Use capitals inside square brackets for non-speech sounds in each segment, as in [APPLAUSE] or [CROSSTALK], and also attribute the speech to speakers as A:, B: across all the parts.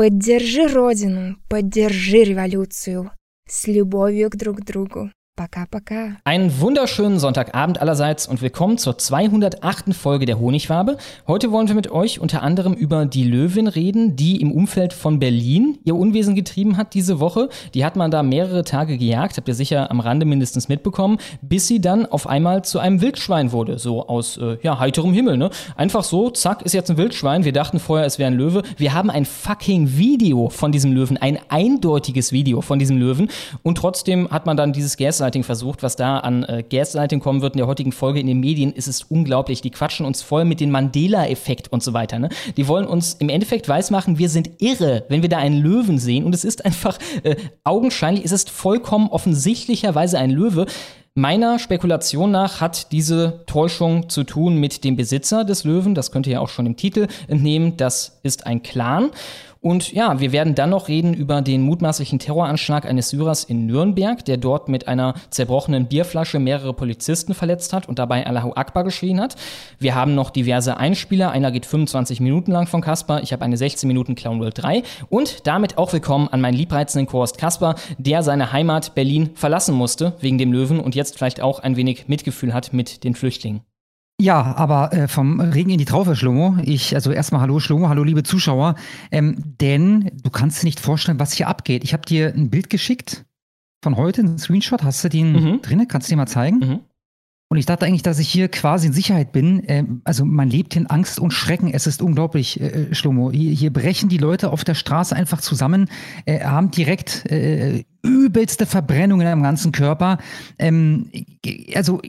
A: Поддержи Родину, поддержи революцию. С любовью к друг другу. Baka, baka.
B: Einen wunderschönen Sonntagabend allerseits und willkommen zur 208. Folge der Honigwabe. Heute wollen wir mit euch unter anderem über die Löwin reden, die im Umfeld von Berlin ihr Unwesen getrieben hat diese Woche. Die hat man da mehrere Tage gejagt, habt ihr sicher am Rande mindestens mitbekommen, bis sie dann auf einmal zu einem Wildschwein wurde. So aus äh, ja, heiterem Himmel, ne? Einfach so, zack, ist jetzt ein Wildschwein. Wir dachten vorher, es wäre ein Löwe. Wir haben ein fucking Video von diesem Löwen, ein eindeutiges Video von diesem Löwen. Und trotzdem hat man dann dieses Gaslight Gaslighting versucht, was da an äh, Gaslighting kommen wird in der heutigen Folge in den Medien, ist es unglaublich. Die quatschen uns voll mit dem Mandela-Effekt und so weiter. Ne? Die wollen uns im Endeffekt weismachen, wir sind irre, wenn wir da einen Löwen sehen. Und es ist einfach äh, augenscheinlich, es ist vollkommen offensichtlicherweise ein Löwe. Meiner Spekulation nach hat diese Täuschung zu tun mit dem Besitzer des Löwen. Das könnt ihr ja auch schon im Titel entnehmen. Das ist ein Clan. Und ja, wir werden dann noch reden über den mutmaßlichen Terroranschlag eines Syrers in Nürnberg, der dort mit einer zerbrochenen Bierflasche mehrere Polizisten verletzt hat und dabei Allahu Akbar geschrien hat. Wir haben noch diverse Einspieler. Einer geht 25 Minuten lang von Kasper. Ich habe eine 16 Minuten Clown World 3. Und damit auch willkommen an meinen liebreizenden Kurs Kasper, der seine Heimat Berlin verlassen musste wegen dem Löwen und jetzt vielleicht auch ein wenig Mitgefühl hat mit den Flüchtlingen.
C: Ja, aber äh, vom Regen in die Traufe, Schlomo. Ich, also erstmal hallo Schlomo, hallo liebe Zuschauer. Ähm, denn du kannst dir nicht vorstellen, was hier abgeht. Ich habe dir ein Bild geschickt von heute, einen Screenshot. Hast du den mhm. drinne? Kannst du dir mal zeigen? Mhm. Und ich dachte eigentlich, dass ich hier quasi in Sicherheit bin. Ähm, also man lebt in Angst und Schrecken. Es ist unglaublich, äh, Schlomo. Hier, hier, brechen die Leute auf der Straße einfach zusammen, äh, haben direkt äh, übelste Verbrennungen am ganzen Körper. Ähm, also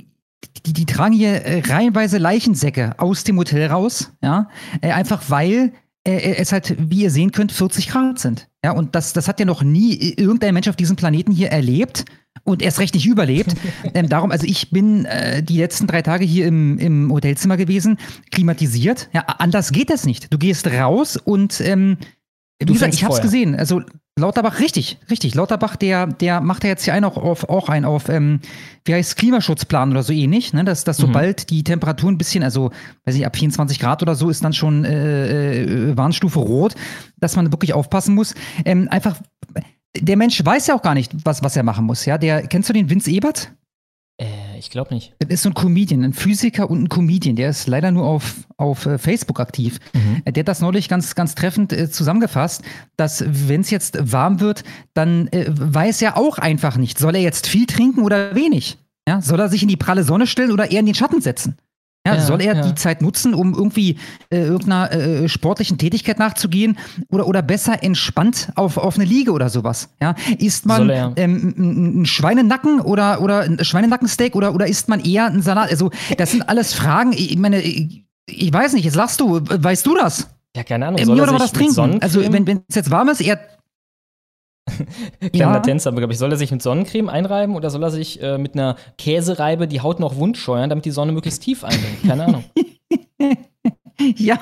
C: die, die tragen hier äh, reihenweise Leichensäcke aus dem Hotel raus, ja, äh, einfach weil äh, äh es halt, wie ihr sehen könnt, 40 Grad sind. Ja, und das, das hat ja noch nie irgendein Mensch auf diesem Planeten hier erlebt und erst recht nicht überlebt. [LAUGHS] ähm, darum, also ich bin äh, die letzten drei Tage hier im, im Hotelzimmer gewesen, klimatisiert. Ja, anders geht das nicht. Du gehst raus und ähm, wie gesagt, ich hab's gesehen. Also Lauterbach, richtig, richtig. Lauterbach, der, der macht ja jetzt hier einen auch auf, auch ein auf, ähm, wie heißt Klimaschutzplan oder so ähnlich, ne? Dass, dass mhm. sobald die Temperatur ein bisschen, also, weiß ich, ab 24 Grad oder so ist dann schon äh, äh, Warnstufe rot, dass man wirklich aufpassen muss. Ähm, einfach, der Mensch weiß ja auch gar nicht, was, was er machen muss, ja. Der, kennst du den Vince Ebert?
B: Ich glaube nicht.
C: Das ist so ein Comedian, ein Physiker und ein Comedian. Der ist leider nur auf, auf äh, Facebook aktiv. Mhm. Äh, der hat das neulich ganz, ganz treffend äh, zusammengefasst, dass wenn es jetzt warm wird, dann äh, weiß er auch einfach nicht, soll er jetzt viel trinken oder wenig? Ja? Soll er sich in die pralle Sonne stellen oder eher in den Schatten setzen? Ja, ja, soll er ja. die Zeit nutzen, um irgendwie äh, irgendeiner äh, sportlichen Tätigkeit nachzugehen oder, oder besser entspannt auf, auf eine Liege oder sowas? Ja, isst man ähm, ein Schweinenacken oder, oder ein Schweinenackensteak oder, oder isst man eher einen Salat? Also, das sind alles Fragen. Ich meine, ich, ich weiß nicht, jetzt lachst du, weißt du das?
B: Ja, keine Ahnung.
C: Äh, soll er sich das trinken? Also, wenn es jetzt warm ist, eher [LAUGHS]
B: Kleiner ja. Latenz, aber glaube ich, soll er sich mit Sonnencreme einreiben oder soll er sich äh, mit einer Käsereibe die Haut noch wund scheuern, damit die Sonne möglichst tief eindringt? Keine Ahnung. [LAUGHS]
C: Ja,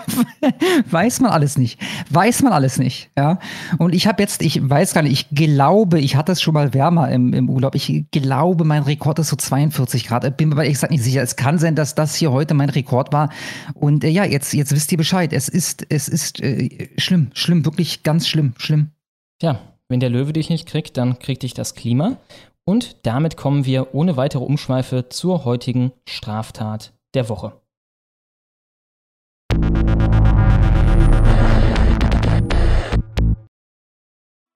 C: [LAUGHS] weiß man alles nicht. Weiß man alles nicht. Ja. Und ich habe jetzt, ich weiß gar nicht, ich glaube, ich hatte es schon mal wärmer im, im Urlaub. Ich glaube, mein Rekord ist so 42 Grad. Bin mir aber exakt nicht sicher. Es kann sein, dass das hier heute mein Rekord war. Und äh, ja, jetzt, jetzt wisst ihr Bescheid. Es ist, es ist äh, schlimm, schlimm, wirklich ganz schlimm, schlimm.
B: Ja, wenn der Löwe dich nicht kriegt, dann kriegt dich das Klima. Und damit kommen wir ohne weitere Umschweife zur heutigen Straftat der Woche.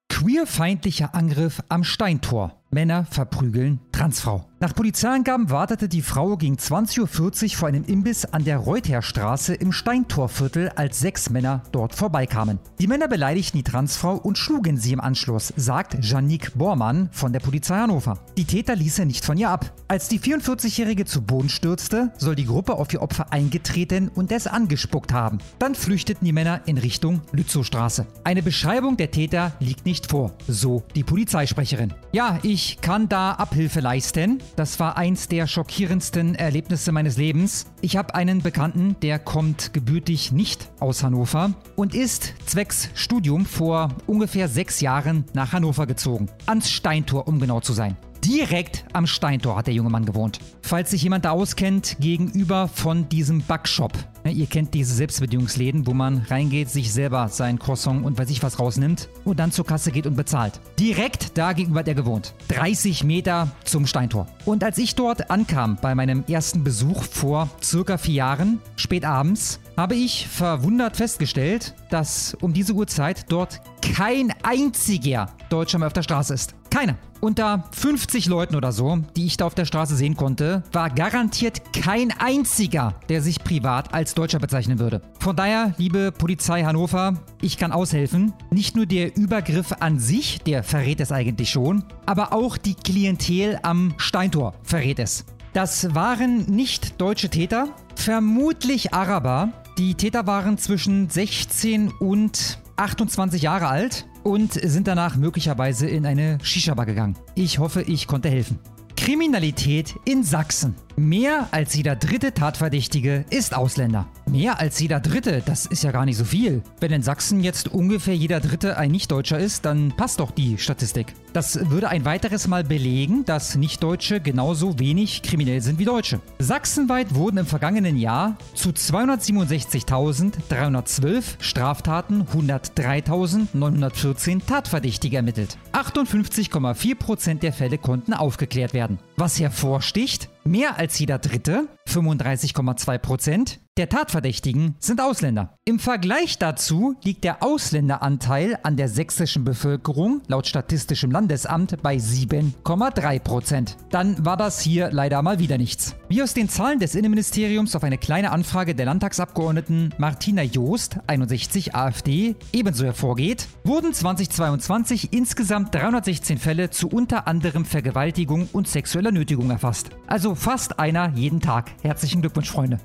C: Queerfeindlicher Angriff am Steintor. Männer verprügeln Transfrau. Nach Polizeiangaben wartete die Frau gegen 20.40 Uhr vor einem Imbiss an der Reutherstraße im Steintorviertel, als sechs Männer dort vorbeikamen. Die Männer beleidigten die Transfrau und schlugen sie im Anschluss, sagt Janique Bormann von der Polizei Hannover. Die Täter ließen nicht von ihr ab. Als die 44-Jährige zu Boden stürzte, soll die Gruppe auf ihr Opfer eingetreten und es angespuckt haben. Dann flüchteten die Männer in Richtung Lützowstraße. Eine Beschreibung der Täter liegt nicht vor, so die Polizeisprecherin. Ja, ich kann da Abhilfe leisten. Das war eins der schockierendsten Erlebnisse meines Lebens. Ich habe einen Bekannten, der kommt gebürtig nicht aus Hannover und ist zwecks Studium vor ungefähr sechs Jahren nach Hannover gezogen. Ans Steintor, um genau zu sein. Direkt am Steintor hat der junge Mann gewohnt. Falls sich jemand da auskennt, gegenüber von diesem Backshop. Ihr kennt diese Selbstbedienungsläden, wo man reingeht, sich selber sein Croissant und weiß ich was rausnimmt und dann zur Kasse geht und bezahlt. Direkt da gegenüber hat er gewohnt. 30 Meter zum Steintor. Und als ich dort ankam bei meinem ersten Besuch vor circa vier Jahren, spät abends, habe ich verwundert festgestellt, dass um diese Uhrzeit dort kein einziger Deutscher mehr auf der Straße ist. Keiner. Unter 50 Leuten oder so, die ich da auf der Straße sehen konnte, war garantiert kein einziger, der sich privat als Deutscher bezeichnen würde. Von daher, liebe Polizei Hannover, ich kann aushelfen. Nicht nur der Übergriff an sich, der verrät es eigentlich schon, aber auch die Klientel am Steintor verrät es. Das waren nicht deutsche Täter, vermutlich Araber. Die Täter waren zwischen 16 und 28 Jahre alt und sind danach möglicherweise in eine Shisha-Bar gegangen. Ich hoffe, ich konnte helfen. Kriminalität in Sachsen. Mehr als jeder dritte Tatverdächtige ist Ausländer. Mehr als jeder dritte, das ist ja gar nicht so viel. Wenn in Sachsen jetzt ungefähr jeder dritte ein Nichtdeutscher ist, dann passt doch die Statistik. Das würde ein weiteres Mal belegen, dass Nichtdeutsche genauso wenig kriminell sind wie Deutsche. Sachsenweit wurden im vergangenen Jahr zu 267.312 Straftaten 103.914 Tatverdächtige ermittelt. 58,4% der Fälle konnten aufgeklärt werden. Was hervorsticht, Mehr als jeder Dritte, 35,2 Prozent, der Tatverdächtigen sind Ausländer. Im Vergleich dazu liegt der Ausländeranteil an der sächsischen Bevölkerung laut Statistischem Landesamt bei 7,3 Prozent. Dann war das hier leider mal wieder nichts. Wie aus den Zahlen des Innenministeriums auf eine kleine Anfrage der Landtagsabgeordneten Martina Joost, 61 AfD, ebenso hervorgeht, wurden 2022 insgesamt 316 Fälle zu unter anderem Vergewaltigung und sexueller Nötigung erfasst. Also fast einer jeden Tag. Herzlichen Glückwunsch, Freunde.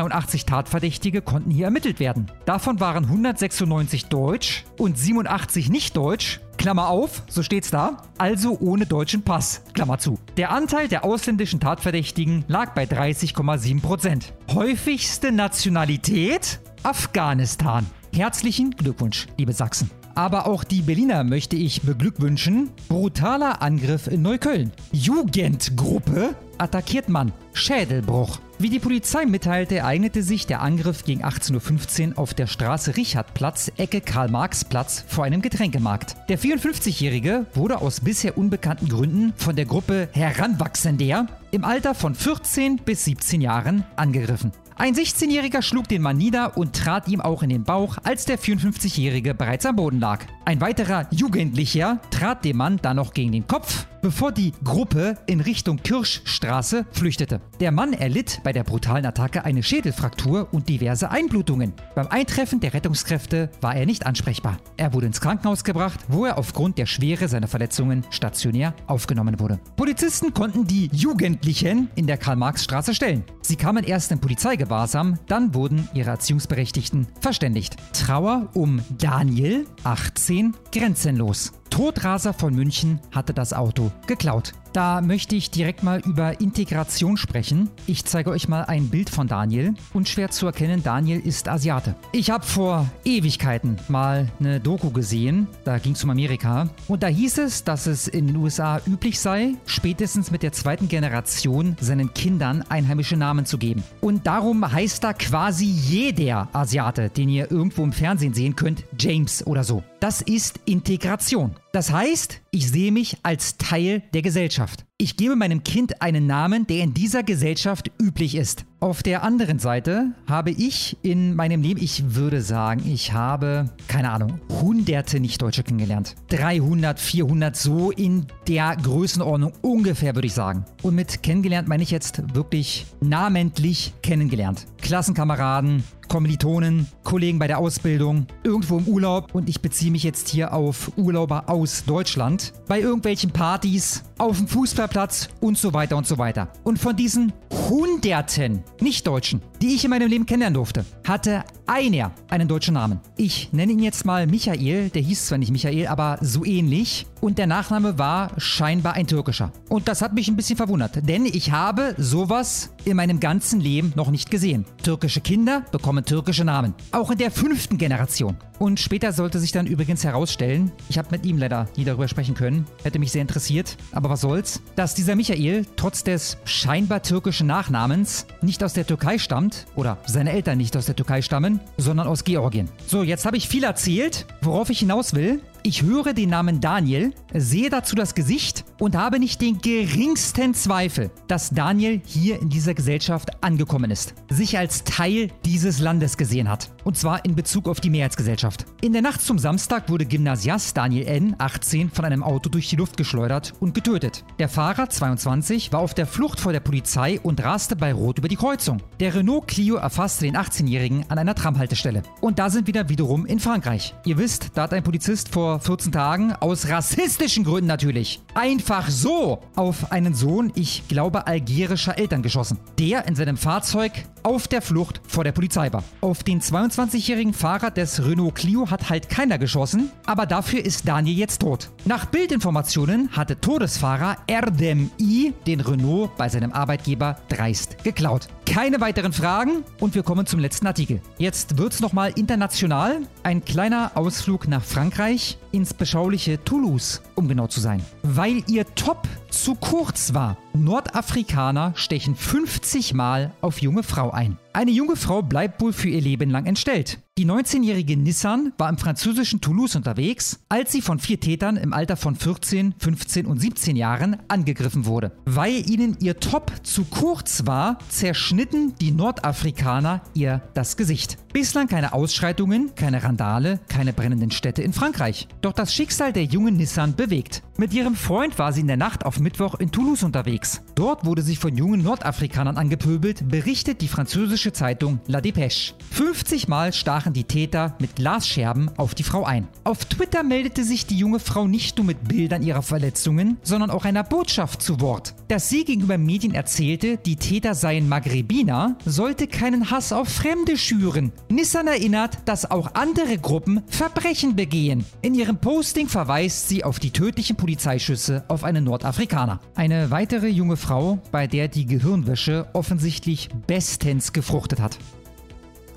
C: 283 Tatverdächtige konnten hier ermittelt werden. Davon waren 196 deutsch und 87 nicht deutsch. Klammer auf, so steht's da, also ohne deutschen Pass, Klammer zu. Der Anteil der ausländischen Tatverdächtigen lag bei 30,7 Prozent. Häufigste Nationalität? Afghanistan. Herzlichen Glückwunsch, liebe Sachsen. Aber auch die Berliner möchte ich beglückwünschen. Brutaler Angriff in Neukölln. Jugendgruppe attackiert Mann. Schädelbruch. Wie die Polizei mitteilte, ereignete sich der Angriff gegen 18.15 Uhr auf der Straße Richardplatz, Ecke Karl-Marx-Platz vor einem Getränkemarkt. Der 54-Jährige wurde aus bisher unbekannten Gründen von der Gruppe Heranwachsender im Alter von 14 bis 17 Jahren angegriffen. Ein 16-Jähriger schlug den Mann nieder und trat ihm auch in den Bauch, als der 54-Jährige bereits am Boden lag. Ein weiterer Jugendlicher trat dem Mann dann noch gegen den Kopf, bevor die Gruppe in Richtung Kirschstraße flüchtete. Der Mann erlitt bei der brutalen Attacke eine Schädelfraktur und diverse Einblutungen. Beim Eintreffen der Rettungskräfte war er nicht ansprechbar. Er wurde ins Krankenhaus gebracht, wo er aufgrund der Schwere seiner Verletzungen stationär aufgenommen wurde. Polizisten konnten die Jugendlichen in der Karl-Marx-Straße stellen. Sie kamen erst in Polizeigewahrsam, dann wurden ihre Erziehungsberechtigten verständigt. Trauer um Daniel, 18, grenzenlos. Todraser von München hatte das Auto geklaut. Da möchte ich direkt mal über Integration sprechen. Ich zeige euch mal ein Bild von Daniel. Unschwer zu erkennen, Daniel ist Asiate. Ich habe vor Ewigkeiten mal eine Doku gesehen, da ging es um Amerika. Und da hieß es, dass es in den USA üblich sei, spätestens mit der zweiten Generation seinen Kindern einheimische Namen zu geben. Und darum heißt da quasi jeder Asiate, den ihr irgendwo im Fernsehen sehen könnt, James oder so. Das ist Integration. Das heißt, ich sehe mich als Teil der Gesellschaft. Ich gebe meinem Kind einen Namen, der in dieser Gesellschaft üblich ist. Auf der anderen Seite habe ich in meinem Leben, ich würde sagen, ich habe, keine Ahnung, hunderte Nicht-Deutsche kennengelernt. 300, 400, so in der Größenordnung ungefähr, würde ich sagen. Und mit kennengelernt meine ich jetzt wirklich namentlich kennengelernt. Klassenkameraden, Kommilitonen, Kollegen bei der Ausbildung, irgendwo im Urlaub und ich beziehe mich jetzt hier auf Urlauber aus Deutschland, bei irgendwelchen Partys, auf dem Fußballplatz und so weiter und so weiter. Und von diesen Hunderten Nicht-Deutschen, die ich in meinem Leben kennenlernen durfte, hatte einer einen deutschen Namen. Ich nenne ihn jetzt mal Michael, der hieß zwar nicht Michael, aber so ähnlich. Und der Nachname war scheinbar ein türkischer. Und das hat mich ein bisschen verwundert, denn ich habe sowas in meinem ganzen Leben noch nicht gesehen. Türkische Kinder bekommen türkische Namen. Auch in der fünften Generation. Und später sollte sich dann übrigens herausstellen, ich habe mit ihm leider nie darüber sprechen können, hätte mich sehr interessiert, aber was soll's, dass dieser Michael trotz des scheinbar türkischen Nachnamens nicht aus der Türkei stammt oder seine Eltern nicht aus der Türkei stammen, sondern aus Georgien. So, jetzt habe ich viel erzählt, worauf ich hinaus will. Ich höre den Namen Daniel, sehe dazu das Gesicht und habe nicht den geringsten Zweifel, dass Daniel hier in dieser Gesellschaft angekommen ist, sich als Teil dieses Landes gesehen hat. Und zwar in Bezug auf die Mehrheitsgesellschaft. In der Nacht zum Samstag wurde Gymnasiast Daniel N., 18, von einem Auto durch die Luft geschleudert und getötet. Der Fahrer, 22, war auf der Flucht vor der Polizei und raste bei Rot über die Kreuzung. Der Renault Clio erfasste den 18-Jährigen an einer Tramhaltestelle. Und da sind wir wiederum in Frankreich. Ihr wisst, da hat ein Polizist vor 14 Tagen, aus rassistischen Gründen natürlich, einfach so auf einen Sohn, ich glaube, algerischer Eltern geschossen, der in seinem Fahrzeug auf der Flucht vor der Polizei war. Auf den 22-jährigen Fahrer des Renault Clio hat halt keiner geschossen, aber dafür ist Daniel jetzt tot. Nach Bildinformationen hatte Todesfahrer Erdem I den Renault bei seinem Arbeitgeber dreist geklaut. Keine weiteren Fragen und wir kommen zum letzten Artikel. Jetzt wird's nochmal international. Ein kleiner Ausflug nach Frankreich ins beschauliche Toulouse, um genau zu sein. Weil ihr Top zu kurz war. Nordafrikaner stechen 50 Mal auf junge Frau ein. Eine junge Frau bleibt wohl für ihr Leben lang entstellt. Die 19-jährige Nissan war im französischen Toulouse unterwegs, als sie von vier Tätern im Alter von 14, 15 und 17 Jahren angegriffen wurde. Weil ihnen ihr Top zu kurz war, zerschnitten die Nordafrikaner ihr das Gesicht. Bislang keine Ausschreitungen, keine Randale, keine brennenden Städte in Frankreich. Doch das Schicksal der jungen Nissan bewegt. Mit ihrem Freund war sie in der Nacht auf Mittwoch in Toulouse unterwegs. Dort wurde sie von jungen Nordafrikanern angepöbelt, berichtet die französische Zeitung La Dépêche. 50 Mal stachen die Täter mit Glasscherben auf die Frau ein. Auf Twitter meldete sich die junge Frau nicht nur mit Bildern ihrer Verletzungen, sondern auch einer Botschaft zu Wort. Dass sie gegenüber Medien erzählte, die Täter seien Maghrebiner, sollte keinen Hass auf Fremde schüren. Nissan erinnert, dass auch andere Gruppen Verbrechen begehen. In ihrem Posting verweist sie auf die tödlichen Polizeischüsse auf einen Nordafrikaner. Eine weitere junge Frau, bei der die Gehirnwäsche offensichtlich bestens gefruchtet hat.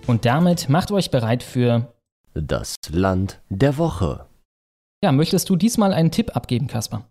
B: Und damit macht euch bereit für
D: Das Land der Woche.
B: Ja, möchtest du diesmal einen Tipp abgeben, Kasper?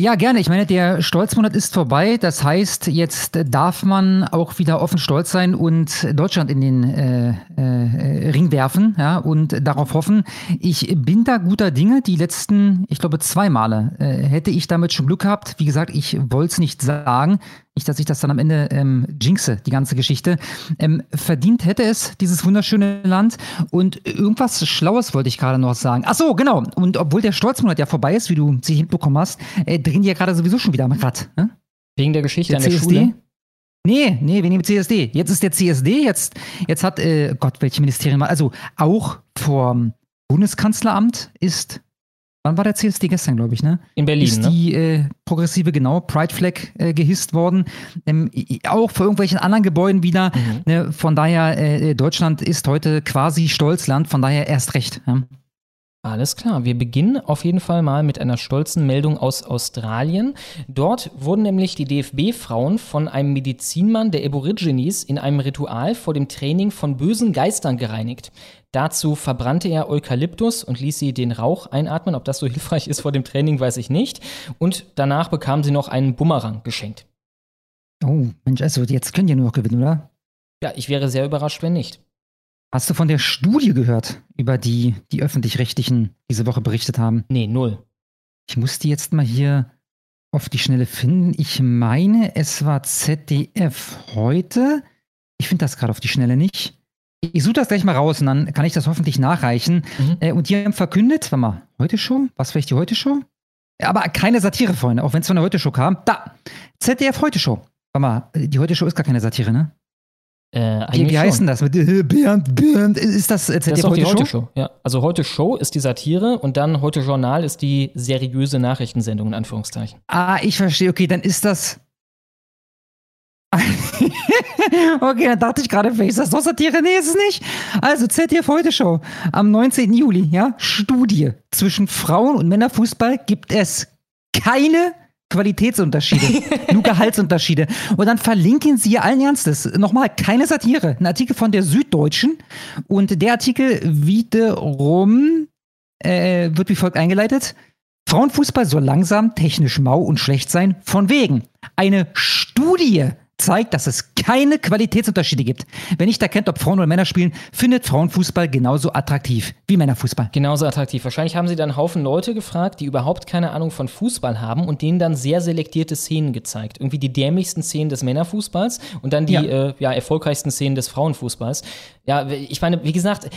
C: Ja, gerne. Ich meine, der Stolzmonat ist vorbei. Das heißt, jetzt darf man auch wieder offen stolz sein und Deutschland in den äh, äh, Ring werfen ja, und darauf hoffen. Ich bin da guter Dinge. Die letzten, ich glaube, zwei Male äh, hätte ich damit schon Glück gehabt. Wie gesagt, ich wollte es nicht sagen. Nicht, dass ich das dann am Ende ähm, jinxe, die ganze Geschichte. Ähm, verdient hätte es dieses wunderschöne Land. Und irgendwas Schlaues wollte ich gerade noch sagen. Ach so, genau. Und obwohl der Stolzmonat ja vorbei ist, wie du sie hinbekommen hast, äh, drehen die ja gerade sowieso schon wieder am Rad. Ne?
B: Wegen der Geschichte
C: Der
B: an der
C: CSD?
B: Schule?
C: Nee, nee, wegen dem CSD. Jetzt ist der CSD, jetzt, jetzt hat, äh, Gott, welche Ministerien war, also auch vom Bundeskanzleramt ist, wann war der CSD gestern, glaube ich, ne?
B: In Berlin,
C: ist
B: ne?
C: die äh, progressive, genau, Pride Flag äh, gehisst worden. Ähm, auch vor irgendwelchen anderen Gebäuden wieder.
B: Mhm.
C: Ne? Von daher, äh, Deutschland ist heute quasi Stolzland, von daher erst recht. Ja.
B: Alles klar, wir beginnen auf jeden Fall mal mit einer stolzen Meldung aus Australien. Dort wurden nämlich die DFB-Frauen von einem Medizinmann der Aborigines in einem Ritual vor dem Training von bösen Geistern gereinigt. Dazu verbrannte er Eukalyptus und ließ sie den Rauch einatmen. Ob das so [LAUGHS] hilfreich ist vor dem Training, weiß ich nicht. Und danach bekamen sie noch einen Bumerang geschenkt.
C: Oh, Mensch, also jetzt können die nur noch gewinnen, oder?
B: Ja, ich wäre sehr überrascht, wenn nicht.
C: Hast du von der Studie gehört, über die die Öffentlich-Rechtlichen diese Woche berichtet haben?
B: Nee, null.
C: Ich muss die jetzt mal hier auf die Schnelle finden. Ich meine, es war ZDF heute. Ich finde das gerade auf die Schnelle nicht. Ich suche das gleich mal raus und dann kann ich das hoffentlich nachreichen.
B: Mhm.
C: Äh, und die haben verkündet, warte mal, heute Show? Was vielleicht die heute Show? Aber keine Satire, Freunde, auch wenn es von der heute Show kam. Da, ZDF heute Show. Warte mal, die heute Show ist gar keine Satire, ne?
B: Äh,
C: Wie, wie heißt denn das? Mit, äh, Bernd, Bernd, ist das äh,
B: Das
C: ZDF
B: ist auch die
C: heute Show?
B: Heute Show. Ja. Also Heute Show ist die Satire und dann Heute Journal ist die seriöse Nachrichtensendung in Anführungszeichen.
C: Ah, ich verstehe. Okay, dann ist das. [LAUGHS] okay, dann dachte ich gerade, vielleicht ist das doch Satire. Nee, ist es nicht. Also, ZDF Heute Show. Am 19. Juli, ja? Studie. Zwischen Frauen- und Männerfußball gibt es keine Qualitätsunterschiede, [LAUGHS] nur Gehaltsunterschiede. Und dann verlinken sie allen Ernstes. Nochmal, keine Satire. Ein Artikel von der Süddeutschen. Und der Artikel wiederum äh, wird wie folgt eingeleitet. Frauenfußball soll langsam, technisch mau und schlecht sein. Von wegen. Eine Studie zeigt, dass es keine Qualitätsunterschiede gibt. Wer nicht erkennt, ob Frauen oder Männer spielen, findet Frauenfußball genauso attraktiv wie Männerfußball.
B: Genauso attraktiv. Wahrscheinlich haben sie dann einen Haufen Leute gefragt, die überhaupt keine Ahnung von Fußball haben und denen dann sehr selektierte Szenen gezeigt. Irgendwie die dämlichsten Szenen des Männerfußballs und dann die
C: Ja.
B: äh, ja, erfolgreichsten Szenen des Frauenfußballs. Ja, ich meine, wie gesagt,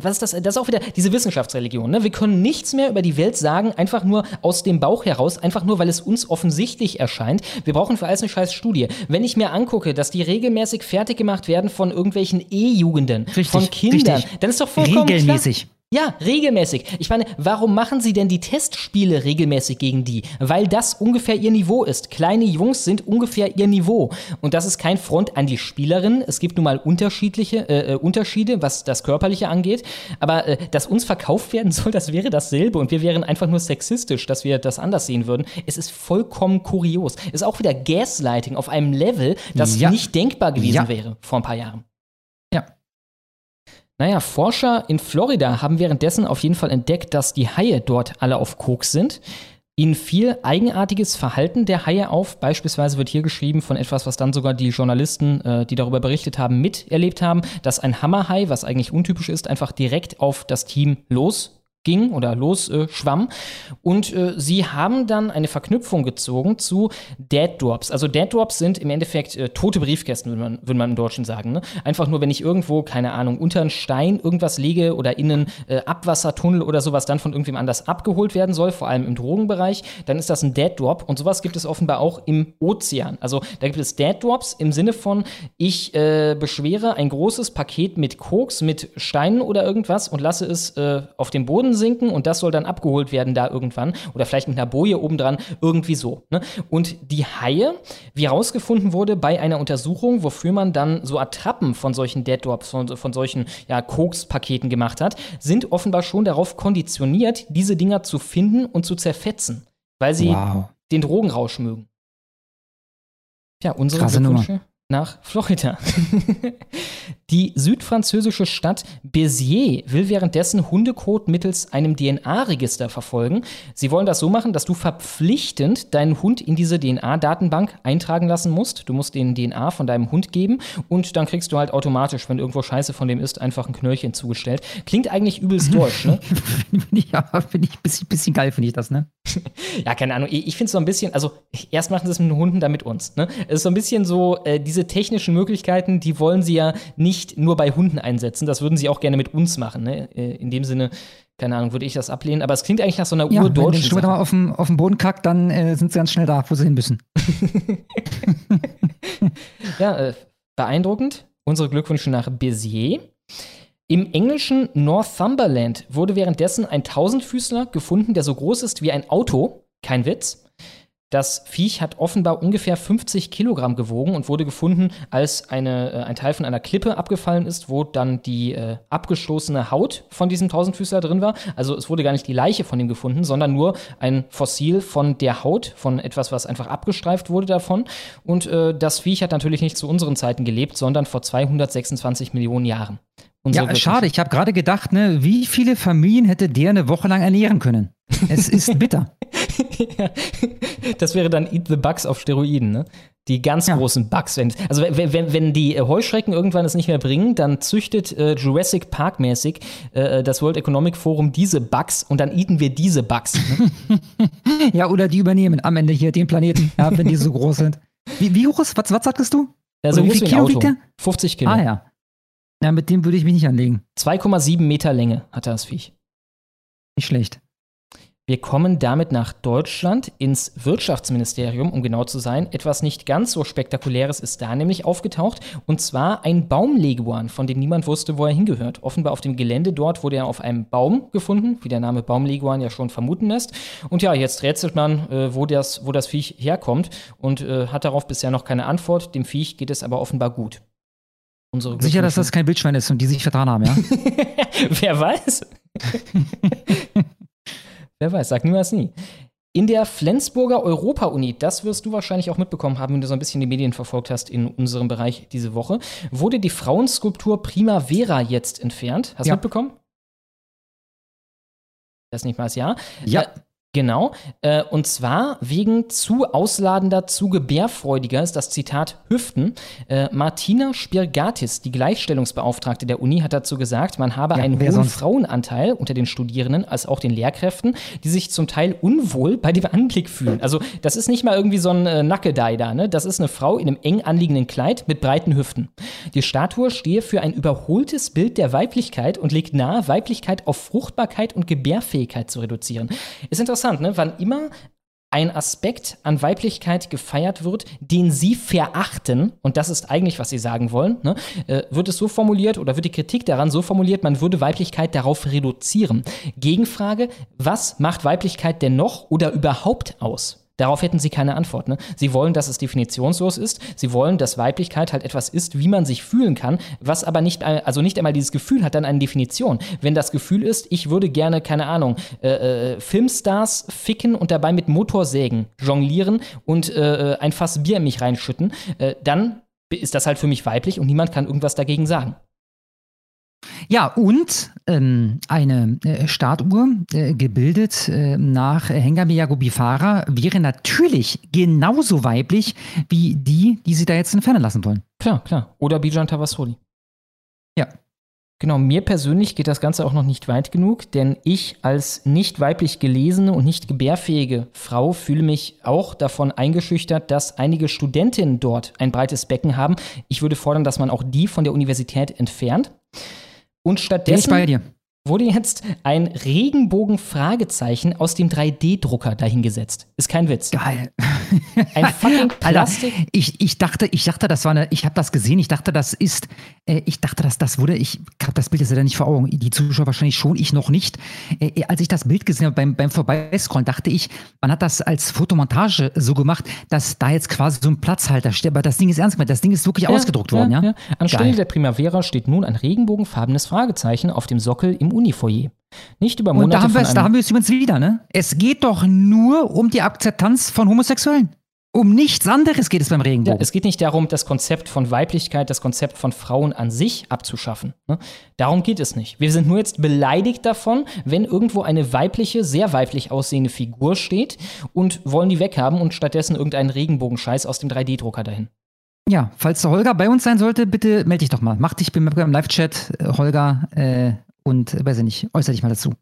B: was ist das? Das ist auch wieder diese Wissenschaftsreligion. Ne? Wir können nichts mehr über die Welt sagen, einfach nur aus dem Bauch heraus, einfach nur, weil es uns offensichtlich erscheint. Wir brauchen für alles eine scheiß Studie. Wenn ich mir angucke, dass die regelmäßig fertig gemacht werden von irgendwelchen E-Jugenden, von Kindern,
C: richtig.
B: dann ist doch vollkommen
C: Regelmäßig.
B: Klar, ja, regelmäßig. Ich meine, warum machen sie denn die Testspiele regelmäßig gegen die? Weil das ungefähr ihr Niveau ist. Kleine Jungs sind ungefähr ihr Niveau. Und das ist kein Front an die Spielerinnen. Es gibt nun mal unterschiedliche äh, äh, Unterschiede, was das Körperliche angeht. Aber äh, dass uns verkauft werden [LAUGHS] soll, das wäre dasselbe. Und wir wären einfach nur sexistisch, dass wir das anders sehen würden. Es ist vollkommen kurios. Es ist auch wieder Gaslighting auf einem Level, das
C: Ja.
B: nicht denkbar gewesen
C: Ja.
B: wäre vor ein paar Jahren.
C: Ja.
B: Naja, Forscher in Florida haben währenddessen auf jeden Fall entdeckt, dass die Haie dort alle auf Koks sind. Ihnen fiel eigenartiges Verhalten der Haie auf. Beispielsweise wird hier geschrieben von etwas, was dann sogar die Journalisten, äh, die darüber berichtet haben, miterlebt haben, dass ein Hammerhai, was eigentlich untypisch ist, einfach direkt auf das Team losging oder losschwamm. Äh, schwamm. und äh, sie haben dann eine Verknüpfung gezogen zu Dead Drops. Also Dead Drops sind im Endeffekt äh, tote Briefkästen, würde man, würde man im Deutschen sagen. Ne? Einfach nur, wenn ich irgendwo, keine Ahnung, unter einen Stein irgendwas lege oder in einen äh, Abwassertunnel oder sowas dann von irgendwem anders abgeholt werden soll, vor allem im Drogenbereich, dann ist das ein Dead Drop. Und sowas gibt es offenbar auch im Ozean. Also da gibt es Dead Drops im Sinne von, ich äh, beschwere ein großes Paket mit Koks, mit Steinen oder irgendwas und lasse es äh, auf den Boden sinken und das soll dann abgeholt werden da irgendwann oder vielleicht mit einer Boje obendran, irgendwie so. Ne? Und die Haie, wie herausgefunden wurde bei einer Untersuchung, wofür man dann so Attrappen von solchen Dead Drops, von, von solchen ja, Koks-Paketen gemacht hat, sind offenbar schon darauf konditioniert, diese Dinger zu finden und zu zerfetzen, weil sie
C: Wow.
B: den Drogenrausch mögen. Tja, unsere
C: Krasse
B: Glückwünsche nach Florida. [LAUGHS] Die südfranzösische Stadt Béziers will währenddessen Hundekot mittels einem DNA-Register verfolgen. Sie wollen das so machen, dass du verpflichtend deinen Hund in diese DNA-Datenbank eintragen lassen musst. Du musst den DNA von deinem Hund geben und dann kriegst du halt automatisch, wenn irgendwo Scheiße von dem ist, einfach ein Knöllchen zugestellt. Klingt eigentlich übelst deutsch, ne? [LAUGHS]
C: Finde ich, ja, finde ich ein bisschen, bisschen geil, finde ich das, ne? [LAUGHS]
B: Ja, keine Ahnung. Ich, ich finde es so ein bisschen, also erst machen sie es mit den Hunden, dann mit uns. Ne? Es ist so ein bisschen so, äh, diese technischen Möglichkeiten, die wollen sie ja nicht nur bei Hunden einsetzen. Das würden sie auch gerne mit uns machen. Ne? Äh, in dem Sinne, keine Ahnung, würde ich das ablehnen. Aber es klingt eigentlich nach so einer
C: Ja, wenn der
B: urdeutschen
C: Sturm
B: Sache.
C: mal auf den, auf den Boden kackt, dann äh, sind sie ganz schnell da, wo sie hin müssen. [LAUGHS]
B: Ja, äh, beeindruckend. Unsere Glückwünsche nach Béziers. Im englischen Northumberland wurde währenddessen ein Tausendfüßler gefunden, der so groß ist wie ein Auto. Kein Witz. Das Viech hat offenbar ungefähr 50 Kilogramm gewogen und wurde gefunden, als eine, äh, ein Teil von einer Klippe abgefallen ist, wo dann die äh, abgestoßene Haut von diesem Tausendfüßler drin war. Also es wurde gar nicht die Leiche von ihm gefunden, sondern nur ein Fossil von der Haut, von etwas, was einfach abgestreift wurde davon. Und äh, das Viech hat natürlich nicht zu unseren Zeiten gelebt, sondern vor 226 Millionen Jahren.
C: Ja,
B: Glückwünsche.
C: schade. Ich habe gerade gedacht, ne, wie viele Familien hätte der eine Woche lang ernähren können? Es [LAUGHS] ist bitter.
B: das wäre dann Eat the Bugs auf Steroiden, ne? Die ganz
C: Ja.
B: großen Bugs. Wenn, also wenn, wenn, wenn die äh, Heuschrecken irgendwann es nicht mehr bringen, dann züchtet äh, Jurassic Park mäßig äh, das World Economic Forum diese Bugs und dann eaten wir diese Bugs. Ne? [LAUGHS]
C: Ja, oder die übernehmen am Ende hier den Planeten, ja, wenn die so groß sind. Wie, wie hoch ist, was, was sagtest du?
B: Also
C: wie viel Kilo wiegt der?
B: 50 Kilo.
C: Ah ja. Ja, mit dem würde ich mich nicht anlegen.
B: 2,7 Meter Länge hat das Viech.
C: Nicht schlecht.
B: Wir kommen damit nach Deutschland ins Wirtschaftsministerium, um genau zu sein. Etwas nicht ganz so Spektakuläres ist da nämlich aufgetaucht. Und zwar ein Baumleguan, von dem niemand wusste, wo er hingehört. Offenbar auf dem Gelände dort wurde er auf einem Baum gefunden, wie der Name Baumleguan ja schon vermuten lässt. Und ja, jetzt rätselt man, äh, wo, das, wo das Viech herkommt und äh, hat darauf bisher noch keine Antwort. Dem Viech geht es aber offenbar gut. Unsere
C: Sicher, dass das kein Wildschwein ist und die sich vertan haben, ja? [LAUGHS]
B: Wer weiß? [LAUGHS] Wer weiß, sag niemals nie. In der Flensburger Europa-Uni, das wirst du wahrscheinlich auch mitbekommen haben, wenn du so ein bisschen die Medien verfolgt hast in unserem Bereich diese Woche, wurde die Frauenskulptur Primavera jetzt entfernt. Hast du
C: Ja.
B: mitbekommen? Das nicht mal das Jahr.
C: Ja.
B: Äh, Genau, äh, und zwar wegen zu ausladender, zu gebärfreudiger, ist das Zitat Hüften. Äh, Martina Spirgatis, die Gleichstellungsbeauftragte der Uni, hat dazu gesagt, man habe
C: Ja,
B: einen hohen
C: sonst?
B: Frauenanteil unter den Studierenden als auch den Lehrkräften, die sich zum Teil unwohl bei dem Anblick fühlen. Also das ist nicht mal irgendwie so ein äh, Nackedei da, ne? Das ist eine Frau in einem eng anliegenden Kleid mit breiten Hüften. Die Statue stehe für ein überholtes Bild der Weiblichkeit und legt nahe, Weiblichkeit auf Fruchtbarkeit und Gebärfähigkeit zu reduzieren. Ist interessant, ne? Wann immer ein Aspekt an Weiblichkeit gefeiert wird, den sie verachten, und das ist eigentlich, was sie sagen wollen, ne, äh, wird es so formuliert oder wird die Kritik daran so formuliert, man würde Weiblichkeit darauf reduzieren. Gegenfrage, was macht Weiblichkeit denn noch oder überhaupt aus? Darauf hätten sie keine Antwort. Ne? Sie wollen, dass es definitionslos ist. Sie wollen, dass Weiblichkeit halt etwas ist, wie man sich fühlen kann, was aber nicht, äh, also nicht einmal dieses Gefühl hat dann eine Definition. Wenn das Gefühl ist, ich würde gerne, keine Ahnung, äh, äh, Filmstars ficken und dabei mit Motorsägen jonglieren und äh, ein Fass Bier in mich reinschütten, äh, dann ist das halt für mich weiblich und niemand kann irgendwas dagegen sagen.
C: Ja, und ähm, eine äh, Startuhr, äh, gebildet äh, nach Hengame Yagobifara, wäre natürlich genauso weiblich wie die, die sie da jetzt entfernen lassen wollen.
B: Klar, klar. Oder Bijan Tavasoli.
C: Ja.
B: Genau, mir persönlich geht das Ganze auch noch nicht weit genug, denn ich als nicht weiblich gelesene und nicht gebärfähige Frau fühle mich auch davon eingeschüchtert, dass einige Studentinnen dort ein breites Becken haben. Ich würde fordern, dass man auch die von der Universität entfernt. Und
C: Bin ich
B: stattdessen
C: bei dir.
B: Wurde jetzt ein Regenbogen-Fragezeichen aus dem 3D-Drucker dahingesetzt. Ist kein Witz.
C: Geil.
B: Ein fucking [LAUGHS]
C: Alter,
B: Plastik.
C: ich, ich dachte, ich dachte, das war eine, ich habe das gesehen, ich dachte, das ist, äh, ich dachte, dass das wurde, ich habe das Bild jetzt leider nicht vor Augen, die Zuschauer wahrscheinlich schon, ich noch nicht. Äh, als ich das Bild gesehen habe beim, beim Vorbeiscrollen, dachte ich, man hat das als Fotomontage so gemacht, dass da jetzt quasi so ein Platzhalter steht, aber das Ding ist ernst gemeint, das Ding ist wirklich ausgedruckt worden, ja?
B: Anstelle
C: Geil.
B: der Primavera steht nun ein regenbogenfarbenes Fragezeichen auf dem Sockel im Unifoyer. Nicht über
C: Und da
B: Monate
C: haben, wir es, da haben wir es übrigens wieder, ne? Es geht doch nur um die Akzeptanz von Homosexuellen. Um nichts anderes geht es beim
B: ja,
C: Regenbogen.
B: es geht nicht darum, das Konzept von Weiblichkeit, das Konzept von Frauen an sich abzuschaffen. Ne? Darum geht es nicht. Wir sind nur jetzt beleidigt davon, wenn irgendwo eine weibliche, sehr weiblich aussehende Figur steht und wollen die weghaben und stattdessen irgendeinen Regenbogenscheiß aus dem 3D-Drucker dahin.
C: Ja, falls der Holger bei uns sein sollte, bitte melde dich doch mal. Mach dich beim, beim Live-Chat, äh, Holger, äh, und äh, weiß ich nicht, äußere dich mal dazu.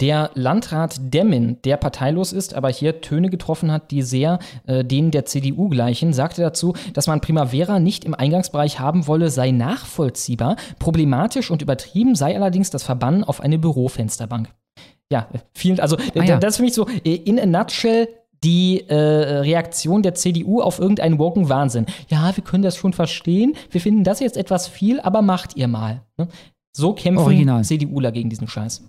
B: Der Landrat Demmin, der parteilos ist, aber hier Töne getroffen hat, die sehr äh, denen der CDU gleichen, sagte dazu, dass man Primavera nicht im Eingangsbereich haben wolle, sei nachvollziehbar. Problematisch und übertrieben sei allerdings das Verbannen auf eine Bürofensterbank. Ja, äh, vielen, also äh,
C: Ah, ja.
B: das ist für mich so in a nutshell die äh, Reaktion der CDU auf irgendeinen woken Wahnsinn. Ja, wir können das schon verstehen. Wir finden das jetzt etwas viel, aber macht ihr mal. Ne? So kämpfen
C: Original.
B: CDUler gegen diesen Scheiß.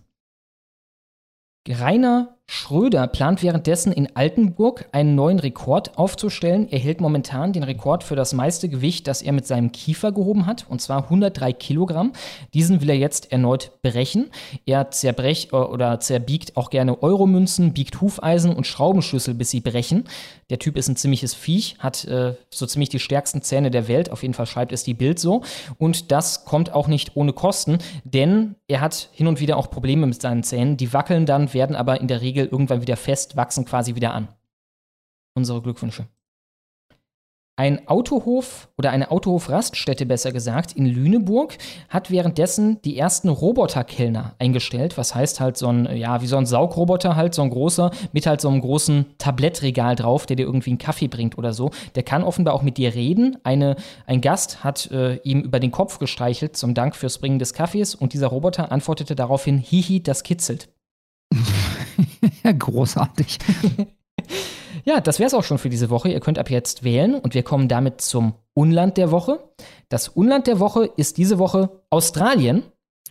B: Rainer Schröder plant währenddessen in Altenburg einen neuen Rekord aufzustellen. Er hält momentan den Rekord für das meiste Gewicht, das er mit seinem Kiefer gehoben hat, und zwar 103 Kilogramm. Diesen will er jetzt erneut brechen. Er zerbrech äh, oder zerbiegt auch gerne Euromünzen, biegt Hufeisen und Schraubenschlüssel, bis sie brechen. Der Typ ist ein ziemliches Viech, hat äh, so ziemlich die stärksten Zähne der Welt. Auf jeden Fall schreibt es die Bild so. Und das kommt auch nicht ohne Kosten, denn er hat hin und wieder auch Probleme mit seinen Zähnen. Die wackeln dann, werden aber in der Regel irgendwann wieder fest, wachsen quasi wieder an. Unsere Glückwünsche. Ein Autohof oder eine Autohofraststätte besser gesagt in Lüneburg hat währenddessen die ersten Roboterkellner eingestellt. Was heißt halt so ein, ja, wie so ein Saugroboter halt, so ein großer, mit halt so einem großen Tablettregal drauf, der dir irgendwie einen Kaffee bringt oder so. Der kann offenbar auch mit dir reden. Eine, ein Gast hat äh, ihm über den Kopf gestreichelt zum Dank fürs Bringen des Kaffees und dieser Roboter antwortete daraufhin, hihi, das kitzelt. [LAUGHS]
C: Großartig. [LAUGHS]
B: Ja, das wäre es auch schon für diese Woche. Ihr könnt ab jetzt wählen und wir kommen damit zum Unland der Woche. Das Unland der Woche ist diese Woche Australien.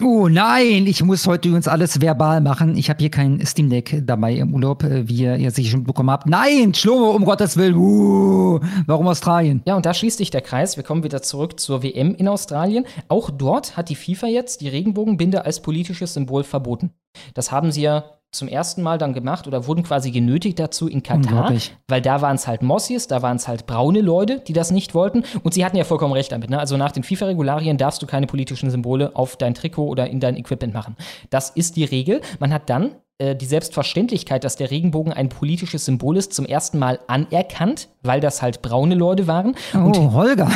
C: Oh nein, ich muss heute übrigens alles verbal machen. Ich habe hier kein Steam Deck dabei im Urlaub, äh, wie ihr sicher schon bekommen habt. Nein, Schlomo, um Gottes Willen. Uh, warum Australien?
B: Ja, und da schließt sich der Kreis. Wir kommen wieder zurück zur WM in Australien. Auch dort hat die FIFA jetzt die Regenbogenbinde als politisches Symbol verboten. Das haben sie ja zum ersten Mal dann gemacht oder wurden quasi genötigt dazu in Katar, weil da waren es halt Mossis, da waren es halt braune Leute, die das nicht wollten und sie hatten ja vollkommen recht damit. Ne? Also nach den FIFA-Regularien darfst du keine politischen Symbole auf dein Trikot oder in dein Equipment machen. Das ist die Regel. Man hat dann äh, die Selbstverständlichkeit, dass der Regenbogen ein politisches Symbol ist, zum ersten Mal anerkannt, weil das halt braune Leute waren.
C: Oh, und Holger.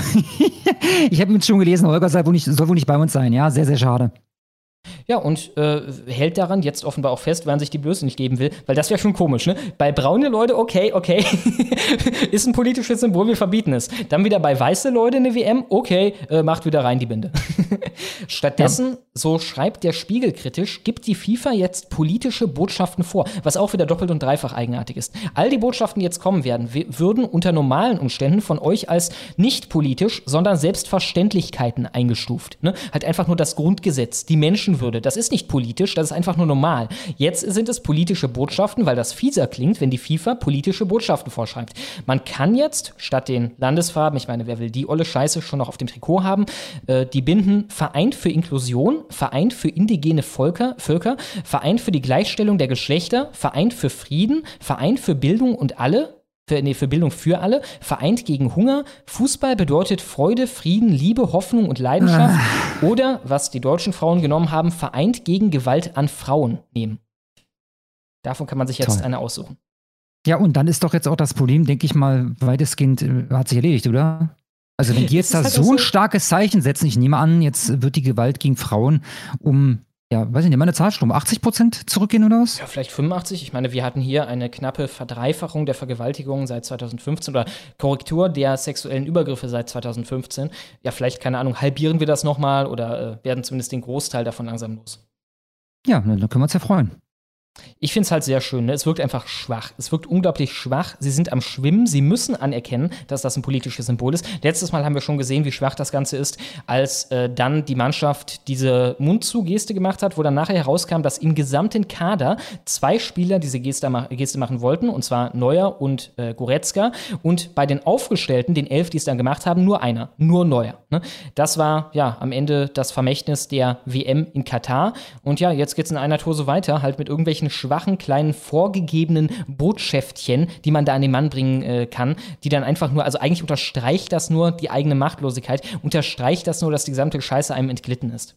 C: [LAUGHS] ich habe mit schon gelesen, Holger soll wohl, nicht, soll wohl nicht bei uns sein. Ja, sehr, sehr schade.
B: Ja, und äh, hält daran jetzt offenbar auch fest, wann sich die Blöße nicht geben will, weil das wäre schon komisch, ne? Bei braune Leute, okay, okay, [LAUGHS] ist ein politisches Symbol, wir verbieten es. Dann wieder bei weiße Leute eine WM, okay, äh, macht wieder rein die Binde. [LAUGHS] Stattdessen, ja. so schreibt der Spiegel kritisch, gibt die FIFA jetzt politische Botschaften vor, was auch wieder doppelt und dreifach eigenartig ist. All die Botschaften, die jetzt kommen werden, würden unter normalen Umständen von euch als nicht politisch, sondern Selbstverständlichkeiten eingestuft. Ne? Halt einfach nur das Grundgesetz, die Menschenwürde, das ist nicht politisch, das ist einfach nur normal. Jetzt sind es politische Botschaften, weil das fieser klingt, wenn die FIFA politische Botschaften vorschreibt. Man kann jetzt statt den Landesfarben, ich meine, wer will die olle Scheiße schon noch auf dem Trikot haben, äh, die Binden Vereint für Inklusion, Vereint für indigene Völker, Völker, Vereint für die Gleichstellung der Geschlechter, Vereint für Frieden, Vereint für Bildung und alle, für, nee, für Bildung für alle, vereint gegen Hunger. Fußball bedeutet Freude, Frieden, Liebe, Hoffnung und Leidenschaft. Ah. Oder, was die deutschen Frauen genommen haben, vereint gegen Gewalt an Frauen nehmen. Davon kann man sich jetzt Toll. eine aussuchen.
C: Ja, und dann ist doch jetzt auch das Problem, denke ich mal, weitestgehend äh, hat sich erledigt, oder? Also wenn die jetzt da halt so ein starkes Zeichen setzen, ich nehme an, jetzt wird die Gewalt gegen Frauen um ja, weiß ich nicht, meine Zahl um 80 Prozent zurückgehen oder was?
B: Ja, vielleicht 85. Ich meine, wir hatten hier eine knappe Verdreifachung der Vergewaltigungen seit 2015 oder Korrektur der sexuellen Übergriffe seit 2015. Ja, vielleicht, keine Ahnung, halbieren wir das nochmal oder äh, werden zumindest den Großteil davon langsam los.
C: Ja, dann können wir uns ja freuen.
B: Ich finde es halt sehr schön. Ne? Es wirkt einfach schwach. Es wirkt unglaublich schwach. Sie sind am Schwimmen. Sie müssen anerkennen, dass das ein politisches Symbol ist. Letztes Mal haben wir schon gesehen, wie schwach das Ganze ist, als äh, dann die Mannschaft diese Mund-zu-Geste gemacht hat, wo dann nachher herauskam, dass im gesamten Kader zwei Spieler diese Geste, ma Geste machen wollten, und zwar Neuer und äh, Goretzka. Und bei den Aufgestellten, den elf, die es dann gemacht haben, nur einer, nur Neuer. Ne? Das war ja am Ende das Vermächtnis der WM in Katar. Und ja, jetzt geht es in einer Tour so weiter, halt mit irgendwelchen irgendwelchen schwachen, kleinen, vorgegebenen Botschäftchen, die man da an den Mann bringen äh, kann, die dann einfach nur, also eigentlich unterstreicht das nur die eigene Machtlosigkeit, unterstreicht das nur, dass die gesamte Scheiße einem entglitten ist.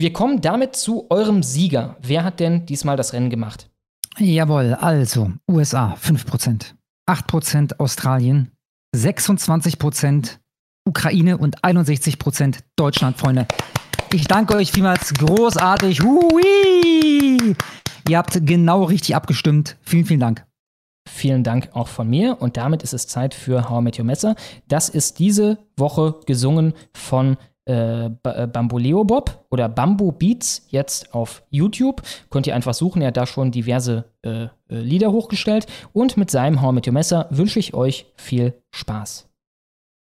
B: Wir kommen damit zu eurem Sieger. Wer hat denn diesmal das Rennen gemacht?
C: Jawohl, also USA 5%, 8% Australien, 26% Ukraine und 61% Deutschland, Freunde. Ich danke euch vielmals großartig. Hui! Ihr habt genau richtig abgestimmt. Vielen, vielen Dank.
B: Vielen Dank auch von mir. Und damit ist es Zeit für How I Met Your Messer. Das ist diese Woche gesungen von äh, äh Bamboleo Bob oder Bamboo Beats jetzt auf YouTube. Könnt ihr einfach suchen. Er hat da schon diverse äh, äh Lieder hochgestellt. Und mit seinem How I Met Your Messer wünsche ich euch viel Spaß.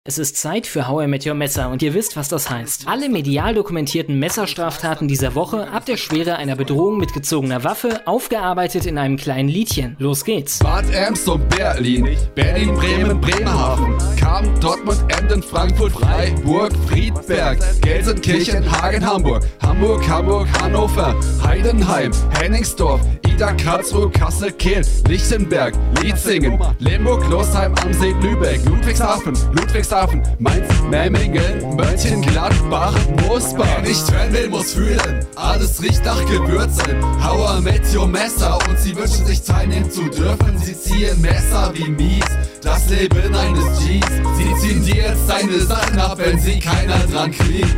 B: Es ist Zeit für How I Met Your Messer und ihr wisst, was das heißt. Alle medial dokumentierten Messerstraftaten dieser Woche ab der Schwere einer Bedrohung mit gezogener Waffe aufgearbeitet in einem kleinen Liedchen. Los geht's.
E: Bad und Berlin, Berlin, Bremen, Bremerhaven, Kam, Dortmund, Emden, Frankfurt, Freiburg, Friedberg, Gelsenkirchen, Hagen, Hamburg, Hamburg, Hamburg, Hannover, Heidenheim, Henningsdorf, Ida, Karlsruhe, Kassel, Kehl, Lichtenberg, Lietzingen, Limburg, Losheim am See, Lübeck, Ludwigshafen, Ludwigshafen, Cuxhaven, Mainz, Memmingen, Mönchengladbach, Moosbach. Wer nicht hören will, muss fühlen. Alles riecht nach Gewürzen. Hauer mit your Messer und sie wünschen sich teilnehmen zu dürfen. Sie ziehen Messer wie mies. Das Leben eines Gs. Sie ziehen dir jetzt deine Sachen ab, wenn sie keiner dran kriegt.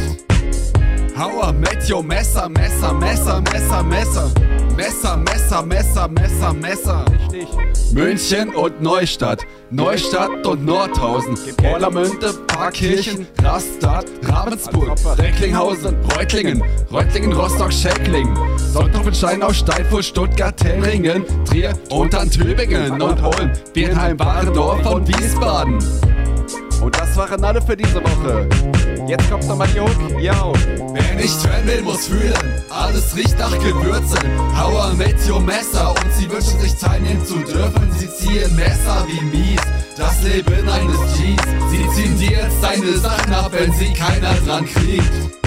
E: Hauer your Messer, Messer, Messer, Messer, Messer. Messer, Messer, Messer, Messer, Messer. München und Neustadt, Neustadt und Nordhausen, Orlamünde, Parkkirchen, Rastatt, Ravensburg, Recklinghausen, Reutlingen, Reutlingen, Rostock, Schäcklingen, Sonnthofen, aus Steinfurt, Stuttgart, Tellringen, Trier und dann Tübingen und Ulm, Birnheim, Warendorf und Wiesbaden. Und das waren alle für diese Woche. Jetzt kommt nochmal die Hook. Yo. Wer nicht hören will, muss fühlen. Alles riecht nach Gewürzen. Hauer mit your Messer. Und sie wünschen sich teilnehmen zu dürfen. Sie ziehen Messer wie mies. Das Leben eines Gs. Sie ziehen dir jetzt deine Sachen ab, wenn sie keiner dran kriegt.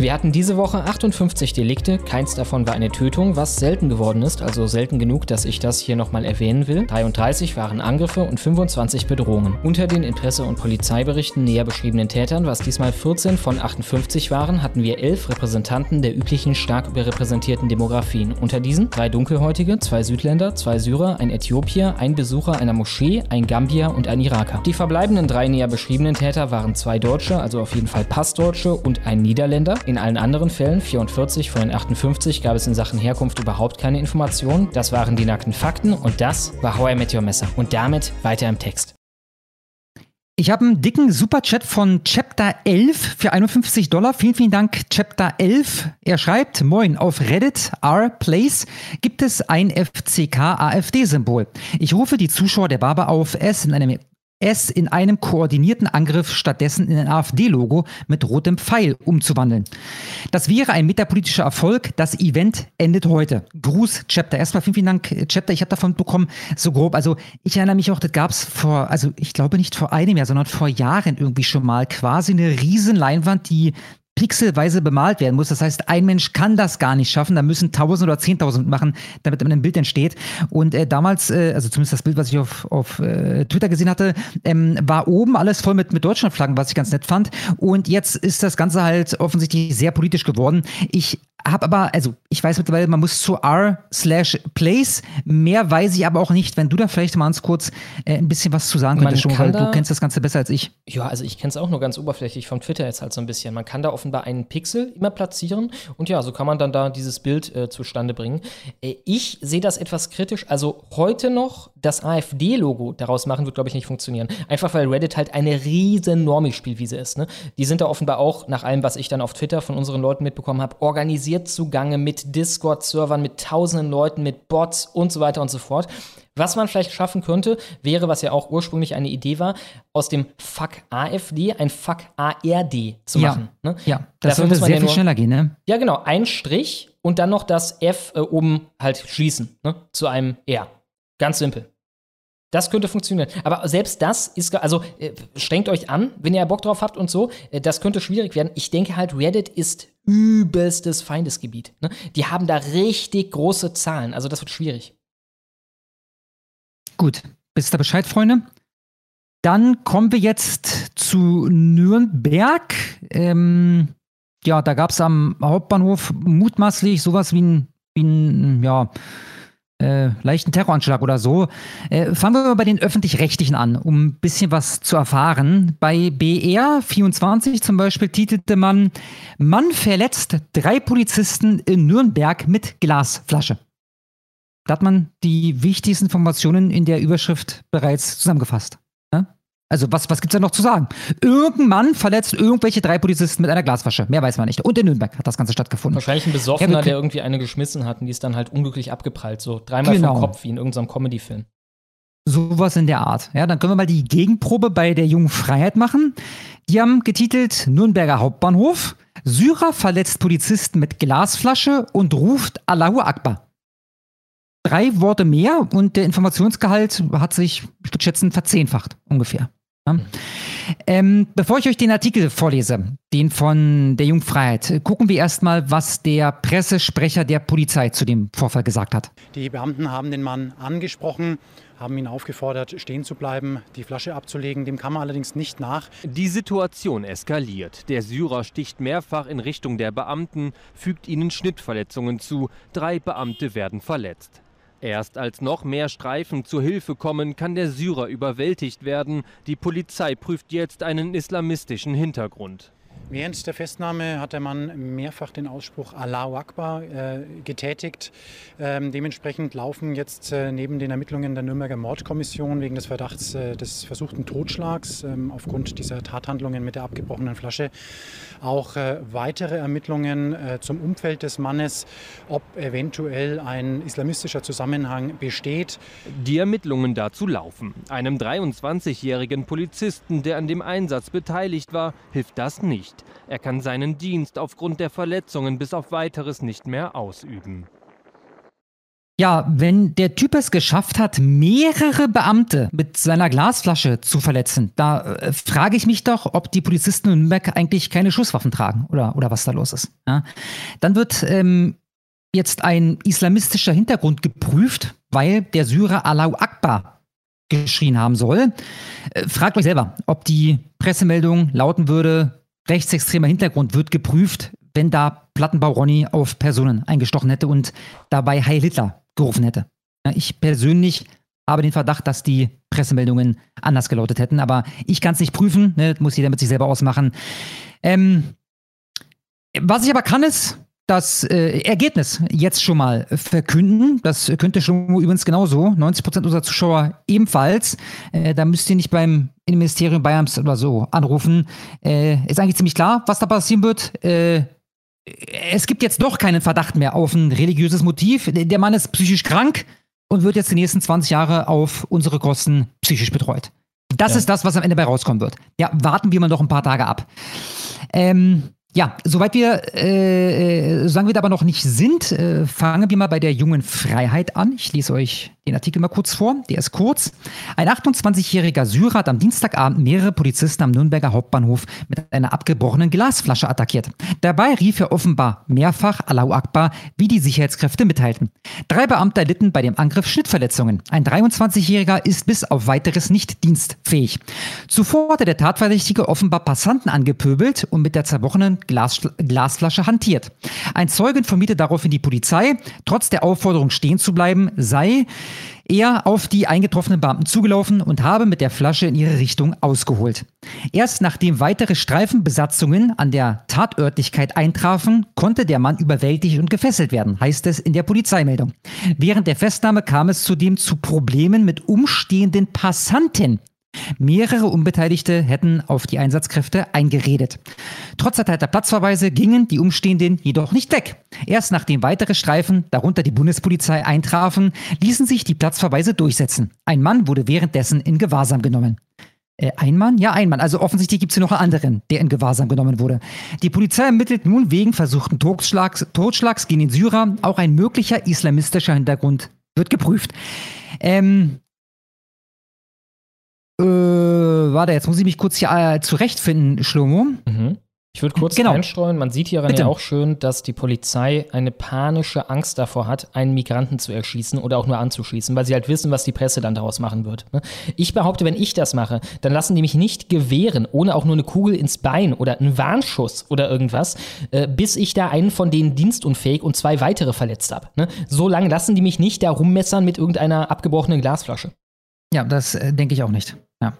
B: Wir hatten diese Woche 58 Delikte, keins davon war eine Tötung, was selten geworden ist, also selten genug, dass ich das hier nochmal erwähnen will. 33 waren Angriffe und 25 Bedrohungen. Unter den in Presse- und Polizeiberichten näher beschriebenen Tätern, was diesmal 14 von 58 waren, hatten wir 11 Repräsentanten der üblichen stark überrepräsentierten Demografien. Unter diesen drei Dunkelhäutige, zwei Südländer, zwei Syrer, ein Äthiopier, ein Besucher einer Moschee, ein Gambier und ein Iraker. Die verbleibenden drei näher beschriebenen Täter waren zwei Deutsche, also auf jeden Fall Passdeutsche und ein Niederländer. In allen anderen Fällen, 44 von den 58, gab es in Sachen Herkunft überhaupt keine Informationen. Das waren die nackten Fakten und das war How I Met Your Messer. Und damit weiter im Text.
C: Ich habe einen dicken Superchat von Chapter 11 für 51 Dollar. Vielen, vielen Dank, Chapter 11. Er schreibt, moin, auf Reddit R-Place gibt es ein FCK-AfD-Symbol. Ich rufe die Zuschauer der Barber auf, es in einem es in einem koordinierten Angriff stattdessen in ein AfD-Logo mit rotem Pfeil umzuwandeln. Das wäre ein metapolitischer Erfolg. Das Event endet heute. Gruß, Chapter. Erstmal vielen, vielen Dank, Chapter. Ich habe davon bekommen, so grob. Also ich erinnere mich auch, das gab es vor, also ich glaube nicht vor einem Jahr, sondern vor Jahren irgendwie schon mal quasi eine riesen Leinwand, die pixelweise bemalt werden muss. Das heißt, ein Mensch kann das gar nicht schaffen. Da müssen tausend oder zehntausend machen, damit ein Bild entsteht. Und äh, damals, äh, also zumindest das Bild, was ich auf, auf äh, Twitter gesehen hatte, ähm, war oben alles voll mit, mit Deutschlandflaggen, was ich ganz nett fand. Und jetzt ist das Ganze halt offensichtlich sehr politisch geworden. Ich habe aber, also ich weiß mittlerweile, man muss zu r slash place. Mehr weiß ich aber auch nicht. Wenn du da vielleicht mal ganz kurz äh, ein bisschen was zu sagen könntest, schon, weil du kennst das Ganze besser als ich.
B: Ja, also ich kenne es auch nur ganz oberflächlich vom Twitter jetzt halt so ein bisschen. Man kann da offenbar einen Pixel immer platzieren und ja, so kann man dann da dieses Bild äh, zustande bringen. Äh, ich sehe das etwas kritisch. Also heute noch das AfD-Logo daraus machen wird, glaube ich, nicht funktionieren. Einfach weil Reddit halt eine riesen Normie-Spielwiese ist. Ne? Die sind da offenbar auch, nach allem, was ich dann auf Twitter von unseren Leuten mitbekommen habe, organisiert automatisiert zugange mit Discord-Servern, mit tausenden Leuten, mit Bots und so weiter und so fort. Was man vielleicht schaffen könnte, wäre, was ja auch ursprünglich eine Idee war, aus dem Fuck AfD ein Fuck ARD zu
C: ja,
B: machen. Ne?
C: Ja, das Dafür sollte sehr ja viel schneller gehen, ne?
B: Ja, genau. Ein Strich und dann noch das F äh, oben halt schließen ne? zu einem R. Ganz simpel. Das könnte funktionieren. Aber selbst das ist, also äh, strengt euch an, wenn ihr Bock drauf habt und so. Äh, das könnte schwierig werden. Ich denke halt, Reddit ist übelstes Feindesgebiet. Ne? Die haben da richtig große Zahlen. Also das wird schwierig.
C: Gut, wisst ihr Bescheid, Freunde? Dann kommen wir jetzt zu Nürnberg. Ähm, ja, da gab es am Hauptbahnhof mutmaßlich sowas wie ein, wie ein ja, äh, leichten Terroranschlag oder so. Äh, fangen wir mal bei den öffentlich-rechtlichen an, um ein bisschen was zu erfahren. Bei BR24 zum Beispiel titelte man, Mann verletzt drei Polizisten in Nürnberg mit Glasflasche. Da hat man die wichtigsten Informationen in der Überschrift bereits zusammengefasst. Also was, was gibt es da noch zu sagen? Irgendein Mann verletzt irgendwelche drei Polizisten mit einer Glasflasche. Mehr weiß man nicht. Und in Nürnberg hat das Ganze stattgefunden.
B: Wahrscheinlich ein Besoffener, ja, der irgendwie eine geschmissen hat und die ist dann halt unglücklich abgeprallt. So dreimal genau. vom Kopf, wie in irgendeinem Comedy-Film.
C: Sowas in der Art. Ja, dann können wir mal die Gegenprobe bei der Jungen Freiheit machen. Die haben getitelt Nürnberger Hauptbahnhof. Syrer verletzt Polizisten mit Glasflasche und ruft Allahu Akbar. Drei Worte mehr und der Informationsgehalt hat sich, ich würde schätzen, verzehnfacht ungefähr. Ja. Ähm, bevor ich euch den Artikel vorlese, den von der Jungfreiheit, gucken wir erstmal, was der Pressesprecher der Polizei zu dem Vorfall gesagt hat.
F: Die Beamten haben den Mann angesprochen, haben ihn aufgefordert, stehen zu bleiben, die Flasche abzulegen. Dem kam er allerdings nicht nach.
G: Die Situation eskaliert. Der Syrer sticht mehrfach in Richtung der Beamten, fügt ihnen Schnittverletzungen zu. Drei Beamte werden verletzt. Erst als noch mehr Streifen zur Hilfe kommen, kann der Syrer überwältigt werden. Die Polizei prüft jetzt einen islamistischen Hintergrund.
F: Während der Festnahme hat der Mann mehrfach den Ausspruch Allahu Akbar äh, getätigt. Ähm, dementsprechend laufen jetzt äh, neben den Ermittlungen der Nürnberger Mordkommission wegen des Verdachts äh, des versuchten Totschlags ähm, aufgrund dieser Tathandlungen mit der abgebrochenen Flasche auch äh, weitere Ermittlungen äh, zum Umfeld des Mannes, ob eventuell ein islamistischer Zusammenhang besteht.
G: Die Ermittlungen dazu laufen. Einem 23-jährigen Polizisten, der an dem Einsatz beteiligt war, hilft das nicht. Er kann seinen Dienst aufgrund der Verletzungen bis auf weiteres nicht mehr ausüben.
C: Ja, wenn der Typ es geschafft hat, mehrere Beamte mit seiner Glasflasche zu verletzen, da äh, frage ich mich doch, ob die Polizisten in Nürnberg eigentlich keine Schusswaffen tragen oder, oder was da los ist. Ja? Dann wird ähm, jetzt ein islamistischer Hintergrund geprüft, weil der Syrer Allahu Akbar geschrien haben soll. Äh, fragt euch selber, ob die Pressemeldung lauten würde, rechtsextremer Hintergrund wird geprüft, wenn da Plattenbau Ronny auf Personen eingestochen hätte und dabei Heil Hitler gerufen hätte. Ich persönlich habe den Verdacht, dass die Pressemeldungen anders gelautet hätten, aber ich kann es nicht prüfen, ne, muss jeder mit sich selber ausmachen. Ähm, was ich aber kann, ist das äh, Ergebnis jetzt schon mal verkünden. Das könnte schon übrigens genauso. 90% unserer Zuschauer ebenfalls. Äh, da müsst ihr nicht beim Innenministerium Bayerns oder so anrufen. Äh, ist eigentlich ziemlich klar, was da passieren wird. Äh, es gibt jetzt doch keinen Verdacht mehr auf ein religiöses Motiv. Der Mann ist psychisch krank und wird jetzt die nächsten 20 Jahre auf unsere Kosten psychisch betreut. Das ja. ist das, was am Ende bei rauskommen wird. Ja, warten wir mal noch ein paar Tage ab. Ähm, ja, soweit wir, äh, sagen wir aber noch nicht sind, äh, fangen wir mal bei der jungen Freiheit an. Ich lese euch den Artikel mal kurz vor. Der ist kurz. Ein 28-jähriger Syrer hat am Dienstagabend mehrere Polizisten am Nürnberger Hauptbahnhof mit einer abgebrochenen Glasflasche attackiert. Dabei rief er offenbar mehrfach Allahu Akbar, wie die Sicherheitskräfte mitteilten. Drei Beamte erlitten bei dem Angriff Schnittverletzungen. Ein 23-jähriger ist bis auf weiteres nicht dienstfähig. Zuvor hatte der Tatverdächtige offenbar Passanten angepöbelt und mit der zerbrochenen Glas Glasflasche hantiert. Ein Zeuge informierte daraufhin die Polizei, trotz der Aufforderung stehen zu bleiben, sei er auf die eingetroffenen Beamten zugelaufen und habe mit der Flasche in ihre Richtung ausgeholt. Erst nachdem weitere Streifenbesatzungen an der Tatörtlichkeit eintrafen, konnte der Mann überwältigt und gefesselt werden, heißt es in der Polizeimeldung. Während der Festnahme kam es zudem zu Problemen mit umstehenden Passanten, Mehrere Unbeteiligte hätten auf die Einsatzkräfte eingeredet. Trotz erteilter Platzverweise gingen die Umstehenden jedoch nicht weg. Erst nachdem weitere Streifen, darunter die Bundespolizei, eintrafen, ließen sich die Platzverweise durchsetzen. Ein Mann wurde währenddessen in Gewahrsam genommen. Äh, ein Mann? Ja, ein Mann. Also offensichtlich gibt es hier noch einen anderen, der in Gewahrsam genommen wurde. Die Polizei ermittelt nun wegen versuchten Totschlags, Totschlags gegen den Syrer. Auch ein möglicher islamistischer Hintergrund wird geprüft. Ähm, äh, warte, jetzt muss ich mich kurz hier äh, zurechtfinden, Schlomo.
B: Mhm. Ich würde kurz genau. einstreuen, man sieht hieran Bitte. ja auch schön, dass die Polizei eine panische Angst davor hat, einen Migranten zu erschießen oder auch nur anzuschießen, weil sie halt wissen, was die Presse dann daraus machen wird. Ne? Ich behaupte, wenn ich das mache, dann lassen die mich nicht gewähren, ohne auch nur eine Kugel ins Bein oder einen Warnschuss oder irgendwas, äh, bis ich da einen von denen dienstunfähig und zwei weitere verletzt habe. Ne? So lange lassen die mich nicht da rummessern mit irgendeiner abgebrochenen Glasflasche.
C: Ja, das äh, denke ich auch nicht. Ja.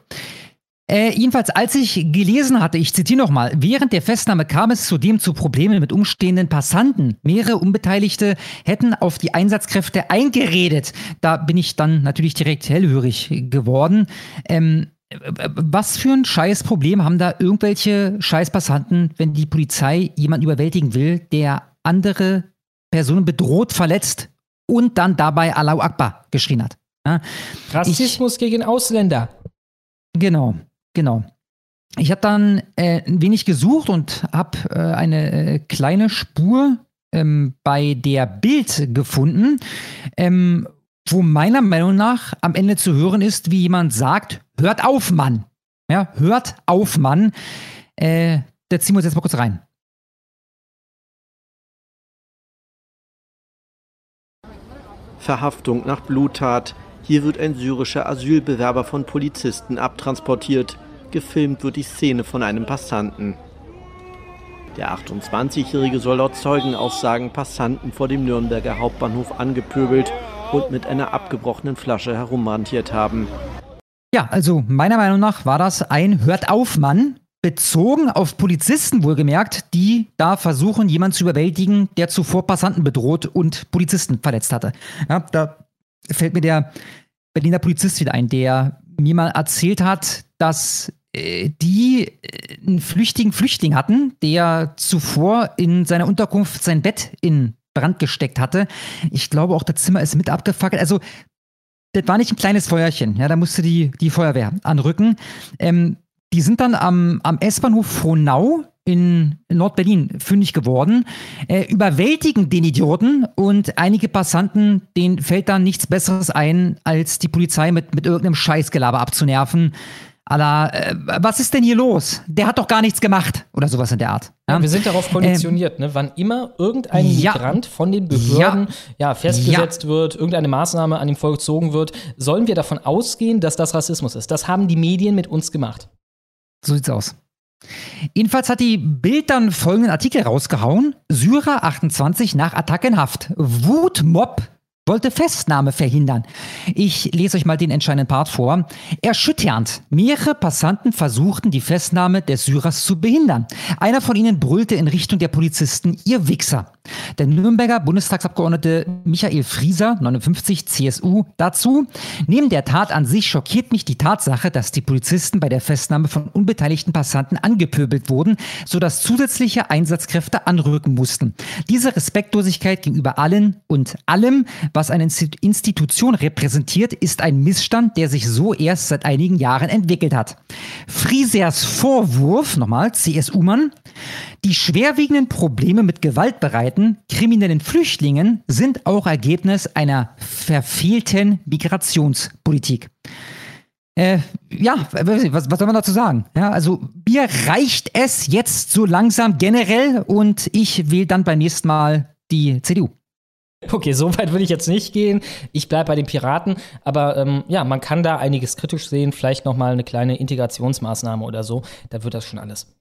C: Äh, jedenfalls, als ich gelesen hatte, ich zitiere nochmal, während der Festnahme kam es zudem zu Problemen mit umstehenden Passanten. Mehrere Unbeteiligte hätten auf die Einsatzkräfte eingeredet. Da bin ich dann natürlich direkt hellhörig geworden. Ähm, was für ein Scheißproblem haben da irgendwelche Scheißpassanten, wenn die Polizei jemanden überwältigen will, der andere Personen bedroht, verletzt und dann dabei Allahu Akbar geschrien hat? Ja?
B: Rassismus ich, gegen Ausländer.
C: Genau, genau. Ich habe dann äh, ein wenig gesucht und habe äh, eine äh, kleine Spur ähm, bei der Bild gefunden, ähm, wo meiner Meinung nach am Ende zu hören ist, wie jemand sagt, hört auf, Mann. Ja, hört auf, Mann. Äh, da ziehen wir uns jetzt mal kurz rein.
H: Verhaftung nach Bluttat. Hier wird ein syrischer Asylbewerber von Polizisten abtransportiert. Gefilmt wird die Szene von einem Passanten. Der 28-Jährige soll laut Zeugenaussagen Passanten vor dem Nürnberger Hauptbahnhof angepöbelt und mit einer abgebrochenen Flasche herumhantiert haben.
C: Ja, also meiner Meinung nach war das ein Hört auf, Mann, bezogen auf Polizisten wohlgemerkt, die da versuchen, jemanden zu überwältigen, der zuvor Passanten bedroht und Polizisten verletzt hatte. Ja, da fällt mir der Berliner Polizist wieder ein, der mir mal erzählt hat, dass äh, die äh, einen flüchtigen Flüchtling hatten, der zuvor in seiner Unterkunft sein Bett in Brand gesteckt hatte. Ich glaube auch, das Zimmer ist mit abgefackelt. Also, das war nicht ein kleines Feuerchen. Ja, da musste die, die Feuerwehr anrücken. Ähm, die sind dann am, am S-Bahnhof Frohnau in Nordberlin fündig geworden, äh, überwältigen den Idioten und einige Passanten, denen fällt dann nichts Besseres ein, als die Polizei mit, mit irgendeinem Scheißgelaber abzunerven. Aber äh, was ist denn hier los? Der hat doch gar nichts gemacht oder sowas in der Art.
B: Ja, wir sind darauf konditioniert, ähm, ne? wann immer irgendein ja, Migrant von den Behörden ja, ja festgesetzt wird, irgendeine Maßnahme an ihm vollzogen wird, sollen wir davon ausgehen, dass das Rassismus ist. Das haben die Medien mit uns gemacht.
C: So sieht's aus. Jedenfalls hat die Bild dann folgenden Artikel rausgehauen. Syrer 28 nach Attacke in Haft. Wutmob wollte Festnahme verhindern. Ich lese euch mal den entscheidenden Part vor. Erschütternd. Mehrere Passanten versuchten, die Festnahme des Syrers zu behindern. Einer von ihnen brüllte in Richtung der Polizisten, ihr Wichser. Der Nürnberger Bundestagsabgeordnete Michael Frieser, 59 CSU, dazu. Neben der Tat an sich schockiert mich die Tatsache, dass die Polizisten bei der Festnahme von unbeteiligten Passanten angepöbelt wurden, sodass zusätzliche Einsatzkräfte anrücken mussten. Diese Respektlosigkeit gegenüber allen und allem, was eine Institution repräsentiert, ist ein Missstand, der sich so erst seit einigen Jahren entwickelt hat. Friesers Vorwurf, nochmal, CSU-Mann, die schwerwiegenden Probleme mit gewaltbereiten, kriminellen Flüchtlingen sind auch Ergebnis einer verfehlten Migrationspolitik. Äh, ja, was, was soll man dazu sagen? Ja, also mir reicht es jetzt so langsam generell und ich wähle dann beim nächsten Mal die CDU.
B: Okay, so weit würde ich jetzt nicht gehen. Ich bleibe bei den Piraten. Aber ähm, ja, man kann da einiges kritisch sehen. Vielleicht noch mal eine kleine Integrationsmaßnahme oder so. Da wird das schon alles.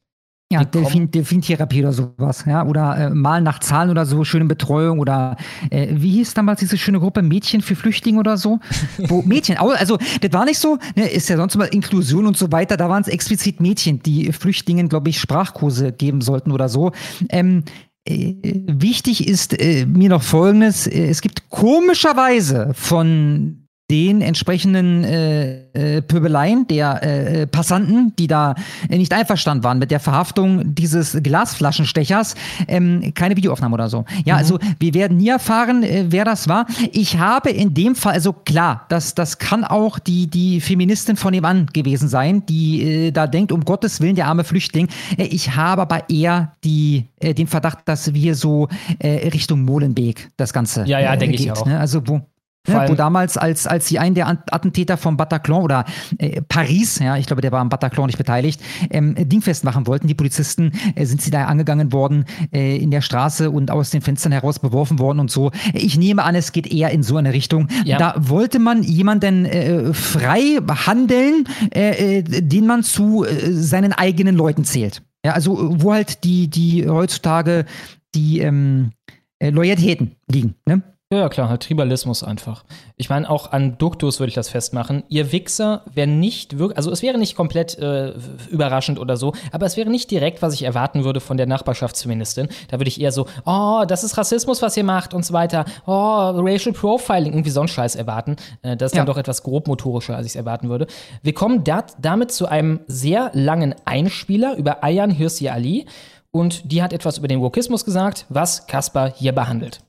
C: Ja, Delfin, Delfintherapie oder sowas, ja, oder äh, Malen nach Zahlen oder so, schöne Betreuung oder äh, wie hieß damals diese schöne Gruppe Mädchen für Flüchtlinge oder so? Wo [LAUGHS] Mädchen, also das war nicht so, ne, ist ja sonst immer Inklusion und so weiter, da waren es explizit Mädchen, die Flüchtlingen, glaube ich, Sprachkurse geben sollten oder so. Ähm, äh, wichtig ist äh, mir noch Folgendes. Äh, es gibt komischerweise von den entsprechenden äh, äh, Pöbeleien der äh, Passanten, die da nicht einverstanden waren mit der Verhaftung dieses Glasflaschenstechers, ähm, keine Videoaufnahme oder so. Ja, mhm. also wir werden nie erfahren, äh, wer das war. Ich habe in dem Fall, also klar, das, das kann auch die, die Feministin von ihm an gewesen sein, die äh, da denkt, um Gottes Willen, der arme Flüchtling. Äh, ich habe aber eher die, den Verdacht, dass wir so Richtung Molenbeek das Ganze
B: ja, ja, denke ich auch.
C: Ne? Also wo Ne, wo damals, als, als sie einen der Attentäter vom Bataclan oder äh, Paris, ja, ich glaube, der war am Bataclan nicht beteiligt, ähm, dingfest machen wollten, die Polizisten, äh, sind sie da angegangen worden äh, in der Straße und aus den Fenstern heraus beworfen worden und so. Ich nehme an, es geht eher in so eine Richtung. Ja. Da wollte man jemanden äh, frei handeln, äh, äh, den man zu seinen eigenen Leuten zählt. Ja, also wo halt die, die heutzutage die ähm, Loyalitäten liegen. Ne?
B: Ja, klar, halt Tribalismus einfach. Ich meine, auch an Duktus würde ich das festmachen. Ihr Wichser wäre nicht wirklich, also es wäre nicht komplett äh, überraschend oder so, aber es wäre nicht direkt, was ich erwarten würde von der Nachbarschaftsfeministin. Da würde ich eher so, oh, das ist Rassismus, was ihr macht und so weiter. Oh, Racial Profiling, irgendwie so einen Scheiß erwarten. Äh, das ist ja. dann doch etwas grobmotorischer, als ich es erwarten würde. Wir kommen dat, damit zu einem sehr langen Einspieler über Ayan Hirsi Ali und die hat etwas über den Wokismus gesagt, was Kaspar hier behandelt.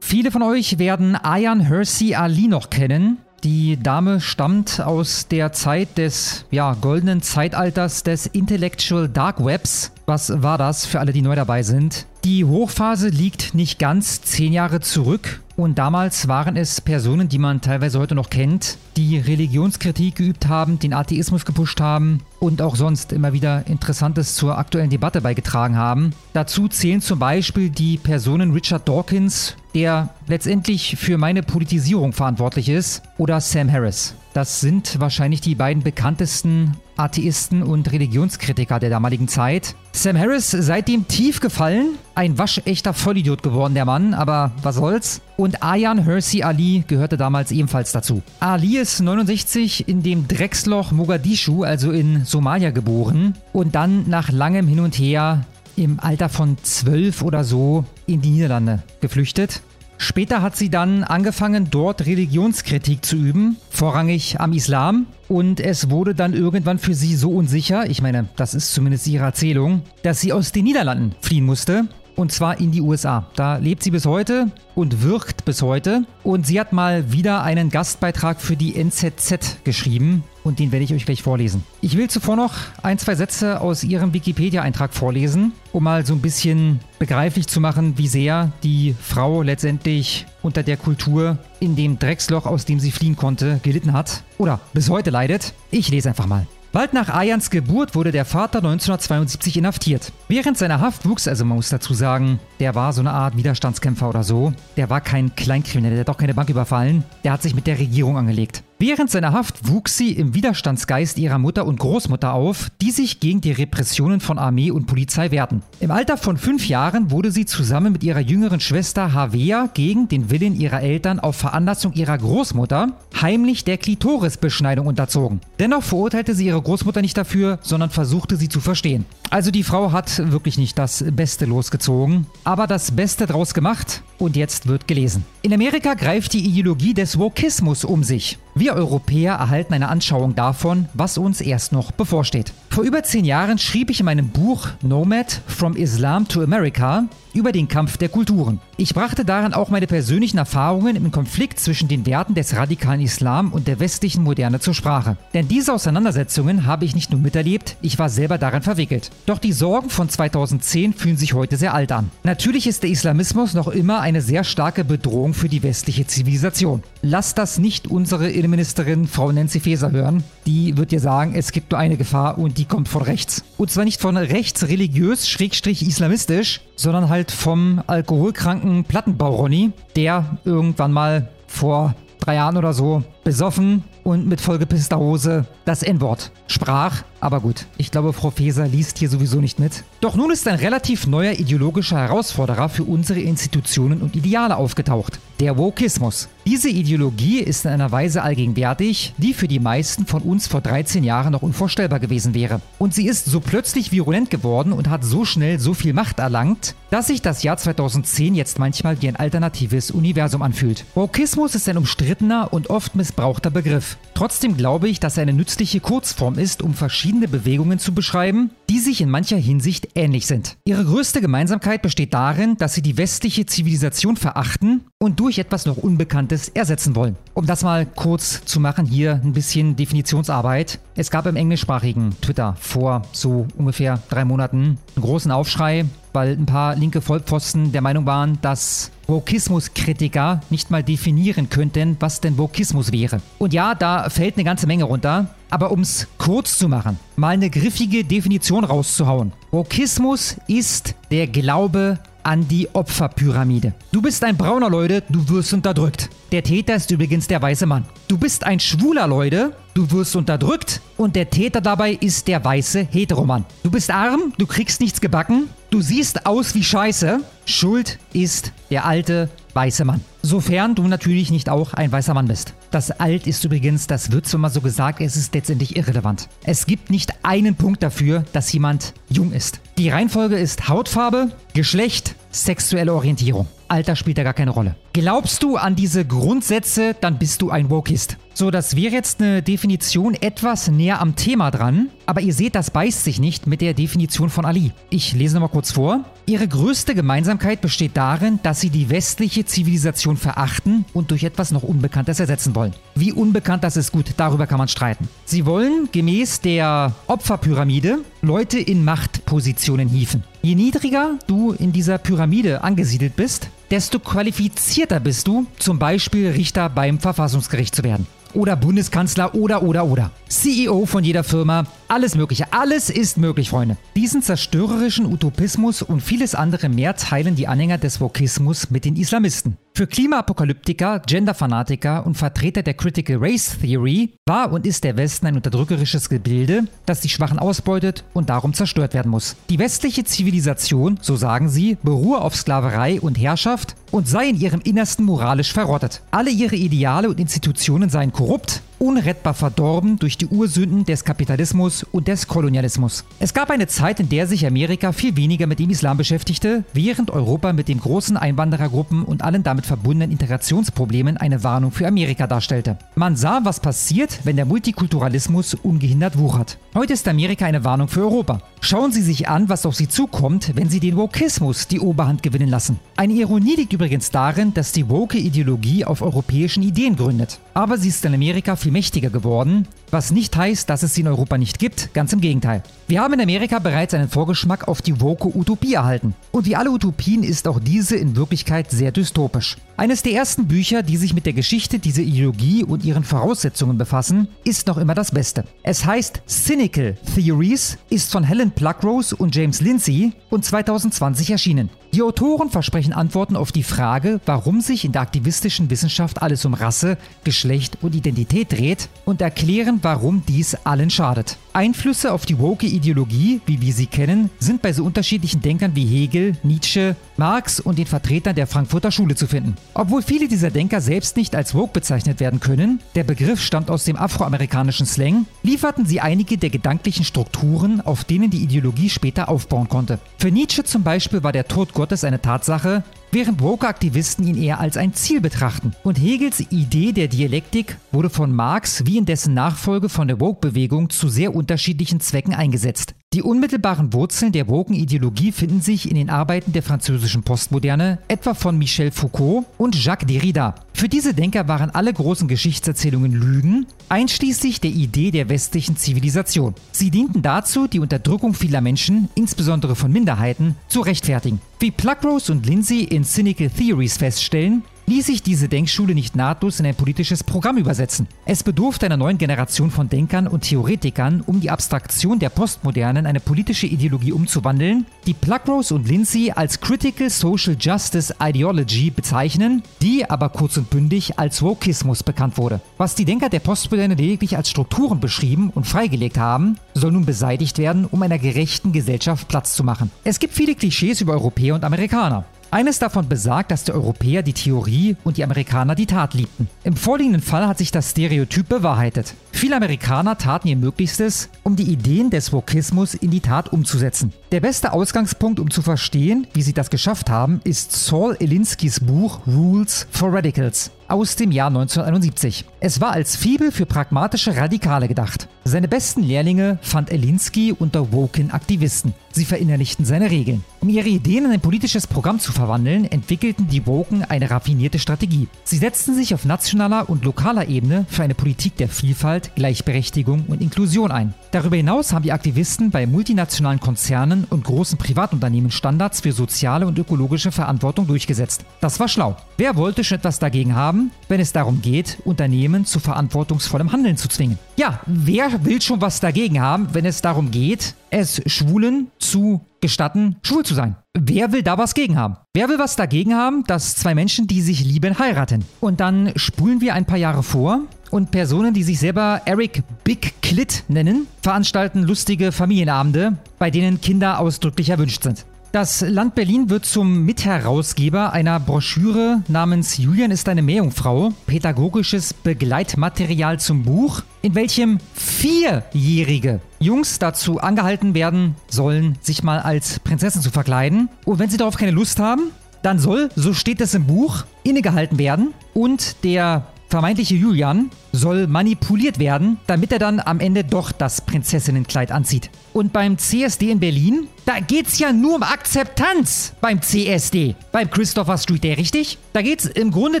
C: Viele von euch werden Ayan Hersey Ali noch kennen. Die Dame stammt aus der Zeit des ja, goldenen Zeitalters des Intellectual Dark Webs. Was war das für alle, die neu dabei sind? Die Hochphase liegt nicht ganz zehn Jahre zurück und damals waren es Personen, die man teilweise heute noch kennt, die Religionskritik geübt haben, den Atheismus gepusht haben und auch sonst immer wieder Interessantes zur aktuellen Debatte beigetragen haben. Dazu zählen zum Beispiel die Personen Richard Dawkins, der letztendlich für meine Politisierung verantwortlich ist, oder Sam Harris. Das sind wahrscheinlich die beiden bekanntesten Atheisten und Religionskritiker der damaligen Zeit. Sam Harris seitdem tief gefallen, ein waschechter Vollidiot geworden der Mann, aber was soll's. Und Ayan Hersey Ali gehörte damals ebenfalls dazu. Ali ist 69 in dem Drecksloch Mogadischu, also in Somalia geboren und dann nach langem Hin und Her im Alter von 12 oder so in die Niederlande geflüchtet. Später hat sie dann angefangen, dort Religionskritik zu üben, vorrangig am Islam. Und es wurde dann irgendwann für sie so unsicher, ich meine, das ist zumindest ihre Erzählung, dass sie aus den Niederlanden fliehen musste und zwar in die USA. Da lebt sie bis heute und wirkt bis heute. Und sie hat mal wieder einen Gastbeitrag für die NZZ geschrieben und den werde ich euch gleich vorlesen. Ich will zuvor noch ein, zwei Sätze aus ihrem Wikipedia-Eintrag vorlesen, um mal so ein bisschen begreiflich zu machen, wie sehr die Frau letztendlich unter der Kultur in dem Drecksloch, aus dem sie fliehen konnte, gelitten hat oder bis heute leidet. Ich lese einfach mal. Bald nach Ayans Geburt wurde der Vater 1972 inhaftiert. Während seiner Haft wuchs, also man muss dazu sagen, der war so eine Art Widerstandskämpfer oder so. Der war kein Kleinkrimineller, der hat auch keine Bank überfallen. Der hat sich mit der Regierung angelegt. Während seiner Haft wuchs sie im Widerstandsgeist ihrer Mutter und Großmutter auf, die sich gegen die Repressionen von Armee und Polizei wehrten. Im Alter von fünf Jahren wurde sie zusammen mit ihrer jüngeren Schwester Havea gegen den Willen ihrer Eltern auf Veranlassung ihrer Großmutter heimlich der Klitorisbeschneidung unterzogen. Dennoch verurteilte sie ihre Großmutter nicht dafür, sondern versuchte sie zu verstehen. Also die Frau hat wirklich nicht das Beste losgezogen, aber das Beste draus gemacht und jetzt wird gelesen. In Amerika greift die Ideologie des Wokismus um sich. Wir Europäer erhalten eine Anschauung davon, was uns erst noch bevorsteht. Vor über zehn Jahren schrieb ich in meinem Buch Nomad From Islam to America über den Kampf der Kulturen. Ich brachte darin auch meine persönlichen Erfahrungen im Konflikt zwischen den Werten des radikalen Islam und der westlichen Moderne zur Sprache. Denn diese Auseinandersetzungen habe ich nicht nur miterlebt, ich war selber daran verwickelt. Doch die Sorgen von 2010 fühlen sich heute sehr alt an. Natürlich ist der Islamismus noch immer eine sehr starke Bedrohung für die westliche Zivilisation. Lasst das nicht unsere Innenministerin Frau Nancy Faeser hören. Die wird dir sagen, es gibt nur eine Gefahr und die kommt von rechts. Und zwar nicht von rechts religiös, schrägstrich islamistisch, sondern halt vom alkoholkranken Plattenbau-Ronny, der irgendwann mal vor drei Jahren oder so besoffen und mit vollgepisster Hose das N-Wort sprach. Aber gut, ich glaube, Frau Feser liest hier sowieso nicht mit. Doch nun ist ein relativ neuer ideologischer Herausforderer für unsere Institutionen und Ideale aufgetaucht. Der Wokismus. Diese Ideologie ist in einer Weise allgegenwärtig, die für die meisten von uns vor 13 Jahren noch unvorstellbar gewesen wäre. Und sie ist so plötzlich virulent geworden und hat so schnell so viel Macht erlangt, dass sich das Jahr 2010 jetzt manchmal wie ein alternatives Universum anfühlt. Wokismus ist ein umstrittener und oft missbrauchter Begriff. Trotzdem glaube ich, dass er eine nützliche Kurzform ist, um verschiedene Bewegungen zu beschreiben, die sich in mancher Hinsicht ähnlich sind. Ihre größte Gemeinsamkeit besteht darin, dass sie die westliche Zivilisation verachten und durch etwas noch Unbekanntes ersetzen wollen. Um das mal kurz zu machen, hier ein bisschen Definitionsarbeit. Es gab im englischsprachigen Twitter vor so ungefähr drei Monaten einen großen Aufschrei, weil ein paar linke Vollpfosten der Meinung waren, dass Vokismus-Kritiker nicht mal definieren könnten, was denn Vokismus wäre. Und ja, da fällt eine ganze Menge runter. Aber um es kurz zu machen, mal eine griffige Definition rauszuhauen. Vokismus ist der Glaube an die Opferpyramide. Du bist ein brauner Leute, du wirst unterdrückt. Der Täter ist übrigens der weiße Mann. Du bist ein schwuler Leute, du wirst unterdrückt und der Täter dabei ist der weiße Heteromann. Du bist arm, du kriegst nichts gebacken, du siehst aus wie Scheiße. Schuld ist der alte weiße Mann. Sofern du natürlich nicht auch ein weißer Mann bist. Das Alt ist übrigens, das wird zwar mal so gesagt, es ist letztendlich irrelevant. Es gibt nicht einen Punkt dafür, dass jemand jung ist. Die Reihenfolge ist Hautfarbe, Geschlecht, Sexuelle Orientierung. Alter spielt da gar keine Rolle. Glaubst du an diese Grundsätze, dann bist du ein Wokist. So, das wäre jetzt eine Definition etwas näher am Thema dran, aber ihr seht, das beißt sich nicht mit der Definition von Ali. Ich lese nochmal kurz vor. Ihre größte Gemeinsamkeit besteht darin, dass sie die westliche Zivilisation verachten und durch etwas noch Unbekanntes ersetzen wollen. Wie unbekannt das ist gut, darüber kann man streiten. Sie wollen gemäß der Opferpyramide Leute in Machtpositionen hieven. Je niedriger du in dieser Pyramide angesiedelt bist, desto qualifizierter bist du, zum Beispiel Richter beim Verfassungsgericht zu werden. Oder Bundeskanzler oder oder oder. CEO von jeder Firma, alles Mögliche. Alles ist möglich, Freunde. Diesen zerstörerischen Utopismus und vieles andere mehr teilen die Anhänger des Wokismus mit den Islamisten. Für Klimaapokalyptiker, Genderfanatiker und Vertreter der Critical Race Theory war und ist der Westen ein unterdrückerisches Gebilde, das die Schwachen ausbeutet und darum zerstört werden muss. Die westliche Zivilisation, so sagen sie, beruhe auf Sklaverei und Herrschaft und sei in ihrem Innersten moralisch verrottet. Alle ihre Ideale und Institutionen seien korrupt, unrettbar verdorben durch die Ursünden des Kapitalismus und des Kolonialismus. Es gab eine Zeit, in der sich Amerika viel weniger mit dem Islam beschäftigte, während Europa mit den großen Einwanderergruppen und allen damit verbundenen Integrationsproblemen eine Warnung für Amerika darstellte. Man sah, was passiert, wenn der Multikulturalismus ungehindert wuchert. Heute ist Amerika eine Warnung für Europa. Schauen Sie sich an, was auf Sie zukommt, wenn Sie den Wokismus die Oberhand gewinnen lassen. Eine Ironie liegt übrigens darin, dass die woke Ideologie auf europäischen Ideen gründet. Aber sie ist in Amerika viel mächtiger geworden, was nicht heißt, dass es sie in Europa nicht gibt, ganz im Gegenteil. Wir haben in Amerika bereits einen Vorgeschmack auf die woke Utopie erhalten. Und wie alle Utopien ist auch diese in Wirklichkeit sehr dystopisch. Eines der ersten Bücher, die sich mit der Geschichte dieser Ideologie und ihren Voraussetzungen befassen, ist noch immer das Beste. Es heißt Cynical Theories, ist von Helen Pluckrose und James Lindsay und 2020 erschienen. Die Autoren versprechen Antworten auf die Frage, warum sich in der aktivistischen Wissenschaft alles um Rasse, Geschlecht und Identität dreht und erklären, warum dies allen schadet. Einflüsse auf die woke Ideologie, wie wir sie kennen, sind bei so unterschiedlichen Denkern wie Hegel, Nietzsche, Marx und den Vertretern der Frankfurter Schule zu finden. Obwohl viele dieser Denker selbst nicht als woke bezeichnet werden können, der Begriff stammt aus dem afroamerikanischen Slang, lieferten sie einige der gedanklichen Strukturen, auf denen die Ideologie später aufbauen konnte. Für Nietzsche zum Beispiel war der Tod Gottes eine Tatsache, während Woke-Aktivisten ihn eher als ein Ziel betrachten. Und Hegels Idee der Dialektik wurde von Marx wie in dessen Nachfolge von der Woke-Bewegung zu sehr unterschiedlichen Zwecken eingesetzt. Die unmittelbaren Wurzeln der Woken-Ideologie finden sich in den Arbeiten der französischen Postmoderne, etwa von Michel Foucault und Jacques Derrida. Für diese Denker waren alle großen Geschichtserzählungen Lügen, einschließlich der Idee der westlichen Zivilisation. Sie dienten dazu, die Unterdrückung vieler Menschen, insbesondere von Minderheiten, zu rechtfertigen. Wie Pluckrose und Lindsay in Cynical Theories feststellen, ließ sich diese Denkschule nicht nahtlos in ein politisches Programm übersetzen. Es bedurfte einer neuen Generation von Denkern und Theoretikern, um die Abstraktion der Postmoderne in eine politische Ideologie umzuwandeln, die Pluckrose und Lindsay als Critical Social Justice Ideology bezeichnen, die aber kurz und bündig als Wokismus bekannt wurde. Was die Denker der Postmoderne lediglich als Strukturen beschrieben und freigelegt haben, soll nun beseitigt werden, um einer gerechten Gesellschaft Platz zu machen. Es gibt viele Klischees über Europäer und Amerikaner. Eines davon besagt, dass die Europäer die Theorie und die Amerikaner die Tat liebten. Im vorliegenden Fall hat sich das Stereotyp bewahrheitet. Viele Amerikaner taten ihr Möglichstes, um die Ideen des Wokismus in die Tat umzusetzen. Der beste Ausgangspunkt, um zu verstehen, wie sie das geschafft haben, ist Saul Elinskys Buch Rules for Radicals aus dem Jahr 1971. Es war als Fibel für pragmatische Radikale gedacht. Seine besten Lehrlinge fand Elinsky unter Woken-Aktivisten. Sie verinnerlichten seine Regeln. Um ihre Ideen in ein politisches Programm zu verwandeln, entwickelten die Woken eine raffinierte Strategie. Sie setzten sich auf nationaler und lokaler Ebene für eine Politik der Vielfalt, Gleichberechtigung und Inklusion ein. Darüber hinaus haben die Aktivisten bei multinationalen Konzernen und großen Privatunternehmen Standards für soziale und ökologische Verantwortung durchgesetzt. Das war schlau. Wer wollte schon etwas dagegen haben, wenn es darum geht, Unternehmen zu verantwortungsvollem Handeln zu zwingen? Ja, wer will schon was dagegen haben, wenn es darum geht, es Schwulen zu gestatten, schwul zu sein? Wer will da was gegen haben? Wer will was dagegen haben, dass zwei Menschen, die sich lieben, heiraten? Und dann spulen wir ein paar Jahre vor und Personen, die sich selber Eric Big Clit nennen, veranstalten lustige Familienabende, bei denen Kinder ausdrücklich erwünscht sind. Das Land Berlin wird zum Mitherausgeber einer Broschüre namens Julian ist eine Meerjungfrau, pädagogisches Begleitmaterial zum Buch, in welchem vierjährige Jungs dazu angehalten werden sollen, sich mal als Prinzessin zu verkleiden. Und wenn sie darauf keine Lust haben, dann soll, so steht es im Buch, innegehalten werden und der vermeintliche Julian soll manipuliert werden, damit er dann am Ende doch das Prinzessinnenkleid anzieht. Und beim CSD in Berlin, da geht's ja nur um Akzeptanz beim CSD, beim Christopher Street Day, richtig? Da geht's im Grunde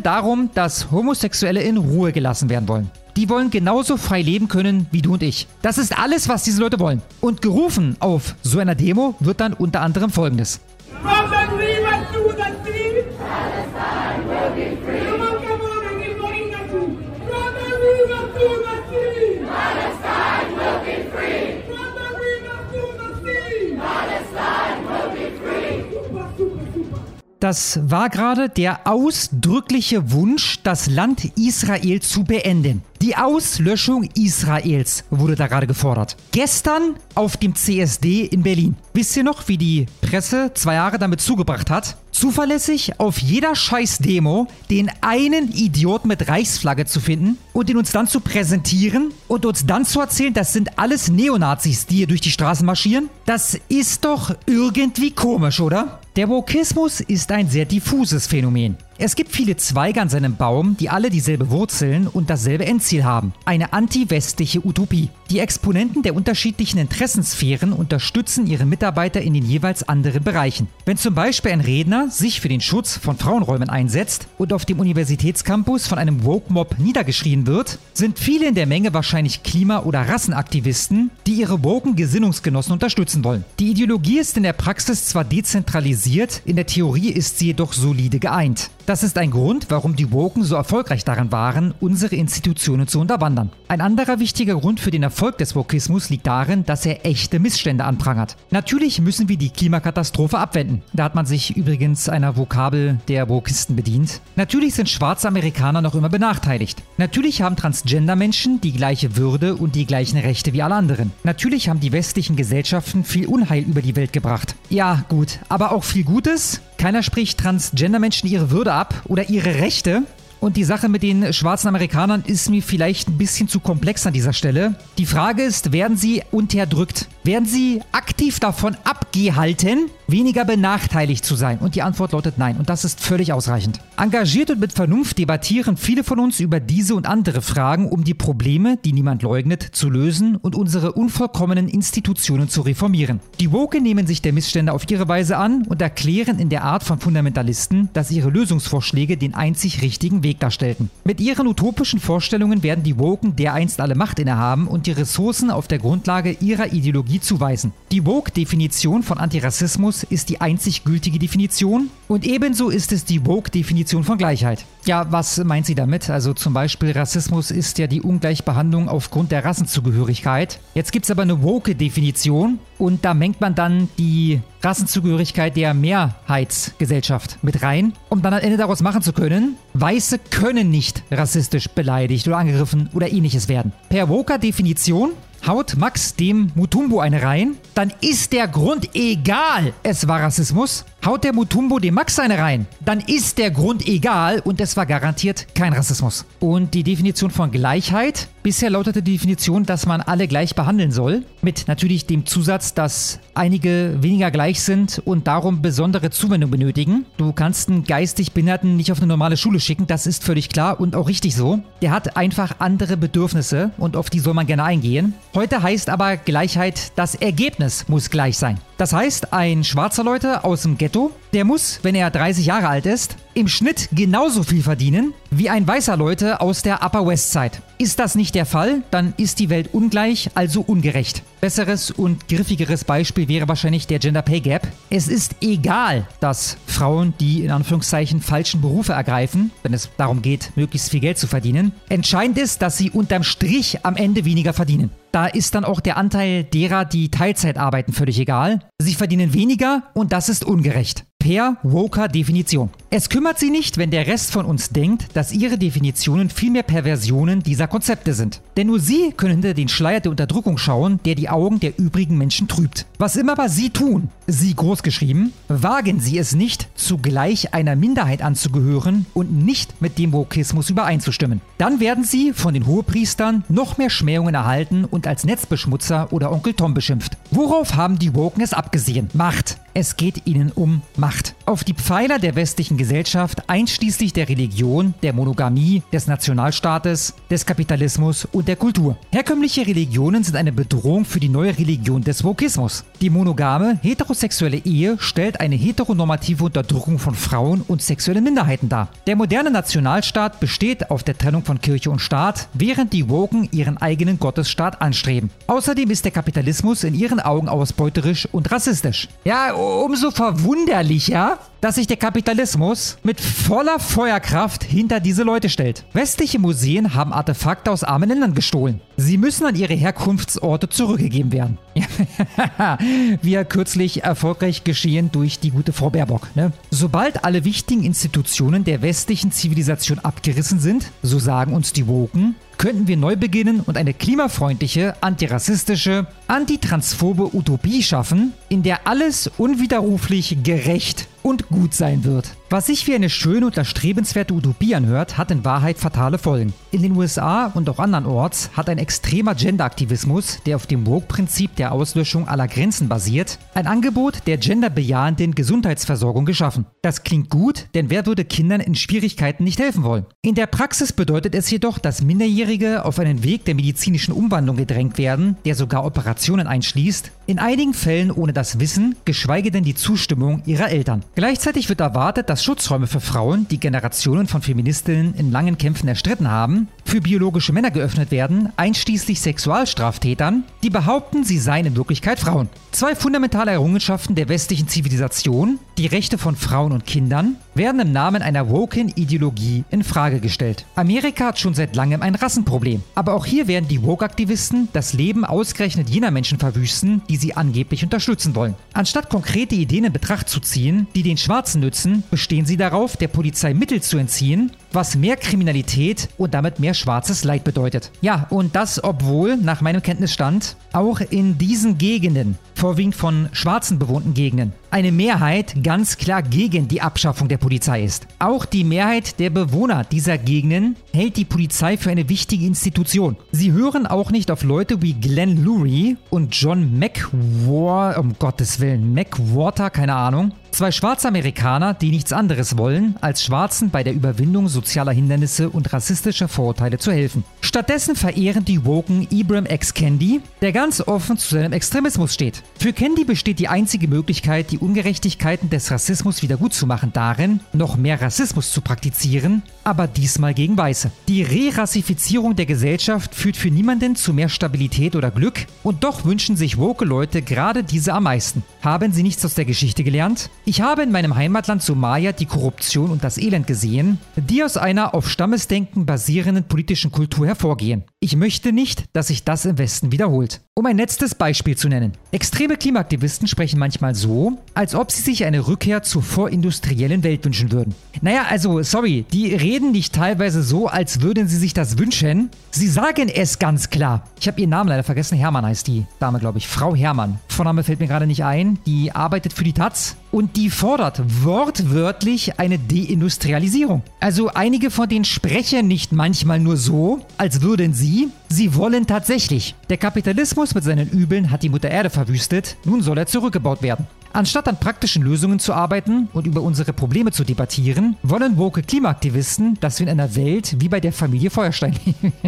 C: darum, dass Homosexuelle in Ruhe gelassen werden wollen. Die wollen genauso frei leben können wie du und ich. Das ist alles, was diese Leute wollen. Und gerufen auf so einer Demo wird dann unter anderem folgendes. From the river to the sea, Palestine will be free. Come on, come on, I give money to From the river to the sea, Palestine will be free. From the river to the sea, Palestine will be free. Super, super, super. Das war gerade der ausdrückliche Wunsch, das Land Israel zu beenden. Die Auslöschung Israels wurde da gerade gefordert. Gestern auf dem CSD in Berlin. Wisst ihr noch, wie die Presse zwei Jahre damit zugebracht hat? Zuverlässig auf jeder Scheiß-Demo den einen Idiot mit Reichsflagge zu finden und ihn uns dann zu präsentieren und uns dann zu erzählen, das sind alles Neonazis, die hier durch die Straßen marschieren? Das ist doch irgendwie komisch, oder? Der Wokismus ist ein sehr diffuses Phänomen. Es gibt viele Zweige an seinem Baum, die alle dieselbe Wurzeln und dasselbe Endziel haben. Eine anti-westliche Utopie. Die Exponenten der unterschiedlichen Interessensphären unterstützen ihre Mitarbeiter in den jeweils anderen Bereichen. Wenn zum Beispiel ein Redner sich für den Schutz von Frauenräumen einsetzt und auf dem Universitätscampus von einem Woke-Mob niedergeschrien wird, sind viele in der Menge wahrscheinlich Klima- oder Rassenaktivisten, die ihre woken Gesinnungsgenossen unterstützen wollen. Die Ideologie ist in der Praxis zwar dezentralisiert, in der Theorie ist sie jedoch solide geeint. Das ist ein Grund, warum die Woken so erfolgreich daran waren, unsere Institutionen zu unterwandern. Ein anderer wichtiger Grund für den Erfolg des Wokismus liegt darin, dass er echte Missstände anprangert. Natürlich müssen wir die Klimakatastrophe abwenden. Da hat man sich übrigens einer Vokabel der Wokisten bedient. Natürlich sind schwarze Amerikaner noch immer benachteiligt. Natürlich haben Transgender-Menschen die gleiche Würde und die gleichen Rechte wie alle anderen. Natürlich haben die westlichen Gesellschaften viel Unheil über die Welt gebracht. Ja, gut, aber auch viel Gutes? Keiner spricht Transgender-Menschen ihre Würde ab oder ihre Rechte. Und die Sache mit den schwarzen Amerikanern ist mir vielleicht ein bisschen zu komplex an dieser Stelle. Die Frage ist, werden sie unterdrückt? Werden sie aktiv davon abgehalten, weniger benachteiligt zu sein? Und die Antwort lautet nein. Und das ist völlig ausreichend. Engagiert und mit Vernunft debattieren viele von uns über diese und andere Fragen, um die Probleme, die niemand leugnet, zu lösen und unsere unvollkommenen Institutionen zu reformieren. Die Woke nehmen sich der Missstände auf ihre Weise an und erklären in der Art von Fundamentalisten, dass ihre Lösungsvorschläge den einzig richtigen Weg darstellten. Mit ihren utopischen Vorstellungen werden die Woken dereinst alle Macht innehaben und die Ressourcen auf der Grundlage ihrer Ideologie zuweisen. Die Woke-Definition von Antirassismus ist die einzig gültige Definition und ebenso ist es die Woke-Definition von Gleichheit. Ja, was meint sie damit? Also zum Beispiel Rassismus ist ja die Ungleichbehandlung aufgrund der Rassenzugehörigkeit. Jetzt gibt es aber eine Woke-Definition und da mengt man dann die Rassenzugehörigkeit der Mehrheitsgesellschaft mit rein, um dann am Ende daraus machen zu können, Weiße können nicht rassistisch beleidigt oder angegriffen oder ähnliches werden. Per Woker-Definition haut Max dem Mutumbo eine rein, dann ist der Grund egal, es war Rassismus. Haut der Mutumbo dem Max eine rein, dann ist der Grund egal und es war garantiert kein Rassismus. Und die Definition von Gleichheit, bisher lautete die Definition, dass man alle gleich behandeln soll, mit natürlich dem Zusatz, dass einige weniger gleich sind und darum besondere Zuwendung benötigen. Du kannst einen geistig Behinderten nicht auf eine normale Schule schicken, das ist völlig klar und auch richtig so. Der hat einfach andere Bedürfnisse und auf die soll man gerne eingehen. Heute heißt aber Gleichheit, das Ergebnis muss gleich sein. Das heißt, ein schwarzer Leute aus dem Ghetto, der muss, wenn er 30 Jahre alt ist, im Schnitt genauso viel verdienen wie ein weißer Leute aus der Upper West Side. Ist das nicht der Fall, dann ist die Welt ungleich, also ungerecht. Besseres und griffigeres Beispiel wäre wahrscheinlich der Gender Pay Gap. Es ist egal, dass Frauen die in Anführungszeichen falschen Berufe ergreifen, wenn es darum geht, möglichst viel Geld zu verdienen. Entscheidend ist, dass sie unterm Strich am Ende weniger verdienen. Da ist dann auch der Anteil derer, die Teilzeit arbeiten, völlig egal. Sie verdienen weniger und das ist ungerecht. Per woker Definition. Es kümmert sie nicht, wenn der Rest von uns denkt, dass ihre Definitionen vielmehr Perversionen dieser Konzepte sind. Denn nur sie können hinter den Schleier der Unterdrückung schauen, der die Augen der übrigen Menschen trübt. Was immer aber sie tun, sie großgeschrieben, wagen sie es nicht, zugleich einer Minderheit anzugehören und nicht mit dem Wokismus übereinzustimmen. Dann werden sie von den Hohepriestern noch mehr Schmähungen erhalten und als Netzbeschmutzer oder Onkel Tom beschimpft. Worauf haben die Woken es abgesehen? Macht. Es geht ihnen um Macht. Auf die Pfeiler der westlichen Gesellschaft, einschließlich der Religion, der Monogamie, des Nationalstaates, des Kapitalismus und der Kultur. Herkömmliche Religionen sind eine Bedrohung für die neue Religion des Wokismus. Die monogame, heterosexuelle Ehe stellt eine heteronormative Unterdrückung von Frauen und sexuellen Minderheiten dar. Der moderne Nationalstaat besteht auf der Trennung von Kirche und Staat, während die Woken ihren eigenen Gottesstaat anstreben. Außerdem ist der Kapitalismus in ihren Augen ausbeuterisch und rassistisch. Ja, umso verwunderlicher, dass sich der Kapitalismus mit voller Feuerkraft hinter diese Leute stellt. Westliche Museen haben Artefakte aus armen Ländern gestohlen. Sie müssen an ihre Herkunftsorte zurückgegeben werden. [LAUGHS] Wie ja kürzlich erfolgreich geschehen durch die gute Frau Baerbock. Ne? Sobald alle wichtigen Institutionen der westlichen Zivilisation abgerissen sind, so sagen uns die Woken, könnten wir neu beginnen und eine klimafreundliche, antirassistische, antitransphobe Utopie schaffen, in der alles unwiderruflich gerecht und gut sein wird. Was sich wie eine schöne und erstrebenswerte Utopie anhört, hat in Wahrheit fatale Folgen. In den USA und auch andernorts hat ein extremer Genderaktivismus, der auf dem Woke-Prinzip der Auslöschung aller Grenzen basiert, ein Angebot der genderbejahenden Gesundheitsversorgung geschaffen. Das klingt gut, denn wer würde Kindern in Schwierigkeiten nicht helfen wollen? In der Praxis bedeutet es jedoch, dass Minderjährige auf einen Weg der medizinischen Umwandlung gedrängt werden, der sogar Operationen einschließt, in einigen Fällen ohne das Wissen, geschweige denn die Zustimmung ihrer Eltern. Gleichzeitig wird erwartet, dass Schutzräume für Frauen, die Generationen von Feministinnen in langen Kämpfen erstritten haben, für biologische Männer geöffnet werden, einschließlich Sexualstraftätern, die behaupten, sie seien in Wirklichkeit Frauen. Zwei fundamentale Errungenschaften der westlichen Zivilisation, die Rechte von Frauen und Kindern, werden im Namen einer Woken-Ideologie in Frage gestellt. Amerika hat schon seit langem ein Rassenproblem, aber auch hier werden die Woke-Aktivisten das Leben ausgerechnet jener Menschen verwüsten, die sie angeblich unterstützen wollen. Anstatt konkrete Ideen in Betracht zu ziehen, die den Schwarzen nützen, bestehen sie darauf, der Polizei Mittel zu entziehen, was mehr Kriminalität und damit mehr schwarzes Leid bedeutet. Ja, und das obwohl, nach meinem Kenntnisstand, auch in diesen Gegenden, vorwiegend von Schwarzen bewohnten Gegenden, eine Mehrheit ganz klar gegen die Abschaffung der Polizei ist. Auch die Mehrheit der Bewohner dieser Gegenden hält die Polizei für eine wichtige Institution. Sie hören auch nicht auf Leute wie Glenn Lurie und John McWar, um Gottes Willen, McWater, keine Ahnung, Zwei schwarze Amerikaner, die nichts anderes wollen, als Schwarzen bei der Überwindung sozialer Hindernisse und rassistischer Vorurteile zu helfen. Stattdessen verehren die Woken Ibram X. Kendi, der ganz offen zu seinem Extremismus steht. Für Kendi besteht die einzige Möglichkeit, die Ungerechtigkeiten des Rassismus wiedergutzumachen, darin, noch mehr Rassismus zu praktizieren, aber diesmal gegen Weiße. Die Re-Rassifizierung der Gesellschaft führt für niemanden zu mehr Stabilität oder Glück und doch wünschen sich woke Leute gerade diese am meisten. Haben sie nichts aus der Geschichte gelernt? Ich habe in meinem Heimatland Somalia die Korruption und das Elend gesehen, die aus einer auf Stammesdenken basierenden politischen Kultur hervorgehen. Ich möchte nicht, dass sich das im Westen wiederholt. Um ein letztes Beispiel zu nennen. Extreme Klimaaktivisten sprechen manchmal so, als ob sie sich eine Rückkehr zur vorindustriellen Welt wünschen würden. Naja, also, sorry, die reden nicht teilweise so, als würden sie sich das wünschen. Sie sagen es ganz klar. Ich habe ihren Namen leider vergessen. Hermann heißt die Dame, glaube ich. Frau Hermann. Vorname fällt mir gerade nicht ein. Die arbeitet für die Taz und die fordert wortwörtlich eine Deindustrialisierung. Also einige von denen sprechen nicht manchmal nur so, als würden sie, sie wollen tatsächlich. Der Kapitalismus mit seinen Übeln hat die Mutter Erde verwüstet, nun soll er zurückgebaut werden. Anstatt an praktischen Lösungen zu arbeiten und über unsere Probleme zu debattieren, wollen woke Klimaaktivisten, dass wir in einer Welt wie bei der Familie Feuerstein.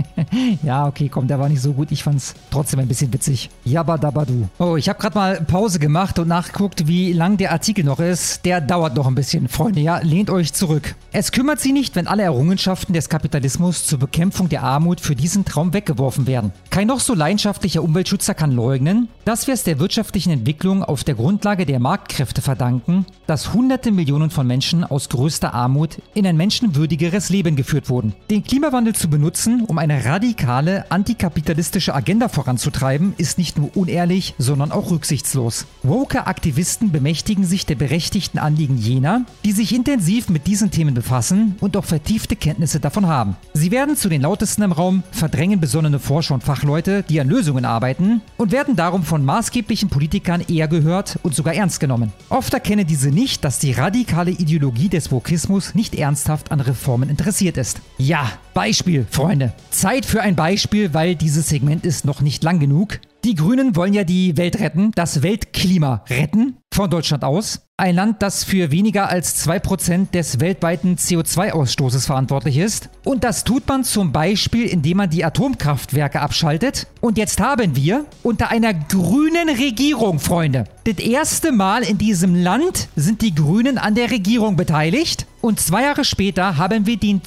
C: [LAUGHS] ja, okay, komm, der war nicht so gut. Ich fand's trotzdem ein bisschen witzig. Jabadabadu. Oh, ich habe gerade mal Pause gemacht und nachgeguckt, wie lang der Artikel noch ist. Der dauert noch ein bisschen, Freunde. Ja, lehnt euch zurück. Es kümmert sie nicht, wenn alle Errungenschaften des Kapitalismus zur Bekämpfung der Armut für diesen Traum weggeworfen werden. Kein noch so leidenschaftlicher Umweltschützer kann leugnen, dass wir es der wirtschaftlichen Entwicklung auf der Grundlage der der Marktkräfte verdanken, dass hunderte Millionen von Menschen aus größter Armut in ein menschenwürdigeres Leben geführt wurden. Den Klimawandel zu benutzen, um eine radikale antikapitalistische Agenda voranzutreiben, ist nicht nur unehrlich, sondern auch rücksichtslos. Woke Aktivisten bemächtigen sich der berechtigten Anliegen jener, die sich intensiv mit diesen Themen befassen und auch vertiefte Kenntnisse davon haben. Sie werden zu den lautesten im Raum, verdrängen besonnene Forscher und Fachleute, die an Lösungen arbeiten und werden darum von maßgeblichen Politikern eher gehört und sogar ernst genommen. Oft erkennen diese nicht, dass die radikale Ideologie des Wokismus nicht ernsthaft an Reformen interessiert ist. Ja, Beispiel, Freunde. Zeit für ein Beispiel, weil dieses Segment ist noch nicht lang genug. Die Grünen wollen ja die Welt retten, das Weltklima retten, von Deutschland aus. Ein Land, das für weniger als 2% des weltweiten CO2-Ausstoßes verantwortlich ist. Und das tut man zum Beispiel, indem man die Atomkraftwerke abschaltet. Und jetzt haben wir unter einer grünen Regierung, Freunde, das erste Mal in diesem Land sind die Grünen an der Regierung beteiligt. Und zwei Jahre später haben wir den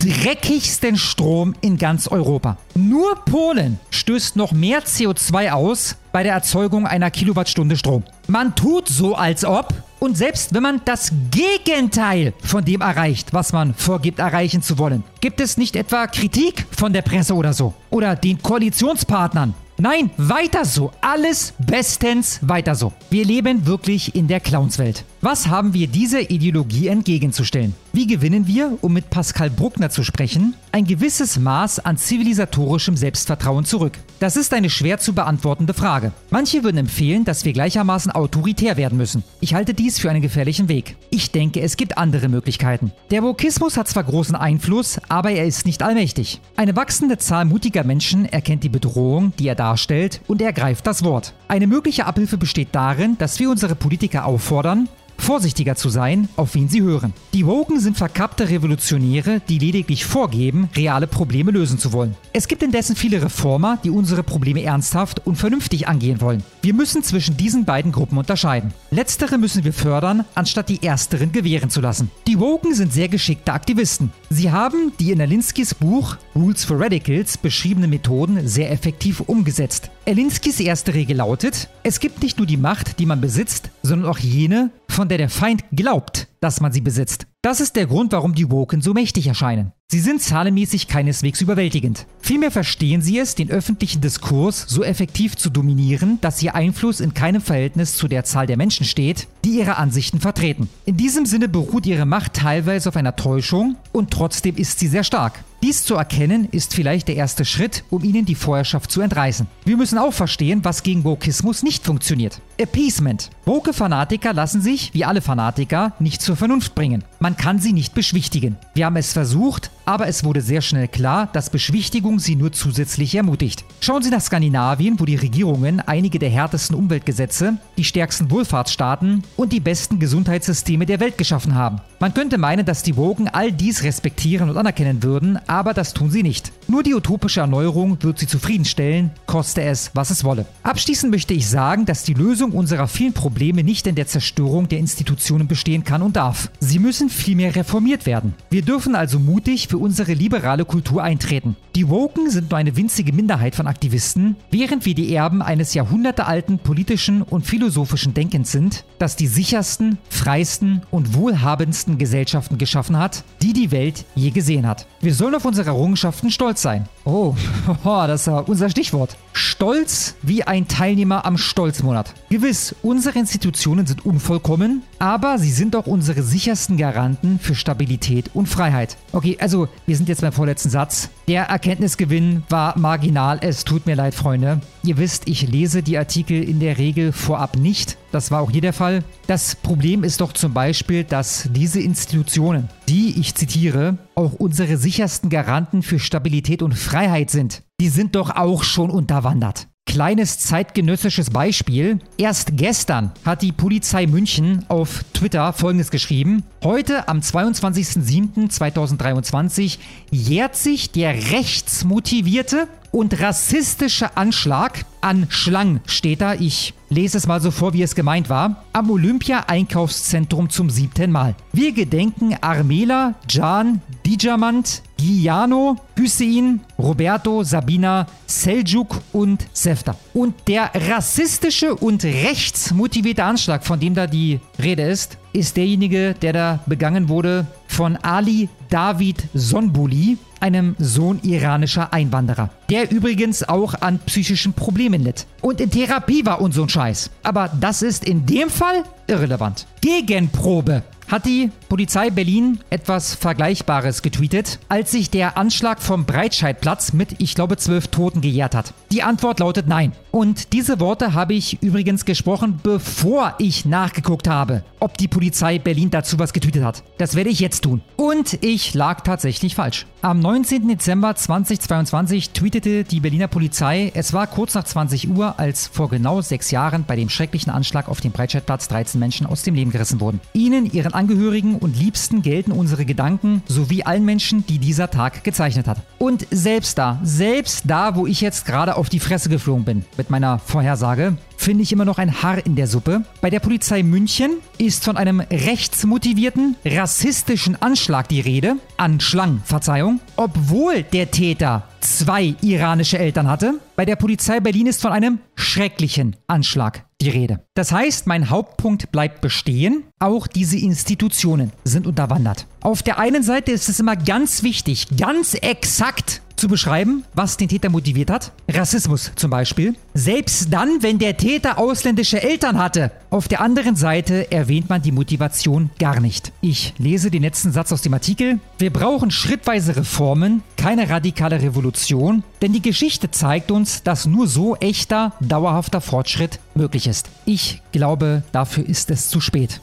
C: zweitdreckigsten Strom in ganz Europa. Nur Polen stößt noch mehr CO2 aus bei der Erzeugung einer Kilowattstunde Strom. Man tut so, als ob. Und selbst wenn man das Gegenteil von dem erreicht, was man vorgibt erreichen zu wollen, gibt es nicht etwa Kritik von der Presse oder so? Oder den Koalitionspartnern? Nein, weiter so. Alles bestens weiter so. Wir leben wirklich in der Clownswelt. Was haben wir dieser Ideologie entgegenzustellen? Wie gewinnen wir, um mit Pascal Bruckner zu sprechen, ein gewisses Maß an zivilisatorischem Selbstvertrauen zurück? Das ist eine schwer zu beantwortende Frage. Manche würden empfehlen, dass wir gleichermaßen autoritär werden müssen. Ich halte dies für einen gefährlichen Weg. Ich denke, es gibt andere Möglichkeiten. Der Wokismus hat zwar großen Einfluss, aber er ist nicht allmächtig. Eine wachsende Zahl mutiger Menschen erkennt die Bedrohung, die er darstellt, und ergreift das Wort. Eine mögliche Abhilfe besteht darin, dass wir unsere Politiker auffordern, vorsichtiger zu sein, auf wen sie hören. Die Woken sind verkappte Revolutionäre, die lediglich vorgeben, reale Probleme lösen zu wollen. Es gibt indessen viele Reformer, die unsere Probleme ernsthaft und vernünftig angehen wollen. Wir müssen zwischen diesen beiden Gruppen unterscheiden. Letztere müssen wir fördern, anstatt die ersteren gewähren zu lassen. Die Woken sind sehr geschickte Aktivisten. Sie haben die in Erlinskis Buch Rules for Radicals beschriebene Methoden sehr effektiv umgesetzt. Erlinskis erste Regel lautet, es gibt nicht nur die Macht, die man besitzt, sondern auch jene, von der der Feind glaubt, dass man sie besitzt. Das ist der Grund, warum die Woken so mächtig erscheinen. Sie sind zahlenmäßig keineswegs überwältigend. Vielmehr verstehen sie es, den öffentlichen Diskurs so effektiv zu dominieren, dass ihr Einfluss in keinem Verhältnis zu der Zahl der Menschen steht, die ihre Ansichten vertreten. In diesem Sinne beruht ihre Macht teilweise auf einer Täuschung und trotzdem ist sie sehr stark. Dies zu erkennen ist vielleicht der erste Schritt, um ihnen die Vorherrschaft zu entreißen. Wir müssen auch verstehen, was gegen Wokismus nicht funktioniert. Appeasement. Woke Fanatiker lassen sich, wie alle Fanatiker, nicht zur Vernunft bringen. Man kann sie nicht beschwichtigen. Wir haben es versucht, aber es wurde sehr schnell klar, dass Beschwichtigung sie nur zusätzlich ermutigt. Schauen Sie nach Skandinavien, wo die Regierungen einige der härtesten Umweltgesetze, die stärksten Wohlfahrtsstaaten und die besten Gesundheitssysteme der Welt geschaffen haben. Man könnte meinen, dass die Wogen all dies respektieren und anerkennen würden, aber das tun sie nicht. Nur die utopische Erneuerung wird sie zufriedenstellen, koste es, was es wolle. Abschließend möchte ich sagen, dass die Lösung unserer vielen Probleme nicht in der Zerstörung der Institutionen bestehen kann und darf. Sie müssen vielmehr reformiert werden. Wir dürfen also mutig für unsere liberale Kultur eintreten. Die Woken sind nur eine winzige Minderheit von Aktivisten, während wir die Erben eines jahrhundertealten politischen und philosophischen Denkens sind, das die sichersten, freisten und wohlhabendsten Gesellschaften geschaffen hat, die die Welt je gesehen hat. Wir sollen auf unsere Errungenschaften stolz sein. Oh, [LAUGHS] das war unser Stichwort. Stolz wie ein Teilnehmer am Stolzmonat. Gewiss, unsere Institutionen sind unvollkommen, aber sie sind auch unsere sichersten Garanten für Stabilität und Freiheit. Okay, also wir sind jetzt beim vorletzten Satz. Der Erkenntnisgewinn war marginal. Es tut mir leid, Freunde. Ihr wisst, ich lese die Artikel in der Regel vorab nicht. Das war auch hier der Fall. Das Problem ist doch zum Beispiel, dass diese Institutionen, die, ich zitiere, auch unsere sichersten Garanten für Stabilität und Freiheit sind, die sind doch auch schon unterwandert. Kleines zeitgenössisches Beispiel. Erst gestern hat die Polizei München auf Twitter folgendes geschrieben. Heute am 22.07.2023 jährt sich der rechtsmotivierte und rassistische Anschlag an Schlang steht da. Ich lese es mal so vor, wie es gemeint war. Am Olympia-Einkaufszentrum zum siebten Mal. Wir gedenken Armela, Can, Dijamant, Giano, Hüseyin, Roberto, Sabina, Seljuk und Sefta. Und der rassistische und rechtsmotivierte Anschlag, von dem da die Rede ist, ist derjenige, der da begangen wurde von Ali David Sonbuli, einem Sohn iranischer Einwanderer, der übrigens auch an psychischen Problemen litt und in Therapie war und so ein Scheiß. Aber das ist in dem Fall irrelevant. Gegenprobe hat die Polizei Berlin etwas Vergleichbares getweetet, als sich der Anschlag vom Breitscheidplatz mit, ich glaube, zwölf Toten gejährt hat. Die Antwort lautet nein. Und diese Worte habe ich übrigens gesprochen, bevor ich nachgeguckt habe, ob die Polizei Berlin dazu was getweetet hat. Das werde ich jetzt tun. Und ich lag tatsächlich falsch. Am 19. Dezember 2022 tweetete die Berliner Polizei, es war kurz nach 20 Uhr, als vor genau sechs Jahren bei dem schrecklichen Anschlag auf dem Breitscheidplatz 13 Menschen aus dem Leben gerissen wurden. Ihnen, ihren Angehörigen und Liebsten gelten unsere Gedanken sowie allen Menschen, die dieser Tag gezeichnet hat. Und selbst da, selbst da, wo ich jetzt gerade auf die Fresse geflogen bin mit meiner Vorhersage, finde ich immer noch ein Haar in der Suppe. Bei der Polizei München ist von einem rechtsmotivierten, rassistischen Anschlag die Rede, Anschlang, Verzeihung, obwohl der Täter zwei iranische Eltern hatte. Bei der Polizei Berlin ist von einem schrecklichen Anschlag die Rede. Das heißt, mein Hauptpunkt bleibt bestehen. Auch diese Institutionen sind unterwandert. Auf der einen Seite ist es immer ganz wichtig, ganz exakt zu beschreiben, was den Täter motiviert hat. Rassismus zum Beispiel. Selbst dann, wenn der Täter ausländische Eltern hatte. Auf der anderen Seite erwähnt man die Motivation gar nicht. Ich lese den letzten Satz aus dem Artikel. Wir brauchen schrittweise Reformen, keine radikale Revolution, denn die Geschichte zeigt uns, dass nur so echter, dauerhafter Fortschritt möglich ist. Ich glaube, dafür ist es zu spät.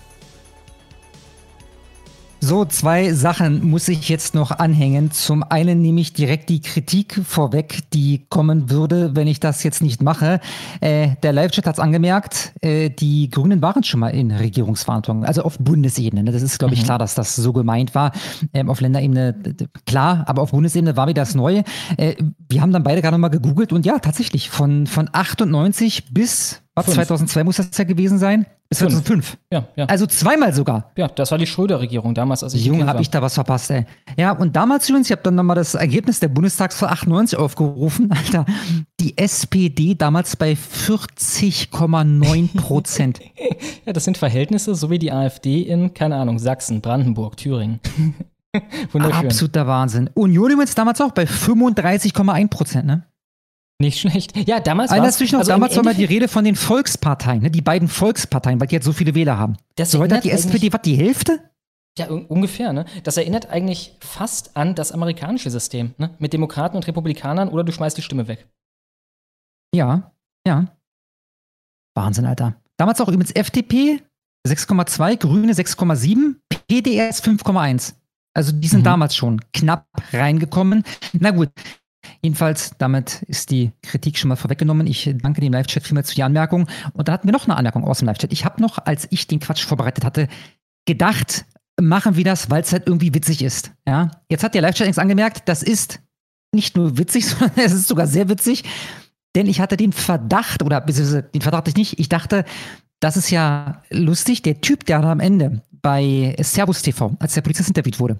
C: So, zwei Sachen muss ich jetzt noch anhängen. Zum einen nehme ich direkt die Kritik vorweg, die kommen würde, wenn ich das jetzt nicht mache. Äh, der Live-Chat hat es angemerkt, äh, die Grünen waren schon mal in Regierungsverantwortung, also auf Bundesebene. Ne? Das ist, glaube ich, mhm. klar, dass das so gemeint war. Ähm, auf Länderebene klar, aber auf Bundesebene war wieder das Neue. Äh, wir haben dann beide gerade mal gegoogelt und ja, tatsächlich, von, von 98 bis was, 2002 muss das ja gewesen sein? Bis 2005.
B: Ja, ja.
C: Also zweimal sogar.
B: Ja, das war die Schröder-Regierung damals. Als
C: ich Junge, habe ich da was verpasst, ey. Ja, und damals übrigens, ich habe dann nochmal das Ergebnis der Bundestagswahl 98 aufgerufen. [LAUGHS] Alter, die SPD damals bei 40,9 Prozent. [LAUGHS]
B: ja, das sind Verhältnisse, so wie die AfD in, keine Ahnung, Sachsen, Brandenburg, Thüringen. [LAUGHS]
C: Wunderschön. Absoluter Wahnsinn. Union übrigens damals auch bei 35,1 Prozent, ne?
B: Nicht schlecht. Ja, damals
C: war es. noch, also damals war mal die Rede von den Volksparteien, ne? die beiden Volksparteien, weil die jetzt so viele Wähler haben. Das so, heute hat die SPD, was, die Hälfte?
B: Ja, ungefähr, ne? Das erinnert eigentlich fast an das amerikanische System, ne? Mit Demokraten und Republikanern oder du schmeißt die Stimme weg.
C: Ja, ja. Wahnsinn, Alter. Damals auch übrigens FDP 6,2, Grüne 6,7, PDS 5,1. Also die sind mhm. damals schon knapp reingekommen. Na gut, Jedenfalls, damit ist die Kritik schon mal vorweggenommen. Ich danke dem Live-Chat vielmals für die Anmerkung. Und da hatten wir noch eine Anmerkung aus dem Live-Chat. Ich habe noch, als ich den Quatsch vorbereitet hatte, gedacht, machen wir das, weil es halt irgendwie witzig ist. Ja? Jetzt hat der Live-Chat nichts angemerkt, das ist nicht nur witzig, [LAUGHS] sondern es ist sogar sehr witzig. Denn ich hatte den Verdacht, oder den Verdacht ich nicht, ich dachte, das ist ja lustig, der Typ, der am Ende bei Servus TV, als der Polizist interviewt wurde,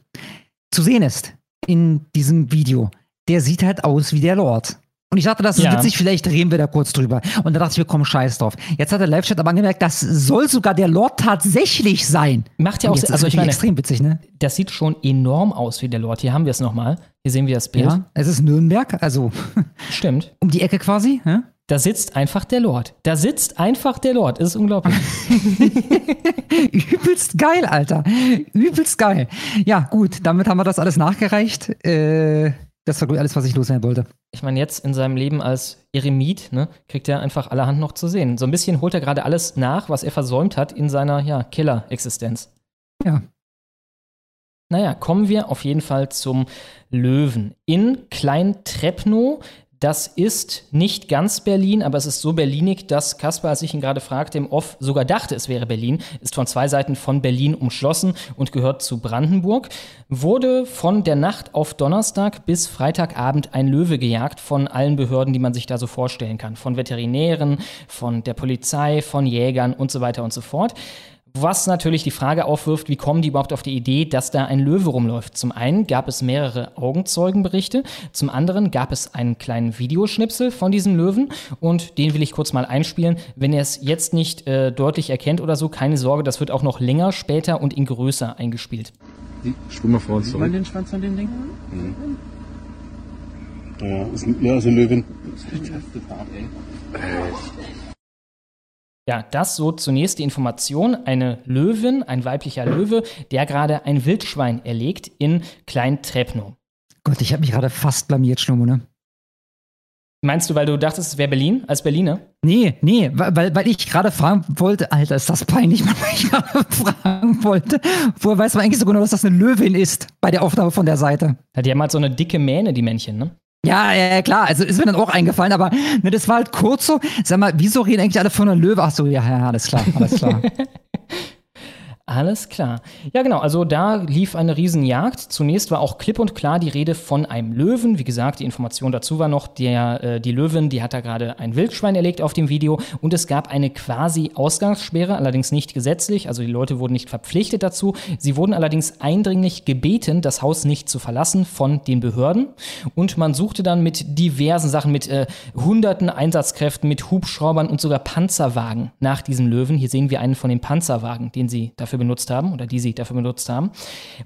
C: zu sehen ist in diesem Video der sieht halt aus wie der Lord. Und ich dachte, das ist ja. witzig, vielleicht reden wir da kurz drüber. Und da dachte ich, wir kommen scheiß drauf. Jetzt hat der Live-Chat aber angemerkt, das soll sogar der Lord tatsächlich sein.
B: Macht ja auch
C: Sinn. Also ich meine, extrem witzig, ne?
B: Das sieht schon enorm aus wie der Lord. Hier haben wir es nochmal. Hier sehen wir das Bild. Ja,
C: es ist Nürnberg, also. [LAUGHS]
B: Stimmt.
C: Um die Ecke quasi, ja?
B: Da sitzt einfach der Lord. Da sitzt einfach der Lord. Das ist unglaublich. [LAUGHS]
C: Übelst geil, Alter. Übelst geil. Ja, gut, damit haben wir das alles nachgereicht. Äh, das war alles, was ich loswerden wollte.
B: Ich meine, jetzt in seinem Leben als Eremit, ne, kriegt er einfach allerhand noch zu sehen. So ein bisschen holt er gerade alles nach, was er versäumt hat in seiner ja, Killer-Existenz.
C: Ja.
B: Naja, kommen wir auf jeden Fall zum Löwen. In Klein-Trepnow, Das ist nicht ganz Berlin, aber es ist so berlinig, dass Kaspar, als ich ihn gerade fragte, im Off sogar dachte, es wäre Berlin. Ist von zwei Seiten von Berlin umschlossen und gehört zu Brandenburg. Wurde von der Nacht auf Donnerstag bis Freitagabend ein Löwe gejagt von allen Behörden, die man sich da so vorstellen kann. Von Veterinären, von der Polizei, von Jägern und so weiter und so fort. Was natürlich die Frage aufwirft, wie kommen die überhaupt auf die Idee, dass da ein Löwe rumläuft? Zum einen gab es mehrere Augenzeugenberichte, zum anderen gab es einen kleinen Videoschnipsel von diesem Löwen und den will ich kurz mal einspielen. Wenn ihr es jetzt nicht äh, deutlich erkennt oder so, keine Sorge, das wird auch noch länger später und in größer eingespielt.
I: Spul mal vor uns
J: man den Schwanz an dem Ding?
I: Mhm. Ja, ist ein, ja, ist eine Löwin.
B: Ja, das so zunächst die Information. Eine Löwin, ein weiblicher Löwe, der gerade ein Wildschwein erlegt in Klein-Trepnow.
C: Gott, ich habe mich gerade fast blamiert, Schlummo, ne?
B: Meinst du, weil du dachtest, es wäre Berlin als Berliner?
C: Nee, nee, weil, weil ich gerade fragen wollte, Alter, ist das peinlich, [LAUGHS] weil ich gerade fragen wollte, woher weiß man eigentlich so genau, dass das eine Löwin ist bei der Aufnahme von der Seite?
B: Ja, die haben halt so eine dicke Mähne, die Männchen, ne?
C: Ja, ja, klar, also ist mir dann auch eingefallen, aber ne, das war halt kurz so. Sag mal, wieso reden eigentlich alle von einer Löwe? Ach so, ja, ja, alles klar, alles klar. [LAUGHS]
B: Alles klar. Ja, genau. Also da lief eine Riesenjagd. Zunächst war auch klipp und klar die Rede von einem Löwen. Wie gesagt, die Information dazu war noch, der, äh, die Löwin, die hat da gerade ein Wildschwein erlegt auf dem Video. Und es gab eine quasi Ausgangssperre, allerdings nicht gesetzlich. Also die Leute wurden nicht verpflichtet dazu. Sie wurden allerdings eindringlich gebeten, das Haus nicht zu verlassen von den Behörden. Und man suchte dann mit diversen Sachen, mit äh, hunderten Einsatzkräften, mit Hubschraubern und sogar Panzerwagen nach diesem Löwen. Hier sehen wir einen von den Panzerwagen, den sie dafür dafür benutzt haben oder die sie dafür benutzt haben.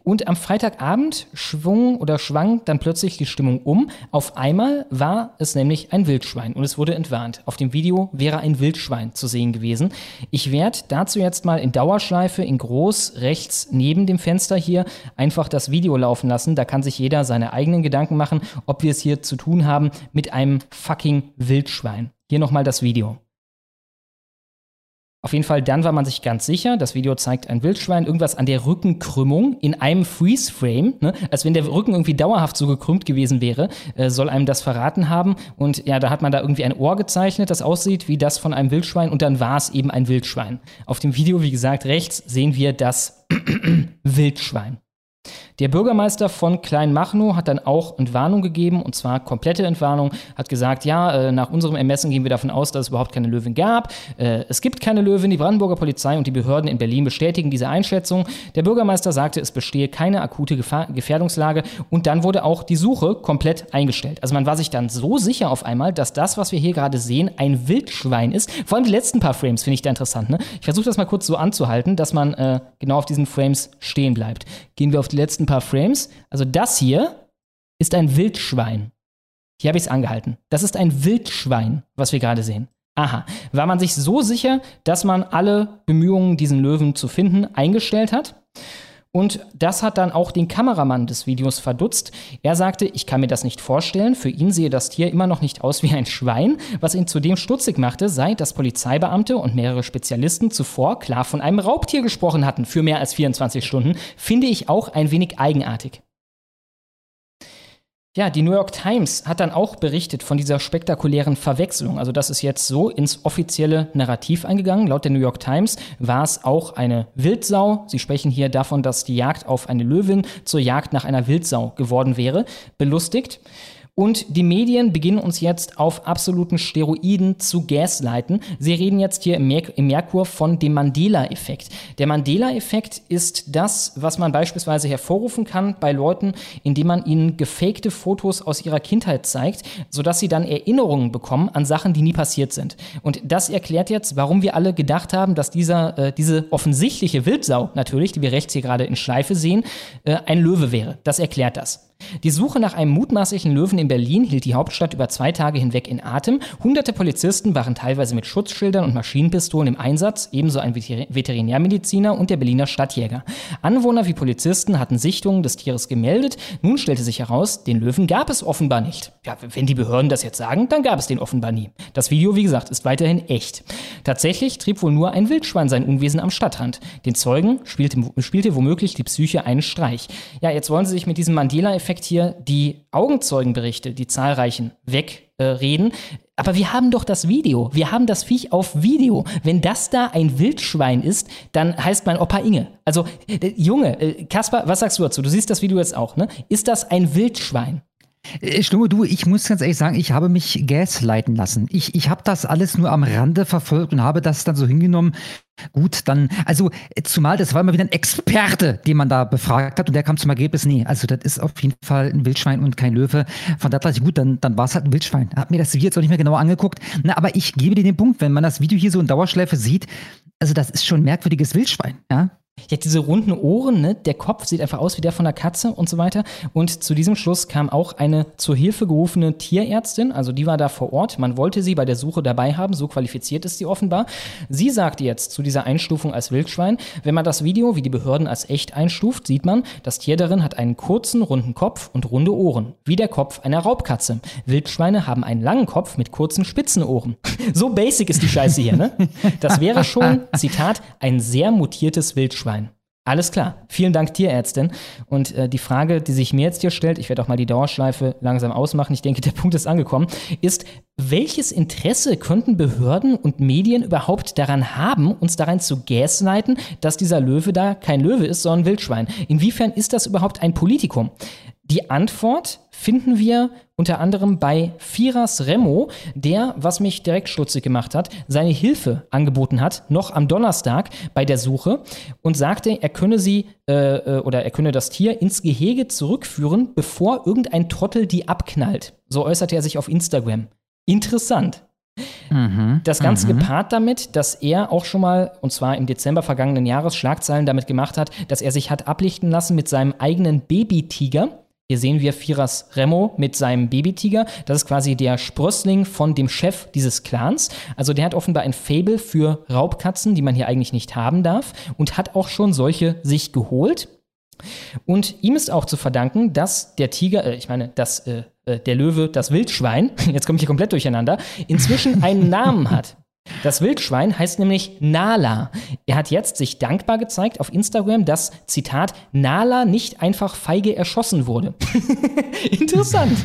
B: Und am Freitagabend schwung oder schwang dann plötzlich die Stimmung um. Auf einmal war es nämlich ein Wildschwein und es wurde entwarnt. Auf dem Video wäre ein Wildschwein zu sehen gewesen. Ich werde dazu jetzt mal in Dauerschleife in groß rechts neben dem Fenster hier einfach das Video laufen lassen. Da kann sich jeder seine eigenen Gedanken machen, ob wir es hier zu tun haben mit einem fucking Wildschwein. Hier nochmal das Video. Auf jeden Fall, dann war man sich ganz sicher, das Video zeigt ein Wildschwein, irgendwas an der Rückenkrümmung in einem Freeze-Frame, ne? als wenn der Rücken irgendwie dauerhaft so gekrümmt gewesen wäre, äh, soll einem das verraten haben. Und ja, da hat man da irgendwie ein Ohr gezeichnet, das aussieht wie das von einem Wildschwein und dann war es eben ein Wildschwein. Auf dem Video, wie gesagt, rechts sehen wir das [CLEARS THROAT] Wildschwein. Der Bürgermeister von Kleinmachnow hat dann auch Entwarnung gegeben, und zwar komplette Entwarnung, hat gesagt, ja, äh, nach unserem Ermessen gehen wir davon aus, dass es überhaupt keine Löwin gab. Äh, es gibt keine Löwin, die Brandenburger Polizei und die Behörden in Berlin bestätigen diese Einschätzung. Der Bürgermeister sagte, es bestehe keine akute Gefahr Gefährdungslage und dann wurde auch die Suche komplett eingestellt. Also man war sich dann so sicher auf einmal, dass das, was wir hier gerade sehen, ein Wildschwein ist. Vor allem die letzten paar Frames finde ich da interessant. Ne? Ich versuche das mal kurz so anzuhalten, dass man äh, genau auf diesen Frames stehen bleibt. Gehen wir auf die letzten paar Frames. Also das hier ist ein Wildschwein. Hier habe ich es angehalten. Das ist ein Wildschwein, was wir gerade sehen. Aha. War man sich so sicher, dass man alle Bemühungen, diesen Löwen zu finden, eingestellt hat? Und das hat dann auch den Kameramann des Videos verdutzt. Er sagte, ich kann mir das nicht vorstellen. Für ihn sehe das Tier immer noch nicht aus wie ein Schwein. Was ihn zudem stutzig machte, sei, dass Polizeibeamte und mehrere Spezialisten zuvor klar von einem Raubtier gesprochen hatten für mehr als 24 Stunden, finde ich auch ein wenig eigenartig. Ja, die New York Times hat dann auch berichtet von dieser spektakulären Verwechslung. Also das ist jetzt so ins offizielle Narrativ eingegangen. Laut der New York Times war es auch eine Wildsau. Sie sprechen hier davon, dass die Jagd auf eine Löwin zur Jagd nach einer Wildsau geworden wäre. Belustigt. Und die Medien beginnen uns jetzt auf absoluten Steroiden zu gaslighten. Sie reden jetzt hier im, Mer im Merkur von dem Mandela-Effekt. Der Mandela-Effekt ist das, was man beispielsweise hervorrufen kann bei Leuten, indem man ihnen gefakte Fotos aus ihrer Kindheit zeigt, sodass sie dann Erinnerungen bekommen an Sachen, die nie passiert sind. Und das erklärt jetzt, warum wir alle gedacht haben, dass dieser, äh, diese offensichtliche Wildsau natürlich, die wir rechts hier gerade in Schleife sehen, äh, ein Löwe wäre. Das erklärt das. Die Suche nach einem mutmaßlichen Löwen in Berlin hielt die Hauptstadt über zwei Tage hinweg in Atem. Hunderte Polizisten waren teilweise mit Schutzschildern und Maschinenpistolen im Einsatz, ebenso ein Veterinärmediziner und der Berliner Stadtjäger. Anwohner wie Polizisten hatten Sichtungen des Tieres gemeldet. Nun stellte sich heraus, den Löwen gab es offenbar nicht. Ja, wenn die Behörden das jetzt sagen, dann gab es den offenbar nie. Das Video, wie gesagt, ist weiterhin echt. Tatsächlich trieb wohl nur ein Wildschwein sein Unwesen am Stadtrand. Den Zeugen spielte, spielte womöglich die Psyche einen Streich. Ja, jetzt wollen sie sich mit diesem Mandela-Effekt hier die Augenzeugenberichte, die zahlreichen, weg äh. Aber wir haben doch das Video. Wir haben das Viech auf Video. Wenn das da ein Wildschwein ist, dann heißt mein Opa Inge. Also, äh, Junge, äh, Kaspar, was sagst du dazu? Du siehst das Video jetzt auch, ne? Ist das ein Wildschwein?
C: Äh, Schlimme, du, ich muss ganz ehrlich sagen, ich habe mich gaslighten lassen. Ich, ich habe das alles nur am Rande verfolgt und habe das dann so hingenommen. Gut, dann, also zumal das war immer wieder ein Experte, den man da befragt hat und der kam zum Ergebnis, nee, also das ist auf jeden Fall ein Wildschwein und kein Löwe. Von daher dachte ich, gut, dann, dann war es halt ein Wildschwein. Hab mir das Video jetzt auch nicht mehr genauer angeguckt. Na, aber ich gebe dir den Punkt, wenn man das Video hier so in Dauerschleife sieht, also das ist schon ein merkwürdiges Wildschwein, ja.
B: Hat diese runden Ohren, ne? der Kopf sieht einfach aus wie der von der Katze und so weiter. Und zu diesem Schluss kam auch eine zur Hilfe gerufene Tierärztin, also die war da vor Ort. Man wollte sie bei der Suche dabei haben, so qualifiziert ist sie offenbar. Sie sagte jetzt zu dieser Einstufung als Wildschwein, wenn man das Video, wie die Behörden als echt einstuft, sieht man, das Tier darin hat einen kurzen, runden Kopf und runde Ohren, wie der Kopf einer Raubkatze. Wildschweine haben einen langen Kopf mit kurzen, spitzen Ohren. [LAUGHS] so basic ist die Scheiße hier, ne? Das wäre schon, Zitat, ein sehr mutiertes Wildschwein. Alles klar. Vielen Dank, Tierärztin. Und äh, die Frage, die sich mir jetzt hier stellt, ich werde auch mal die Dauerschleife langsam ausmachen, ich denke, der [LAUGHS] Punkt ist angekommen, ist, welches Interesse könnten Behörden und Medien überhaupt daran haben, uns daran zu gasleiten, dass dieser Löwe da kein Löwe ist, sondern ein Wildschwein? Inwiefern ist das überhaupt ein Politikum? Die Antwort finden wir unter anderem bei Firas Remo, der, was mich direkt stutzig gemacht hat, seine Hilfe angeboten hat, noch am Donnerstag bei der Suche und sagte, er könne sie äh, äh, oder er könne das Tier ins Gehege zurückführen, bevor irgendein Trottel die abknallt. So äußerte er sich auf Instagram. Interessant.
C: Mhm,
B: Das Ganze
C: mhm.
B: gepaart damit, dass er auch schon mal, und zwar im Dezember vergangenen Jahres, Schlagzeilen damit gemacht hat, dass er sich hat ablichten lassen mit seinem eigenen Babytiger. Hier sehen wir Firas Remo mit seinem Babytiger. Das ist quasi der Sprössling von dem Chef dieses Clans. Also der hat offenbar ein Fable für Raubkatzen, die man hier eigentlich nicht haben darf, und hat auch schon solche sich geholt. Und ihm ist auch zu verdanken, dass der Tiger, äh, ich meine, dass äh, äh, der Löwe, das Wildschwein, [LAUGHS] jetzt komme ich hier komplett durcheinander, inzwischen einen Namen hat. Das Wildschwein heißt nämlich Nala. Er hat jetzt sich dankbar gezeigt auf Instagram, dass, Zitat, Nala nicht einfach feige erschossen wurde. [LAUGHS] Interessant.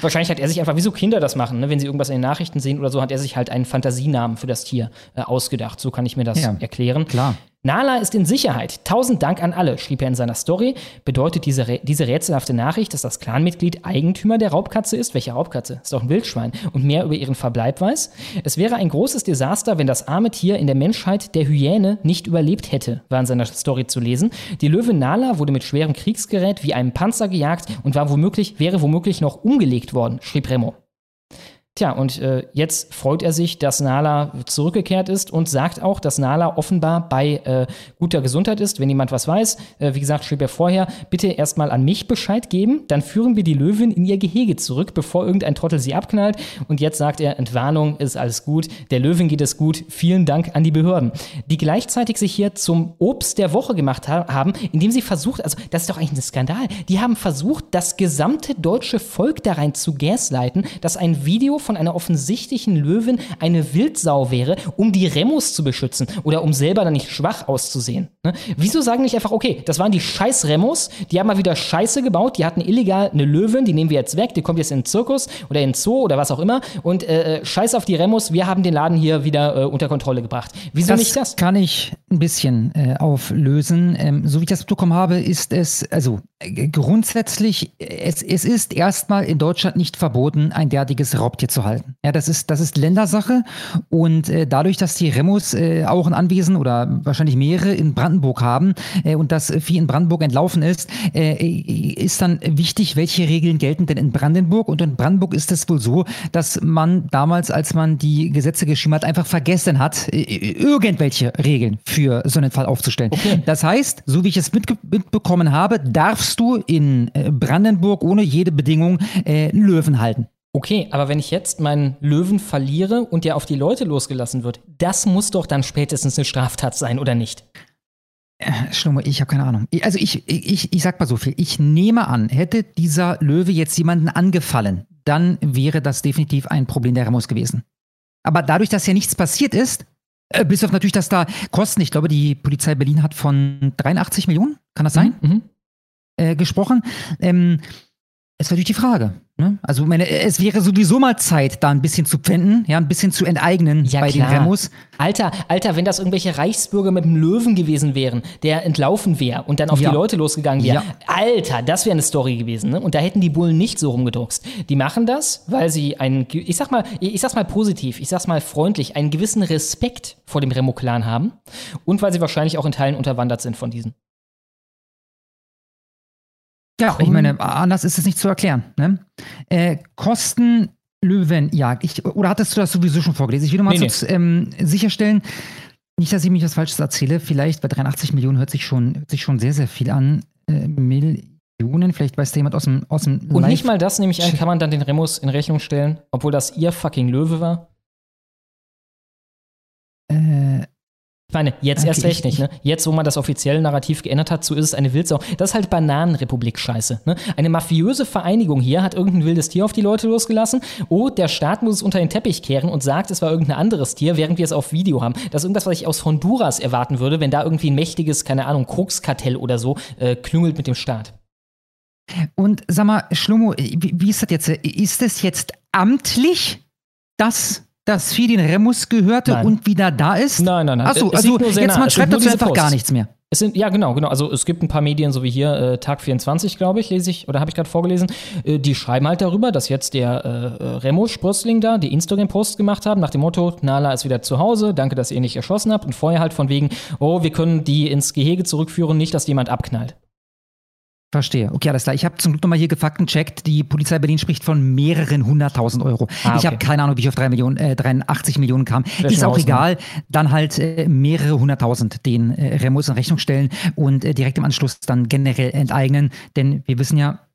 B: Wahrscheinlich hat er sich einfach, wie so Kinder das machen, ne? wenn sie irgendwas in den Nachrichten sehen oder so, hat er sich halt einen Fantasienamen für das Tier äh, ausgedacht. So kann ich mir das
C: Ja,
B: erklären.
C: klar.
B: Nala ist in Sicherheit. Tausend Dank an alle, schrieb er in seiner Story. Bedeutet diese, diese rätselhafte Nachricht, dass das Clanmitglied Eigentümer der Raubkatze ist? Welche Raubkatze? Ist doch ein Wildschwein. Und mehr über ihren Verbleib weiß? Es wäre ein großes Desaster, wenn das arme Tier in der Menschheit der Hyäne nicht überlebt hätte, war in seiner Story zu lesen. Die Löwin Nala wurde mit schwerem Kriegsgerät wie einem Panzer gejagt und war womöglich, wäre womöglich noch umgelegt worden, schrieb Remo. Tja, und äh, jetzt freut er sich, dass Nala zurückgekehrt ist und sagt auch, dass Nala offenbar bei äh, guter Gesundheit ist. Wenn jemand was weiß, äh, wie gesagt, schrieb er vorher, bitte erstmal an mich Bescheid geben, dann führen wir die Löwin in ihr Gehege zurück, bevor irgendein Trottel sie abknallt. Und jetzt sagt er, Entwarnung, ist alles gut, der Löwin geht es gut, vielen Dank an die Behörden, die gleichzeitig sich hier zum Obst der Woche gemacht ha haben, indem sie versucht, also das ist doch eigentlich ein Skandal, die haben versucht, das gesamte deutsche Volk da rein zu gaslighten, dass ein Video von einer offensichtlichen Löwin eine Wildsau wäre, um die Remos zu beschützen oder um selber dann nicht schwach auszusehen. Ne? Wieso sagen nicht einfach, okay, das waren die scheiß Remos, die haben mal wieder Scheiße gebaut, die hatten illegal eine Löwin, die nehmen wir jetzt weg, die kommt jetzt in den Zirkus oder in den Zoo oder was auch immer und äh, äh, scheiß auf die Remos, wir haben den Laden hier wieder äh, unter Kontrolle gebracht. Wieso
C: das
B: nicht das?
C: kann ich ein bisschen äh, auflösen. Ähm, so wie ich das bekommen habe, ist es, also äh, grundsätzlich, äh, es, es ist erstmal in Deutschland nicht verboten, ein derartiges Raubtier zu halten. Ja, das ist, das ist Ländersache und äh, dadurch, dass die Remos äh, auch ein Anwesen oder wahrscheinlich mehrere in Brandenburg haben äh, und das Vieh in Brandenburg entlaufen ist, äh, ist dann wichtig, welche Regeln gelten denn in Brandenburg und in Brandenburg ist es wohl so, dass man damals, als man die Gesetze geschrieben hat, einfach vergessen hat, äh, irgendwelche Regeln für so einen Fall aufzustellen. Das heißt, so wie ich es mitbekommen habe, darfst du in äh, Brandenburg ohne jede Bedingung äh, einen Löwen halten.
B: Okay, aber wenn ich jetzt meinen Löwen verliere und der auf die Leute losgelassen wird, das muss doch dann spätestens eine Straftat sein, oder nicht?
C: Schlummer, ich habe keine Ahnung. Also ich, ich, ich sag mal so viel. Ich nehme an, hätte dieser Löwe jetzt jemanden angefallen, dann wäre das definitiv ein Problem der Remos gewesen. Aber dadurch, dass ja nichts passiert ist, äh, bis auf natürlich, dass da Kosten, ich glaube, die Polizei Berlin hat von 83 Millionen, kann das sein,
B: Mhm.
C: äh, gesprochen. Ähm, ist natürlich die Frage. Ne? Also meine, es wäre sowieso mal Zeit, da ein bisschen zu pfänden, ja, ein bisschen zu enteignen
B: Ja,
C: bei
B: klar.
C: den Remos.
B: Alter, Alter, wenn das irgendwelche Reichsbürger mit einem Löwen gewesen wären, der entlaufen wäre und dann auf
C: Ja.
B: die Leute losgegangen wäre.
C: Ja.
B: Alter, das wäre eine Story gewesen, ne? Und da hätten die Bullen nicht so rumgedruckst. Die machen das, weil sie einen, ich sag mal, ich sag's mal positiv, ich sag's mal freundlich, einen gewissen Respekt vor dem Remo-Clan haben und weil sie wahrscheinlich auch in Teilen unterwandert sind von diesen.
C: Ja, ich meine, anders ist es nicht zu erklären. Ne? Äh, Kosten Löwenjagd. Ich, oder hattest du das sowieso schon vorgelesen? Ich will nur mal
B: Nee, nee.
C: ähm, sicherstellen, nicht, dass ich mich was Falsches erzähle. Vielleicht bei 83 Millionen hört sich schon, hört sich schon sehr, sehr viel an. Äh, Millionen, vielleicht weiß da jemand aus dem, aus dem
B: Und
C: Live-
B: nicht mal das, nehme ich an, kann man dann den Remus in Rechnung stellen, obwohl das ihr fucking Löwe war.
C: Äh,
B: Ich meine, jetzt erst recht
C: ich-
B: nicht, ne? Jetzt, wo man das offizielle Narrativ geändert hat, so ist es eine Wildsau. Das ist halt Bananenrepublik-Scheiße. Ne? Eine mafiöse Vereinigung hier hat irgendein wildes Tier auf die Leute losgelassen. Oh, der Staat muss es unter den Teppich kehren und sagt, es war irgendein anderes Tier, während wir es auf Video haben. Das ist irgendwas, was ich aus Honduras erwarten würde, wenn da irgendwie ein mächtiges, keine Ahnung, Kokskartell oder so äh, klüngelt mit dem Staat.
C: Und sag mal, Schlummo, wie, wie ist das jetzt? Ist es jetzt amtlich, dass das Vieh den Remus gehörte
B: Nein.
C: und wieder da ist?
B: Nein, nein, nein.
C: Achso, also jetzt man schreibt dazu einfach
B: Posts.
C: gar nichts mehr.
B: Es sind, ja, genau, genau. Also es gibt ein paar Medien, so wie hier äh, Tag 24, glaube ich, lese ich, oder habe ich gerade vorgelesen, äh, die schreiben halt darüber, dass jetzt der äh, äh, Remo Sprössling da die Instagram-Posts gemacht haben, nach dem Motto, Nala ist wieder zu Hause, danke, dass ihr nicht erschossen habt. Und vorher halt von wegen, oh, wir können die ins Gehege zurückführen, nicht, dass jemand abknallt.
C: Verstehe. Okay, alles klar. Ich habe zum Glück nochmal hier gefaktencheckt. Die Polizei Berlin spricht von mehreren hunderttausend Euro.
B: Ah,
C: Ich habe
B: okay.
C: keine Ahnung, wie ich auf drei Millionen, äh, 83 Millionen kam.
B: Wäre
C: Ist auch
B: Hausnummer.
C: egal. Dann halt äh, mehrere hunderttausend den äh, Remus in Rechnung stellen und äh, direkt im Anschluss dann generell enteignen. Denn wir wissen ja,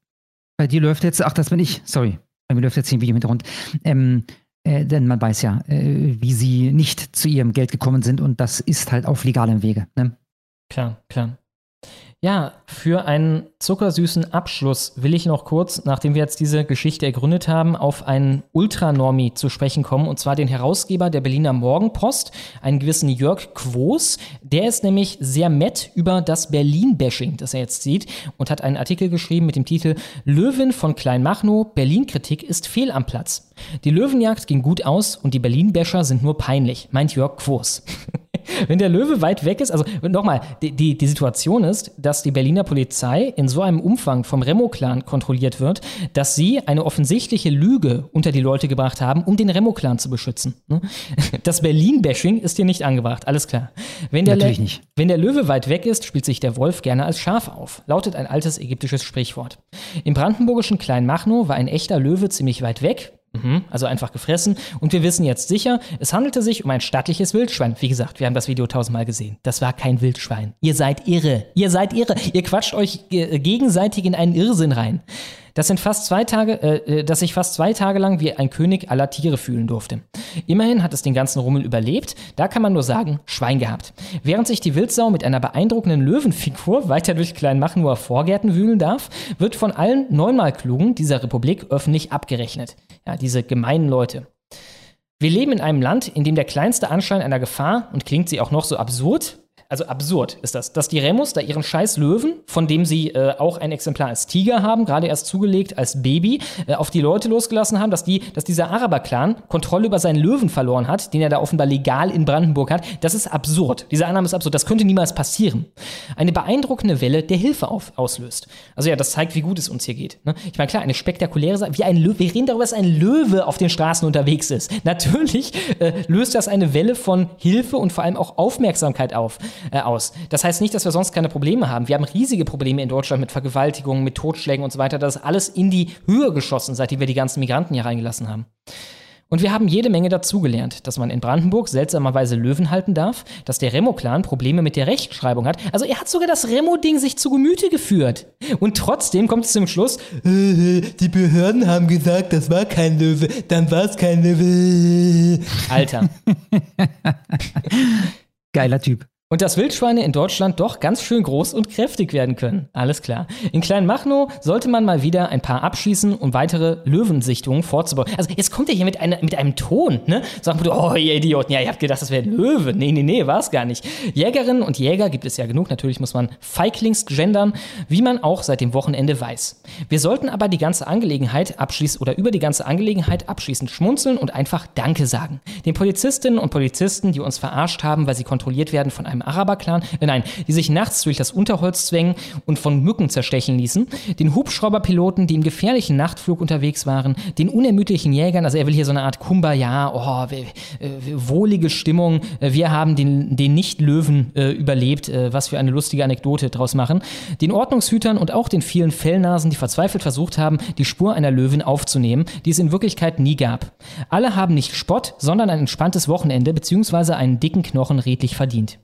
C: bei dir läuft jetzt, ach, das bin ich, sorry, bei mir läuft jetzt hier ein Video im Hintergrund. Ähm, äh, denn man weiß ja, äh, wie sie nicht zu ihrem Geld gekommen sind und das ist halt auf legalem Wege. Ne?
B: Klar, klar. Ja, für einen zuckersüßen Abschluss will ich noch kurz, nachdem wir jetzt diese Geschichte ergründet haben, auf einen Ultranormi zu sprechen kommen, und zwar den Herausgeber der Berliner Morgenpost, einen gewissen Jörg Quos. Der ist nämlich sehr mett über das Berlin-Bashing, das er jetzt sieht, und hat einen Artikel geschrieben mit dem Titel Löwen von Kleinmachnow, Berlin-Kritik ist fehl am Platz. Die Löwenjagd ging gut aus und die Berlin-Basher sind nur peinlich, meint Jörg Quos. [LAUGHS] [LAUGHS] Wenn der Löwe weit weg ist, also nochmal, die, die, die Situation ist, dass die Berliner Polizei in so einem Umfang vom Remo-Clan kontrolliert wird, dass sie eine offensichtliche Lüge unter die Leute gebracht haben, um den Remo-Clan zu beschützen. ne? [LAUGHS] Das Berlin-Bashing ist hier nicht angebracht, alles klar. Wenn der,
C: Natürlich
B: Le-
C: nicht.
B: wenn der Löwe weit weg ist, spielt sich der Wolf gerne als Schaf auf, lautet ein altes ägyptisches Sprichwort. Im brandenburgischen Kleinmachnow war ein echter Löwe ziemlich weit weg, also einfach gefressen, und wir wissen jetzt sicher, es handelte sich um ein stattliches Wildschwein. Wie gesagt, wir haben das Video tausendmal gesehen. Das war kein Wildschwein. Ihr seid irre. Ihr seid irre. Ihr quatscht euch gegenseitig in einen Irrsinn rein. Das sind fast zwei Tage, äh, äh, dass ich fast zwei Tage lang wie ein König aller Tiere fühlen durfte. Immerhin hat es den ganzen Rummel überlebt. Da kann man nur sagen, Schwein gehabt. Während sich die Wildsau mit einer beeindruckenden Löwenfigur [LAUGHS] weiter durch Kleinmachnower Vorgärten wühlen darf, wird von allen neunmal Klugen dieser Republik öffentlich abgerechnet. Ja, diese gemeinen Leute. Wir leben in einem Land, in dem der kleinste Anschein einer Gefahr, und klingt sie auch noch so absurd, also absurd ist das, dass die Remus da ihren scheiß Löwen, von dem sie äh, auch ein Exemplar als Tiger haben, gerade erst zugelegt als Baby, äh, auf die Leute losgelassen haben, dass, die, dass dieser Araber-Clan Kontrolle über seinen Löwen verloren hat, den er da offenbar legal in Brandenburg hat. Das ist absurd. Diese Annahme ist absurd. Das könnte niemals passieren. Eine beeindruckende Welle der Hilfe auf, auslöst. Also ja, das zeigt, wie gut es uns hier geht. Ne? Ich meine, klar, eine spektakuläre Sache, wie ein Löwe. Wir reden darüber, dass ein Löwe auf den Straßen unterwegs ist. Natürlich äh, löst das eine Welle von Hilfe und vor allem auch Aufmerksamkeit auf, äh, aus. Das heißt nicht, dass wir sonst keine Probleme haben. Wir haben riesige Probleme in Deutschland mit Vergewaltigungen, mit Totschlägen und so weiter. Das ist alles in die Höhe geschossen, seitdem wir die ganzen Migranten hier reingelassen haben. Und wir haben jede Menge dazugelernt, dass man in Brandenburg seltsamerweise Löwen halten darf, dass der Remo-Clan Probleme mit der Rechtschreibung hat. Also er hat sogar das Remo-Ding sich zu Gemüte geführt. Und trotzdem kommt es zum Schluss, äh, die Behörden haben gesagt, das war kein Löwe, dann war es kein Löwe. Alter. [LAUGHS]
C: Geiler Typ.
B: Und dass Wildschweine in Deutschland doch ganz schön groß und kräftig werden können. Alles klar. In Kleinmachnow sollte man mal wieder ein paar abschießen, um weitere Löwensichtungen vorzubauen. Also jetzt kommt er hier mit, einer, mit einem Ton, ne? Sagt man, oh, ihr Idioten, ja, ihr habt gedacht, das wäre ein Löwe. Nee, nee, nee, war es gar nicht. Jägerinnen und Jäger gibt es ja genug. Natürlich muss man Feiglings gendern, wie man auch seit dem Wochenende weiß. Wir sollten aber die ganze Angelegenheit abschließen oder über die ganze Angelegenheit abschließend schmunzeln und einfach Danke sagen. Den Polizistinnen und Polizisten, die uns verarscht haben, weil sie kontrolliert werden von einem einem Araber-Clan, äh, nein, die sich nachts durch das Unterholz zwängen und von Mücken zerstechen ließen, den Hubschrauberpiloten, die im gefährlichen Nachtflug unterwegs waren, den unermüdlichen Jägern, also er will hier so eine Art Kumbaya, oh, äh, wohlige Stimmung, äh, wir haben den, den Nicht-Löwen äh, überlebt, äh, was für eine lustige Anekdote draus machen, den Ordnungshütern und auch den vielen Fellnasen, die verzweifelt versucht haben, die Spur einer Löwin aufzunehmen, die es in Wirklichkeit nie gab. Alle haben nicht Spott, sondern ein entspanntes Wochenende bzw. einen dicken Knochen redlich verdient.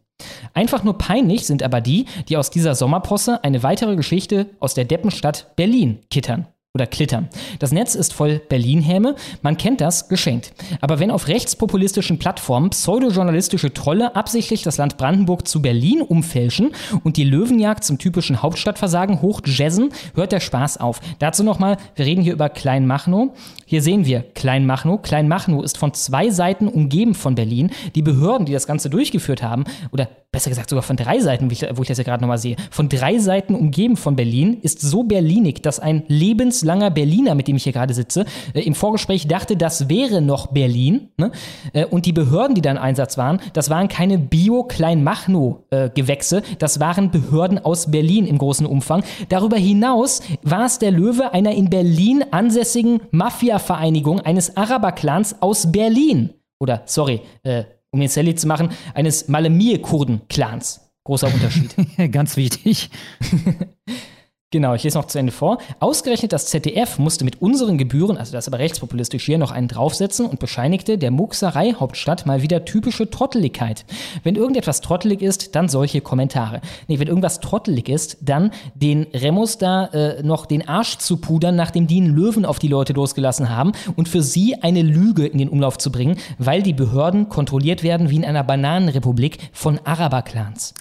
B: Einfach nur peinlich sind aber die, die aus dieser Sommerposse eine weitere Geschichte aus der Deppenstadt Berlin kittern oder Klittern. Das Netz ist voll Berlin-Häme, man kennt das geschenkt. Aber wenn auf rechtspopulistischen Plattformen pseudojournalistische Trolle absichtlich das Land Brandenburg zu Berlin umfälschen und die Löwenjagd zum typischen Hauptstadtversagen hochjazzen, hört der Spaß auf. Dazu nochmal, wir reden hier über Kleinmachnow. Hier sehen wir Kleinmachnow. Kleinmachnow ist von zwei Seiten umgeben von Berlin. Die Behörden, die das Ganze durchgeführt haben, oder besser gesagt sogar von drei Seiten, wo ich, das ja gerade nochmal sehe, von drei Seiten umgeben von Berlin, ist so berlinig, dass ein lebenslanger Berliner, mit dem ich hier gerade sitze, äh, im Vorgespräch dachte, das wäre noch Berlin. Ne? Äh, und die Behörden, die da im Einsatz waren, das waren keine Bio-Kleinmachnow-Gewächse, äh, das waren Behörden aus Berlin im großen Umfang. Darüber hinaus war es der Löwe einer in Berlin ansässigen Mafia-Vereinigung eines Araberclans aus Berlin. Oder, sorry, äh, um den Sally zu machen, eines Malemir-Kurden-Clans. Großer Unterschied. [LAUGHS]
C: Ganz wichtig. [LAUGHS]
B: Genau, ich lese noch zu Ende vor. Ausgerechnet das ZDF musste mit unseren Gebühren, also das aber rechtspopulistisch hier, noch einen draufsetzen und bescheinigte der Muxerei-Hauptstadt mal wieder typische Trotteligkeit. Wenn irgendetwas trottelig ist, dann solche Kommentare. Nee, wenn irgendwas trottelig ist, dann den Remus da äh, noch den Arsch zu pudern, nachdem die einen Löwen auf die Leute losgelassen haben und für sie eine Lüge in den Umlauf zu bringen, weil die Behörden kontrolliert werden wie in einer Bananenrepublik von Araberclans.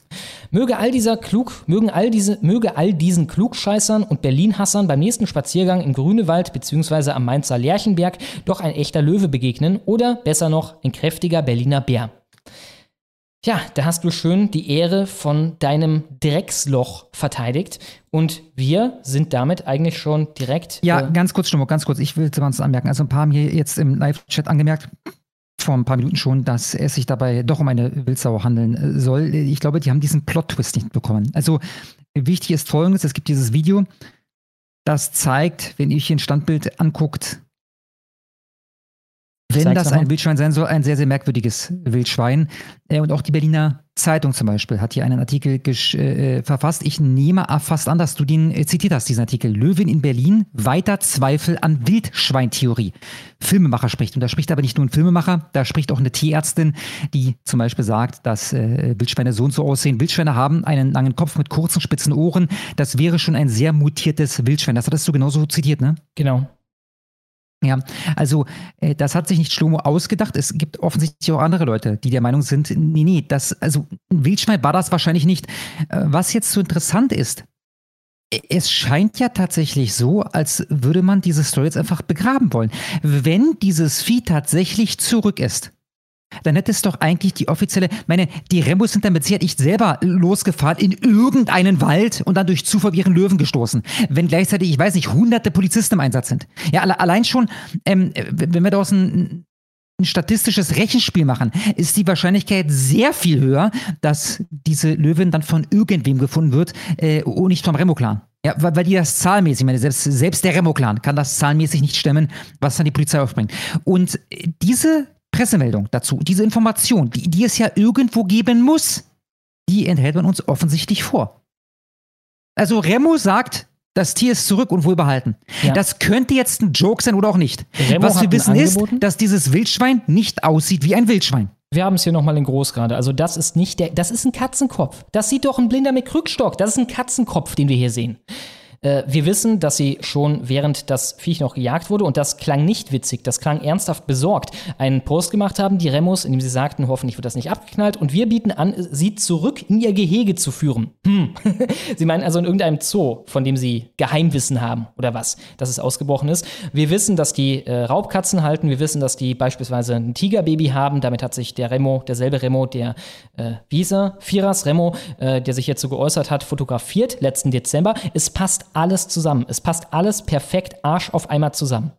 B: Möge all dieser klug, mögen all diese, möge all diesen Klugscheißern und Berlin-Hassern beim nächsten Spaziergang im Grünewald bzw. am Mainzer Lerchenberg doch ein echter Löwe begegnen oder besser noch ein kräftiger Berliner Bär. Tja, da hast du schön die Ehre von deinem Drecksloch verteidigt. Und wir sind damit eigentlich schon direkt.
C: Ja, äh, ganz kurz, Stimmo, ganz kurz. Ich will was anmerken. Also ein paar haben hier jetzt im Live-Chat angemerkt, vor ein paar Minuten schon, dass es sich dabei doch um eine Wildsau handeln äh, soll. Ich glaube, die haben diesen Plot-Twist nicht bekommen. Also wichtig ist folgendes, es gibt dieses Video, das zeigt, wenn ihr euch ein Standbild anguckt, wenn das ein Wildschwein sein soll, ein sehr, sehr merkwürdiges Wildschwein. Äh, und auch die Berliner Zeitung zum Beispiel hat hier einen Artikel äh, verfasst. Ich nehme fast an, dass du den äh, zitiert hast, diesen Artikel. Löwin in Berlin, weiter Zweifel an Wildschweintheorie. Filmemacher spricht. Und da spricht aber nicht nur ein Filmemacher, da spricht auch eine Tierärztin, die zum Beispiel sagt, dass äh, Wildschweine so und so aussehen. Wildschweine haben einen langen Kopf mit kurzen, spitzen Ohren. Das wäre schon ein sehr mutiertes Wildschwein. Das hattest du genauso zitiert, ne?
B: Genau.
C: Ja, also äh, das hat sich nicht Schlomo ausgedacht. Es gibt offensichtlich auch andere Leute, die der Meinung sind, nee, nee, das, also ein Wildschwein war das wahrscheinlich nicht. Äh, was jetzt so interessant ist, es scheint ja tatsächlich so, als würde man diese Story jetzt einfach begraben wollen. Wenn dieses Vieh tatsächlich zurück ist, dann hätte es doch eigentlich die offizielle, meine, die Rembos sind damit sehr ich selber losgefahren in irgendeinen Wald und dann durch Zufall ihren Löwen gestoßen. Wenn gleichzeitig, ich weiß nicht, hunderte Polizisten im Einsatz sind. Ja, allein schon, ähm, wenn wir daraus ein, ein statistisches Rechenspiel machen, ist die Wahrscheinlichkeit sehr viel höher, dass diese Löwin dann von irgendwem gefunden wird äh, und nicht vom Remo-Clan. Ja, weil, weil die das zahlmäßig, ich meine, selbst, selbst der Remo-Clan kann das zahlenmäßig nicht stemmen, was dann die Polizei aufbringt. Und diese Pressemeldung dazu, diese Information, die, die es ja irgendwo geben muss, die enthält man uns offensichtlich vor. Also Remo sagt, das Tier ist zurück und wohlbehalten. Ja. Das könnte jetzt ein Joke sein oder auch nicht. Remo Was wir wissen ist, dass dieses Wildschwein nicht aussieht wie ein Wildschwein.
B: Wir haben es hier nochmal in groß gerade. Also das ist nicht der, das ist ein Katzenkopf. Das sieht doch ein Blinder mit Krückstock. Das ist ein Katzenkopf, den wir hier sehen. Äh, wir wissen, dass sie schon während das Viech noch gejagt wurde und das klang nicht witzig, das klang ernsthaft besorgt, einen Post gemacht haben, die Remos, in dem sie sagten, hoffentlich wird das nicht abgeknallt und wir bieten an, sie zurück in ihr Gehege zu führen. Hm. [LAUGHS] sie meinen also in irgendeinem Zoo, von dem sie Geheimwissen haben oder was, dass es ausgebrochen ist. Wir wissen, dass die äh, Raubkatzen halten, wir wissen, dass die beispielsweise ein Tigerbaby haben, damit hat sich der Remo, derselbe Remo, der, äh, er? Firas Remo, äh, der sich jetzt so geäußert hat, fotografiert, letzten Dezember. Es passt alles zusammen. Es passt alles perfekt Arsch auf einmal zusammen.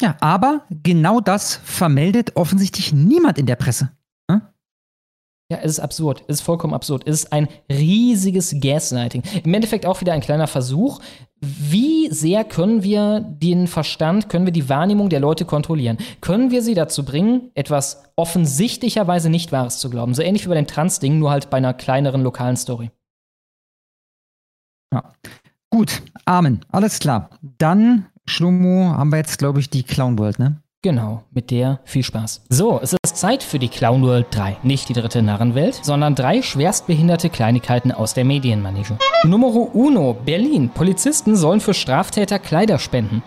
C: Ja, aber genau das vermeldet offensichtlich niemand in der Presse. Hm?
B: Ja, es ist absurd. Es ist vollkommen absurd. Es ist ein riesiges Gaslighting. Im Endeffekt auch wieder ein kleiner Versuch. Wie sehr können wir den Verstand, können wir die Wahrnehmung der Leute kontrollieren? Können wir sie dazu bringen, etwas offensichtlicherweise nicht Wahres zu glauben? So ähnlich wie bei dem Trans-Ding, nur halt bei einer kleineren lokalen Story.
C: Ja. Gut, Amen. Alles klar. Dann, Schlummo, haben wir jetzt, glaube ich, die Clown World, ne?
B: Genau, mit der viel Spaß. So, es ist Zeit für die Clown World 3. Nicht die dritte Narrenwelt, sondern drei schwerstbehinderte Kleinigkeiten aus der Medienmanege. Numero uno, Berlin. Polizisten sollen für Straftäter Kleider spenden.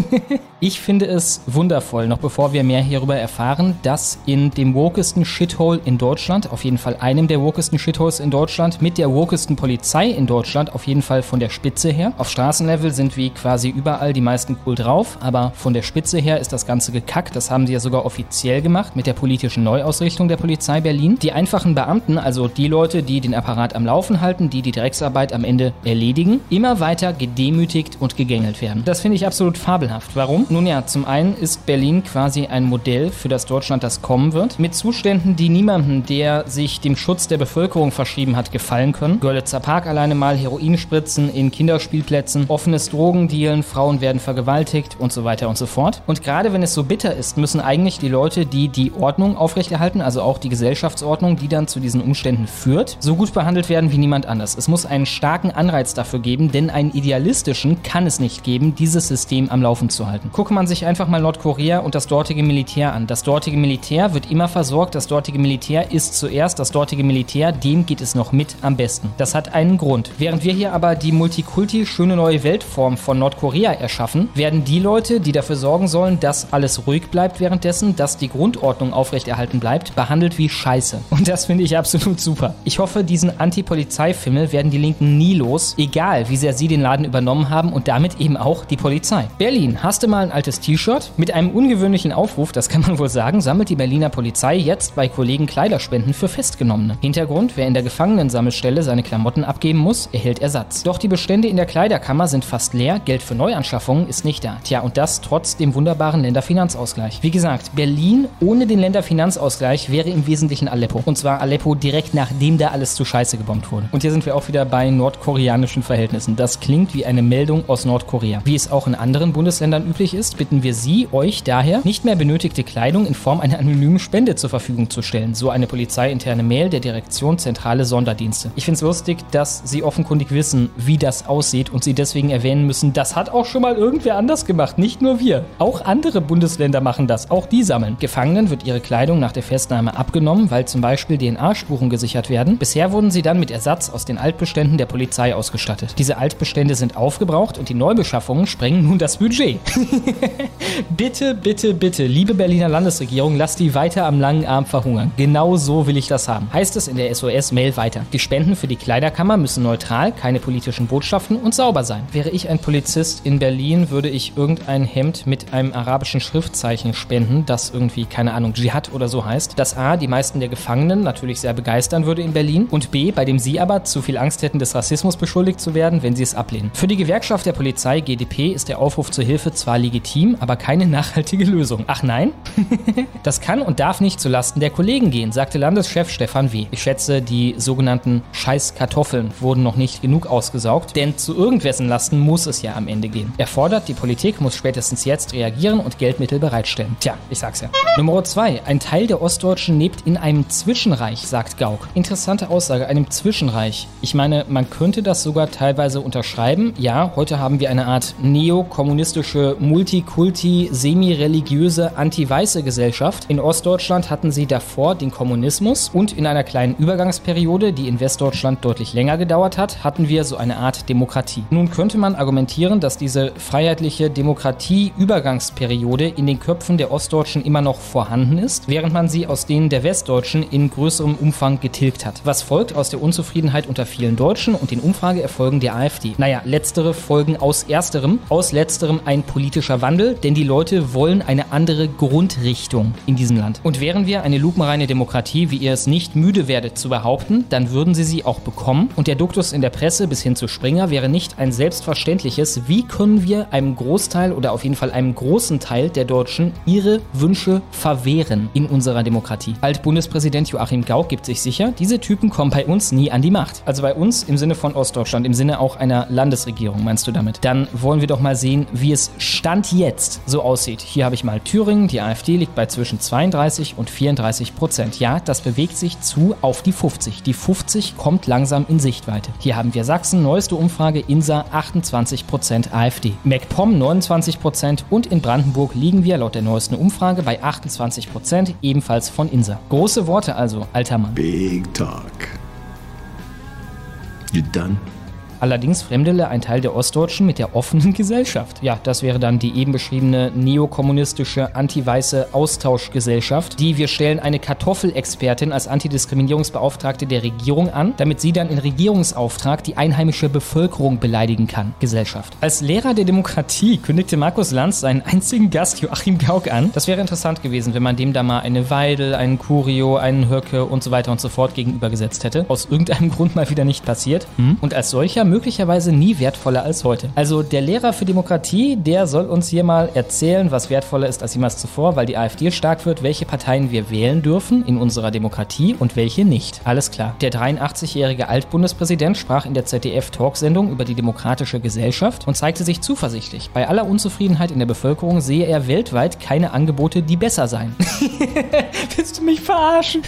B: [LAUGHS] ich finde es wundervoll, noch bevor wir mehr hierüber erfahren, dass in dem wokesten Shithole in Deutschland, auf jeden Fall einem der wokesten Shitholes in Deutschland, mit der wokesten Polizei in Deutschland, auf jeden Fall von der Spitze her. Auf Straßenlevel sind wie quasi überall die meisten cool drauf, aber von der Spitze her ist das Ganze gekackt. Das haben sie ja sogar offiziell gemacht mit der politischen Neuausrichtung der Polizei Berlin. Die einfachen Beamten, also die Leute, die den Apparat am Laufen halten, die die Drecksarbeit am Ende erledigen, immer weiter gedemütigt und gegängelt werden. Das finde ich absolut fabelhaft. Warum? Nun ja, zum einen ist Berlin quasi ein Modell für das Deutschland, das kommen wird, mit Zuständen, die niemandem, der sich dem Schutz der Bevölkerung verschrieben hat, gefallen können. Görlitzer Park alleine mal Heroinspritzen in Kinderspielplätzen, offenes Drogendealen, Frauen werden vergewaltigt und so weiter und so fort. Und gerade wenn es so bitter ist, müssen eigentlich die Leute, die die Ordnung aufrechterhalten, also auch die Gesellschaftsordnung, die dann zu diesen Umständen führt, so gut behandelt werden wie niemand anders. Es muss einen starken Anreiz dafür geben, denn einen idealistischen kann es nicht geben, dieses System am Laufen zu halten. Gucke man sich einfach mal Nordkorea und das dortige Militär an. Das dortige Militär wird immer versorgt, das dortige Militär ist zuerst, das dortige Militär, dem geht es noch mit am besten. Das hat einen Grund. Während wir hier aber die Multikulti schöne neue Weltform von Nordkorea erschaffen, werden die Leute, die dafür sorgen sollen, dass alles ruhig bleibt währenddessen, dass die Grundordnung aufrechterhalten bleibt, behandelt wie Scheiße. Und das finde ich absolut super. Ich hoffe, diesen Anti-Polizei-Fimmel werden die Linken nie los, egal wie sehr sie den Laden übernommen haben und damit eben auch die Polizei. Berlin, hast du mal ein altes T-Shirt? Mit einem ungewöhnlichen Aufruf, das kann man wohl sagen, sammelt die Berliner Polizei jetzt bei Kollegen Kleiderspenden für Festgenommene. Hintergrund, wer in der Gefangenensammelstelle seine Klamotten abgeben muss, erhält Ersatz. Doch die Bestände in der Kleiderkammer sind fast leer, Geld für Neuanschaffungen ist nicht da. Tja, und das trotz dem wunderbaren Länderfinanzausgleich. Wie gesagt, Berlin ohne den Länderfinanzausgleich wäre im Wesentlichen Aleppo. Und zwar Aleppo direkt nachdem da alles zu Scheiße gebombt wurde. Und hier sind wir auch wieder bei nordkoreanischen Verhältnissen. Das klingt wie eine Meldung aus Nordkorea. Wie es auch in anderen Bundesländern üblich ist, bitten wir Sie, euch daher, nicht mehr benötigte Kleidung in Form einer anonymen Spende zur Verfügung zu stellen. So eine polizeiinterne Mail der Direktion Zentrale Sonderdienste. Ich finde es lustig, dass Sie offenkundig wissen, wie das aussieht und Sie deswegen erwähnen müssen, das hat auch schon mal irgendwer anders gemacht, nicht nur wir. Auch andere Bundesländer machen das, auch die sammeln. Gefangenen wird ihre Kleidung nach der Festnahme abgenommen, weil zum Beispiel DNA-Spuren gesichert werden. Bisher wurden sie dann mit Ersatz aus den Altbeständen der Polizei ausgestattet. Diese Altbestände sind aufgebraucht und die Neubeschaffungen sprengen nun das Budget. [LAUGHS] bitte, bitte, bitte, liebe Berliner Landesregierung, lasst die weiter am langen Arm verhungern. Genau so will ich das haben. Heißt es in der SOS-Mail weiter. Die Spenden für die Kleiderkammer müssen neutral, keine politischen Botschaften und sauber sein. Wäre ich ein Polizist in Berlin, würde ich irgendein Hemd mit einem arabischen Schriftzeichen spenden, das irgendwie, keine Ahnung, Dschihad oder so heißt. Das A, die meisten der Gefangenen natürlich sehr begeistern würde in Berlin und B, bei dem sie aber zu viel Angst hätten, des Rassismus beschuldigt zu werden, wenn sie es ablehnen. Für die Gewerkschaft der Polizei GdP ist der Aufruf zur Hilfe zwar legitim, aber keine [LAUGHS] nachhaltige Lösung. Ach nein? [LAUGHS] das kann und darf nicht zulasten der Kollegen gehen, sagte Landeschef Stefan W. Ich schätze, die sogenannten Scheißkartoffeln wurden noch nicht genug ausgesaugt, denn zu irgendwessen Lasten muss es ja am Ende gehen. Er fordert, die Politik muss spätestens jetzt reagieren und Geldmittel bereitstellen. Tja, ich sag's ja. Nummer 2. Ein Teil der Ostdeutschen lebt in einem Zwischenreich, sagt Gauck. Interessante Aussage, einem Zwischenreich. Ich meine, man könnte das sogar teilweise unterschreiben. Ja, heute haben wir eine Art neokommunistische Multikulti, semi-religiöse, anti-weiße Gesellschaft. In Ostdeutschland hatten sie davor den Kommunismus und in einer kleinen Übergangsperiode, die in Westdeutschland deutlich länger gedauert hat, hatten wir so eine Art Demokratie. Nun könnte man argumentieren, dass diese freiheitliche Demokratie-Übergangsperiode in den Köpfen der Ostdeutschen immer noch vorhanden ist, während man sie aus denen der Westdeutschen in größerem Umfang getilgt hat. Was folgt aus der Unzufriedenheit unter vielen Deutschen und den Umfrageerfolgen der AfD? Naja, letztere folgen aus ersterem, aus letzterem ein politischer Wandel, denn die Leute wollen eine andere Grundrichtung in diesem Land. Und wären wir eine lupenreine Demokratie, wie ihr es nicht müde werdet zu behaupten, dann würden sie sie auch bekommen und der Duktus in der Presse bis hin zu Springer wäre nicht ein selbstverständliches, wie können wir einem Großteil oder auf jeden Fall einem großen Teil der Deutschen ihre Wünsche verwehren in unserer Demokratie. Altbundespräsident Joachim Gauck gibt sich sicher, diese Typen kommen bei uns nie an die Macht. Also bei uns im Sinne von Ostdeutschland, im Sinne auch einer Landesregierung, meinst du damit? Dann wollen wir doch mal sehen, wie es Stand jetzt so aussieht. Hier habe ich mal Thüringen, die AfD liegt bei zwischen 32 und 34 Prozent. Ja, das bewegt sich zu auf die 50. Die 50 kommt langsam in Sichtweite. Hier haben wir Sachsen, neueste Umfrage, Insa 28 Prozent AfD. MacPom 29 Prozent und in Brandenburg liegen wir laut der neuesten Umfrage bei 28 Prozent, ebenfalls von Insa. Große Worte also, alter Mann.
E: Big talk. You done?
B: Allerdings fremdele ein Teil der Ostdeutschen mit der offenen [LAUGHS] Gesellschaft. Ja, das wäre dann die eben beschriebene neokommunistische, anti-weiße Austauschgesellschaft, die wir stellen eine Kartoffelexpertin als Antidiskriminierungsbeauftragte der Regierung an, damit sie dann in Regierungsauftrag die einheimische Bevölkerung beleidigen kann. Gesellschaft. Als Lehrer der Demokratie kündigte Markus Lanz seinen einzigen Gast Joachim Gauck an. Das wäre interessant gewesen, wenn man dem da mal eine Weidel, einen Curio, einen Höcke und so weiter und so fort gegenübergesetzt hätte. Aus irgendeinem Grund mal wieder nicht passiert. Hm? Und als solcher möglicherweise nie wertvoller als heute. Also der Lehrer für Demokratie, der soll uns hier mal erzählen, was wertvoller ist als jemals zuvor, weil die AfD stark wird, welche Parteien wir wählen dürfen in unserer Demokratie und welche nicht. Alles klar. Der 83-jährige Altbundespräsident sprach in der ZDF-Talksendung über die demokratische Gesellschaft und zeigte sich zuversichtlich. Bei aller Unzufriedenheit in der Bevölkerung sehe er weltweit keine Angebote, die besser seien. [LAUGHS] Willst du mich verarschen?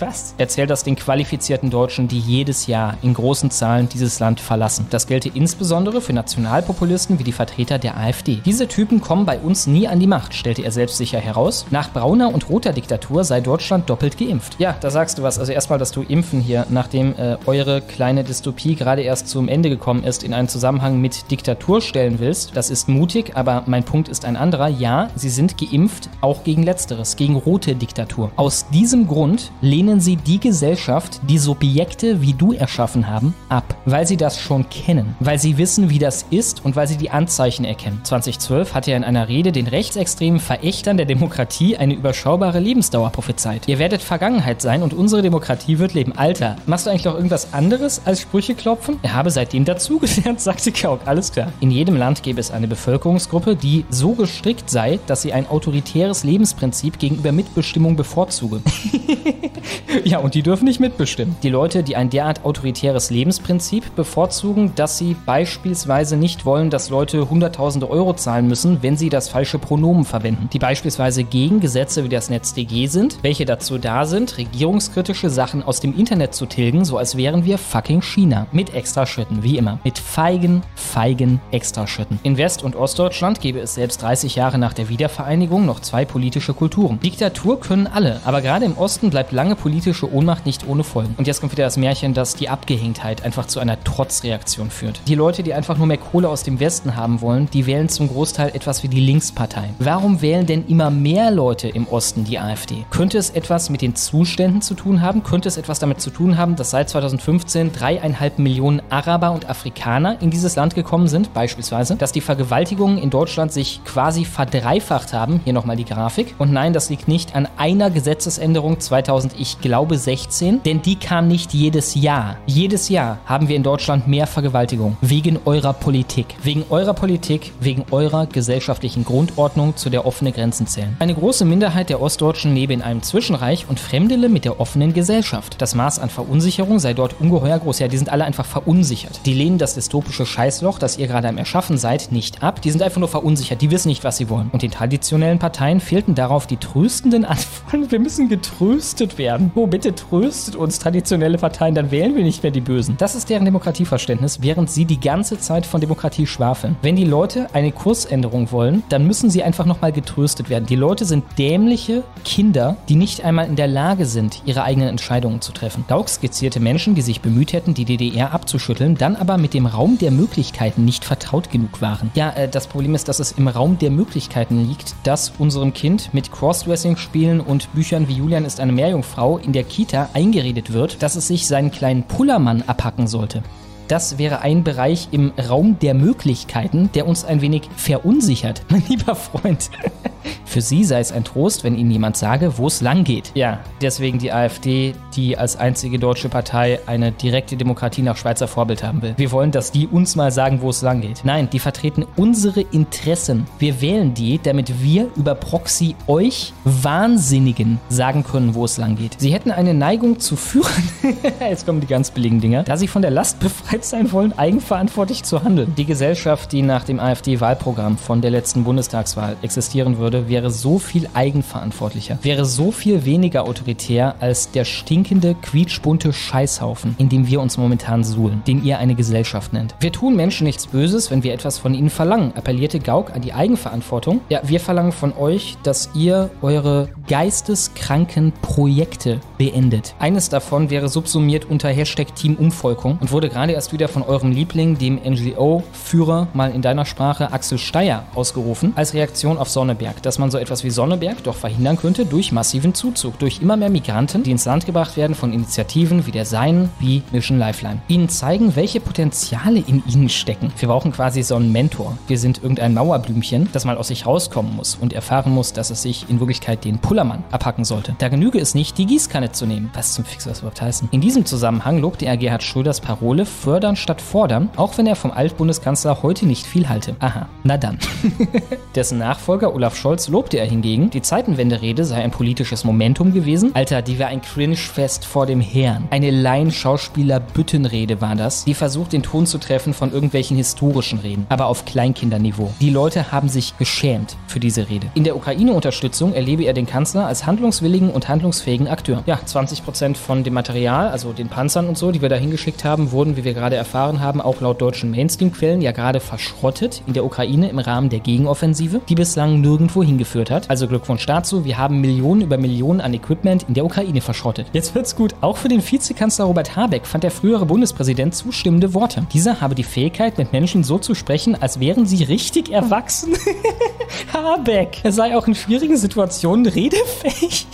B: was? Erzählt das den qualifizierten Deutschen, die jedes Jahr in großen Zahlen dieses Land verlassen verlassen. Das gelte insbesondere für Nationalpopulisten wie die Vertreter der AfD. Diese Typen kommen bei uns nie an die Macht, stellte er selbstsicher heraus. Nach brauner und roter Diktatur sei Deutschland doppelt geimpft. Ja, da sagst du was. Also erstmal, dass du Impfen hier, nachdem äh, eure kleine Dystopie gerade erst zum Ende gekommen ist, in einen Zusammenhang mit Diktatur stellen willst. Das ist mutig, aber mein Punkt ist ein anderer. Ja, sie sind geimpft, auch gegen letzteres, gegen rote Diktatur. Aus diesem Grund lehnen sie die Gesellschaft, die Subjekte wie du erschaffen haben, ab, weil sie das schon kennen, weil sie wissen, wie das ist und weil sie die Anzeichen erkennen. 2012 hat er in einer Rede den rechtsextremen Verächtern der Demokratie eine überschaubare Lebensdauer prophezeit. Ihr werdet Vergangenheit sein und unsere Demokratie wird leben. Alter, machst du eigentlich noch irgendwas anderes als Sprüche klopfen? Er habe seitdem dazugelernt, [LAUGHS] sagte Kauk. Alles klar. In jedem Land gäbe es eine Bevölkerungsgruppe, die so gestrickt sei, dass sie ein autoritäres Lebensprinzip gegenüber Mitbestimmung bevorzuge. [LAUGHS] ja, und die dürfen nicht mitbestimmen. Die Leute, die ein derart autoritäres Lebensprinzip bevorzugen, bevorzugen, dass sie beispielsweise nicht wollen, dass Leute hunderttausende Euro zahlen müssen, wenn sie das falsche Pronomen verwenden, die beispielsweise gegen Gesetze wie das NetzDG sind, welche dazu da sind, regierungskritische Sachen aus dem Internet zu tilgen, so als wären wir fucking China. Mit Extraschritten, wie immer. Mit feigen, feigen Extraschritten. In West- und Ostdeutschland gäbe es selbst 30 Jahre nach der Wiedervereinigung noch zwei politische Kulturen. Diktatur können alle, aber gerade im Osten bleibt lange politische Ohnmacht nicht ohne Folgen. Und jetzt kommt wieder das Märchen, dass die Abgehängtheit einfach zu einer Trotz Trotzreaktion führt. Die Leute, die einfach nur mehr Kohle aus dem Westen haben wollen, die wählen zum Großteil etwas wie die Linksparteien. Warum wählen denn immer mehr Leute im Osten die AfD? Könnte es etwas mit den Zuständen zu tun haben? Könnte es etwas damit zu tun haben, dass seit 2015 dreieinhalb Millionen Araber und Afrikaner in dieses Land gekommen sind, beispielsweise? Dass die Vergewaltigungen in Deutschland sich quasi verdreifacht haben? Hier nochmal die Grafik. Und nein, das liegt nicht an einer Gesetzesänderung 2000, ich glaube 16, denn die kam nicht jedes Jahr. Jedes Jahr haben wir in Deutschland mehr Vergewaltigung. Wegen eurer Politik. Wegen eurer Politik, wegen eurer gesellschaftlichen Grundordnung, zu der offene Grenzen zählen. Eine große Minderheit der Ostdeutschen lebe in einem Zwischenreich und fremdele mit der offenen Gesellschaft. Das Maß an Verunsicherung sei dort ungeheuer groß. Ja, die sind alle einfach verunsichert. Die lehnen das dystopische Scheißloch, das ihr gerade am Erschaffen seid, nicht ab. Die sind einfach nur verunsichert. Die wissen nicht, was sie wollen. Und den traditionellen Parteien fehlten darauf die tröstenden Antworten. Wir müssen getröstet werden. Oh, bitte tröstet uns traditionelle Parteien, dann wählen wir nicht mehr die Bösen. Das ist deren Demokratieversprechen Missverständnis, während sie die ganze Zeit von Demokratie schwafeln. Wenn die Leute eine Kursänderung wollen, dann müssen sie einfach nochmal getröstet werden. Die Leute sind dämliche Kinder, die nicht einmal in der Lage sind, ihre eigenen Entscheidungen zu treffen. Gauck skizzierte Menschen, die sich bemüht hätten, die DDR abzuschütteln, dann aber mit dem Raum der Möglichkeiten nicht vertraut genug waren. Ja, äh, das Problem ist, dass es im Raum der Möglichkeiten liegt, dass unserem Kind mit Crossdressing-Spielen und Büchern wie Julian ist eine Meerjungfrau in der Kita eingeredet wird, dass es sich seinen kleinen Pullermann abhacken sollte. Das wäre ein Bereich im Raum der Möglichkeiten, der uns ein wenig verunsichert, [LAUGHS] mein lieber Freund. [LAUGHS] Für Sie sei es ein Trost, wenn Ihnen jemand sage, wo es lang geht. Ja, deswegen die AfD, die als einzige deutsche Partei eine direkte Demokratie nach Schweizer Vorbild haben will. Wir wollen, dass die uns mal sagen, wo es lang geht. Nein, die vertreten unsere Interessen. Wir wählen die, damit wir über Proxy euch Wahnsinnigen sagen können, wo es lang geht. Sie hätten eine Neigung zu führen. [LAUGHS] Jetzt kommen die ganz billigen Dinger. Da sie von der Last befreit sein wollen, eigenverantwortlich zu handeln. Die Gesellschaft, die nach dem AfD-Wahlprogramm von der letzten Bundestagswahl existieren würde, wäre so viel eigenverantwortlicher, wäre so viel weniger autoritär als der stinkende, quietschbunte Scheißhaufen, in dem wir uns momentan suhlen, den ihr eine Gesellschaft nennt. Wir tun Menschen nichts Böses, wenn wir etwas von ihnen verlangen, appellierte Gauck an die Eigenverantwortung. Ja, wir verlangen von euch, dass ihr eure geisteskranken Projekte beendet. Eines davon wäre subsumiert unter Hashtag Team Umvolkung und wurde gerade erst wieder von eurem Liebling, dem NGO-Führer, mal in deiner Sprache Axel Steyer, ausgerufen, als Reaktion auf Sonneberg, dass man so etwas wie Sonneberg doch verhindern könnte durch massiven Zuzug, durch immer mehr Migranten, die ins Land gebracht werden von Initiativen wie der Seinen, wie Mission Lifeline. Ihnen zeigen, welche Potenziale in ihnen stecken. Wir brauchen quasi so einen Mentor. Wir sind irgendein Mauerblümchen, das mal aus sich rauskommen muss und erfahren muss, dass es sich in Wirklichkeit den Pullermann abhacken sollte. Da genüge es nicht, die Gießkanne zu nehmen. Was zum Fix das überhaupt heißen? In diesem Zusammenhang lobte er Gerhard Schröders Parole fördern statt fordern, auch wenn er vom Altbundeskanzler heute nicht viel halte. Aha, na dann. [LAUGHS] Dessen Nachfolger Olaf Scholz lobte er hingegen, die Zeitenwende-Rede sei ein politisches Momentum gewesen. Alter, die war ein Cringe-Fest vor dem Herrn. Eine Laien-Schauspieler-Büttenrede war das, die versucht, den Ton zu treffen von irgendwelchen historischen Reden, aber auf Kleinkinderniveau. Die Leute haben sich geschämt für diese Rede. In der Ukraine-Unterstützung erlebe er den Kanzler als handlungswilligen und handlungsfähigen Akteur. Ja, 20% von dem Material, also den Panzern und so, die wir da hingeschickt haben, wurden, wie wir gerade erfahren haben, auch laut deutschen Mainstream-Quellen ja gerade verschrottet in der Ukraine im Rahmen der Gegenoffensive, die bislang nirgendwo hingeführt hat. Also Glückwunsch dazu, wir haben Millionen über Millionen an Equipment in der Ukraine verschrottet. Jetzt wird's gut. Auch für den Vizekanzler Robert Habeck fand der frühere Bundespräsident zustimmende Worte. Dieser habe die Fähigkeit, mit Menschen so zu sprechen, als wären sie richtig erwachsen. [LAUGHS] Habeck, er sei auch in schwierigen Situationen redefähig.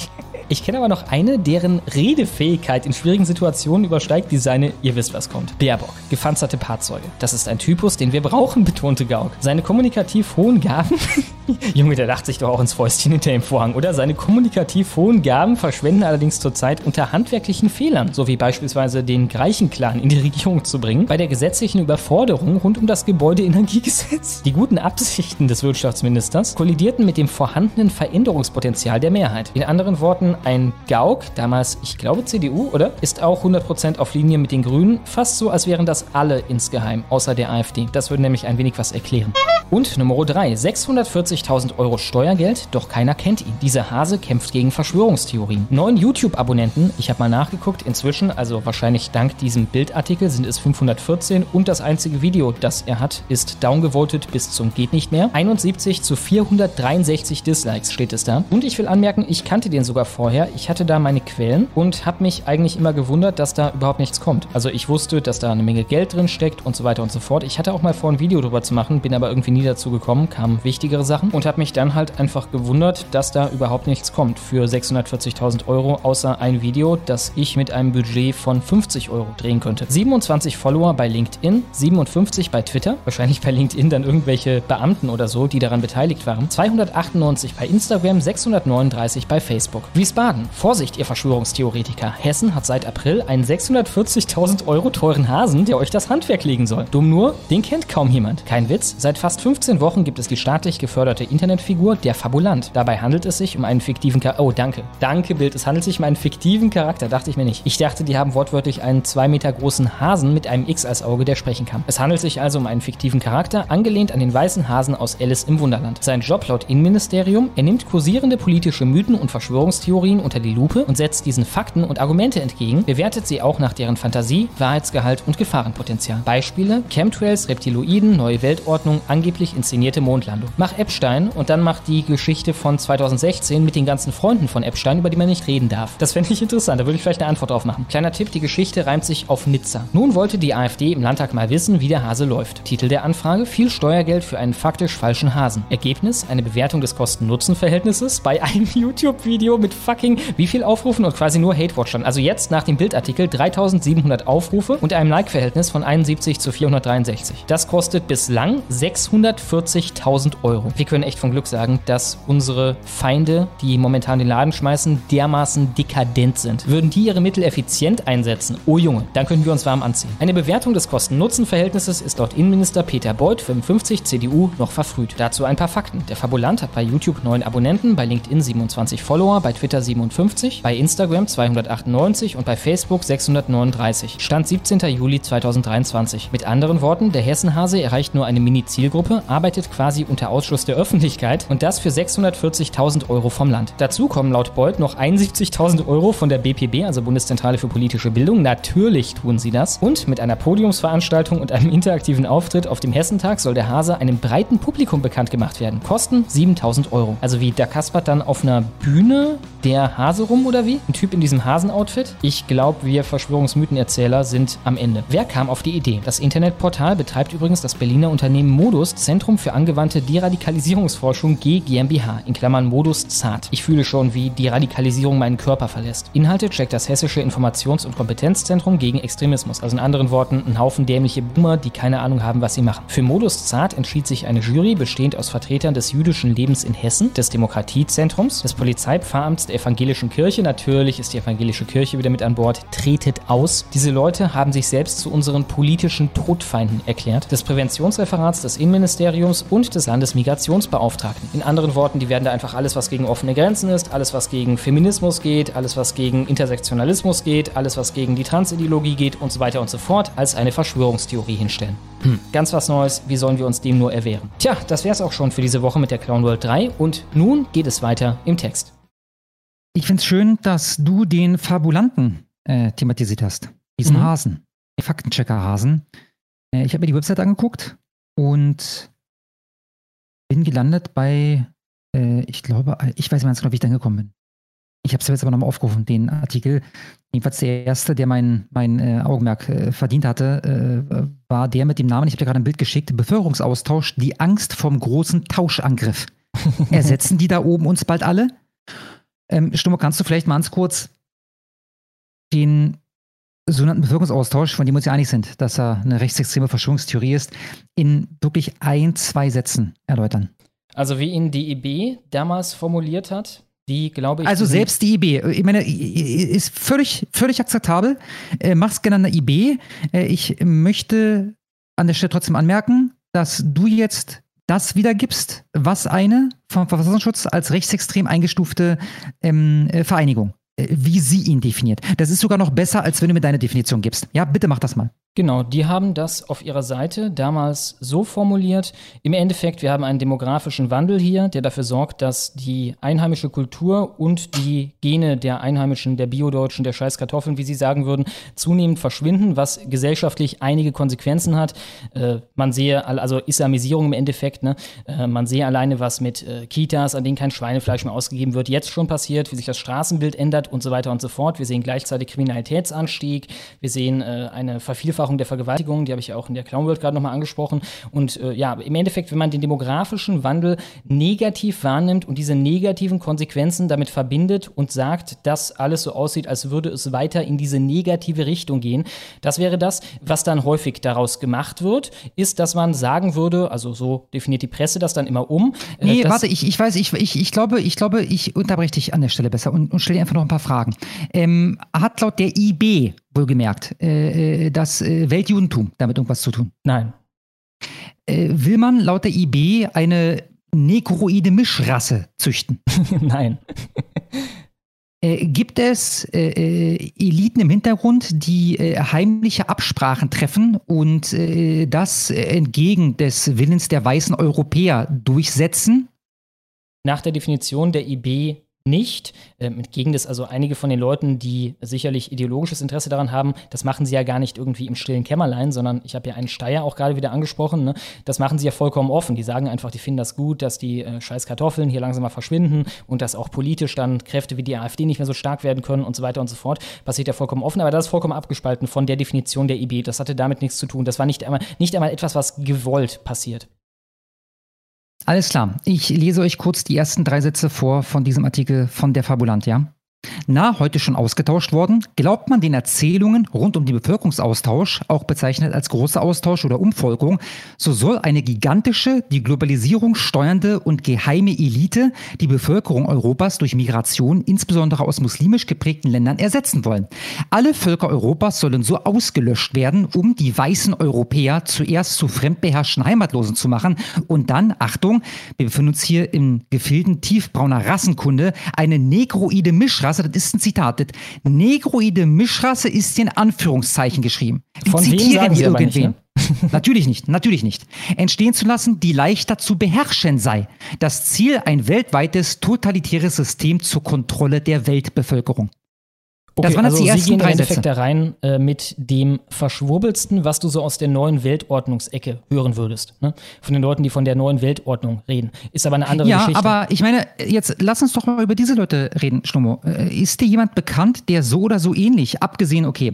B: Ich kenne aber noch eine, deren Redefähigkeit in schwierigen Situationen übersteigt die seine, ihr wisst was kommt. Baerbock, gepanzerte Fahrzeuge. Das ist ein Typus, den wir brauchen, betonte Gauck. Seine kommunikativ hohen Gaben. [LAUGHS] Junge, der lacht sich doch auch ins Fäustchen hinter dem Vorhang, oder? Seine kommunikativ hohen Gaben verschwenden allerdings zurzeit unter handwerklichen Fehlern, so wie beispielsweise den Greichen-Clan in die Regierung zu bringen, bei der gesetzlichen Überforderung rund um das Gebäudeenergiegesetz. Die guten Absichten des Wirtschaftsministers kollidierten mit dem vorhandenen Veränderungspotenzial der Mehrheit. In anderen Worten, ein Gauck, damals, ich glaube CDU, oder? Ist auch 100% auf Linie mit den Grünen, fast so, als wären das alle insgeheim, außer der AfD. Das würde nämlich ein wenig was erklären. Und Nummer 3, 640.000 Euro Steuergeld, doch keiner kennt ihn. Dieser Hase kämpft gegen Verschwörungstheorien. Neun YouTube-Abonnenten, ich habe mal nachgeguckt, inzwischen, also wahrscheinlich dank diesem Bildartikel sind es 514 und das einzige Video, das er hat, ist downgevotet bis zum geht nicht mehr. 71 zu 463 Dislikes steht es da. Und ich will anmerken, ich kannte den sogar vorher. Ich hatte da meine Quellen und habe mich eigentlich immer gewundert, dass da überhaupt nichts kommt. Also ich wusste, dass da eine Menge Geld drin steckt und so weiter und so fort. Ich hatte auch mal vor, ein Video drüber zu machen, bin aber irgendwie nie dazu gekommen, kamen wichtigere Sachen und habe mich dann halt einfach gewundert, dass da überhaupt nichts kommt für 640.000 Euro, außer ein Video, das ich mit einem Budget von 50 Euro drehen könnte. 27 Follower bei LinkedIn, 57 bei Twitter, wahrscheinlich bei LinkedIn dann irgendwelche Beamten oder so, die daran beteiligt waren, 298 bei Instagram, 639 bei Facebook. Wiesbaden, Vorsicht, ihr Verschwörungstheoretiker. Hessen hat seit April einen 640.000 Euro teuren Hasen, der euch das Handwerk legen soll. Dumm nur, den kennt kaum jemand. Kein Witz, seit fast 15 Wochen gibt es die staatlich geförderte Internetfigur, der Fabulant. Dabei handelt es sich um einen fiktiven Charakter. Oh, danke. Danke, Bild. Es handelt sich um einen fiktiven Charakter, dachte ich mir nicht. Ich dachte, die haben wortwörtlich einen zwei Meter großen Hasen mit einem X als Auge, der sprechen kann. Es handelt sich also um einen fiktiven Charakter, angelehnt an den weißen Hasen aus Alice im Wunderland. Sein Job laut Innenministerium, er nimmt kursierende politische Mythen und Verschwörungstheorien unter die Lupe und setzt diesen Fakten und Argumente entgegen, bewertet sie auch nach deren Fantasie, Wahrheitsgehalt und Gefahrenpotenzial. Beispiele: Chemtrails, Reptiloiden, neue Weltordnung, angeblich inszenierte Mondlandung. Mach Epstein und dann mach die Geschichte von 2016 mit den ganzen Freunden von Epstein, über die man nicht reden darf. Das fände ich interessant, da würde ich vielleicht eine Antwort drauf machen. Kleiner Tipp, die Geschichte reimt sich auf Nizza. Nun wollte die AfD im Landtag mal wissen, wie der Hase läuft. Titel der Anfrage: Viel Steuergeld für einen faktisch falschen Hasen. Ergebnis: Eine Bewertung des Kosten-Nutzen-Verhältnisses bei einem [LAUGHS] YouTube-Video mit fucking wie viel Aufrufen und quasi nur Hate-Watchern. Also jetzt nach dem Bildartikel 3700 Aufrufe und einem Like-Verhältnis von 71 zu 463. Das kostet bislang 640.000 Euro. Wir können echt von Glück sagen, dass unsere Feinde, die momentan den Laden schmeißen, dermaßen dekadent sind. Würden die ihre Mittel effizient einsetzen, oh Junge, dann könnten wir uns warm anziehen. Eine Bewertung des Kosten-Nutzen-Verhältnisses ist laut Innenminister Peter Beuth, 55 CDU, noch verfrüht. Dazu ein paar Fakten. Der Fabulant hat bei YouTube 9 Abonnenten, bei LinkedIn 27 Follower, bei Twitter 57, bei Instagram 298 und bei Facebook 639. Stand 17. Juli 2023. Mit anderen Worten, der Hessenhase erreicht nur eine Mini-Zielgruppe, arbeitet quasi unter Ausschluss der Öffentlichkeit und das für 640.000 Euro vom Land. Dazu kommen laut Beuth noch 71.000 Euro von der BPB, also Bundeszentrale für politische Bildung. Natürlich tun sie das. Und mit einer Podiumsveranstaltung und einem interaktiven Auftritt auf dem Hessentag soll der Hase einem breiten Publikum bekannt gemacht werden. Kosten 7000 Euro. Also wie da kaspert dann auf einer Bühne der Hase rum oder wie? Ein Typ in diesem Hasenoutfit? Ich glaube, wir Verschwörungsmythenerzähler sind am Ende. Wer kam auf die Idee? Das Internetportal betreibt übrigens das Berliner Unternehmen Modus, Zentrum für angewandte Deradikalisierungsforschung G GmbH, in Klammern Modus ZART. Ich fühle schon, wie die Radikalisierung meinen Körper verlässt. Inhalte checkt das Hessische Informations- und Kompetenzzentrum gegen Extremismus. Also in anderen Worten, ein Haufen dämliche Boomer, die keine Ahnung haben, was sie machen. Für Modus ZART entschied sich eine Jury, bestehend aus Vertretern des jüdischen Lebens in Hessen, des Demokratiezentrums, des Polizeipfarramts der evangelischen Kirche, natürlich ist die evangelische Kirche wieder mit an Bord, tretet aus. Diese Leute haben sich selbst zu unseren politischen Todfeinden erklärt, des Präventionsreferats des Innenministeriums und des Landesmigrationsbeauftragten. In anderen Worten, die werden da einfach alles, was gegen offene Grenzen ist, alles, was gegen Feminismus geht, alles, was gegen Intersektionalismus geht, alles, was gegen die Transideologie geht und so weiter und so fort, als eine Verschwörungstheorie hinstellen. Hm. Ganz was Neues, wie sollen wir uns dem nur erwehren? Tja, das wär's auch schon für diese Woche mit der Clown World 3 und nun geht es weiter im Text.
C: Ich finde es schön, dass du den Fabulanten äh, thematisiert hast. Diesen
B: Mhm.
C: Hasen. Den Faktenchecker-Hasen. Äh, ich habe mir die Website angeguckt und bin gelandet bei, äh, ich glaube, ich weiß nicht ganz genau, wie ich da hingekommen bin. Ich habe es jetzt aber nochmal aufgerufen, den Artikel. Jedenfalls der erste, der mein, mein äh, Augenmerk äh, verdient hatte, äh, war der mit dem Namen, ich habe dir gerade ein Bild geschickt, Bevölkerungsaustausch, die Angst vom großen Tauschangriff. [LAUGHS] Ersetzen die da oben uns bald alle? Ähm, Stummo, kannst du vielleicht mal ganz kurz den sogenannten Bevölkerungsaustausch, von dem wir uns ja einig sind, dass er eine rechtsextreme Verschwörungstheorie ist, in wirklich ein, zwei Sätzen erläutern?
B: Also wie ihn die IB damals formuliert hat, die glaube ich.
C: Also selbst die IB, ich meine, ist völlig, völlig akzeptabel. Äh, mach's gerne an der IB. Äh, ich möchte an der Stelle trotzdem anmerken, dass du jetzt das wiedergibst, was eine vom Verfassungsschutz als rechtsextrem eingestufte ähm, äh, Vereinigung, äh, wie sie ihn definiert. Das ist sogar noch besser, als wenn du mir deine Definition gibst. Ja, bitte mach das mal.
B: Genau, die haben das auf ihrer Seite damals so formuliert. Im Endeffekt, wir haben einen demografischen Wandel hier, der dafür sorgt, dass die einheimische Kultur und die Gene der Einheimischen, der Biodeutschen, der Scheißkartoffeln, wie sie sagen würden, zunehmend verschwinden, was gesellschaftlich einige Konsequenzen hat. Äh, man sehe, al- also Islamisierung im Endeffekt, ne? äh, man sehe alleine, was mit äh, Kitas, an denen kein Schweinefleisch mehr ausgegeben wird, jetzt schon passiert, wie sich das Straßenbild ändert und so weiter und so fort. Wir sehen gleichzeitig Kriminalitätsanstieg, wir sehen äh, eine Vervielfachung der Vergewaltigung, die habe ich ja auch in der Clown World gerade nochmal angesprochen. Und äh, ja, im Endeffekt, wenn man den demografischen Wandel negativ wahrnimmt und diese negativen Konsequenzen damit verbindet und sagt, dass alles so aussieht, als würde es weiter in diese negative Richtung gehen, das wäre das, was dann häufig daraus gemacht wird, ist, dass man sagen würde, also so definiert die Presse das dann immer um. äh,
C: Nee, warte, ich, ich weiß, ich, ich, ich glaube, ich glaube, ich unterbreche dich an der Stelle besser und, und stelle dir einfach noch ein paar Fragen. Ähm, hat laut der IB wohlgemerkt äh, äh, das äh, Weltjudentum damit irgendwas zu tun?
B: Nein.
C: Äh, will man laut der IB eine negroide Mischrasse züchten? [LAUGHS]
B: Nein.
C: Äh, gibt es äh, äh, Eliten im Hintergrund, die heimliche Absprachen treffen und das entgegen des Willens der weißen Europäer durchsetzen?
B: Nach der Definition der IB nicht. Ähm, entgegen des, also einige von den Leuten, die sicherlich ideologisches Interesse daran haben, das machen sie ja gar nicht irgendwie im stillen Kämmerlein, sondern ich habe ja einen Steier auch gerade wieder angesprochen, ne? das machen sie ja vollkommen offen. Die sagen einfach, die finden das gut, dass die äh, scheiß Kartoffeln hier langsam mal verschwinden und dass auch politisch dann Kräfte wie die AfD nicht mehr so stark werden können und so weiter und so fort. Passiert ja vollkommen offen, aber das ist vollkommen abgespalten von der Definition der IB. Das hatte damit nichts zu tun. Das war nicht einmal, nicht einmal etwas, was gewollt passiert.
C: Alles klar. Ich lese euch kurz die ersten drei Sätze vor von diesem Artikel von der Fabulant, ja? Na, heute schon ausgetauscht worden? Glaubt man den Erzählungen rund um den Bevölkerungsaustausch, auch bezeichnet als großer Austausch oder Umvolkung, so soll eine gigantische, die Globalisierung steuernde und geheime Elite die Bevölkerung Europas durch Migration, insbesondere aus muslimisch geprägten Ländern, ersetzen wollen. Alle Völker Europas sollen so ausgelöscht werden, um die weißen Europäer zuerst zu fremdbeherrschten Heimatlosen zu machen und dann, Achtung, wir befinden uns hier in Gefilden tiefbrauner Rassenkunde, eine negroide Mischrasse Mischrasse, das ist ein Zitat, das negroide Mischrasse ist in Anführungszeichen geschrieben.
B: Die Von zitieren hier irgendwen.
C: Nicht, ne? [LAUGHS] [LAUGHS] natürlich nicht, natürlich nicht. Entstehen zu lassen, die leichter zu beherrschen sei. Das Ziel ein weltweites totalitäres System zur Kontrolle der Weltbevölkerung.
B: Okay, das waren also die ersten Sie gehen im Endeffekt da rein äh, mit dem Verschwurbelsten, was du so aus der neuen Weltordnungsecke hören würdest. Ne? Von den Leuten, die von der neuen Weltordnung reden. Ist aber eine andere
C: ja,
B: Geschichte.
C: Ja, aber ich meine, jetzt lass uns doch mal über diese Leute reden, Schlummo. Äh, ist dir jemand bekannt, der so oder so ähnlich, abgesehen, okay,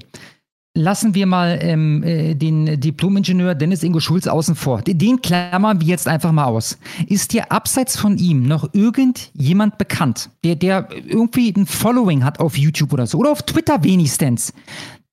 C: Lassen wir mal ähm, äh, den Diplomingenieur Dennis Ingo Schulz außen vor. Den klammern wir jetzt einfach mal aus. Ist dir abseits von ihm noch irgendjemand bekannt, der, der irgendwie ein Following hat auf YouTube oder so oder auf Twitter wenigstens,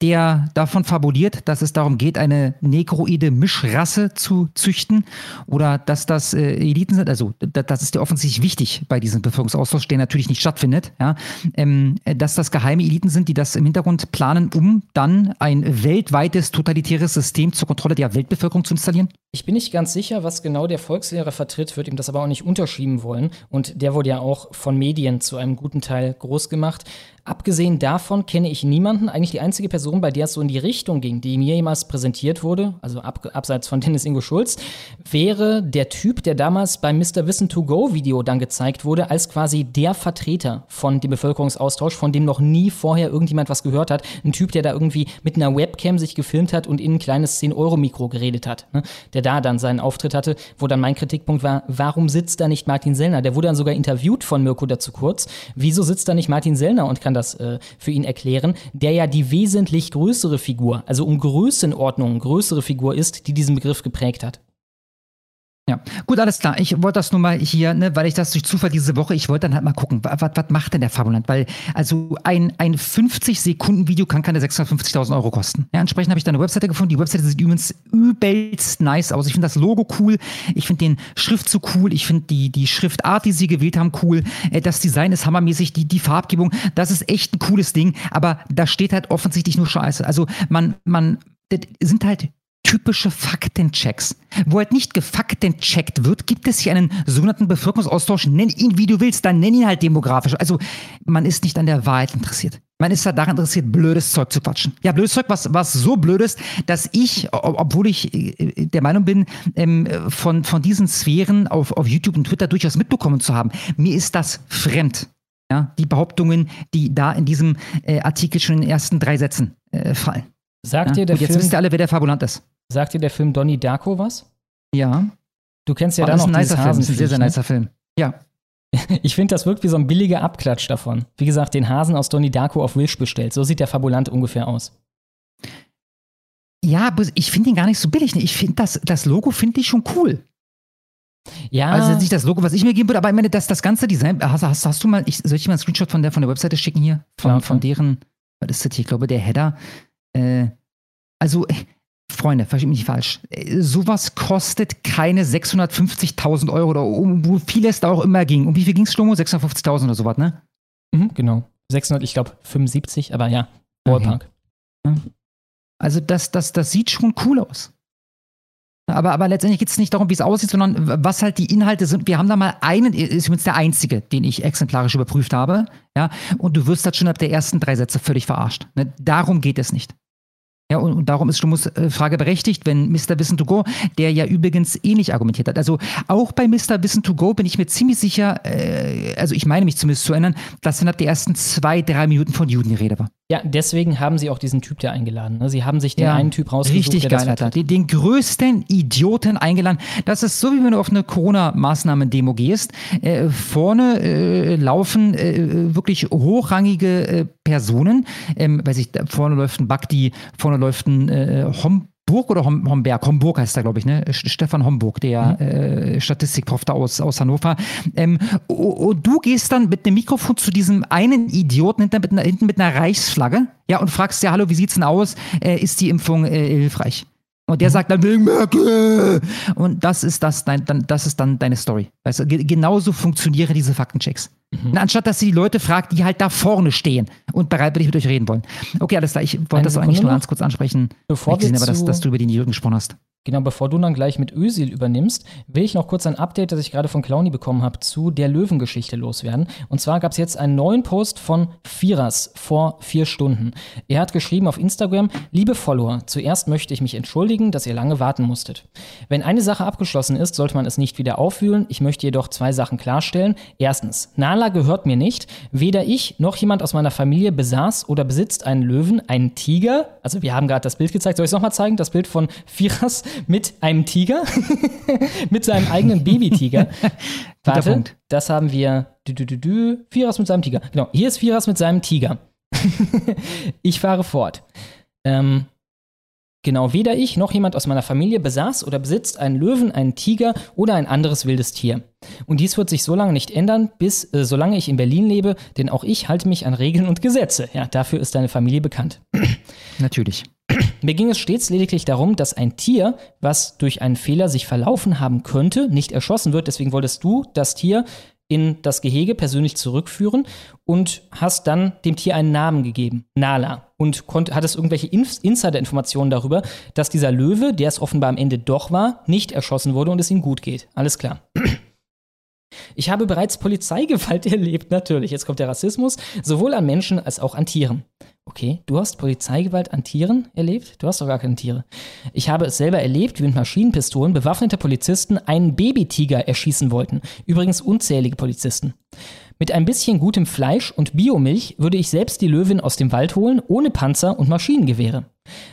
C: der davon fabuliert, dass es darum geht, eine negroide Mischrasse zu züchten oder dass das äh, Eliten sind. Also das ist ja offensichtlich wichtig bei diesem Bevölkerungsaustausch, der natürlich nicht stattfindet. Ja? Ähm, dass das geheime Eliten sind, die das im Hintergrund planen, um dann ein weltweites totalitäres System zur Kontrolle der Weltbevölkerung zu installieren?
B: Ich bin nicht ganz sicher, was genau der Volkslehrer vertritt, würde ihm das aber auch nicht unterschieben wollen. Und der wurde ja auch von Medien zu einem guten Teil groß gemacht. Abgesehen davon kenne ich niemanden, eigentlich die einzige Person, bei der es so in die Richtung ging, die mir jemals präsentiert wurde, also ab, abseits von [LAUGHS] Dennis Ingo Schulz, wäre der Typ, der damals beim Mr. Wissen to Go Video dann gezeigt wurde, als quasi der Vertreter von dem Bevölkerungsaustausch, von dem noch nie vorher irgendjemand was gehört hat. Ein Typ, der da irgendwie mit einer Webcam sich gefilmt hat und in ein kleines 10-Euro-Mikro geredet hat. Ne? Der da dann seinen Auftritt hatte, wo dann mein Kritikpunkt war, warum sitzt da nicht Martin Sellner? Der wurde dann sogar interviewt von Mirko dazu kurz. Wieso sitzt da nicht Martin Sellner und kann das äh, für ihn erklären, der ja die wesentlich größere Figur, also um Größenordnung größere Figur ist, die diesen Begriff geprägt hat.
C: Ja, gut, alles klar. Ich wollte das nur mal hier, ne, weil ich das durch Zufall diese Woche, ich wollte dann halt mal gucken, was, was macht denn der Fabulant? Weil, also ein, ein 50-Sekunden-Video kann keine 650.000 Euro kosten. Ja, entsprechend habe ich da eine Webseite gefunden. Die Webseite sieht übrigens übelst nice aus. Ich finde das Logo cool. Ich finde den Schriftzug cool. Ich finde die, die Schriftart, die sie gewählt haben, cool. Äh, das Design ist hammermäßig. Die, die Farbgebung, das ist echt ein cooles Ding. Aber da steht halt offensichtlich nur Scheiße. Also man, man, das sind halt typische Faktenchecks. Wo halt nicht gefaktencheckt wird, gibt es hier einen sogenannten Bevölkerungsaustausch. Nenn ihn, wie du willst, dann nenn ihn halt demografisch. Also man ist nicht an der Wahrheit interessiert. Man ist da daran interessiert, blödes Zeug zu quatschen. Ja, blödes Zeug, was, was so blöd ist, dass ich, obwohl ich äh, der Meinung bin, ähm, von, von diesen Sphären auf, auf YouTube und Twitter durchaus mitbekommen zu haben, mir ist das fremd. Ja, die Behauptungen, die da in diesem äh, Artikel schon in den ersten drei Sätzen äh, fallen.
B: Sagt ihr der
C: und jetzt
B: Film,
C: wisst ihr alle, wer der Fabulant ist.
B: Sagt dir der Film Donnie Darko was?
C: Ja.
B: Du kennst ja
C: oh,
B: dann noch
C: ein nicer Film,
B: ist
C: ein sehr, sehr nicer ne? Film. Ja. [LAUGHS]
B: Ich finde, das wirkt wie so ein billiger Abklatsch davon. Wie gesagt, den Hasen aus Donnie Darko auf Wish bestellt. So sieht der Fabulant ungefähr aus.
C: Ja, ich finde ihn gar nicht so billig. Ich finde das, das Logo finde ich schon cool.
B: Ja.
C: Also nicht das Logo, was ich mir geben würde, aber ich meine, das, das ganze Design, hast, hast, hast du mal, ich, soll ich dir mal einen Screenshot von der, von der Webseite schicken hier? Von, von deren, was ist das hier? Ich glaube, der Header. Äh, also, Freunde, versteht mich nicht falsch. Sowas kostet keine 650.000 Euro oder um wo viel es da auch immer ging. Um wie viel ging es, Schlomo? 650.000 oder sowas, ne?
B: Mhm, genau. 600, ich glaube 75, aber ja, Ballpark.
C: Okay. Also das, das, das sieht schon cool aus. Aber, aber letztendlich geht es nicht darum, wie es aussieht, sondern was halt die Inhalte sind. Wir haben da mal einen, ist übrigens der einzige, den ich exemplarisch überprüft habe. Ja, und du wirst halt schon ab der ersten drei Sätze völlig verarscht. Ne? Darum geht es nicht. Ja, und, und darum ist Stummus äh, Frage berechtigt, wenn Mr. Wissen to Go, der ja übrigens ähnlich argumentiert hat. Also auch bei Mr. Wissen to Go bin ich mir ziemlich sicher, äh, also ich meine mich zumindest zu erinnern, dass ab der ersten zwei, drei Minuten von Juden die Rede war.
B: Ja, deswegen haben sie auch diesen Typ da eingeladen. Ne? Sie haben sich den
C: Ja,
B: einen Typ rausgesucht,
C: Richtig geil, Alter. Den, den größten Idioten eingeladen. Das ist so, wie wenn du auf eine Corona-Maßnahmen-Demo gehst. Äh, vorne äh, laufen äh, wirklich hochrangige äh, Personen. Ähm, weiß ich, vorne läuft ein Bakti, vorne läuft ein äh, Homburg oder Hom Homberg? Homburg heißt er, glaube ich, ne? St- Stefan Homburg, der äh, Statistikprof da aus, aus Hannover. Ähm, o- o- du gehst dann mit einem Mikrofon zu diesem einen Idioten hinter, mit einer, hinten mit einer Reichsflagge, ja, und fragst ja, hallo, wie sieht's denn aus? Äh, ist die Impfung äh, hilfreich? Und der sagt dann wegen Merkel. Und das ist das, dein, dann, das ist dann deine Story. Weißt du, ge genauso funktionieren diese Faktenchecks. Na, Anstatt dass sie die Leute fragt, die halt da vorne stehen und bereitwillig mit euch reden wollen. Okay, alles klar. Ich wollte das eigentlich nur ganz kurz ansprechen.
B: Bevor
C: ich gesehen aber, dass, dass du über die Jürgen gesprochen hast.
B: Genau, bevor du dann gleich mit Ösil übernimmst, will ich noch kurz ein Update, das ich gerade von Clowny bekommen habe, zu der Löwengeschichte loswerden. Und zwar gab es jetzt einen neuen Post von Firas vor vier Stunden. Er hat geschrieben auf Instagram, liebe Follower, zuerst möchte ich mich entschuldigen, dass ihr lange warten musstet. Wenn eine Sache abgeschlossen ist, sollte man es nicht wieder aufwühlen. Ich möchte jedoch zwei Sachen klarstellen. Erstens, Nala gehört mir nicht. Weder ich noch jemand aus meiner Familie besaß oder besitzt einen Löwen, einen Tiger. Also wir haben gerade das Bild gezeigt. Soll ich es nochmal zeigen? Das Bild von Firas mit einem Tiger. [LAUGHS] mit seinem eigenen Babytiger. [LAUGHS] Warte,
C: Punkt.
B: das haben wir. Dü, dü, dü, dü. Firas mit seinem Tiger. Genau, hier ist Firas mit seinem Tiger. [LAUGHS] ich fahre fort. Ähm, Genau, weder ich noch jemand aus meiner Familie besaß oder besitzt einen Löwen, einen Tiger oder ein anderes wildes Tier. Und dies wird sich so lange nicht ändern, bis äh, solange ich in Berlin lebe, denn auch ich halte mich an Regeln und Gesetze. Ja, dafür ist deine Familie bekannt. [CLEARS THROAT]
C: Natürlich.
B: Mir ging es stets lediglich darum, dass ein Tier, was durch einen Fehler sich verlaufen haben könnte, nicht erschossen wird. Deswegen wolltest du das Tier in das Gehege persönlich zurückführen und hast dann dem Tier einen Namen gegeben, Nala. Und konnt, hattest irgendwelche Inf Insider-Informationen darüber, dass dieser Löwe, der es offenbar am Ende doch war, nicht erschossen wurde und es ihm gut geht. Alles klar. [CLEARS THROAT] Ich habe bereits Polizeigewalt [LAUGHS] erlebt, natürlich. Jetzt kommt der Rassismus, sowohl an Menschen als auch an Tieren. Okay, du hast Polizeigewalt an Tieren erlebt? Du hast doch gar keine Tiere. Ich habe es selber erlebt, wie mit Maschinenpistolen bewaffnete Polizisten einen Babytiger erschießen wollten. Übrigens unzählige Polizisten. Mit ein bisschen gutem Fleisch und Biomilch würde ich selbst die Löwin aus dem Wald holen, ohne Panzer und Maschinengewehre.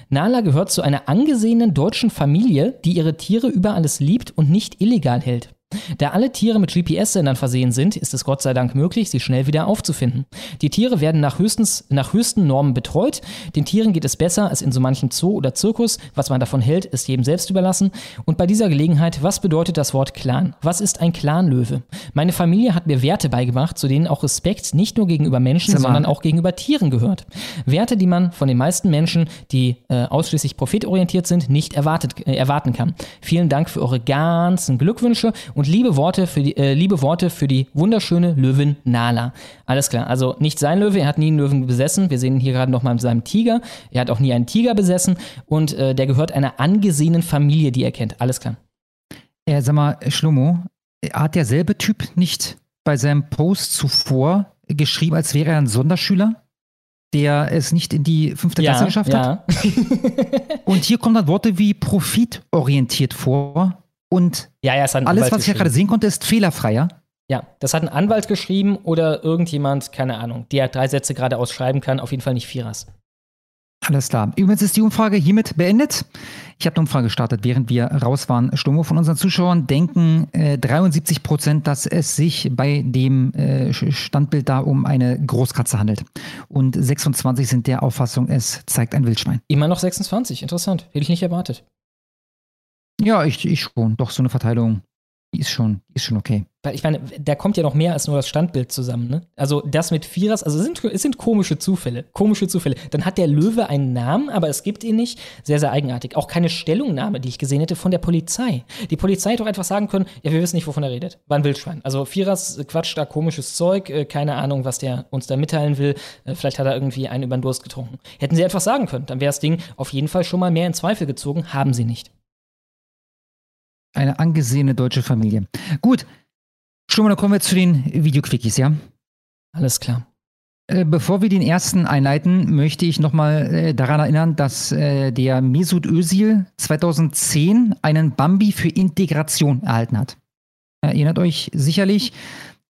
B: Nala gehört zu einer angesehenen deutschen Familie, die ihre Tiere über alles liebt und nicht illegal hält. Da alle Tiere mit GPS-Sendern versehen sind, ist es Gott sei Dank möglich, sie schnell wieder aufzufinden. Die Tiere werden nach, höchstens, nach höchsten Normen betreut. Den Tieren geht es besser als in so manchem Zoo oder Zirkus. Was man davon hält, ist jedem selbst überlassen. Und bei dieser Gelegenheit, was bedeutet das Wort Clan? Was ist ein Clanlöwe? Meine Familie hat mir Werte beigebracht, zu denen auch Respekt nicht nur gegenüber Menschen, sondern auch gegenüber Tieren gehört. Werte, die man von den meisten Menschen, die äh, ausschließlich profitorientiert sind, nicht erwartet, äh, erwarten kann. Vielen Dank für eure ganzen Glückwünsche und liebe Worte für die, äh, liebe Worte für die wunderschöne Löwin Nala. Alles klar, also nicht sein Löwe, er hat nie einen Löwen besessen. Wir sehen ihn hier gerade nochmal mit seinem Tiger. Er hat auch nie einen Tiger besessen und äh, der gehört einer angesehenen Familie, die er kennt. Alles klar.
C: Äh, sag mal, Schlomo, hat derselbe Typ nicht bei seinem Post zuvor geschrieben, als wäre er ein Sonderschüler, der es nicht in die fünfte Klasse geschafft hat?
B: ja. [LAUGHS]
C: Und hier kommen dann Worte wie profitorientiert vor und
B: ja, ja,
C: alles,
B: Anwalt
C: was ich ja gerade sehen konnte, ist fehlerfreier.
B: Ja, das hat ein Anwalt geschrieben oder irgendjemand, keine Ahnung, der drei Sätze gerade ausschreiben kann, auf jeden Fall nicht Vierers.
C: Alles klar. Übrigens ist die Umfrage hiermit beendet. Ich habe eine Umfrage gestartet, während wir raus waren. Stummo von unseren Zuschauern denken äh, 73 Prozent, dass es sich bei dem äh, Standbild da um eine Großkatze handelt. Und 26 sind der Auffassung, es zeigt ein Wildschwein.
B: Immer noch 26, interessant. Hätte ich nicht erwartet.
C: Ja, ich, ich schon. Doch, so eine Verteilung, die ist schon, ist schon okay.
B: Weil ich meine, da kommt ja noch mehr als nur das Standbild zusammen, ne? Also das mit Vierers, also es sind, es sind komische Zufälle. Komische Zufälle. Dann hat der Löwe einen Namen, aber es gibt ihn nicht. Sehr, sehr eigenartig. Auch keine Stellungnahme, die ich gesehen hätte von der Polizei. Die Polizei hätte doch einfach sagen können, ja, wir wissen nicht, wovon er redet. War ein Wildschwein. Also Vierers quatscht da komisches Zeug, äh, keine Ahnung, was der uns da mitteilen will. Äh, Vielleicht hat er irgendwie einen über den Durst getrunken. Hätten sie etwas sagen können, dann wäre das Ding auf jeden Fall schon mal mehr in Zweifel gezogen. Haben sie nicht.
C: Eine angesehene deutsche Familie. Gut. Schon mal, dann kommen wir zu den Videoquickies, ja?
B: Alles klar.
C: Äh, Bevor wir den ersten einleiten, möchte ich nochmal äh, daran erinnern, dass äh, der Mesut Özil 2010 einen Bambi für Integration erhalten hat. Erinnert euch sicherlich,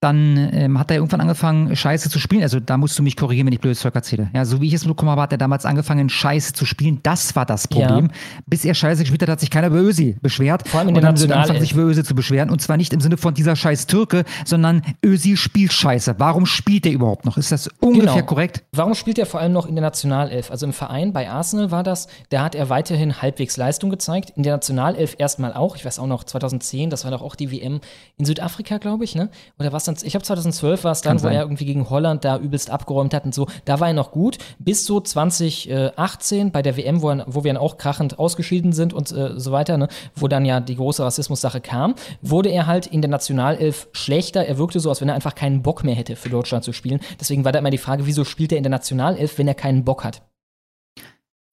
C: dann ähm, hat er irgendwann angefangen, Scheiße zu spielen. Also da musst du mich korrigieren, wenn ich blödes Zeug erzähle. Ja, so wie ich es bekommen habe, hat er damals angefangen, Scheiße zu spielen. Das war das Problem.
B: Ja.
C: Bis er Scheiße gespielt hat, hat sich keiner über Özil beschwert.
B: Vor allem in
C: und
B: der
C: dann
B: Nationalelf.
C: angefangen, sich über Özil zu beschweren. Und zwar nicht im Sinne von dieser scheiß Türke, sondern Özil spielt Scheiße. Warum spielt er überhaupt noch? Ist das ungefähr
B: Genau.
C: korrekt?
B: Warum spielt er vor allem noch in der Nationalelf? Also im Verein bei Arsenal war das, da hat er weiterhin halbwegs Leistung gezeigt. In der Nationalelf erstmal auch. Ich weiß auch noch, 2010, das war doch auch die WM in Südafrika, glaube ich, ne? Oder was dann? Ich habe 2012 war es dann,
C: Kann
B: wo
C: sein.
B: er irgendwie gegen Holland da übelst abgeräumt hat und so. Da war er noch gut. Bis so 2018 bei der WM, wo, er, wo wir dann auch krachend ausgeschieden sind und äh, so weiter, ne? Wo dann ja die große Rassismus-Sache kam, wurde er halt in der Nationalelf schlechter. Er wirkte so, als wenn er einfach keinen Bock mehr hätte, für Deutschland zu spielen. Deswegen war da immer die Frage, wieso spielt er in der Nationalelf, wenn er keinen Bock hat?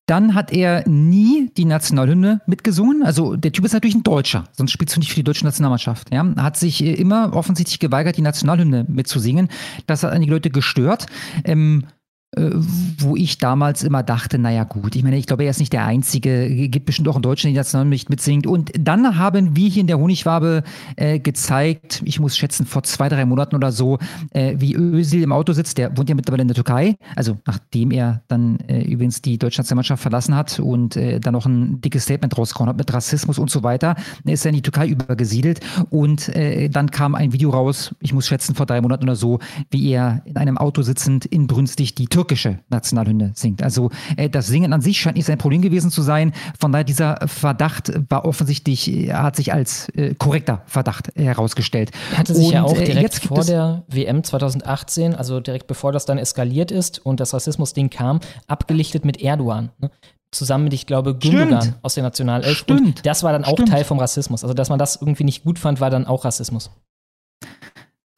C: Dann hat er nie die Nationalhymne mitgesungen. Also der Typ ist natürlich ein Deutscher, sonst spielst du nicht für die deutsche Nationalmannschaft. Ja? Hat sich äh, immer offensichtlich geweigert, die Nationalhymne mitzusingen. Das hat einige Leute gestört. Ähm, äh, wo ich damals immer dachte, naja gut, ich meine, ich glaube, er ist nicht der Einzige, gibt bestimmt auch in Deutschland, die Nationalhymne nicht mitsingt. Und dann haben wir hier in der Honigwabe äh, gezeigt, ich muss schätzen, vor zwei, drei Monaten oder so, äh, wie Özil im Auto sitzt, der wohnt ja mittlerweile in der Türkei, also nachdem er dann äh, übrigens die deutsche Nationalmannschaft verlassen hat und äh, dann noch ein dickes Statement rausgehauen hat mit Rassismus und so weiter, dann ist er in die Türkei übergesiedelt. Und äh, dann kam ein Video raus, ich muss schätzen, vor drei Monaten oder so, wie er in einem Auto sitzend inbrünstig die türkische Nationalhymne singt. Also äh, das Singen an sich scheint nicht sein Problem gewesen zu sein. Von daher dieser Verdacht war offensichtlich, äh, hat sich als äh, korrekter Verdacht herausgestellt.
B: Er hatte sich ja
C: Und,
B: auch
C: äh,
B: direkt vor der WM 2018, also direkt bevor das dann eskaliert ist und das Rassismus-Ding kam, abgelichtet mit Erdogan. Ne? Zusammen mit, ich glaube, Gündogan
C: Stimmt.
B: aus der Nationalelf.
C: Stimmt.
B: Und das war dann auch
C: Stimmt.
B: Teil vom Rassismus. Also, dass man das irgendwie nicht gut fand, war dann auch Rassismus.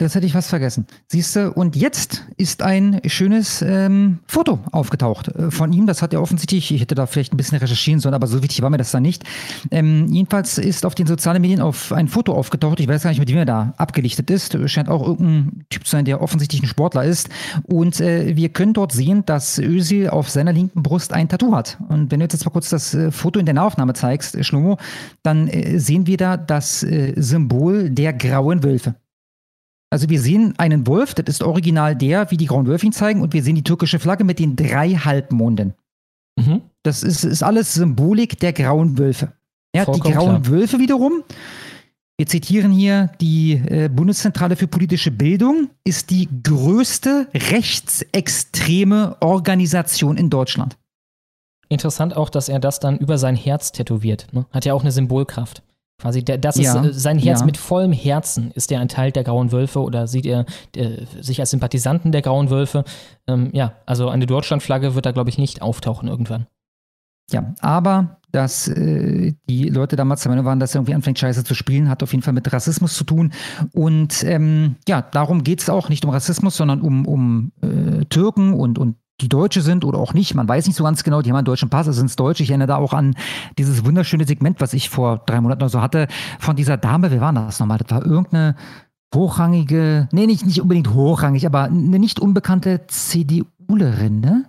C: Das hätte ich fast vergessen. Siehst du, und jetzt ist ein schönes ähm, Foto aufgetaucht äh, von ihm. Das hat er offensichtlich, ich hätte da vielleicht ein bisschen recherchieren sollen, aber so wichtig war mir das da nicht. Ähm, jedenfalls ist auf den sozialen Medien auf ein Foto aufgetaucht. Ich weiß gar nicht, mit wem er da abgelichtet ist. Scheint auch irgendein Typ zu sein, der offensichtlich ein Sportler ist. Und äh, wir können dort sehen, dass Özil auf seiner linken Brust ein Tattoo hat. Und wenn du jetzt mal kurz das äh, Foto in der Nahaufnahme zeigst, äh, Schlomo, dann äh, sehen wir da das äh, Symbol der grauen Wölfe. Also wir sehen einen Wolf, das ist original der, wie die grauen Wölfe ihn zeigen, und wir sehen die türkische Flagge mit den drei Halbmonden.
B: Mhm.
C: Das ist, ist alles Symbolik der grauen Wölfe. Ja, die grauen
B: klar.
C: Wölfe wiederum, wir zitieren hier die äh, Bundeszentrale für politische Bildung, ist die größte rechtsextreme Organisation in Deutschland.
B: Interessant auch, dass er das dann über sein Herz tätowiert. Ne? Hat ja auch eine Symbolkraft. Quasi, der, das
C: Ja,
B: ist äh, sein Herz
C: ja.
B: mit vollem Herzen. Ist er ein Teil der Grauen Wölfe oder sieht er äh, sich als Sympathisanten der Grauen Wölfe? Ähm, ja, also eine Deutschlandflagge wird da, glaube ich, nicht auftauchen irgendwann.
C: Ja, aber dass äh, die Leute damals der Meinung waren, dass er irgendwie anfängt, Scheiße zu spielen, hat auf jeden Fall mit Rassismus zu tun. Und ähm, ja, darum geht es auch nicht um Rassismus, sondern um, um äh, Türken und, und die Deutsche sind oder auch nicht. Man weiß nicht so ganz genau, die haben einen deutschen Pass, also sind Deutsche. Ich erinnere da auch an dieses wunderschöne Segment, was ich vor drei Monaten oder so hatte, von dieser Dame, wer war das nochmal? Das war irgendeine hochrangige, nee, nicht, nicht unbedingt hochrangig, aber eine nicht unbekannte CDUlerin, ne?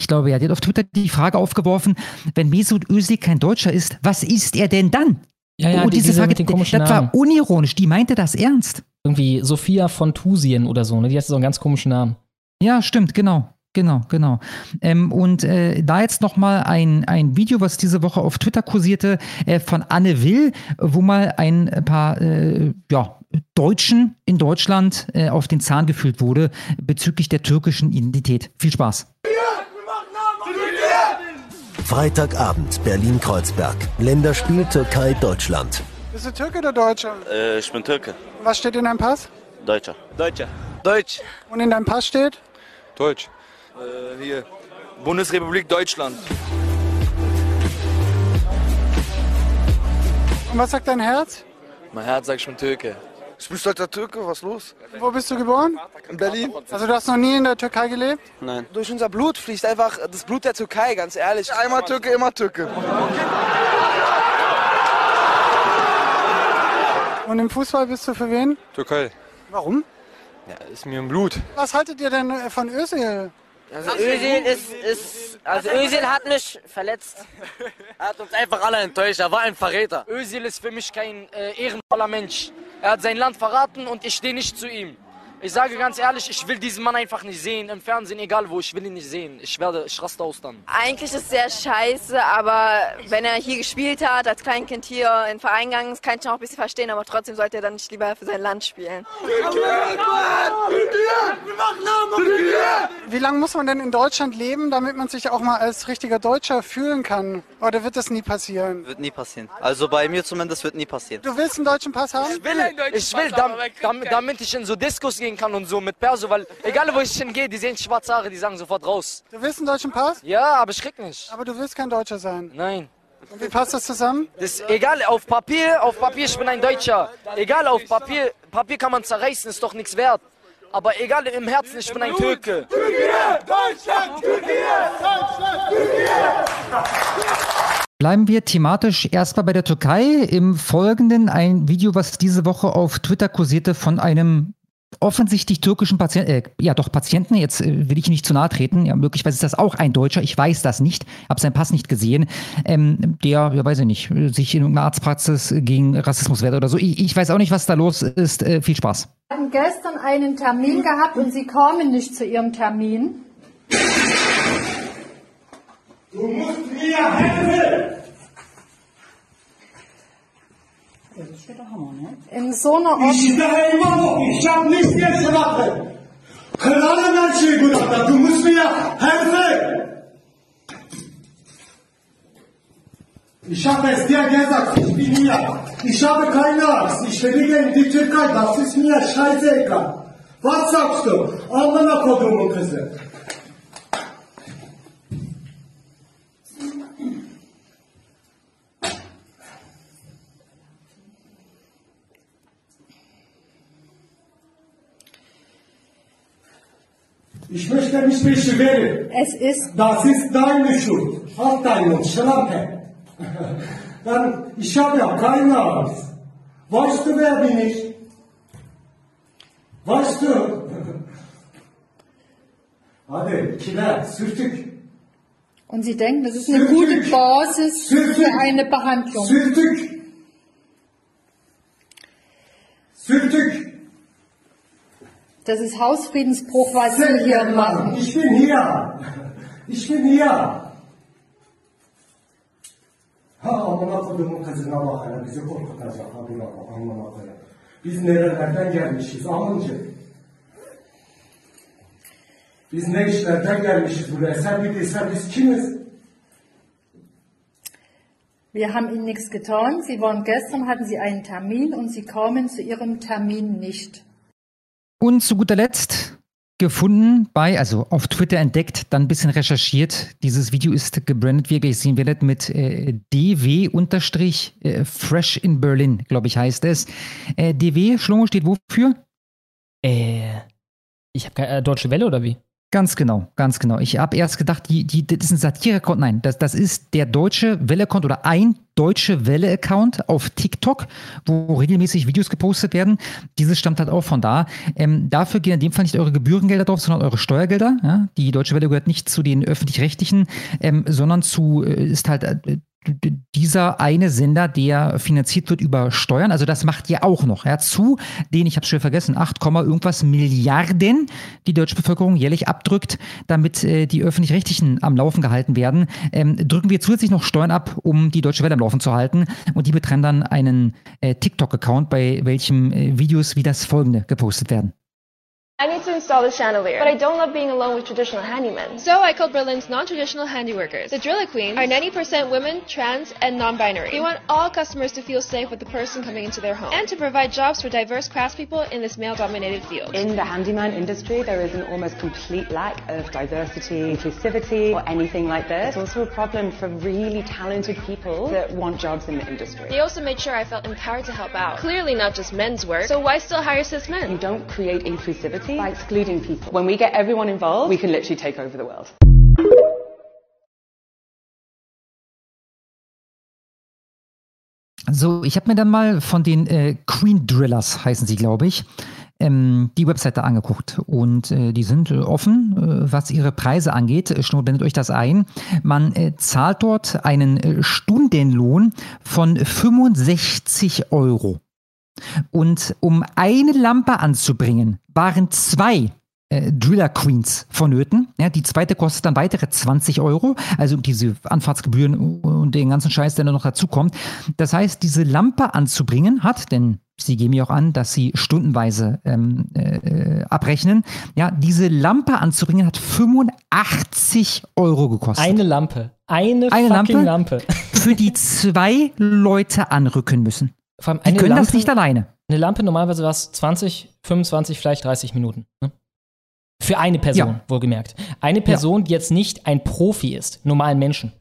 C: Ich glaube, ja, die hat auf Twitter die Frage aufgeworfen, wenn Mesut Özil kein Deutscher ist, was ist er denn dann?
B: Ja, ja,
C: und
B: die-
C: diese
B: diese
C: Frage, das
B: Namen.
C: war unironisch, die meinte das ernst.
B: Irgendwie Sophia von Tusien oder so, ne? Die hat so einen ganz komischen Namen.
C: Ja, stimmt, genau. Genau, genau. Ähm, und äh, da jetzt nochmal ein, ein Video, was diese Woche auf Twitter kursierte, äh, von Anne Will, wo mal ein paar äh, ja, Deutschen in Deutschland äh, auf den Zahn gefühlt wurde bezüglich der türkischen Identität. Viel Spaß.
D: Freitagabend Berlin-Kreuzberg. Länderspiel Türkei-Deutschland.
J: Bist du Türke oder Deutscher?
K: Äh, ich bin Türke.
J: Was steht in deinem Pass?
K: Deutscher. Deutscher. Deutsch.
J: Und in deinem Pass steht?
K: Deutsch. Äh, hier. Bundesrepublik Deutschland.
J: Und was sagt dein Herz?
K: Mein Herz sagt, ich bin Türke.
J: Ich bin stolzer Türke, was los? Wo bist du geboren? In Berlin. Also du hast noch nie in der Türkei gelebt?
K: Nein.
L: Durch unser Blut fließt einfach das Blut der Türkei, ganz ehrlich.
J: Einmal Türke, immer Türke. Und im Fußball bist du für wen?
M: Türkei.
J: Warum?
M: Ja, ist mir im Blut.
J: Was haltet ihr denn äh, von Özil?
N: Also Özil ist, ist, also Özil hat mich verletzt.
O: Er hat uns einfach alle enttäuscht. Er war ein Verräter. Özil ist für mich kein äh, ehrenvoller Mensch. Er hat sein Land verraten und ich stehe nicht zu ihm. Ich sage ganz ehrlich, ich will diesen Mann einfach nicht sehen. Im Fernsehen, egal wo, ich will ihn nicht sehen. Ich werde, ich raste aus dann.
P: Eigentlich ist es sehr scheiße, aber wenn er hier gespielt hat, als Kleinkind hier in den Verein gegangen ist, kann ich ihn auch ein bisschen verstehen, aber trotzdem sollte er dann nicht lieber für sein Land spielen.
J: Wie lange muss man denn in Deutschland leben, damit man sich auch mal als richtiger Deutscher fühlen kann? Oder wird das nie passieren?
K: Wird nie passieren. Also bei mir zumindest wird nie passieren.
J: Du willst einen deutschen Pass haben?
O: Ich will, ich will dam, dam, damit ich in so Diskos gehen kann und so mit Perso, weil egal wo ich hingehe, die sehen schwarze Haare, die sagen sofort raus.
J: Du willst einen deutschen Pass?
O: Ja, aber ich krieg nicht.
J: Aber du willst kein Deutscher sein.
O: Nein.
J: Und wie passt das zusammen?
O: Das ist egal, auf Papier, auf Papier, ich bin ein Deutscher. Egal, auf Papier, Papier kann man zerreißen, ist doch nichts wert. Aber egal, im Herzen, ich bin ein Türke.
J: Deutschland, Deutschland,
C: Bleiben wir thematisch erstmal bei der Türkei. Im Folgenden ein Video, was diese Woche auf Twitter kursierte von einem offensichtlich türkischen Patienten, äh, ja doch Patienten, jetzt äh, will ich nicht zu nahe treten, ja, möglicherweise ist das auch ein Deutscher, ich weiß das nicht, habe seinen Pass nicht gesehen, ähm, der, ja weiß ich nicht, sich in irgendeiner Arztpraxis gegen Rassismus wehrt oder so. Ich, ich weiß auch nicht, was da los ist. Äh, viel Spaß.
Q: Wir hatten gestern einen Termin gehabt und Sie kamen nicht zu Ihrem Termin.
R: Du musst mir helfen!
Q: In so einer
R: Ich Ivanov, ich hab nicht jetzt gemacht. Klare Menschen, Bruder, du musst mir helfen! Ich habe es dir gesagt, ich bin hier. Ich habe keine Angst. Ich? Amına kodumun kızı. Ich möchte mich beschweren.
Q: Es ist.
R: Das ist deine Schuld. Halt deinen Mund, Schlampe. [LAUGHS] Dann, ich habe ja keine Angst. Weißt du, wer bin ich? Weißt du? Hadi, kime? Sürtük.
Q: Und Sie denken, das ist eine gute Basis für eine Behandlung.
R: Sürtük. Sürtük.
Q: Das ist Hausfriedensbruch, was Sie hier machen.
R: Ich bin hier. Ich bin hier. Biz nerelerden gelmişiz. Biz ne işlerden gelmişiz buraya sen bir bilsen biz kimiz?
Q: Wir haben Ihnen nichts getan. Sie waren gestern, hatten Sie einen Termin und Sie kamen zu Ihrem Termin nicht.
C: Und zu guter Letzt gefunden bei, also auf Twitter entdeckt, dann ein bisschen recherchiert. Dieses Video ist gebrandet, gleich sehen werdet, mit äh, DW-Fresh äh, in Berlin, glaube ich, heißt es. Äh, DW, Schlomo, steht wofür?
B: Äh, ich habe keine äh, Deutsche Welle oder wie?
C: Ganz genau, ganz genau. Ich habe erst gedacht, die, die, das ist ein Satire-Account. Nein, das, das ist der deutsche Welle-Account oder ein deutsche Welle-Account auf TikTok, wo regelmäßig Videos gepostet werden. Dieses stammt halt auch von da. Ähm, dafür gehen in dem Fall nicht eure Gebührengelder drauf, sondern eure Steuergelder. Ja? Die Deutsche Welle gehört nicht zu den öffentlich-rechtlichen, ähm, sondern zu, äh, ist halt äh, dieser eine Sender, der finanziert wird über Steuern, also das macht ihr auch noch, ja, zu den, ich habe es schon vergessen, 8, irgendwas Milliarden die deutsche Bevölkerung jährlich abdrückt, damit äh, die öffentlich-rechtlichen am Laufen gehalten werden, ähm, drücken wir zusätzlich noch Steuern ab, um die deutsche Welle am Laufen zu halten und die betreiben dann einen äh, TikTok-Account, bei welchem äh, Videos wie das folgende gepostet werden.
S: I need to install the chandelier, but I don't love being alone with traditional handymen. So I called Berlin's non-traditional handiworkers. The Driller Queens are 90% women, trans, and non-binary. They want all customers to feel safe with the person coming into their home and to provide jobs for diverse craftspeople in this male-dominated field.
T: In the handyman industry, there is an almost complete lack of diversity, inclusivity, or anything like this. It's also a problem for really talented people that want jobs in the industry.
S: They also made sure I felt empowered to help out. Clearly not just men's work, so why still hire cis men?
T: You don't create inclusivity by excluding people. When we get everyone involved, we can literally take over the world.
C: So, ich habe mir dann mal von den äh, Queen Drillers, heißen sie, glaube ich, ähm, die Webseite angeguckt. Und äh, die sind äh, offen, äh, was ihre Preise angeht. Schnur, blendet euch das ein. Man äh, zahlt dort einen äh, Stundenlohn von 65 Euro. Und um eine Lampe anzubringen, waren zwei äh, Driller Queens vonnöten. Ja, die zweite kostet dann weitere 20 Euro, also diese Anfahrtsgebühren und den ganzen Scheiß, der noch dazu kommt. Das heißt, diese Lampe anzubringen hat, denn Sie geben mir auch an, dass Sie stundenweise ähm, äh, abrechnen. Ja, diese Lampe anzubringen hat 85 Euro gekostet.
B: Eine Lampe. Eine,
C: Eine
B: fucking
C: Lampe,
B: Lampe.
C: für die zwei Leute anrücken müssen.
B: Vor allem
C: Die können
B: Lampe,
C: das nicht alleine.
B: Eine Lampe normalerweise war es 20, 25, vielleicht 30 Minuten. Ne? Für eine Person,
C: Ja.
B: wohlgemerkt. Eine Person, die jetzt nicht ein Profi ist, normalen Menschen.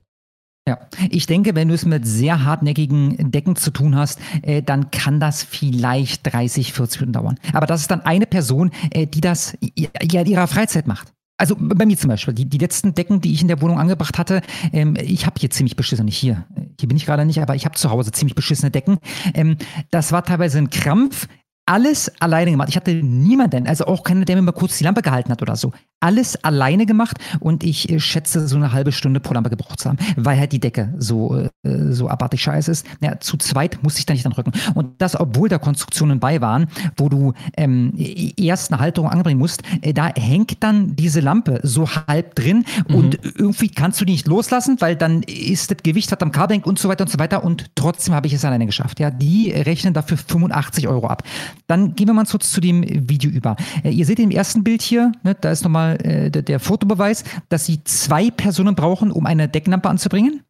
C: Ja, ich denke, wenn du es mit sehr hartnäckigen Decken zu tun hast, äh, dann kann das vielleicht 30, 40 Minuten dauern. Aber das ist dann eine Person, äh, die das ja in ihrer Freizeit macht. Also bei mir zum Beispiel, die, die letzten Decken, die ich in der Wohnung angebracht hatte, ähm, ich habe hier ziemlich beschissene, nicht hier, hier bin ich gerade nicht, aber ich habe zu Hause ziemlich beschissene Decken. Ähm, das war teilweise ein Krampf, alles alleine gemacht. Ich hatte niemanden, also auch keiner, der mir mal kurz die Lampe gehalten hat oder so. Alles alleine gemacht und ich äh, schätze so eine halbe Stunde pro Lampe gebraucht zu haben, weil halt die Decke so, äh, so abartig scheiße ist. Ja, zu zweit musste ich da nicht dran rücken. Und das, obwohl da Konstruktionen bei waren, wo du ähm, erst eine Halterung anbringen musst, äh, da hängt dann diese Lampe so halb drin und irgendwie kannst du die nicht loslassen, weil dann ist das Gewicht, was am Kabel und so weiter und so weiter und trotzdem habe ich es alleine geschafft. Ja, die rechnen dafür 85 Euro ab. Dann gehen wir mal kurz zu dem Video über. Äh, ihr seht im ersten Bild hier, ne, da ist nochmal äh, der, der Fotobeweis, dass sie zwei Personen brauchen, um eine Decklampe anzubringen.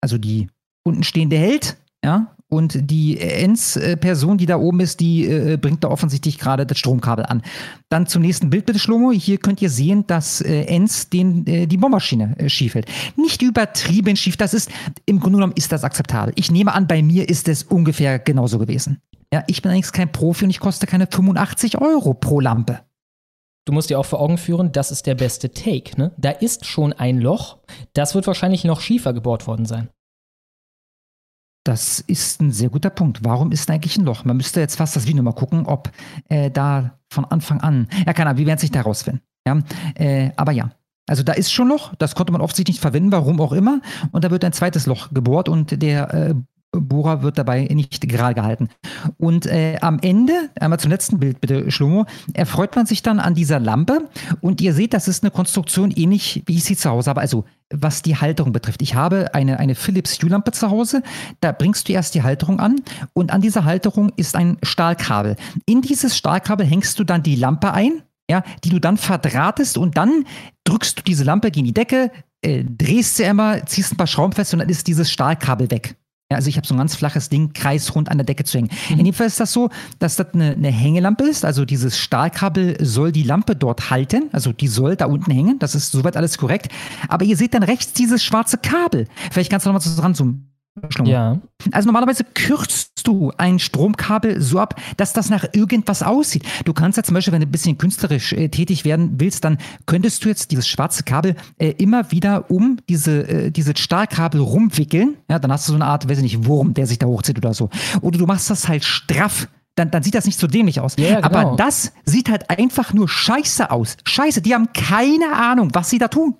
C: Also die unten stehende hält, ja, und die Ends-Person, die da oben ist, die äh, bringt da offensichtlich gerade das Stromkabel an. Dann zum nächsten Bild bitte, Schlomo. Hier könnt ihr sehen, dass äh, Enz den, äh, die Bohrmaschine äh, schief hält. Nicht übertrieben schief, das ist, im Grunde genommen ist das akzeptabel. Ich nehme an, bei mir ist es ungefähr genauso gewesen. Ja, ich bin allerdings kein Profi und ich koste keine 85 Euro pro Lampe.
B: Du musst dir auch vor Augen führen, das ist der beste Take. Ne? Da ist schon ein Loch. Das wird wahrscheinlich noch schiefer gebohrt worden sein.
C: Das ist ein sehr guter Punkt. Warum ist eigentlich ein Loch? Man müsste jetzt fast das Video mal gucken, ob äh, da von Anfang an. Ja, keine Ahnung, wir werden es nicht herausfinden. Ja, äh, aber ja. Also da ist schon Loch, das konnte man offensichtlich nicht verwenden, warum auch immer. Und da wird ein zweites Loch gebohrt und der äh, Bohrer wird dabei nicht gerade gehalten. Und äh, am Ende, einmal zum letzten Bild bitte, Schlomo, erfreut man sich dann an dieser Lampe und ihr seht, das ist eine Konstruktion ähnlich, wie ich sie zu Hause habe. Also was die Halterung betrifft. Ich habe eine, eine Philips Hue-Lampe zu Hause. Da bringst du erst die Halterung an und an dieser Halterung ist ein Stahlkabel. In dieses Stahlkabel hängst du dann die Lampe ein, ja, die du dann verdrahtest und dann drückst du diese Lampe gegen die Decke, äh, drehst sie einmal, ziehst ein paar Schrauben fest und dann ist dieses Stahlkabel weg. Ja, also ich habe so ein ganz flaches Ding kreisrund an der Decke zu hängen. In dem Fall ist das so, dass das eine, eine Hängelampe ist. Also dieses Stahlkabel soll die Lampe dort halten. Also die soll da unten hängen. Das ist soweit alles korrekt. Aber ihr seht dann rechts dieses schwarze Kabel. Vielleicht kannst du noch mal so ranzoomen. Schlomo.
B: Ja.
C: Also normalerweise kürzt du ein Stromkabel so ab, dass das nach irgendwas aussieht. Du kannst ja zum Beispiel, wenn du ein bisschen künstlerisch äh, tätig werden willst, dann könntest du jetzt dieses schwarze Kabel äh, immer wieder um diese, äh, dieses Stahlkabel rumwickeln. Ja, dann hast du so eine Art, weiß ich nicht, Wurm, der sich da hochzieht oder so. Oder du machst das halt straff. Dann, dann sieht das nicht so dämlich aus.
B: Ja, genau.
C: Aber das sieht halt einfach nur scheiße aus. Scheiße, die haben keine Ahnung, was sie da tun.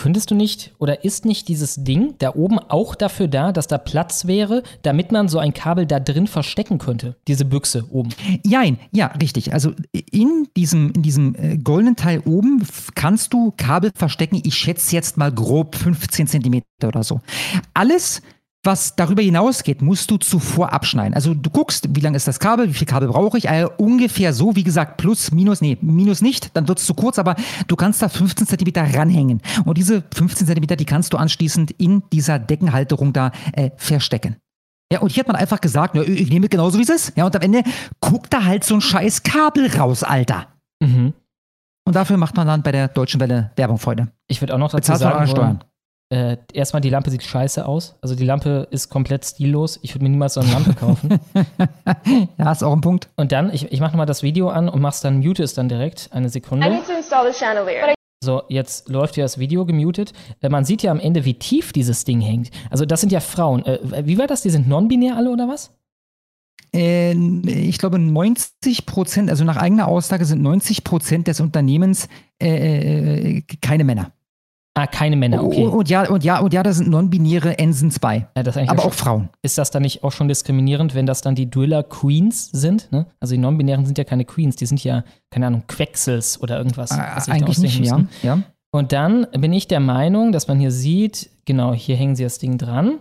B: Könntest du nicht oder ist nicht dieses Ding da oben auch dafür da, dass da Platz wäre, damit man so ein Kabel da drin verstecken könnte? Diese Büchse oben.
C: Jein, ja, richtig. Also in diesem, in diesem äh, goldenen Teil oben kannst du Kabel verstecken. Ich schätze jetzt mal grob 15 Zentimeter oder so. Alles, was darüber hinausgeht, musst du zuvor abschneiden. Also du guckst, wie lang ist das Kabel, wie viel Kabel brauche ich. Also ungefähr so, wie gesagt, plus, minus, nee, minus nicht, dann wird es zu kurz, aber du kannst da 15 Zentimeter ranhängen. Und diese 15 Zentimeter, die kannst du anschließend in dieser Deckenhalterung da äh, verstecken. Ja, und hier hat man einfach gesagt, ja, ich nehme genauso wie es ist. Ja, und am Ende guckt da halt so ein scheiß Kabel raus, Alter.
B: Mhm.
C: Und dafür macht man dann bei der Deutschen Welle Werbung, Freunde.
B: Ich würde auch noch dazu
C: Bezahlt
B: sagen wollen, äh, erstmal, die Lampe sieht scheiße aus. Also die Lampe ist komplett stillos. Ich würde mir niemals so eine Lampe kaufen. [LAUGHS]
C: ja, ist auch ein Punkt.
B: Und dann, ich, ich mache nochmal das Video an und mach's dann, mute es dann direkt. Eine Sekunde. So, jetzt läuft ja das Video gemutet. Äh, man sieht ja am Ende, wie tief dieses Ding hängt. Also, das sind ja Frauen. Äh, wie war das? Die sind non-binär alle oder was?
C: Äh, ich glaube, 90 Prozent, also nach eigener Aussage sind 90 Prozent des Unternehmens äh, äh, keine Männer.
B: Ah, keine Männer, okay.
C: Und, und ja, und ja, und ja, da sind non-binäre Ensens bei.
B: Ja,
C: aber auch Frauen.
B: Ist das dann nicht auch schon diskriminierend, wenn das dann die Driller Queens sind? Ne? Also die non-binären sind ja keine Queens, die sind ja, keine Ahnung, Quexels oder irgendwas.
C: Äh, eigentlich nicht, ja, ja.
B: Und dann bin ich der Meinung, dass man hier sieht, genau, hier hängen sie das Ding dran.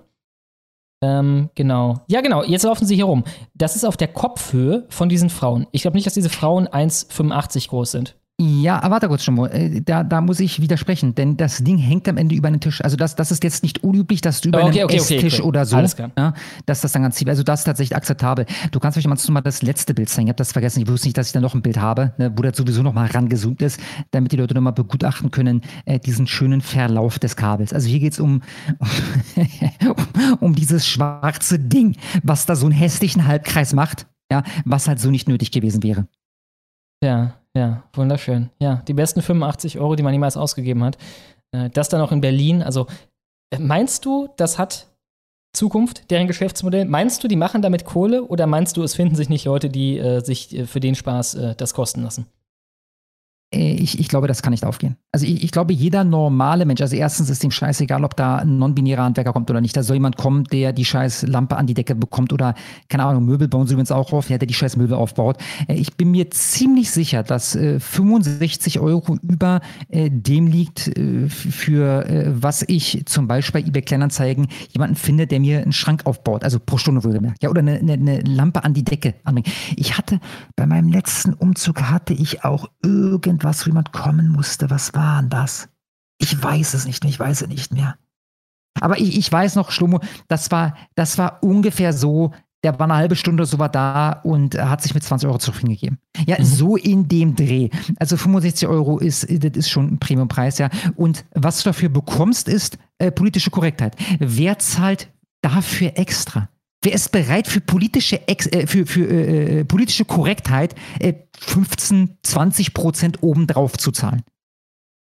B: Ähm, genau. Ja, genau, jetzt laufen sie hier rum. Das ist auf der Kopfhöhe von diesen Frauen. Ich glaube nicht, dass diese Frauen 1,85 groß sind.
C: Ja, aber warte kurz schon mal. Äh, da, da muss ich widersprechen, denn das Ding hängt am Ende über einen Tisch. Also das, das ist jetzt nicht unüblich, dass du über
B: okay,
C: einen
B: okay,
C: Esstisch
B: okay,
C: oder so, ja, dass das dann ganz. Also das ist tatsächlich akzeptabel. Du kannst euch mal mal das letzte Bild zeigen. Ich habe das vergessen. Ich wusste nicht, dass ich da noch ein Bild habe, ne, wo das sowieso noch mal rangezoomt ist, damit die Leute noch mal begutachten können, äh, diesen schönen Verlauf des Kabels. Also hier geht es um, um, [LAUGHS] um dieses schwarze Ding, was da so einen hässlichen Halbkreis macht, ja, was halt so nicht nötig gewesen wäre.
B: Ja, ja, wunderschön. Ja, die besten 85 Euro, die man niemals ausgegeben hat. Äh, das dann auch in Berlin. Also, äh, meinst du, das hat Zukunft, deren Geschäftsmodell? Meinst du, die machen damit Kohle oder meinst du, es finden sich nicht Leute, die äh, sich äh, für den Spaß äh, das kosten lassen?
C: Äh, ich, ich, glaube, das kann nicht aufgehen. Also ich, ich, glaube, jeder normale Mensch, also erstens ist dem scheißegal, ob da ein non-binärer Handwerker kommt oder nicht. Da soll jemand kommen, der die scheiß Lampe an die Decke bekommt oder, keine Ahnung, Möbel bauen sie übrigens auch auf, ja, der die scheiß Möbel aufbaut. Äh, ich bin mir ziemlich sicher, dass äh, 65 Euro über äh, dem liegt, äh, für äh, was ich zum Beispiel bei eBay Kleinanzeigen jemanden finde, der mir einen Schrank aufbaut, also pro Stunde wohlgemerkt, ja, oder eine, eine, eine Lampe an die Decke anbringt. Ich hatte, bei meinem letzten Umzug hatte ich auch irgend irgendwas, wo jemand kommen musste. Was war denn das? Ich weiß es nicht mehr, ich weiß es nicht mehr. Aber ich, ich weiß noch, Schlomo, das war, das war ungefähr so, der war eine halbe Stunde so war da und hat sich mit 20 Euro zufrieden gegeben. Ja, mhm. so in dem Dreh. Also 65 Euro ist, das ist schon ein Premiumpreis, ja. Und was du dafür bekommst, ist äh, politische Korrektheit. Wer zahlt dafür extra? Wer ist bereit für politische, Ex äh, für, für äh, äh politische Korrektheit äh, 15, 20 Prozent obendrauf zu zahlen?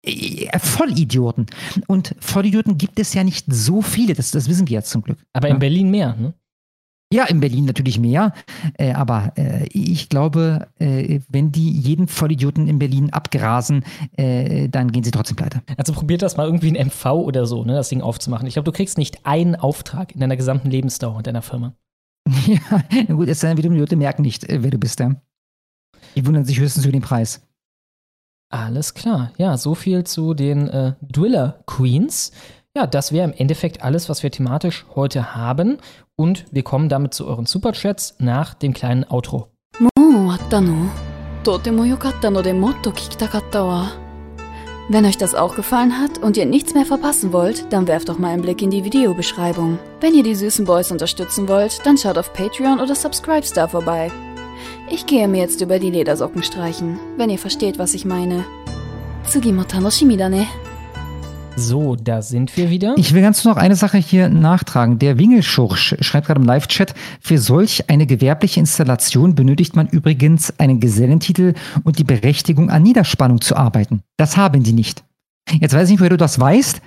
C: Äh, Vollidioten. Und Vollidioten gibt es ja nicht so viele, das, das wissen wir ja zum Glück.
B: Aber in ja? Berlin mehr, ne?
C: Ja, in Berlin natürlich mehr. Äh, aber äh, ich glaube, äh, wenn die jeden Vollidioten in Berlin abgrasen, äh, dann gehen sie trotzdem pleite.
B: Also probiert das mal irgendwie ein MV oder so, ne, das Ding aufzumachen. Ich glaube, du kriegst nicht einen Auftrag in deiner gesamten Lebensdauer deiner Firma. [LAUGHS]
C: Ja, gut, denn, die Leute merken nicht, äh, wer du bist, ja. Die wundern sich höchstens über den Preis.
B: Alles klar. Ja, so viel zu den äh, Driller Queens. Ja, das wäre im Endeffekt alles, was wir thematisch heute haben. Und wir kommen damit zu euren Superchats nach dem kleinen Outro.
U: Wenn euch das auch gefallen hat und ihr nichts mehr verpassen wollt, dann werft doch mal einen Blick in die Videobeschreibung. Wenn ihr die süßen Boys unterstützen wollt, dann schaut auf Patreon oder Subscribestar vorbei. Ich gehe mir jetzt über die Ledersocken streichen, wenn ihr versteht, was ich meine. Ne.
B: So, da sind wir wieder.
C: Ich will ganz noch eine Sache hier nachtragen. Der Wingelschursch schreibt gerade im Live-Chat, für solch eine gewerbliche Installation benötigt man übrigens einen Gesellentitel und die Berechtigung, an Niederspannung zu arbeiten. Das haben die nicht. Jetzt weiß ich nicht, woher du das weißt.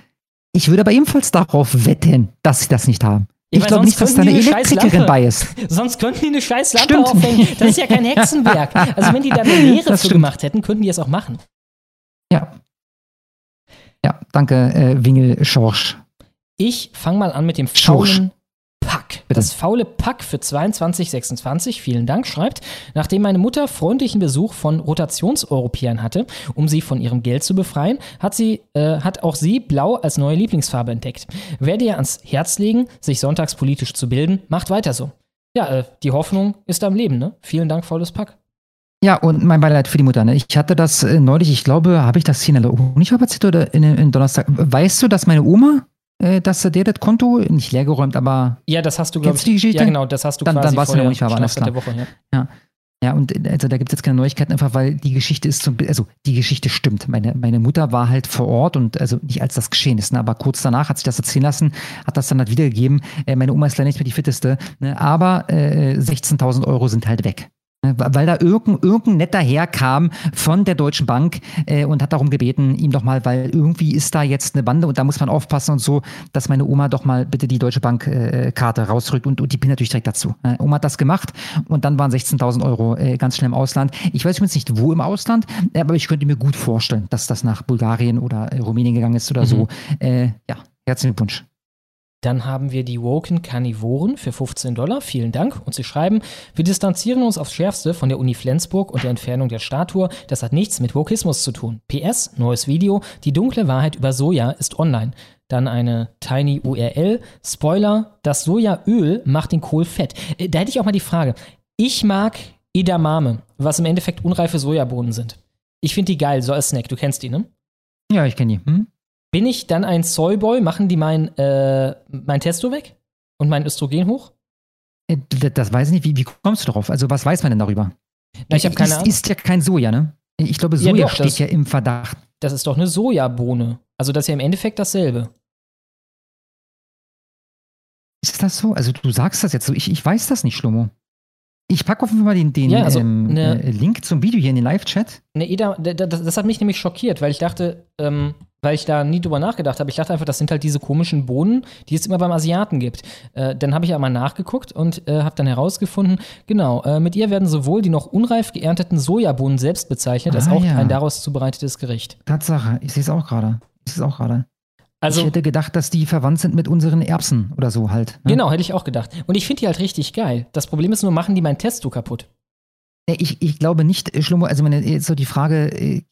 C: Ich würde aber ebenfalls darauf wetten, dass sie das nicht haben. Ja, ich glaube nicht, dass da eine Elektrikerin bei ist. [LAUGHS]
B: Sonst könnten die eine scheiß Lampe stimmt. aufhängen. Das ist ja kein [LAUGHS] Hexenwerk. Also wenn die da [LAUGHS] eine Lehre für gemacht hätten, könnten die es auch machen.
C: Ja, ja, danke, äh, Wingel Schorsch.
B: Ich fange mal an mit dem faulen Pack. Bitte. Das faule Pack für 2226, vielen Dank, schreibt, nachdem meine Mutter freundlichen Besuch von Rotationseuropäern hatte, um sie von ihrem Geld zu befreien, hat, sie, äh, hat auch sie Blau als neue Lieblingsfarbe entdeckt. Werde ihr ans Herz legen, sich sonntags politisch zu bilden, macht weiter so. Ja, äh, die Hoffnung ist am Leben, ne? Vielen Dank, faules Pack.
C: Ja, und mein Beileid für die Mutter. Ne? Ich hatte das äh, neulich, ich glaube, habe ich das hier in der erzählt oder in, in Donnerstag? Weißt du, dass meine Oma, dass der das Konto nicht leergeräumt, aber.
B: Ja, das hast du, glaube
C: ich. Die Geschichte?
B: Ja, genau, das hast du
C: dann,
B: quasi
C: Dann war es ja noch nicht wahr, alles klar.
B: Woche, ja.
C: ja. Ja, und äh, also da gibt es jetzt keine Neuigkeiten, einfach weil die Geschichte ist zum, also die Geschichte stimmt. Meine, meine Mutter war halt vor Ort und also nicht als das geschehen ist, ne, aber kurz danach hat sich das erzählen lassen, hat das dann halt wiedergegeben. Äh, meine Oma ist leider nicht mehr die fitteste, ne, aber äh, 16.000 Euro sind halt weg. Weil da irgendein, irgendein netter herkam von der Deutschen Bank äh, und hat darum gebeten, ihm doch mal, weil irgendwie ist da jetzt eine Bande und da muss man aufpassen und so, dass meine Oma doch mal bitte die Deutsche Bank-Karte äh, rausrückt und, und die PIN natürlich direkt dazu. Äh, Oma hat das gemacht und dann waren 16.000 Euro äh, ganz schnell im Ausland. Ich weiß übrigens nicht, wo im Ausland, aber ich könnte mir gut vorstellen, dass das nach Bulgarien oder äh, Rumänien gegangen ist oder mhm. so. Äh, ja, herzlichen Glückwunsch.
B: Dann haben wir die Woken Karnivoren für 15 Dollar. Vielen Dank. Und sie schreiben, wir distanzieren uns aufs Schärfste von der Uni Flensburg und der Entfernung der Statue. Das hat nichts mit Wokismus zu tun. PS, neues Video. Die dunkle Wahrheit über Soja ist online. Dann eine Tiny URL. Spoiler, das Sojaöl macht den Kohl fett. Äh, da hätte ich auch mal die Frage. Ich mag Edamame, was im Endeffekt unreife Sojabohnen sind. Ich finde die geil, so als Snack. Du kennst die, ne?
C: Ja, ich kenne die. Hm?
B: Bin ich dann ein Soyboy? Machen die mein, äh, mein Testo weg? Und mein Östrogen hoch?
C: Äh, das weiß ich nicht. Wie, wie kommst du darauf? Also, was weiß man denn darüber?
B: Na, ich habe keine
C: Ahnung. Ist ja kein Soja, ne? Ich glaube, Soja ja, doch, steht das, ja im Verdacht.
B: Das ist doch eine Sojabohne. Also, das ist ja im Endeffekt dasselbe.
C: Ist das so? Also, du sagst das jetzt so. Ich, ich weiß das nicht, Schlomo. Ich packe auf jeden Fall mal den, den
B: ja, also
C: ähm,
B: ne,
C: äh, Link zum Video hier in den Live-Chat.
B: Ne, Eda, das, das, hat mich nämlich schockiert, weil ich dachte, ähm, weil ich da nie drüber nachgedacht habe. Ich dachte einfach, das sind halt diese komischen Bohnen, die es immer beim Asiaten gibt. Äh, dann habe ich einmal nachgeguckt und äh, habe dann herausgefunden, genau, äh, mit ihr werden sowohl die noch unreif geernteten Sojabohnen selbst bezeichnet, ah, als auch ja. ein daraus zubereitetes Gericht.
C: Tatsache, ich sehe es auch gerade. Ich sehe es auch gerade. Also, ich hätte gedacht, dass die verwandt sind mit unseren Erbsen oder so halt.
B: Ne? Genau, hätte ich auch gedacht. Und ich finde die halt richtig geil. Das Problem ist nur, machen die mein Testo kaputt?
C: Ich, ich glaube nicht, äh, Schlummer, also meine, so die Frage, äh,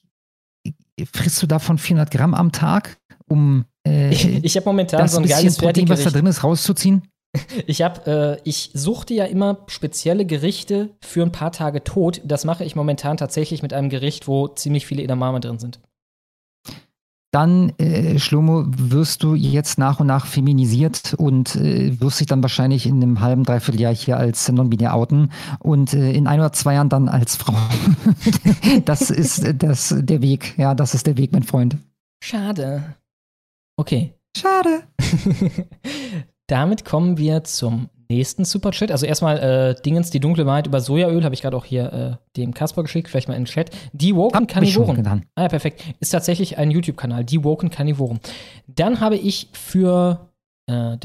C: frisst du davon 400 Gramm am Tag, um
B: äh, [LAUGHS] ich, ich habe momentan so ein geiles
C: Protein, was da drin ist, rauszuziehen? [LAUGHS]
B: Ich habe, äh, ich suchte ja immer spezielle Gerichte für ein paar Tage tot. Das mache ich momentan tatsächlich mit einem Gericht, wo ziemlich viele Edamame drin sind
C: dann, äh, Schlomo, wirst du jetzt nach und nach feminisiert und äh, wirst dich dann wahrscheinlich in einem halben, dreiviertel Jahr hier als non-binär outen und äh, in ein oder zwei Jahren dann als Frau. [LAUGHS] das ist äh, das, der Weg. Ja, das ist der Weg, mein Freund.
B: Schade. Okay.
C: Schade. [LAUGHS]
B: Damit kommen wir zum nächsten Superchat. Also erstmal äh, Dingens, die dunkle Wahrheit über Sojaöl, habe ich gerade auch hier äh, dem Kasper geschickt, vielleicht mal in den Chat. Die Woken Carnivoren. Ah ja, perfekt. Ist tatsächlich ein YouTube-Kanal, die Woken Carnivoren. Dann habe ich für äh,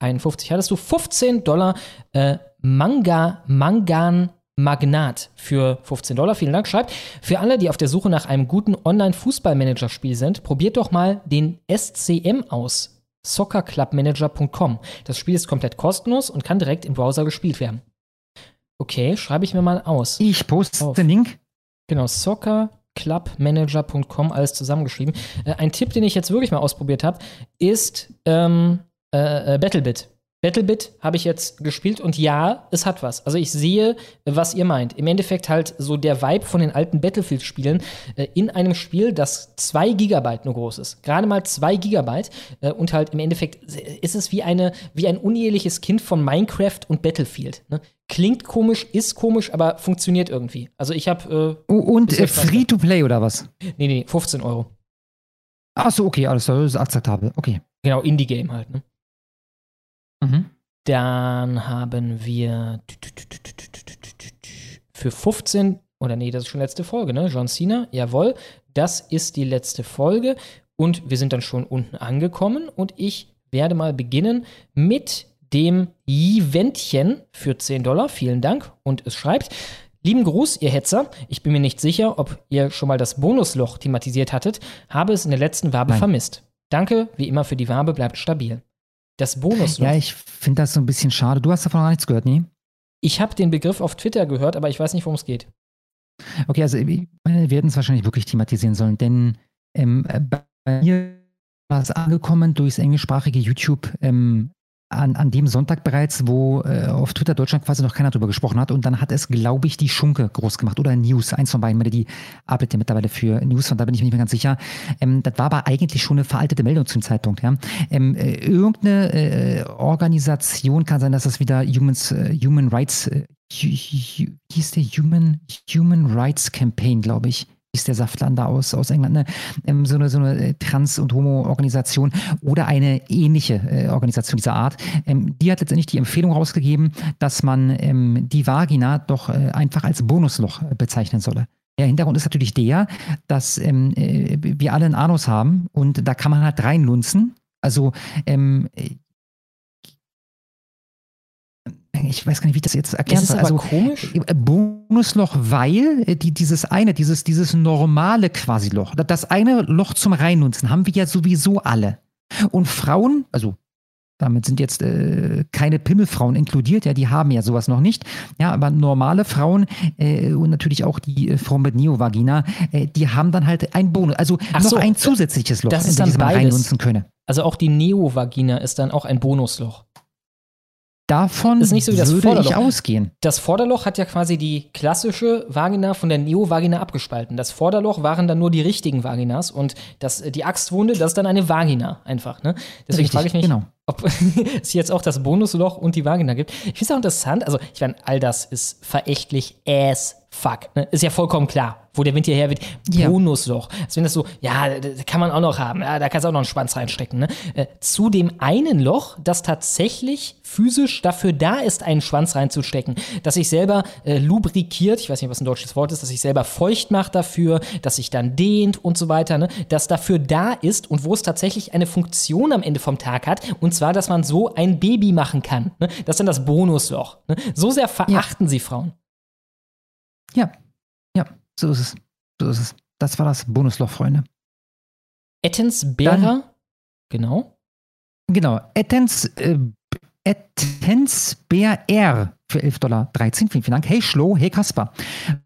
B: 51 hattest du 15 Dollar äh, Manga, Mangan Magnat für 15 Dollar. Vielen Dank. Schreibt, für alle, die auf der Suche nach einem guten Online-Fußballmanager-Spiel sind, probiert doch mal den SCM aus soccerclubmanager.com. Das Spiel ist komplett kostenlos und kann direkt im Browser gespielt werden. Okay, schreibe ich mir mal aus.
C: Ich poste Auf. den Link.
B: Genau, soccerclubmanager.com, alles zusammengeschrieben. Äh, ein Tipp, den ich jetzt wirklich mal ausprobiert habe, ist ähm, äh, äh Battlebit. Battlebit habe ich jetzt gespielt und ja, es hat was. Also ich sehe, was ihr meint. Im Endeffekt halt so der Vibe von den alten Battlefield-Spielen äh, in einem Spiel, das zwei Gigabyte nur groß ist. Gerade mal zwei Gigabyte äh, und halt im Endeffekt ist es wie, eine, wie ein uneheliches Kind von Minecraft und Battlefield. Ne? Klingt komisch, ist komisch, aber funktioniert irgendwie. Also ich habe
C: äh, Und äh, Free-to-Play oder was?
B: Nee, nee, 15 Euro.
C: Achso, okay, alles das ist akzeptabel. Okay.
B: Genau, Indie-Game halt, ne?
C: Mhm.
B: Dann haben wir für 15, oder nee, das ist schon letzte Folge, ne? John Cena, jawohl. Das ist die letzte Folge und wir sind dann schon unten angekommen und ich werde mal beginnen mit dem Eventchen für 10 Dollar. Vielen Dank. Und es schreibt, Lieben Gruß, ihr Hetzer. Ich bin mir nicht sicher, ob ihr schon mal das Bonusloch thematisiert hattet, habe es in der letzten Wabe Nein. vermisst. Danke, wie immer für die Wabe, bleibt stabil. Das Bonus.
C: Ja, ich finde das so ein bisschen schade. Du hast davon gar nichts gehört, nie?
B: Ich habe den Begriff auf Twitter gehört, aber ich weiß nicht, worum es geht.
C: Okay, also wir werden es wahrscheinlich wirklich thematisieren sollen, denn ähm, bei mir war es angekommen durchs englischsprachige YouTube ähm, an, an dem Sonntag bereits, wo äh, auf Twitter Deutschland quasi noch keiner drüber gesprochen hat. Und dann hat es, glaube ich, die Schunke groß gemacht oder News, eins von beiden, die arbeitet ja mittlerweile für News, und da bin ich mir nicht mehr ganz sicher. Ähm, das war aber eigentlich schon eine veraltete Meldung zum Zeitpunkt. Ja? Ähm, äh, irgendeine äh, Organisation kann sein, dass das wieder Humans, äh, Human Rights, äh, hieß der Human, Human Rights Campaign, glaube ich. Hieß der Saftlander aus, aus England, ne? ähm, so eine, so eine äh, Trans- und Homo-Organisation oder eine ähnliche äh, Organisation dieser Art. Ähm, die hat letztendlich die Empfehlung rausgegeben, dass man ähm, die Vagina doch äh, einfach als Bonusloch äh, bezeichnen solle. Der Hintergrund ist natürlich der, dass ähm, äh, wir alle einen Anus haben und da kann man halt reinlunzen. Also ähm, ich weiß gar nicht, wie ich das jetzt erklären
B: soll.
C: Also
B: komisch.
C: äh, Bonusloch, weil äh, die, dieses eine, dieses, dieses normale quasi Loch, das eine Loch zum Reinlunzen haben wir ja sowieso alle. Und Frauen, also damit sind jetzt äh, keine Pimmelfrauen inkludiert, ja, die haben ja sowas noch nicht. Ja, aber normale Frauen äh, und natürlich auch die äh, Frauen mit Neovagina, äh, die haben dann halt ein Bonus, also
B: Ach
C: noch
B: so,
C: ein zusätzliches Loch,
B: das
C: in
B: ist dann
C: das man
B: beides.
C: reinlunzen könne.
B: Also auch die Neovagina ist dann auch ein Bonusloch.
C: Davon
B: ist nicht so wie das
C: würde
B: Vorderloch.
C: ich ausgehen.
B: Das Vorderloch hat ja quasi die klassische Vagina von der Neovagina abgespalten. Das Vorderloch waren dann nur die richtigen Vaginas und das, die Axtwunde, das ist dann eine Vagina einfach. Ne? Deswegen
C: Richtig,
B: frage ich mich,
C: genau.
B: ob [LAUGHS] es jetzt auch das Bonusloch und die Vagina gibt. Ich finde es auch interessant, also ich meine, all das ist verächtlich as fuck. Ne? Ist ja vollkommen klar, wo der Wind hierher weht.
C: Ja.
B: Bonusloch. Also wenn das so, ja, das kann man auch noch haben, ja, da kannst du auch noch einen Schwanz reinstecken. Ne? Äh, zu dem einen Loch, das tatsächlich physisch dafür da ist, einen Schwanz reinzustecken, dass sich selber äh, lubrikiert, ich weiß nicht, was ein deutsches Wort ist, dass sich selber feucht macht dafür, dass sich dann dehnt und so weiter, ne? das dafür da ist und wo es tatsächlich eine Funktion am Ende vom Tag hat, und zwar, dass man so ein Baby machen kann. Ne? Das ist dann das Bonusloch. Ne? So sehr verachten sie Frauen.
C: Ja, ja, so ist es. So ist es. Das war das Bonusloch, Freunde.
B: Ettens Bera, genau.
C: Genau, Ettens, äh, Ettens BR für 11,13 Dollar. Vielen, vielen Dank. Hey Schlo, hey Kasper.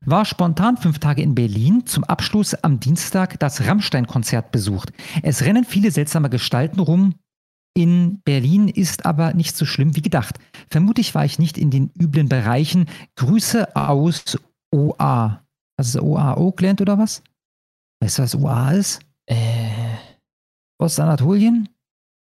C: War spontan fünf Tage in Berlin, zum Abschluss am Dienstag das Rammstein-Konzert besucht. Es rennen viele seltsame Gestalten rum. In Berlin ist aber nicht so schlimm wie gedacht. Vermutlich war ich nicht in den üblen Bereichen. Grüße aus OA. Was ist OA? Oakland oder was? Weißt du, was OA ist?
B: Äh,
C: Ostanatolien?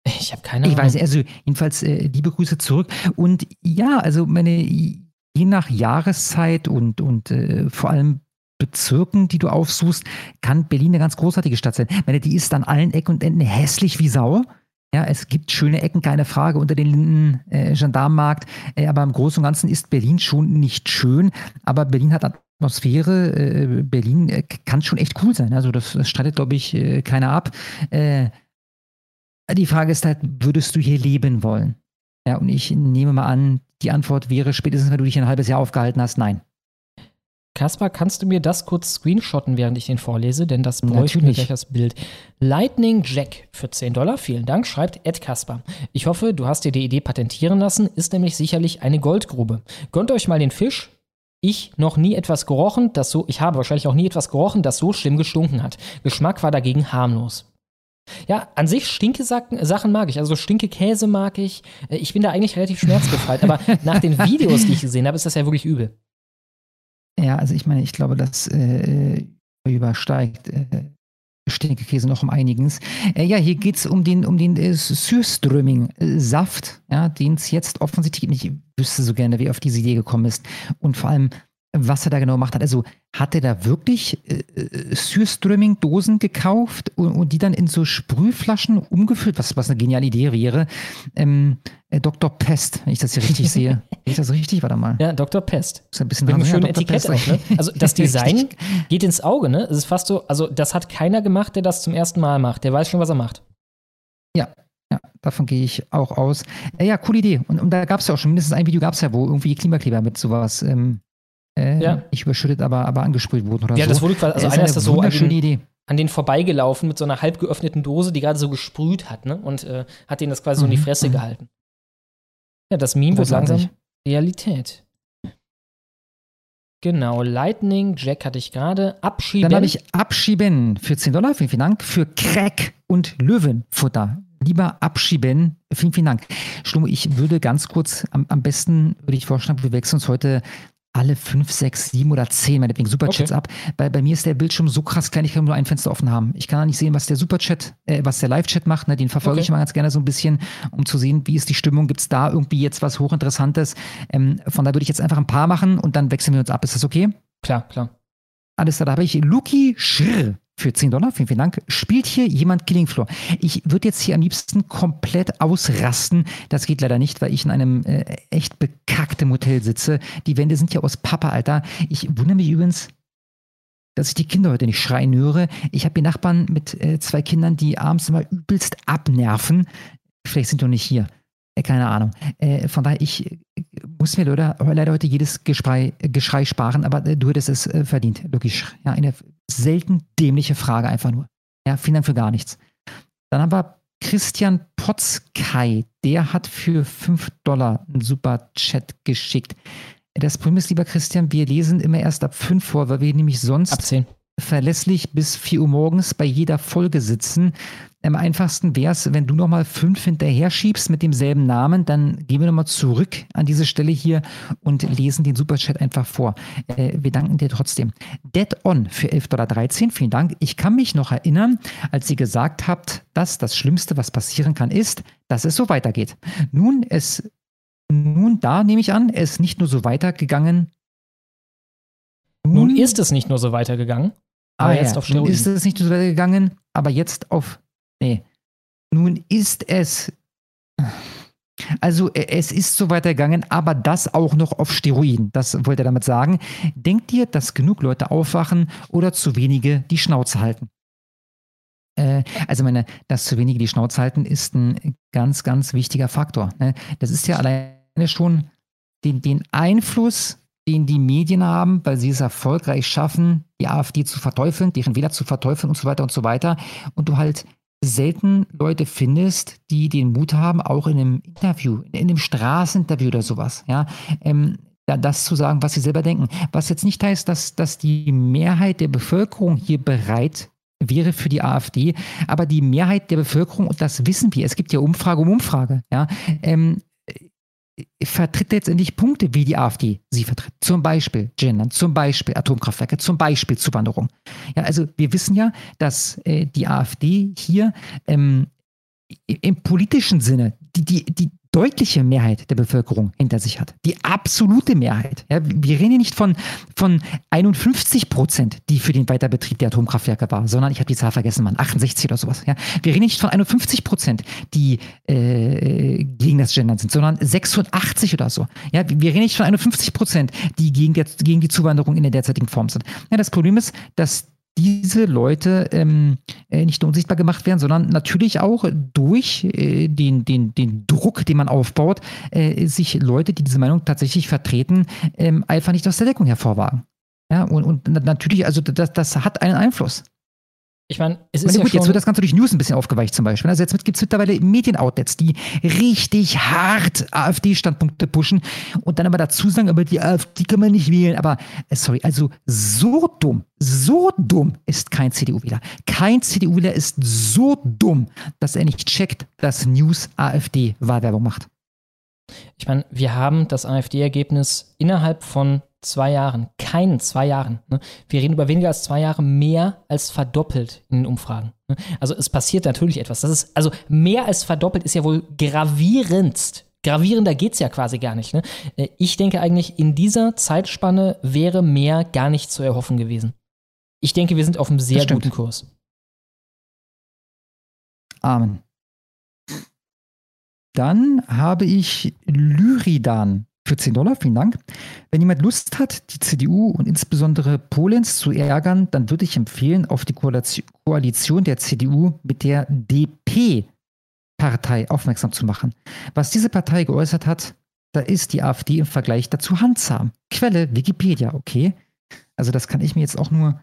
B: ich habe keine
C: Ich
B: Ahnung.
C: weiß, nicht, also jedenfalls äh, liebe Grüße zurück. Und ja, also meine, je nach Jahreszeit und, und äh, vor allem Bezirken, die du aufsuchst, kann Berlin eine ganz großartige Stadt sein. Ich meine, die ist an allen Ecken und Enden hässlich wie Sau. Ja, es gibt schöne Ecken, keine Frage, unter den Linden, äh, Gendarmenmarkt. Äh, aber im Großen und Ganzen ist Berlin schon nicht schön. Aber Berlin hat Atmosphäre. Äh, Berlin äh, kann schon echt cool sein. Also das, das streitet, glaube ich, äh, keiner ab. Äh, die Frage ist halt, würdest du hier leben wollen? Ja, und ich nehme mal an, die Antwort wäre spätestens, wenn du dich ein halbes Jahr aufgehalten hast, nein.
B: Kaspar, kannst du mir das kurz screenshotten, während ich den vorlese? Denn das bräuchte mir gleich das Bild. Lightning Jack für 10 Dollar, vielen Dank, schreibt Ed Kaspar. Ich hoffe, du hast dir die Idee patentieren lassen, ist nämlich sicherlich eine Goldgrube. Gönnt euch mal den Fisch. Ich noch nie etwas gerochen, das so, ich habe wahrscheinlich auch nie etwas gerochen, das so schlimm gestunken hat. Geschmack war dagegen harmlos. Ja, an sich stinke Sachen, Sachen mag ich. Also stinke Käse mag ich. Äh, Ich bin da eigentlich relativ [LAUGHS] schmerzbefreit. aber nach den Videos, die ich gesehen habe, ist das ja wirklich übel.
C: Ja, also ich meine, ich glaube, das äh, übersteigt äh, Stinkekäse noch um einiges. Äh, ja, hier geht es um den, um den äh, Surströmming-Saft, ja, den es jetzt offensichtlich gibt. Ich wüsste so gerne, wer auf diese Idee gekommen ist. Und vor allem, was er da genau gemacht hat. Also hat er da wirklich äh, äh, Surströmming-Dosen gekauft und, und die dann in so Sprühflaschen umgefüllt, was, was eine geniale Idee wäre. Ähm, äh, Dr. Pest, wenn ich das hier richtig sehe. [LAUGHS] Ich das richtig? Warte mal.
B: Ja, Dr. Pest.
C: Ist ein bisschen
B: Mit einem
C: ja,
B: schönen
C: Dr.
B: Etikett
C: Pest.
B: auch, ne? Also das [LAUGHS] Design geht ins Auge, ne? Es ist fast so, also das hat keiner gemacht, der das zum ersten Mal macht. Der weiß schon, was er macht.
C: Ja, ja, davon gehe ich auch aus. Äh, ja, coole Idee. Und, und da gab es ja auch schon mindestens ein Video, gab es ja, wo irgendwie Klimakleber mit sowas ähm, äh,
B: Ja.
C: nicht überschüttet, aber, aber angesprüht wurden oder
B: ja,
C: so.
B: das wurde quasi, also
C: Äh,
B: einer ist das so an den,
C: Idee.
B: an den vorbeigelaufen mit so einer halb geöffneten Dose, die gerade so gesprüht hat, ne? Und äh, hat denen das quasi so in die
C: Mhm,
B: Fresse
C: mhm.
B: gehalten. Ja, das Meme wird langsam Realität. Genau, Lightning Jack hatte ich gerade. Abschieben.
C: Dann habe ich Abschieben für 10 Dollar, vielen, vielen Dank. Für Crack und Löwenfutter. Lieber Abschieben, vielen, vielen Dank. Schlummo, ich würde ganz kurz, am, am besten würde ich vorschlagen, wir wechseln uns heute alle 5, 6, 7 oder 10, meinetwegen Superchats
B: Okay.
C: ab. Bei, bei mir ist der Bildschirm so krass klein, ich kann nur ein Fenster offen haben. Ich kann da nicht sehen, was der Superchat, äh, was der Live-Chat macht. Ne? Den verfolge
B: Okay.
C: ich immer ganz gerne so ein bisschen, um zu sehen, wie ist die Stimmung. Gibt es da irgendwie jetzt was Hochinteressantes? Ähm, von da würde ich jetzt einfach ein paar machen und dann wechseln wir uns ab. Ist das okay?
B: Klar, klar.
C: alles klar, da habe ich Luki Schrr für 10 Dollar. Vielen, vielen Dank. Spielt hier jemand Killing Floor? Ich würde jetzt hier am liebsten komplett ausrasten. Das geht leider nicht, weil ich in einem äh, echt bekackten Hotel sitze. Die Wände sind ja aus Papa, Alter. Ich wundere mich übrigens, dass ich die Kinder heute nicht schreien höre. Ich habe hier Nachbarn mit äh, zwei Kindern, die abends immer übelst abnerven. Vielleicht sind die noch nicht hier. Äh, keine Ahnung. Äh, von daher, ich muss mir leider, leider heute jedes Geschrei, Geschrei sparen, aber äh, du hättest es verdient, logisch. Ja, eine selten dämliche Frage einfach nur. Ja, vielen Dank für gar nichts. Dann haben wir Christian Potzkei, der hat für 5 Dollar einen super Chat geschickt. Das Problem ist, lieber Christian, wir lesen immer erst ab 5 vor, weil wir nämlich sonst
B: ab 10
C: verlässlich bis 4 Uhr morgens bei jeder Folge sitzen. Am einfachsten wäre es, wenn du nochmal fünf hinterher schiebst mit demselben Namen, dann gehen wir nochmal zurück an diese Stelle hier und lesen den Superchat einfach vor. Äh, wir danken dir trotzdem. Dead On für 11,13 Dollar. Vielen Dank. Ich kann mich noch erinnern, als ihr gesagt habt, dass das Schlimmste, was passieren kann, ist, dass es so weitergeht. Nun, es, nun da nehme ich an, es ist nicht nur so weitergegangen.
B: Nun, nun ist es nicht nur so weitergegangen.
C: Aber ah, jetzt ja. auf Steroiden. Nun ist es nicht so weitergegangen, aber jetzt auf Nee. Nun ist es. Also es ist so weitergegangen, aber das auch noch auf Steroiden. Das wollte er damit sagen. Denkt ihr, dass genug Leute aufwachen oder zu wenige die Schnauze halten? Äh, also meine, dass zu wenige die Schnauze halten, ist ein ganz, ganz wichtiger Faktor. Ne? Das ist ja alleine schon den, den Einfluss, den die Medien haben, weil sie es erfolgreich schaffen, die AfD zu verteufeln, deren Wähler zu verteufeln und so weiter und so weiter. Und du halt selten Leute findest, die den Mut haben, auch in einem Interview, in einem Straßeninterview oder sowas, ja, ähm, das zu sagen, was sie selber denken. Was jetzt nicht heißt, dass, dass die Mehrheit der Bevölkerung hier bereit wäre für die AfD, aber die Mehrheit der Bevölkerung, und das wissen wir, es gibt ja Umfrage um Umfrage, ja, ähm, vertritt letztendlich Punkte, wie die AfD sie vertritt. Zum Beispiel Gendern, zum Beispiel Atomkraftwerke, zum Beispiel Zuwanderung. Ja, also wir wissen ja, dass äh, die AfD hier ähm, im politischen Sinne die, die, die, deutliche Mehrheit der Bevölkerung hinter sich hat. Die absolute Mehrheit. Ja, wir reden hier nicht von, von 51 Prozent, die für den Weiterbetrieb der Atomkraftwerke war, sondern ich habe die Zahl vergessen, man 68 oder sowas. Ja. Wir reden nicht von 51 Prozent, die äh, gegen das Gendern sind, sondern 86 oder so. Ja, wir reden nicht von 51 Prozent, die gegen, der, gegen die Zuwanderung in der derzeitigen Form sind. Ja, das Problem ist, dass diese Leute ähm, äh, nicht nur unsichtbar gemacht werden, sondern natürlich auch durch äh, den, den, den Druck, den man aufbaut, äh, sich Leute, die diese Meinung tatsächlich vertreten, ähm, einfach nicht aus der Deckung hervorwagen. Ja, und, und natürlich, also das, das hat einen Einfluss.
B: Ich meine, es ist ja
C: gut, jetzt wird das Ganze durch News ein bisschen aufgeweicht zum Beispiel. Also jetzt gibt es mittlerweile Medienoutlets, die richtig hart AfD-Standpunkte pushen und dann aber dazu sagen, aber die AfD kann man nicht wählen. Aber äh, sorry, also so dumm, so dumm ist kein CDU-Wähler. Kein CDU-Wähler ist so dumm, dass er nicht checkt, dass News AfD Wahlwerbung macht.
B: Ich meine, wir haben das AfD-Ergebnis innerhalb von zwei Jahren, keinen zwei Jahren. Ne? Wir reden über weniger als zwei Jahre mehr als verdoppelt in den Umfragen. Ne? Also es passiert natürlich etwas. Das ist, also mehr als verdoppelt ist ja wohl gravierendst. Gravierender geht es ja quasi gar nicht. Ne? Äh, ich denke eigentlich, in dieser Zeitspanne wäre mehr gar nicht zu erhoffen gewesen. Ich denke, wir sind auf einem sehr guten Kurs.
C: Amen. Dann habe ich Lyridan für 10 Dollar, vielen Dank. Wenn jemand Lust hat, die CDU und insbesondere Polens zu ärgern, dann würde ich empfehlen, auf die Koalition der CDU mit der DP-Partei aufmerksam zu machen. Was diese Partei geäußert hat, da ist die AfD im Vergleich dazu handsam. Quelle Wikipedia, okay. Also das kann ich mir jetzt auch nur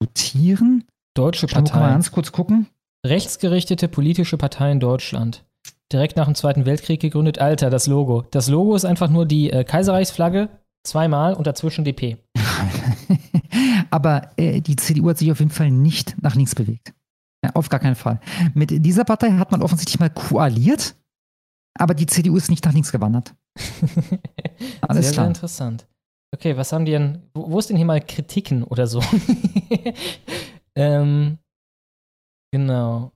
C: notieren.
B: Deutsche Partei.
C: Mal ganz kurz gucken.
B: Rechtsgerichtete politische Partei in Deutschland direkt nach dem Zweiten Weltkrieg gegründet. Alter, das Logo. Das Logo ist einfach nur die äh, Kaiserreichsflagge, zweimal und dazwischen DP. [LAUGHS]
C: Aber äh, die CDU hat sich auf jeden Fall nicht nach links bewegt. Ja, auf gar keinen Fall. Mit dieser Partei hat man offensichtlich mal koaliert, aber die CDU ist nicht nach links gewandert. [LAUGHS]
B: Alles sehr, klar. Sehr interessant. Okay, was haben die denn, wo, wo ist denn hier mal Kritiken oder so? [LAUGHS] ähm, genau.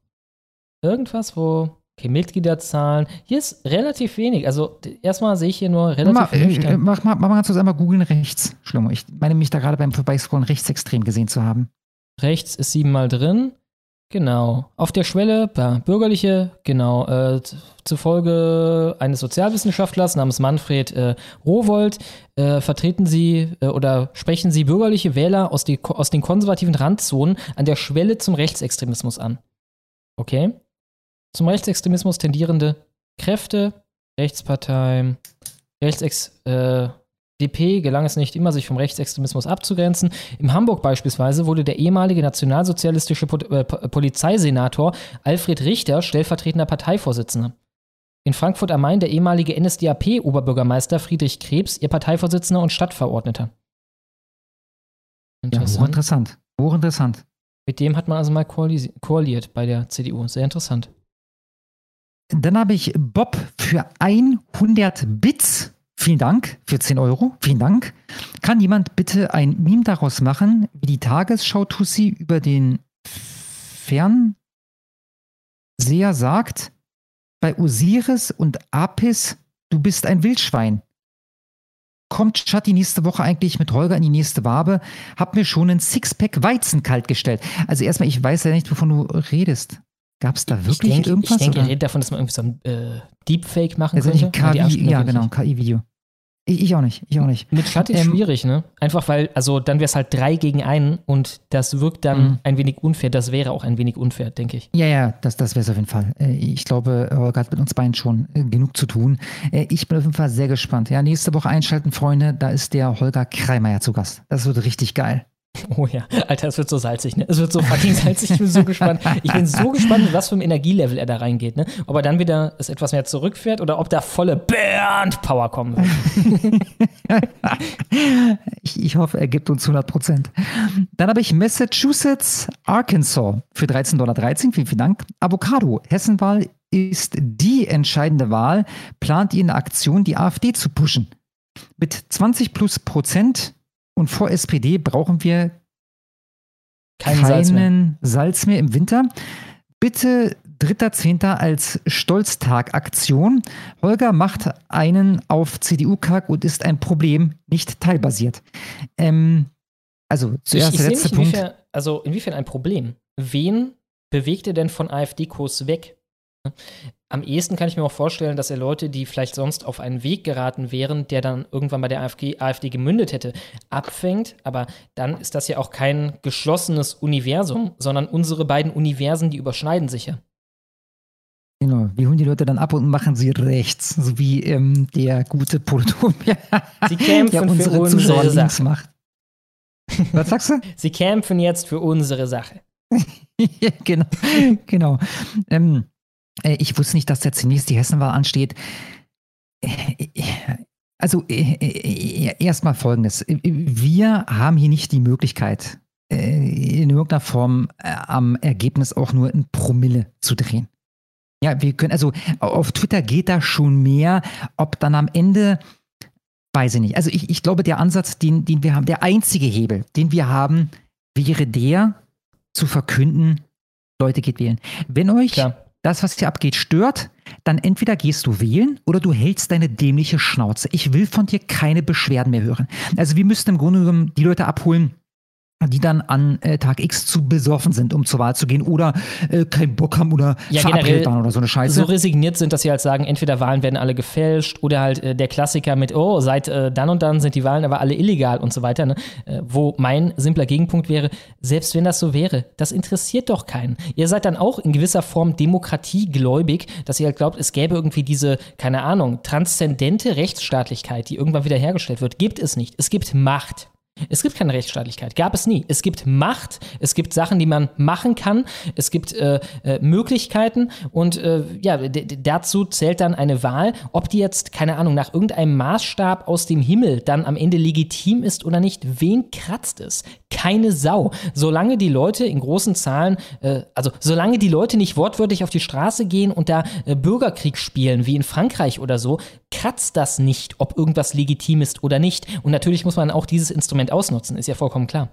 B: Irgendwas, wo Okay, Mitgliederzahlen. Hier ist relativ wenig. Also erstmal sehe ich hier nur relativ
C: Mach,
B: wenig.
C: äh, mach, mach, mach mal ganz kurz einmal googeln rechts, Schlimmer. Ich meine mich da gerade beim Vorbeiscrollen rechtsextrem gesehen zu haben.
B: Rechts ist siebenmal drin. Genau. Auf der Schwelle, ja, bürgerliche, genau, äh, zufolge eines Sozialwissenschaftlers namens Manfred äh, Rowold äh, vertreten Sie äh, oder sprechen Sie bürgerliche Wähler aus, die, aus den konservativen Randzonen an der Schwelle zum Rechtsextremismus an. Okay? Zum Rechtsextremismus tendierende Kräfte, Rechtspartei, Rechtsex, äh, DP gelang es nicht immer, sich vom Rechtsextremismus abzugrenzen. In Hamburg beispielsweise wurde der ehemalige nationalsozialistische Po- äh, Po- Polizeisenator Alfred Richter stellvertretender Parteivorsitzender. In Frankfurt am Main der ehemalige NSDAP-Oberbürgermeister Friedrich Krebs, ihr Parteivorsitzender und Stadtverordneter.
C: Ja, hochinteressant. Hochinteressant.
B: Mit dem hat man also mal koaliert bei der CDU. Sehr interessant.
C: Dann habe ich Bob für 100 Bits. Vielen Dank für 10 Euro. Vielen Dank. Kann jemand bitte ein Meme daraus machen, wie die Tagesschau-Tussi über den Fernseher sagt, bei Osiris und Apis, du bist ein Wildschwein. Kommt Schatti nächste Woche eigentlich mit Holger in die nächste Wabe? Hab mir schon einen Sixpack Weizen kalt gestellt. Also erstmal, ich weiß ja nicht, wovon du redest. Gab es da wirklich
B: ich denke,
C: irgendwas?
B: ich denke, er
C: oder?
B: redet davon, dass man irgendwie so ein äh, Deepfake machen
C: Also
B: könnte.
C: KI, ja genau,
B: nicht.
C: KI-Video. Ich, ich auch nicht, ich auch nicht.
B: Mit Schatten ist
C: Ähm,
B: schwierig, ne? Einfach weil, also dann wäre es halt drei gegen einen und das wirkt dann
C: Mhm.
B: ein wenig unfair. Das wäre auch ein wenig unfair, denke ich.
C: Ja, ja, das, das wäre es auf jeden Fall. Äh, Ich glaube, Holger hat mit uns beiden schon äh, genug zu tun. Äh, Ich bin auf jeden Fall sehr gespannt. Ja, nächste Woche einschalten, Freunde. Da ist der Holger Kreimeier zu Gast. Das wird richtig geil. [LAUGHS]
B: Oh ja, Alter, es wird so salzig, ne? Es wird so fucking [LAUGHS] salzig. Ich bin so gespannt. Ich bin so gespannt, was für einem Energielevel er da reingeht, ne? Ob er dann wieder es etwas mehr zurückfährt oder ob da volle Bernd-Power kommen wird. [LAUGHS]
C: Ich, ich hoffe, er gibt uns 100 Prozent. Dann habe ich Massachusetts, Arkansas für 13,13 Dollar. Vielen, vielen Dank. Avocado, Hessenwahl ist die entscheidende Wahl. Plant ihr eine Aktion, die AfD zu pushen? Mit 20 plus Prozent und vor SPD brauchen wir
B: Kein
C: keinen
B: Salz mehr.
C: Salz mehr im Winter. Bitte 3.10. als Stolztag-Aktion. Holger macht einen auf CDU-Kack und ist ein Problem, nicht teilbasiert. Ähm, also zuerst
B: ich,
C: der
B: ich
C: letzte
B: sehe nicht,
C: Punkt.
B: inwiefern, also inwiefern ein Problem. Wen bewegt er denn von AfD-Kurs weg? Am ehesten kann ich mir auch vorstellen, dass er Leute, die vielleicht sonst auf einen Weg geraten wären, der dann irgendwann bei der AfD, AfD gemündet hätte, abfängt. Aber dann ist das ja auch kein geschlossenes Universum, sondern unsere beiden Universen, die überschneiden sich ja.
C: Genau, wir holen die Leute dann ab und machen sie rechts, so wie ähm, der gute Politon, [LAUGHS]
B: Sie kämpfen
C: der
B: für
C: unsere
B: unsere
C: Zuschauer links
B: Sache.
C: macht. Was sagst du? [LAUGHS]
B: Sie kämpfen jetzt für unsere Sache. [LAUGHS]
C: Genau, genau. Ähm, äh, ich wusste nicht, dass jetzt zunächst die Hessenwahl ansteht. Äh, äh, Also äh, äh, erstmal Folgendes. Wir haben hier nicht die Möglichkeit, äh, in irgendeiner Form äh, am Ergebnis auch nur ein Promille zu drehen. Ja, wir können, also auf Twitter geht da schon mehr, ob dann am Ende, weiß ich nicht. Also ich, ich glaube, der Ansatz, den, den wir haben, der einzige Hebel, den wir haben, wäre der, zu verkünden, Leute geht wählen. Wenn euch das, was hier abgeht, stört, dann entweder gehst du wählen oder du hältst deine dämliche Schnauze. Ich will von dir keine Beschwerden mehr hören. Also wir müssten im Grunde genommen die Leute abholen, die dann an äh, Tag X zu besoffen sind, um zur Wahl zu gehen oder äh, keinen Bock haben oder
B: Ja,
C: verabredet waren oder so eine Scheiße.
B: so resigniert sind, dass sie halt sagen, entweder Wahlen werden alle gefälscht oder halt äh, der Klassiker mit, oh, seit äh, dann und dann sind die Wahlen aber alle illegal und so weiter. Ne? Äh, wo mein simpler Gegenpunkt wäre, selbst wenn das so wäre, das interessiert doch keinen. Ihr seid dann auch in gewisser Form demokratiegläubig, dass ihr halt glaubt, es gäbe irgendwie diese, keine Ahnung, transzendente Rechtsstaatlichkeit, die irgendwann wieder hergestellt wird. Gibt es nicht. Es gibt Macht. Es gibt keine Rechtsstaatlichkeit, gab es nie. Es gibt Macht, es gibt Sachen, die man machen kann, es gibt äh, äh, Möglichkeiten und äh, ja, dazu zählt dann eine Wahl, ob die jetzt, keine Ahnung, nach irgendeinem Maßstab aus dem Himmel dann am Ende legitim ist oder nicht. Wen kratzt es? Keine Sau. Solange die Leute in großen Zahlen, äh, also solange die Leute nicht wortwörtlich auf die Straße gehen und da äh, Bürgerkrieg spielen, wie in Frankreich oder so, kratzt das nicht, ob irgendwas legitim ist oder nicht. Und natürlich muss man auch dieses Instrument ausnutzen, ist ja vollkommen klar.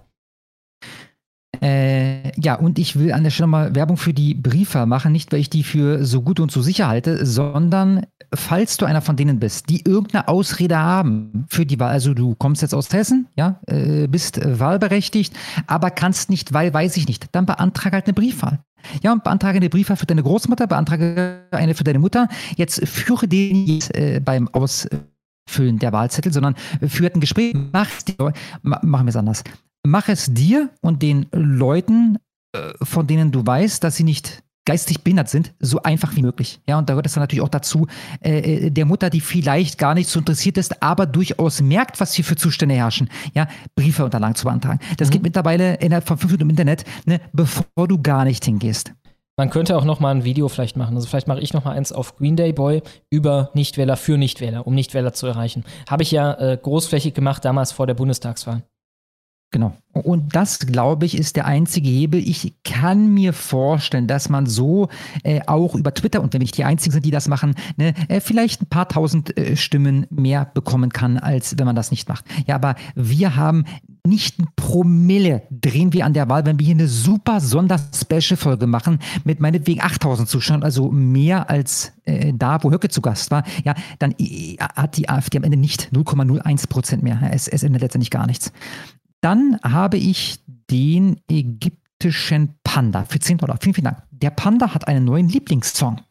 C: Äh, Äh, ja, und ich will an der Stelle mal Werbung für die Briefer machen, nicht weil ich die für so gut und so sicher halte, sondern falls du einer von denen bist, die irgendeine Ausrede haben für die Wahl, also du kommst jetzt aus Hessen, ja, äh, bist wahlberechtigt, aber kannst nicht, weil weiß ich nicht, dann beantrage halt eine Briefwahl. Ja, und beantrage eine Briefwahl für deine Großmutter, beantrage eine für deine Mutter. Jetzt führe den äh, beim Ausfüllen der Wahlzettel, sondern führt ein Gespräch. Mach es dir, machen wir es anders. Mach es dir und den Leuten, äh, von denen du weißt, dass sie nicht geistig behindert sind, so einfach wie möglich. Ja, und da gehört es dann natürlich auch dazu, äh, äh, der Mutter, die vielleicht gar nicht so interessiert ist, aber durchaus merkt, was hier für Zustände herrschen, ja, Briefe unterlagen zu beantragen. Das mhm. geht mittlerweile innerhalb von fünf Minuten im Internet, ne, bevor du gar nicht hingehst.
B: Man könnte auch noch mal ein Video vielleicht machen. Also vielleicht mache ich noch mal eins auf Green Day Boy über Nichtwähler für Nichtwähler, um Nichtwähler zu erreichen. Habe ich ja äh, großflächig gemacht damals vor der Bundestagswahl.
C: Genau. Und das, glaube ich, ist der einzige Hebel. Ich kann mir vorstellen, dass man so äh, auch über Twitter, und wenn nicht die Einzigen sind, die das machen, ne, äh, vielleicht ein paar tausend äh, Stimmen mehr bekommen kann, als wenn man das nicht macht. Ja, aber wir haben nicht ein Promille drehen wir an der Wahl, wenn wir hier eine super Sonder-Special-Folge machen mit meinetwegen 8000 Zuschauern, also mehr als äh, da, wo Höcke zu Gast war, ja, dann äh, hat die AfD am Ende nicht 0,01 Prozent mehr. Es, es ändert letztendlich gar nichts. Dann habe ich den ägyptischen Panda für 10 Dollar. Vielen, vielen Dank. Der Panda hat einen neuen Lieblingssong.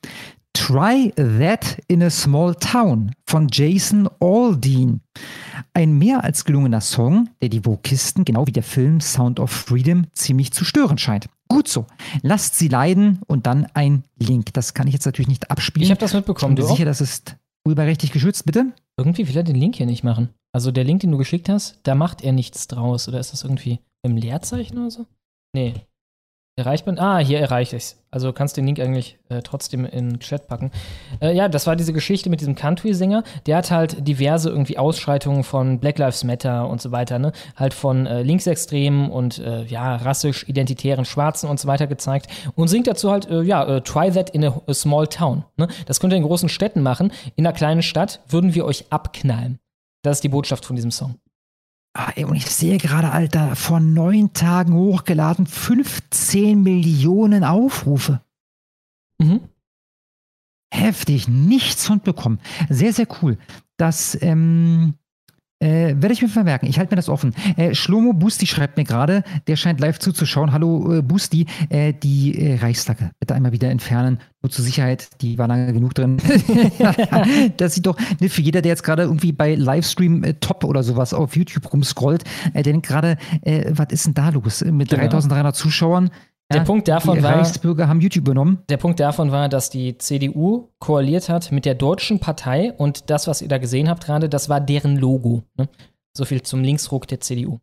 C: Try That in a Small Town von Jason Aldean. Ein mehr als gelungener Song, der die Vokisten, genau wie der Film Sound of Freedom, ziemlich zu stören scheint. Gut so. Lasst sie leiden und dann ein Link. Das kann ich jetzt natürlich nicht abspielen.
B: Ich habe das mitbekommen.
C: Ich bin sicher, das ist urheberrechtlich geschützt, bitte?
B: Irgendwie will er den Link hier nicht machen. Also der Link, den du geschickt hast, da macht er nichts draus. Oder ist das irgendwie im Leerzeichen oder so? Nee. Erreicht man? Ah, hier erreicht es. Also kannst den Link eigentlich äh, trotzdem in den Chat packen. Äh, ja, das war diese Geschichte mit diesem Country-Sänger. Der hat halt diverse irgendwie Ausschreitungen von Black Lives Matter und so weiter, ne? Halt von äh, Linksextremen und äh, ja, rassisch identitären Schwarzen und so weiter gezeigt. Und singt dazu halt, äh, ja, äh, try that in a, a small town. Ne? Das könnt ihr in großen Städten machen. In einer kleinen Stadt würden wir euch abknallen. Das ist die Botschaft von diesem Song.
C: Ah, und ich sehe gerade, Alter, vor neun Tagen hochgeladen, 15 Millionen Aufrufe. Mhm. Heftig, nichts von bekommen. Sehr, sehr cool. Das, ähm, äh, werde ich mir vermerken. Ich halte mir das offen. Äh, Schlomo Busti schreibt mir gerade, der scheint live zuzuschauen. Hallo äh, Busti, äh, die äh, Reichsflagge bitte einmal wieder entfernen. Nur zur Sicherheit, die war lange genug drin. [LAUGHS] das sieht doch ne, für jeder, der jetzt gerade irgendwie bei Livestream äh, Top oder sowas auf YouTube rumscrollt, äh, der denkt gerade, äh, was ist denn da los? Mit genau. 3300 Zuschauern
B: der ja, Punkt davon
C: die
B: war,
C: Reichsbürger haben YouTube übernommen.
B: Der Punkt davon war, dass die CDU koaliert hat mit der deutschen Partei und das, was ihr da gesehen habt gerade, das war deren Logo. Ne? So viel zum Linksruck der CDU.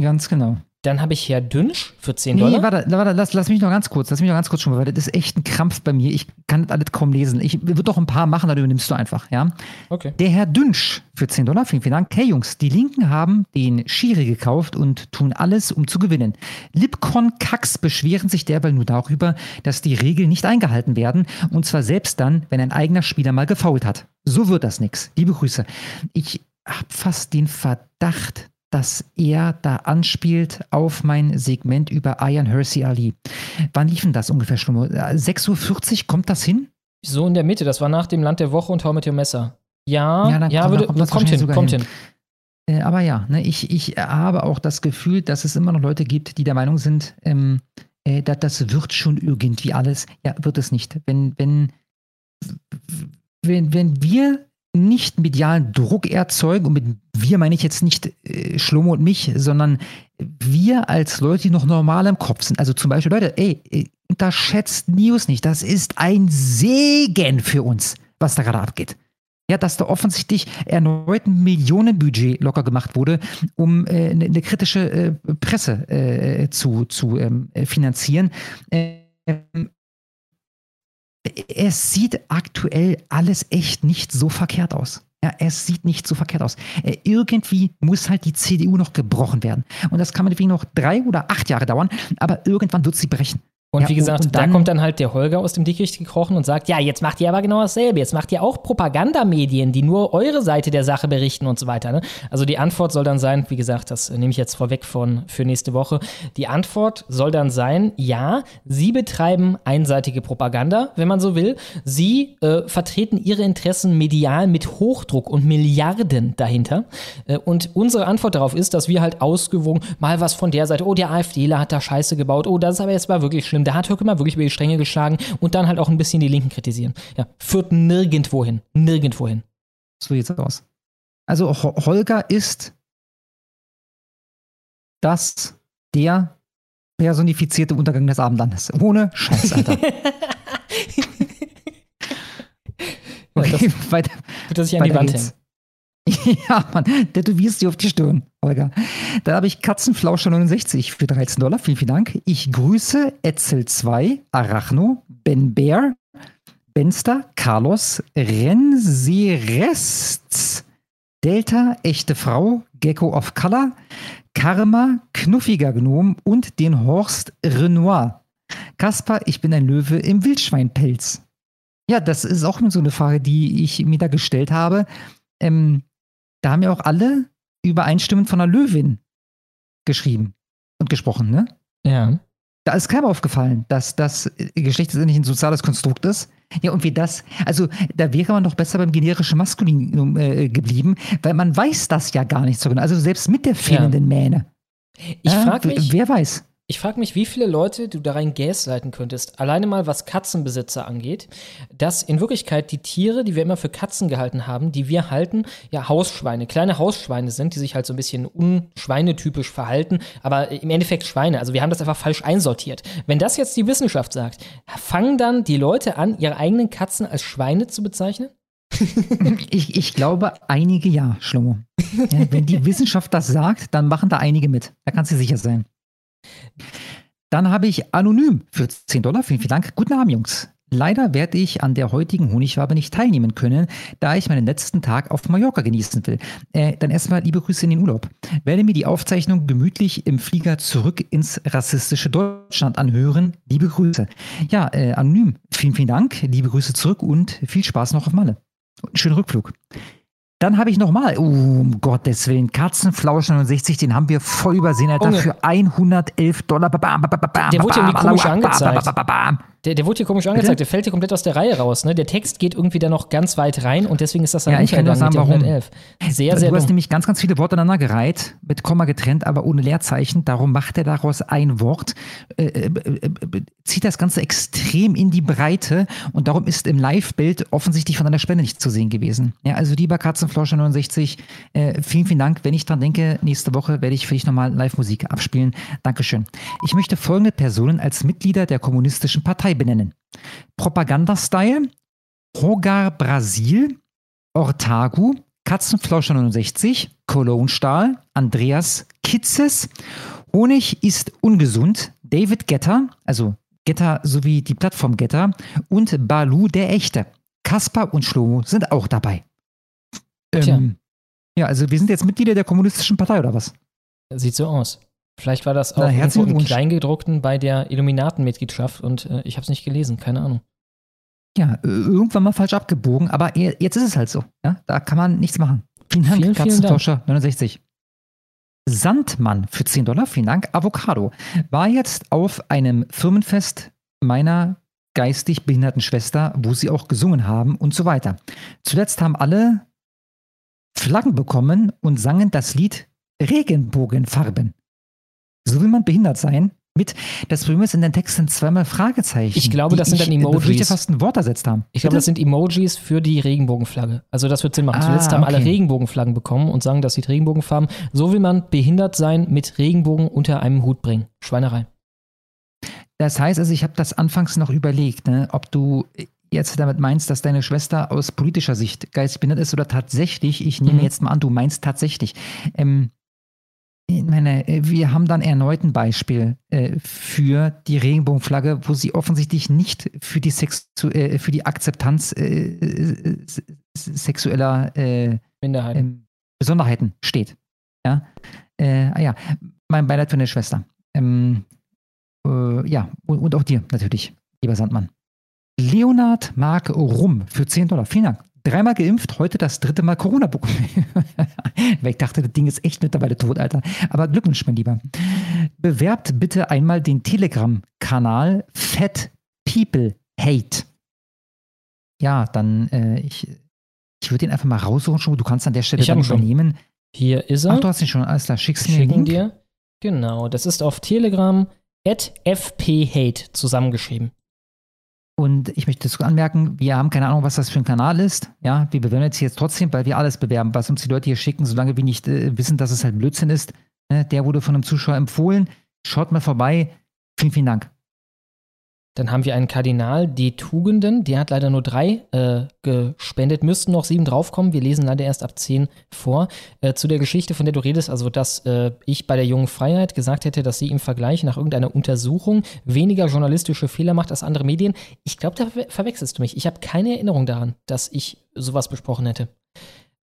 C: Ganz genau.
B: Dann habe ich Herr Dünsch für 10 Dollar. Nee,
C: warte, warte lass, lass, mich noch ganz kurz, lass mich noch ganz kurz schon mal, weil das ist echt ein Krampf bei mir. Ich kann das alles kaum lesen. Ich würde doch ein paar machen, dann übernimmst du einfach, ja?
B: Okay.
C: Der Herr Dünsch für 10 Dollar, vielen, vielen Dank. Hey Jungs, die Linken haben den Schiri gekauft und tun alles, um zu gewinnen. Lipcon Kacks beschweren sich derweil nur darüber, dass die Regeln nicht eingehalten werden und zwar selbst dann, wenn ein eigener Spieler mal gefault hat. So wird das nix. Liebe Grüße. Ich habe fast den Verdacht, dass er da anspielt auf mein Segment über Ian Hersey Ali. Wann liefen das ungefähr, schon? 6.40 Uhr, kommt das hin?
B: So in der Mitte, das war nach dem Land der Woche und Hau mit dem Messer. Ja,
C: ja,
B: ja würde, kommt, kommt hin, kommt hin.
C: hin. Äh, aber ja, ne, ich, ich habe auch das Gefühl, dass es immer noch Leute gibt, die der Meinung sind, ähm, äh, dass das wird schon irgendwie alles. Ja, wird es nicht. Wenn, wenn, wenn, wenn wir nicht medialen Druck erzeugen, und mit wir meine ich jetzt nicht äh, Schlomo und mich, sondern wir als Leute, die noch normal im Kopf sind. Also zum Beispiel, Leute, ey, äh, unterschätzt News nicht. Das ist ein Segen für uns, was da gerade abgeht. Ja, dass da offensichtlich erneut ein Millionenbudget locker gemacht wurde, um äh, eine, kritische äh, Presse äh, zu, zu ähm, finanzieren. Ähm, es sieht aktuell alles echt nicht so verkehrt aus. Ja, es sieht nicht so verkehrt aus. Irgendwie muss halt die CDU noch gebrochen werden. Und das kann meinetwegen noch drei oder acht Jahre dauern, aber irgendwann wird sie brechen.
B: Und
C: Ja,
B: wie gesagt,
C: und
B: da
C: dann-
B: kommt dann halt der Holger aus dem Dickicht gekrochen und sagt, ja, jetzt macht ihr aber genau dasselbe. Jetzt macht ihr auch Propagandamedien, die nur eure Seite der Sache berichten und so weiter. Ne? Also die Antwort soll dann sein, wie gesagt, das nehme ich jetzt vorweg von für nächste Woche. Die Antwort soll dann sein, ja, sie betreiben einseitige Propaganda, wenn man so will. Sie äh, vertreten ihre Interessen medial mit Hochdruck und Milliarden dahinter. Äh, und unsere Antwort darauf ist, dass wir halt ausgewogen mal was von der Seite, oh, der AfDler hat da Scheiße gebaut, oh, das ist aber jetzt mal wirklich schlimm, da hat Höcke mal wirklich über die Stränge geschlagen und dann halt auch ein bisschen die Linken kritisieren. Ja, führt nirgendwo hin. Nirgendwo hin.
C: So sieht's aus. Also Ho- Holger ist das der personifizierte Untergang des Abendlandes. Ohne Scheiß, Alter. [LAUGHS] Okay, weiter.
B: Tut er sich an die Wand
C: geht's. [LAUGHS] Ja, Mann, tätowierst dir auf die Stirn, Holger. Da habe ich Katzenflauscher 69 für 13 Dollar. Vielen, vielen Dank. Ich grüße Etzel2, Arachno, Ben Bear, Benster, Carlos, Renserests, Delta, echte Frau, Gecko of Color, Karma, knuffiger Gnom und den Horst Renoir. Kaspar, ich bin ein Löwe im Wildschweinpelz. Ja, das ist auch so eine Frage, die ich mir da gestellt habe. Ähm, da haben ja auch alle übereinstimmend von einer Löwin geschrieben und gesprochen, ne?
B: Ja.
C: Da ist keinem aufgefallen, dass das äh, Geschlecht letztendlich ein soziales Konstrukt ist. Ja, und wie das, also da wäre man doch besser beim generischen Maskulin äh, geblieben, weil man weiß das ja gar nicht so genau. Also selbst mit der fehlenden Mähne.
B: Ich
C: Ja,
B: frage mich,
C: Wer weiß.
B: Ich frage mich, wie viele Leute du da rein gaslighten könntest, alleine mal was Katzenbesitzer angeht, dass in Wirklichkeit die Tiere, die wir immer für Katzen gehalten haben, die wir halten, ja Hausschweine, kleine Hausschweine sind, die sich halt so ein bisschen unschweinetypisch verhalten, aber im Endeffekt Schweine. Also wir haben das einfach falsch einsortiert. Wenn das jetzt die Wissenschaft sagt, fangen dann die Leute an, ihre eigenen Katzen als Schweine zu bezeichnen? [LAUGHS]
C: Ich, ich glaube, einige ja, Schlomo. Ja, wenn die Wissenschaft das sagt, dann machen da einige mit. Da kannst du sicher sein. Dann habe ich anonym für 10 Dollar. Vielen, vielen Dank. Guten Abend, Jungs. Leider werde ich an der heutigen Honigwabe nicht teilnehmen können, da ich meinen letzten Tag auf Mallorca genießen will. Äh, dann erstmal liebe Grüße in den Urlaub. Werde mir die Aufzeichnung gemütlich im Flieger zurück ins rassistische Deutschland anhören. Liebe Grüße. Ja, äh, anonym. Vielen, vielen Dank. Liebe Grüße zurück und viel Spaß noch auf Malle. Schönen Rückflug. Dann habe ich nochmal, oh, um Gottes Willen, Katzenflausch 69, den haben wir voll übersehen, Alter,
B: Junge.
C: für 111 Dollar. Bam, bam, bam,
B: Der wurde
C: bam,
B: irgendwie komisch angezeigt. Der, der wurde hier komisch angezeigt, der fällt hier komplett aus der Reihe raus. Ne? Der Text geht irgendwie da noch ganz weit rein und deswegen ist das dann
C: Ja, ich kann nur sagen, warum.
B: 111. Sehr, sehr
C: du hast
B: dumm.
C: nämlich ganz, ganz viele Worte aneinandergereiht, mit Komma getrennt, aber ohne Leerzeichen. Darum macht er daraus ein Wort, äh, äh, äh, zieht das Ganze extrem in die Breite und darum ist im Live-Bild offensichtlich von einer Spende nicht zu sehen gewesen. Ja, also lieber Katzenflauscher 69, äh, vielen, vielen Dank. Wenn ich dran denke, nächste Woche werde ich für dich nochmal Live-Musik abspielen. Dankeschön. Ich möchte folgende Personen als Mitglieder der Kommunistischen Partei benennen. Propaganda-Style, Rogar Brasil, Ortagu, Katzenflauscher 69, Cologne Stahl, Andreas Kitzes, Honig ist ungesund, David Getter, also Getter sowie die Plattform Getter und Balu der Echte. Kaspar und Schlomo sind auch dabei. Ähm, ja, also wir sind jetzt Mitglieder der Kommunistischen Partei oder was?
B: Sieht so aus. Vielleicht war das auch
C: Na,
B: irgendwo im. Kleingedruckten bei der Illuminaten-Mitgliedschaft und äh, ich habe es nicht gelesen, keine Ahnung.
C: Ja, äh, irgendwann mal falsch abgebogen, aber e- jetzt ist es halt so. Ja, da kann man nichts machen. Vielen Dank,
B: Vielen, vielen
C: Katzenflauscher 69. Sandmann für 10 Dollar, vielen Dank. Avocado war jetzt auf einem Firmenfest meiner geistig behinderten Schwester, wo sie auch gesungen haben und so weiter. Zuletzt haben alle Flaggen bekommen und sangen das Lied Regenbogenfarben. So will man behindert sein. Mit, das Problem ist, in den Texten zweimal Fragezeichen.
B: Ich glaube, das sind dann
C: ich,
B: Emojis.
C: befürchte, fast ein Wort ersetzt haben.
B: Ich glaube, das sind Emojis für die Regenbogenflagge. Also das wird Sinn machen.
C: Ah,
B: Zuletzt haben alle
C: okay.
B: Regenbogenflaggen bekommen und sagen, das sieht Regenbogenfarben. So will man behindert sein mit Regenbogen unter einem Hut bringen. Schweinerei.
C: Das heißt also, ich habe das anfangs noch überlegt, ne, ob du jetzt damit meinst, dass deine Schwester aus politischer Sicht geistig behindert ist oder tatsächlich, ich nehme
B: Mhm.
C: jetzt mal an, du meinst tatsächlich. Ähm, ich meine, äh, wir haben dann erneut ein Beispiel äh, für die Regenbogenflagge, wo sie offensichtlich nicht für die, Sexu äh, für die Akzeptanz äh, sexueller äh,
B: Minderheiten.
C: ähm, Besonderheiten steht. Ja, äh, ah ja, mein Beileid für eine Schwester. Ähm, Äh, ja, und, und, auch dir natürlich, lieber Sandmann. Leonard Mark Rum für 10 Dollar. Vielen Dank. Dreimal geimpft, heute das dritte Mal Corona bekommen. [LAUGHS] Weil ich dachte, das Ding ist echt mittlerweile tot, Alter. Aber Glückwunsch, mein Lieber. Bewerbt bitte einmal den Telegram-Kanal Fat People Hate. Ja, dann, äh, ich, ich würde den einfach mal raussuchen schon. Du kannst an der Stelle
B: ich dann übernehmen. Hier ist er.
C: Ach, du hast ihn schon. Alles klar, schickst mir
B: Schicken dir. Genau, das ist auf Telegram at fphate zusammengeschrieben.
C: Und ich möchte dazu anmerken, wir haben keine Ahnung, was das für ein Kanal ist. Ja, wir bewerben jetzt jetzt trotzdem, weil wir alles bewerben, was uns die Leute hier schicken, solange wir nicht äh, wissen, dass es halt Blödsinn ist. Ne? Der wurde von einem Zuschauer empfohlen. Schaut mal vorbei. Vielen, vielen Dank.
B: Dann haben wir einen Kardinal, die Tugenden. Der hat leider nur drei äh, gespendet. Müssten noch sieben draufkommen. Wir lesen leider erst ab zehn vor. Äh, zu der Geschichte, von der du redest, also dass äh, ich bei der jungen Freiheit gesagt hätte, dass sie im Vergleich nach irgendeiner Untersuchung weniger journalistische Fehler macht als andere Medien. Ich glaube, da ver verwechselst du mich. Ich habe keine Erinnerung daran, dass ich sowas besprochen hätte.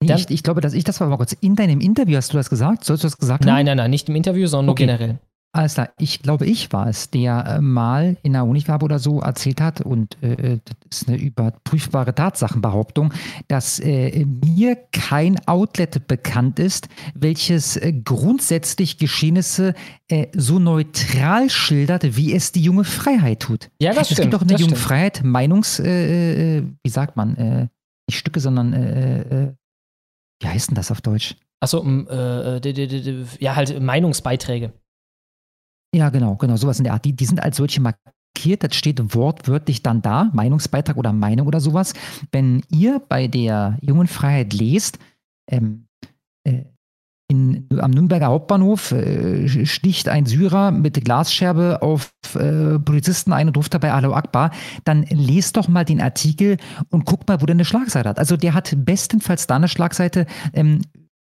C: Dann, ich, ich, glaube, dass ich das war mal kurz. In deinem Interview hast du das gesagt? Sollst du das gesagt
B: haben? Nein, nein, nein, nicht im Interview, sondern okay. nur generell.
C: Alles klar, ich glaube, ich war es, der äh, mal in der Unifarbe oder so erzählt hat, und äh, das ist eine überprüfbare Tatsachenbehauptung, dass äh, mir kein Outlet bekannt ist, welches äh, grundsätzlich Geschehnisse äh, so neutral schildert, wie es die junge Freiheit tut.
B: Ja, das
C: es
B: stimmt.
C: Es gibt doch in der
B: junge
C: Freiheit Meinungs, äh, wie sagt man, nicht Stücke, sondern wie heißt denn das auf Deutsch?
B: Achso, ja, halt Meinungsbeiträge.
C: Ja, genau, genau, sowas in der Art. Die, die sind als solche markiert, das steht wortwörtlich dann da, Meinungsbeitrag oder Meinung oder sowas. Wenn ihr bei der Jungen Freiheit lest, ähm, äh, in, am Nürnberger Hauptbahnhof äh, sticht ein Syrer mit Glasscherbe auf äh, Polizisten ein und ruft dabei Alo Akbar, dann lest doch mal den Artikel und guckt mal, wo der eine Schlagseite hat. Also der hat bestenfalls da eine Schlagseite, ähm,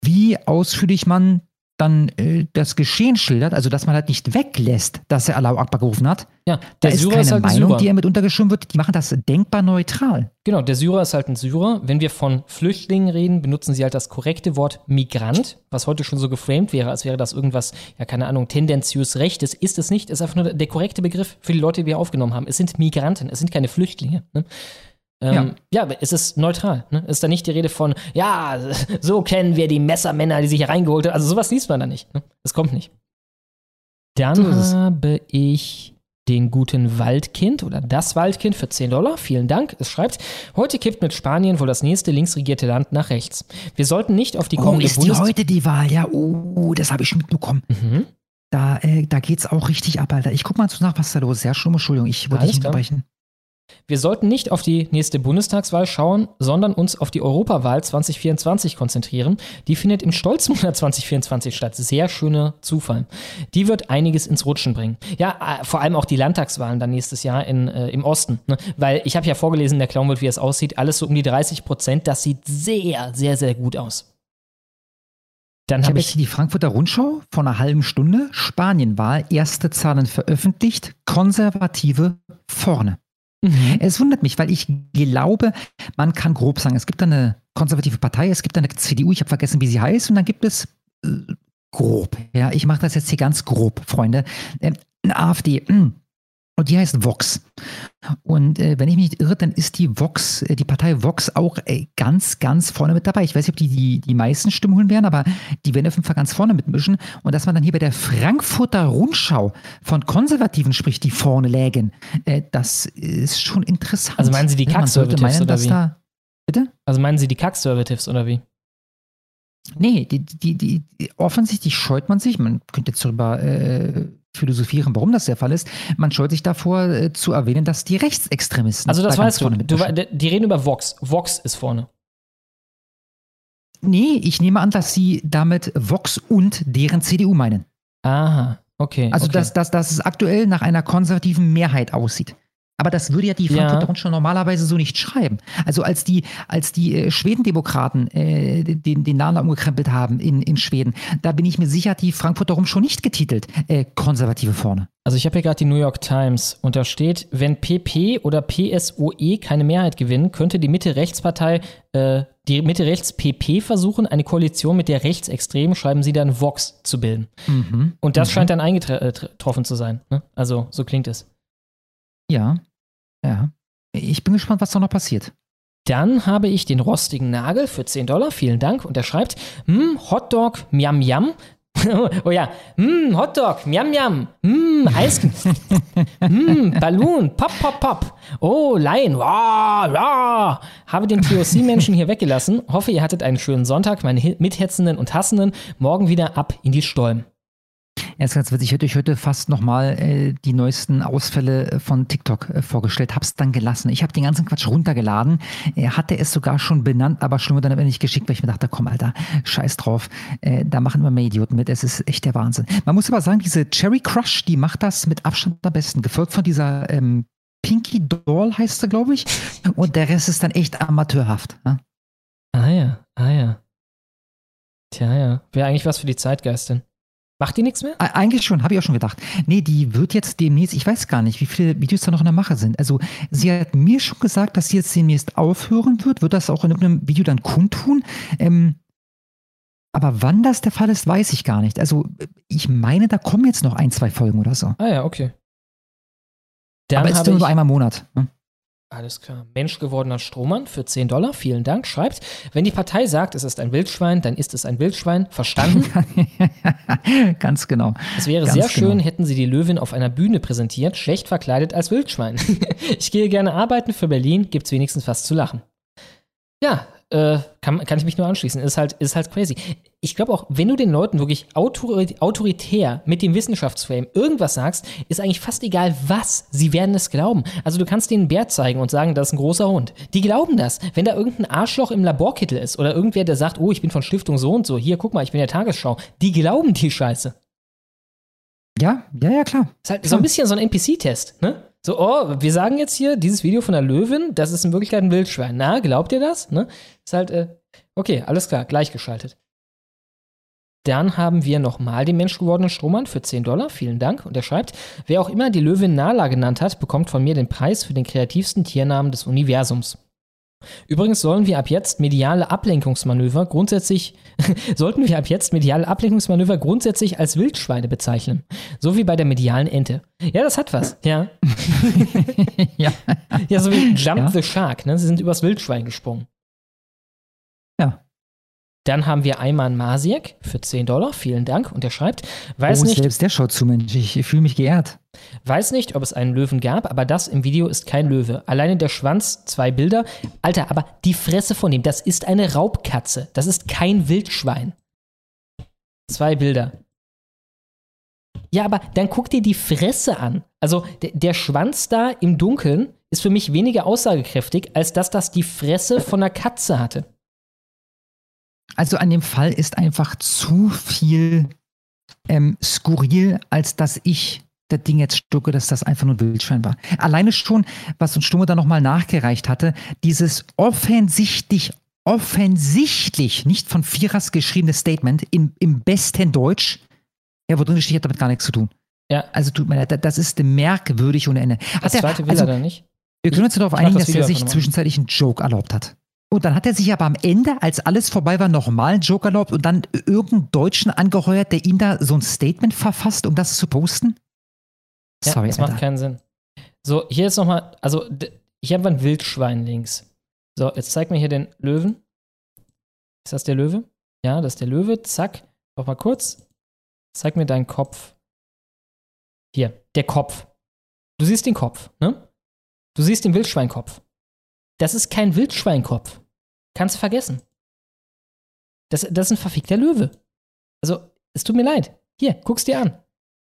C: wie ausführlich man dann äh, das Geschehen schildert, also dass man halt nicht weglässt, dass er Allahu Akbar gerufen hat.
B: Ja,
C: der da ist Syrer keine ist halt Meinung, Syrer. die er mit untergeschrieben wird. Die machen das denkbar neutral.
B: Genau, der Syrer ist halt ein Syrer. Wenn wir von Flüchtlingen reden, benutzen sie halt das korrekte Wort Migrant, was heute schon so geframed wäre, als wäre das irgendwas, ja, keine Ahnung, tendenziös Rechtes. Ist es nicht. Ist einfach nur der korrekte Begriff für die Leute, die wir aufgenommen haben. Es sind Migranten, es sind keine Flüchtlinge. Ne? Ähm, ja. ja, es ist neutral. Ne? Es ist da nicht die Rede von, ja, [LAUGHS] so kennen wir die Messermänner, die sich hier reingeholt haben. Also sowas liest man da nicht. Ne? Das kommt nicht. Dann so habe ich den guten Waldkind oder das Waldkind für 10 Dollar. Vielen Dank. Es schreibt, heute kippt mit Spanien wohl das nächste linksregierte Land nach rechts. Wir sollten nicht auf die kommende
C: oh, ist Bundes die heute die Wahl? Ja, oh, das habe ich mitbekommen. Mhm. Da, äh, da geht es auch richtig ab, Alter. Ich guck mal nach, was da los ist. Ja, schon Entschuldigung, ich wollte dich unterbrechen.
B: Wir sollten nicht auf die nächste Bundestagswahl schauen, sondern uns auf die Europawahl 2024 konzentrieren. Die findet im Stolzmonat [LAUGHS] 2024 statt. Sehr schöner Zufall. Die wird einiges ins Rutschen bringen. Ja, äh, vor allem auch die Landtagswahlen dann nächstes Jahr in, äh, im Osten. Ne? Weil ich habe ja vorgelesen, der Clown wird, wie es aussieht. Alles so um die 30 Prozent. Das sieht sehr, sehr, sehr gut aus.
C: Dann habe hab ich die Frankfurter Rundschau vor einer halben Stunde. Spanienwahl, erste Zahlen veröffentlicht. Konservative vorne. Mhm. Es wundert mich, weil ich glaube, man kann grob sagen, es gibt eine konservative Partei, es gibt eine CDU, ich habe vergessen, wie sie heißt, und dann gibt es äh, grob, ja, ich mache das jetzt hier ganz grob, Freunde, äh, eine AfD, mh, hm, und die heißt Vox. Und äh, wenn ich mich nicht irre, dann ist die Vox, äh, die Partei Vox auch äh, ganz, ganz vorne mit dabei. Ich weiß nicht, ob die, die die meisten Stimmen holen werden, aber die werden auf jeden Fall ganz vorne mitmischen. Und dass man dann hier bei der Frankfurter Rundschau von Konservativen spricht, die vorne lägen, äh, das ist schon interessant.
B: Also meinen Sie die Kack-Conservatives oder wie? Da, bitte? Also meinen Sie die Kack-Conservatives oder wie?
C: Nee, die, die, die, offensichtlich scheut man sich, man könnte jetzt darüber äh, philosophieren, warum das der Fall ist. Man scheut sich davor äh, zu erwähnen, dass die Rechtsextremisten.
B: Also das weißt du, du, die reden über Vox. Vox ist vorne.
C: Nee, ich nehme an, dass sie damit Vox und deren CDU meinen.
B: Aha, okay.
C: Also,
B: okay.
C: Dass, dass, dass es aktuell nach einer konservativen Mehrheit aussieht. Aber das würde ja die
B: Ja.
C: Frankfurter Rundschau normalerweise so nicht schreiben. Also als die, als die äh, Schwedendemokraten äh, den, den Namen umgekrempelt haben in, in Schweden, da bin ich mir sicher, die Frankfurter Rundschau nicht getitelt. Äh, Konservative vorne.
B: Also ich habe hier gerade die New York Times und da steht, wenn PP oder PSOE keine Mehrheit gewinnen, könnte die Mitte-Rechts-Partei, äh, die Mitte-Rechts-PP versuchen, eine Koalition mit der Rechtsextremen, schreiben sie dann Vox, zu bilden.
C: Mhm.
B: Und das
C: Mhm.
B: scheint dann eingetroffen zu sein. Ne? Also so klingt es.
C: Ja, ja. Ich bin gespannt, was da noch passiert.
B: Dann habe ich den rostigen Nagel für 10 Dollar, vielen Dank. Und er schreibt, hm, Hotdog, miam, miam. [LAUGHS] oh ja, hm, Hotdog, miam, miam. Hm, Eis, [LAUGHS] hm, Ballon, pop, pop, pop. Oh, Lion, wow, wow. Habe den TOC-Menschen hier weggelassen. Hoffe, ihr hattet einen schönen Sonntag, meine Mithetzenden und Hassenden. Morgen wieder ab in die Stollen.
C: Er ist ganz witzig. Ich hätte euch heute fast nochmal äh, die neuesten Ausfälle von TikTok äh, vorgestellt, hab's dann gelassen. Ich habe den ganzen Quatsch runtergeladen. Er hatte es sogar schon benannt, aber schlimmer dann aber nicht geschickt, weil ich mir dachte, komm, Alter, scheiß drauf. Äh, da machen immer mehr Idioten mit. Es ist echt der Wahnsinn. Man muss aber sagen, diese Cherry Crush, die macht das mit Abstand am besten. Gefolgt von dieser ähm, Pinky Doll heißt sie, glaube ich. Und der Rest ist dann echt amateurhaft. Ne?
B: Ah ja, ah ja. Tja, ja. Wäre eigentlich was für die Zeitgeistin. Macht die nichts mehr?
C: Eigentlich schon, habe ich auch schon gedacht. Nee, die wird jetzt demnächst, ich weiß gar nicht, wie viele Videos da noch in der Mache sind. Also, sie hat mir schon gesagt, dass sie jetzt demnächst aufhören wird, wird das auch in irgendeinem Video dann kundtun. Ähm, aber wann das der Fall ist, weiß ich gar nicht. Also, ich meine, da kommen jetzt noch ein, zwei Folgen oder so.
B: Ah ja, okay. Dann
C: aber es ist nur
B: ich-
C: einmal im Monat. Ne?
B: Alles klar. Menschgewordener Strohmann für 10 Dollar, vielen Dank, schreibt, wenn die Partei sagt, es ist ein Wildschwein, dann ist es ein Wildschwein. Verstanden? [LAUGHS]
C: Ganz genau.
B: Es wäre
C: Ganz
B: sehr schön,
C: genau.
B: hätten sie die Löwin auf einer Bühne präsentiert, schlecht verkleidet als Wildschwein. [LAUGHS] ich gehe gerne arbeiten, für Berlin gibt's wenigstens was zu lachen. Ja, äh, kann, kann ich mich nur anschließen. Ist halt, ist halt crazy. Ich glaube auch, wenn du den Leuten wirklich autori autoritär mit dem Wissenschaftsframe irgendwas sagst, ist eigentlich fast egal was. Sie werden es glauben. Also du kannst denen einen Bär zeigen und sagen, das ist ein großer Hund. Die glauben das. Wenn da irgendein Arschloch im Laborkittel ist oder irgendwer, der sagt, oh, ich bin von Stiftung so und so, hier, guck mal, ich bin der Tagesschau. Die glauben die Scheiße.
C: Ja, ja, ja, klar.
B: Ist halt so ein bisschen so ein NPC-Test, ne? So, oh, wir sagen jetzt hier, dieses Video von der Löwin, das ist in Wirklichkeit ein Wildschwein. Na, glaubt ihr das? Ne? Ist halt, äh, okay, alles klar, gleichgeschaltet. Dann haben wir nochmal den menschgewordenen Strohmann für 10 Dollar. Vielen Dank. Und er schreibt, wer auch immer die Löwin Nala genannt hat, bekommt von mir den Preis für den kreativsten Tiernamen des Universums. Übrigens sollen wir ab jetzt mediale Ablenkungsmanöver grundsätzlich, [LAUGHS] sollten wir ab jetzt mediale Ablenkungsmanöver grundsätzlich als Wildschweine bezeichnen. So wie bei der medialen Ente. Ja, das hat was, ja. [LAUGHS] [LAUGHS]
C: ja.
B: Ja, so wie Jump
C: Ja.
B: the Shark, ne? Sie sind übers Wildschwein gesprungen. Dann haben wir Ayman Masiek für 10 Dollar, vielen Dank. Und er schreibt, weiß
C: oh,
B: nicht,
C: selbst der schaut zu, Mensch. Ich, ich fühle mich geehrt.
B: Weiß nicht, ob es einen Löwen gab, aber das im Video ist kein Löwe. Alleine der Schwanz, zwei Bilder. Alter, aber die Fresse von ihm, das ist eine Raubkatze. Das ist kein Wildschwein. Zwei Bilder. Ja, aber dann guck dir die Fresse an. Also der, der Schwanz da im Dunkeln ist für mich weniger aussagekräftig, als dass das die Fresse von einer Katze hatte.
C: Also an dem Fall ist einfach zu viel ähm, skurril, als dass ich das Ding jetzt stucke, dass das einfach nur ein Wildschwein war. Alleine schon, was uns Stumme dann nochmal nachgereicht hatte, dieses offensichtlich, offensichtlich nicht von Vierers geschriebene Statement im, im besten Deutsch, ja, wo drin steht, hat damit gar nichts zu tun.
B: Ja.
C: Also tut mir leid, das ist merkwürdig ohne Ende.
B: Das
C: Hat er-
B: zweite will
C: also,
B: er dann nicht.
C: wir können uns darauf einigen,
B: das
C: dass er sich zwischenzeitlich einen Joke erlaubt hat. Und dann hat er sich aber am Ende, als alles vorbei war, nochmal einen Joke erlaubt und dann irgendeinen Deutschen angeheuert, der ihm da so ein Statement verfasst, um das zu posten?
B: Ja,
C: Sorry,
B: das
C: Alter.
B: macht keinen Sinn. So, hier ist nochmal, also ich habe ein Wildschwein links. So, jetzt zeig mir hier den Löwen. Ist das der Löwe? Ja, das ist der Löwe. Zack. Noch mal kurz. Zeig mir deinen Kopf. Hier, der Kopf. Du siehst den Kopf, ne? Du siehst den Wildschweinkopf. Das ist kein Wildschweinkopf. Kannst du vergessen. Das, das ist ein verfickter Löwe. Also, es tut mir leid. Hier, guck's dir an.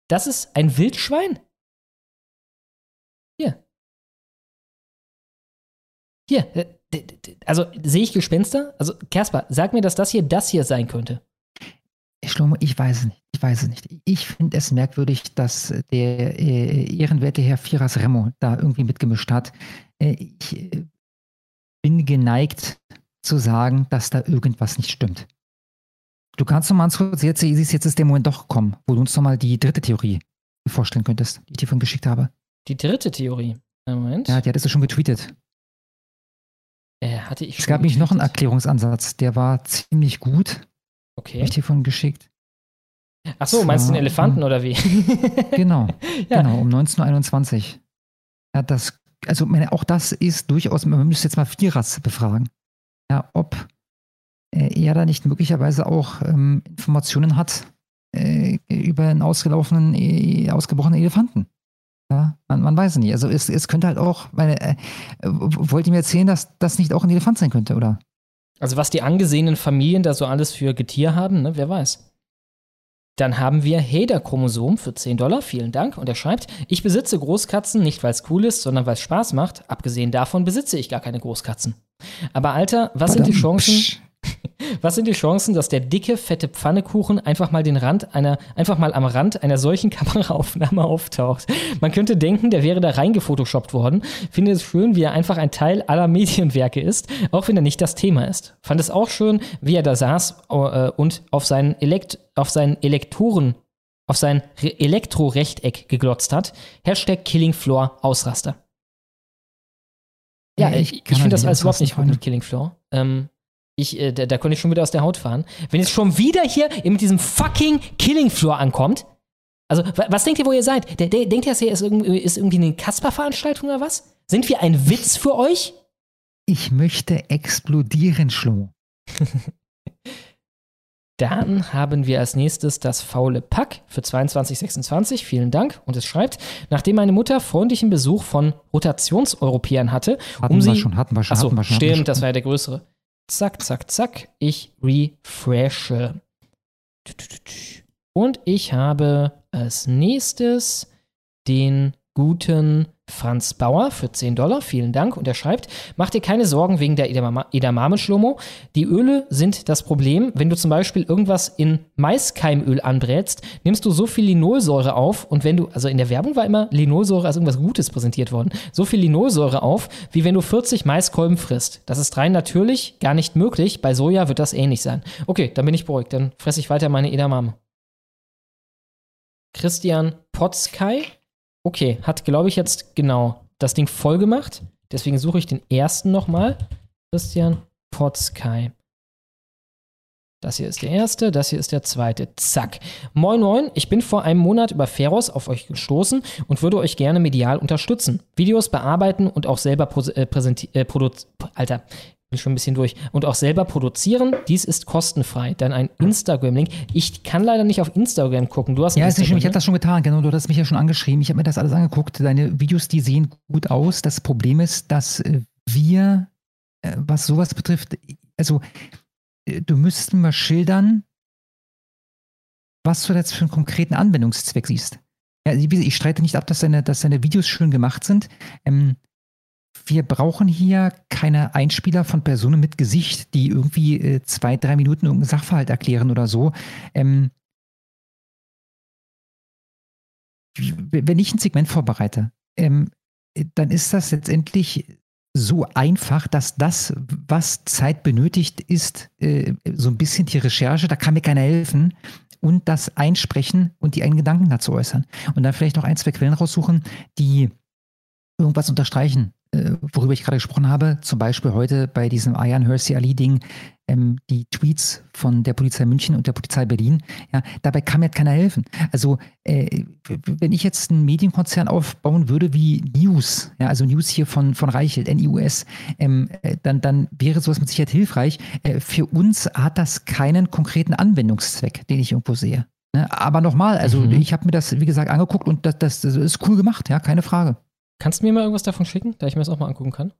B: Das ist ein Wildschwein? Hier. Hier. äh, Also, sehe ich Gespenster? Also, Kasper, sag mir, dass das hier das hier sein könnte.
C: Schlomo, ich weiß es nicht. Ich weiß es nicht. Ich finde es merkwürdig, dass der äh, ehrenwerte Herr Firas Remo da irgendwie mitgemischt hat. Äh, ich äh, bin geneigt zu sagen, dass da irgendwas nicht stimmt. Du kannst noch mal ganz kurz, jetzt, jetzt ist der Moment doch gekommen, wo du uns noch mal die dritte Theorie vorstellen könntest, die ich dir vorhin geschickt habe.
B: Die dritte Theorie? Moment.
C: Ja, die hattest du schon getweetet.
B: Äh, hatte ich
C: es gab nämlich noch einen Erklärungsansatz, der war ziemlich gut.
B: Okay.
C: Hab ich dir von geschickt.
B: Ach so, meinst du den Elefanten oder wie? [LAUGHS] [LAUGHS]
C: genau,
B: Ja.
C: genau, um 19.21 Uhr. Ja, das, also meine, auch das ist durchaus, man müsste jetzt mal Vierers befragen. Ja, ob äh, er da nicht möglicherweise auch ähm, Informationen hat äh, über einen ausgelaufenen, äh, ausgebrochenen Elefanten. Ja, man, man weiß es nicht. Also es, es könnte halt auch, meine, äh, wollt ihr mir erzählen, dass das nicht auch ein Elefant sein könnte, oder?
B: Also was die angesehenen Familien da so alles für Getier haben, ne? wer weiß. Dann haben wir Hader-Chromosom für 10 Dollar, vielen Dank. Und er schreibt, ich besitze Großkatzen nicht, weil es cool ist, sondern weil es Spaß macht. Abgesehen davon besitze ich gar keine Großkatzen. Aber Alter, was sind die Chancen? [LAUGHS] Was sind die Chancen, dass der dicke, fette Pfannekuchen einfach mal den Rand einer, einfach mal am Rand einer solchen [LAUGHS] Kameraaufnahme auftaucht? Man könnte denken, der wäre da reingefotoshoppt worden. Finde es schön, wie er einfach ein Teil aller Medienwerke ist, auch wenn er nicht das Thema ist. Fand es auch schön, wie er da saß äh, und auf seinen, Elekt auf seinen Elektoren, auf sein Re Elektrorechteck geglotzt hat. Hashtag Killing Floor Ausraster. Ja,
C: ich
B: ich, ich finde das
C: nicht
B: alles überhaupt nicht gut mit Killing Floor. Ähm, ich, äh, da, da konnte ich schon wieder aus der Haut fahren. Wenn jetzt schon wieder hier mit diesem fucking Killing Floor ankommt, also wa- was denkt ihr, wo ihr seid? Der, der, denkt ihr, das hier ist irgendwie, ist irgendwie eine Kasper-Veranstaltung oder was? Sind wir ein Witz für euch?
C: Ich möchte explodieren, Schlomo. [LAUGHS]
B: Dann haben wir als nächstes das faule Pack für 2226. Vielen Dank. Und es schreibt, nachdem meine Mutter freundlichen Besuch von Rotationseuropäern hatte,
C: Hatten
B: um
C: wir
B: sie.
C: schon, hatten wir schon,
B: Achso,
C: hatten wir schon,
B: stimmt, das war ja der größere. Zack, zack, zack. Ich refreshe. Und ich habe als nächstes den guten Franz Bauer für 10 Dollar. Vielen Dank. Und er schreibt, mach dir keine Sorgen wegen der Edamame, Edamame Schlomo. Die Öle sind das Problem. Wenn du zum Beispiel irgendwas in Maiskeimöl anbrätst, nimmst du so viel Linolsäure auf und wenn du, also in der Werbung war immer Linolsäure als irgendwas Gutes präsentiert worden, so viel Linolsäure auf, wie wenn du 40 Maiskolben frisst. Das ist rein natürlich gar nicht möglich. Bei Soja wird das ähnlich sein. Okay, dann bin ich beruhigt. Dann fresse ich weiter meine Edamame. Christian Potzkai. Okay, hat, glaube ich, jetzt genau das Ding voll gemacht. Deswegen suche ich den ersten nochmal. Christian Potzkai. Das hier ist der erste, das hier ist der zweite. Zack. Moin Moin, ich bin vor einem Monat über Feros auf euch gestoßen und würde euch gerne medial unterstützen. Videos bearbeiten und auch selber pos- äh, äh, Alter, bin schon ein bisschen durch. Und auch selber produzieren. Dies ist kostenfrei. Dann ein Instagram-Link. Ich kann leider nicht auf Instagram gucken. Du hast
C: Ja, ist Ich habe das schon getan. Genau, du hast mich ja schon angeschrieben. Ich habe mir das alles angeguckt. Deine Videos, die sehen gut aus. Das Problem ist, dass äh, wir, äh, was sowas betrifft, also äh, du müsstest mir mal schildern, was du jetzt für einen konkreten Anwendungszweck siehst. Ja, ich streite nicht ab, dass deine, dass deine Videos schön gemacht sind. Ähm, wir brauchen hier keine Einspieler von Personen mit Gesicht, die irgendwie äh, zwei, drei Minuten irgendeinen Sachverhalt erklären oder so. Ähm, wenn ich ein Segment vorbereite, ähm, dann ist das letztendlich so einfach, dass das, was Zeit benötigt, ist äh, so ein bisschen die Recherche, da kann mir keiner helfen und das Einsprechen und die einen Gedanken dazu äußern. Und dann vielleicht noch ein, zwei Quellen raussuchen, die irgendwas unterstreichen, äh, worüber ich gerade gesprochen habe. Zum Beispiel heute bei diesem Ayan Hersey Ali-Ding, ähm, die Tweets von der Polizei München und der Polizei Berlin. Ja, dabei kann mir keiner helfen. Also, äh, wenn ich jetzt einen Medienkonzern aufbauen würde wie News, ja, also News hier von, von Reichelt, NIUS, ähm, äh, dann, dann wäre sowas mit Sicherheit hilfreich. Äh, für uns hat das keinen konkreten Anwendungszweck, den ich irgendwo sehe. Ne? Aber nochmal, also
B: Mhm.
C: ich habe mir das, wie gesagt, angeguckt und das, das, das ist cool gemacht, ja, keine Frage.
B: Kannst du mir mal irgendwas davon schicken, da ich mir das auch mal angucken kann?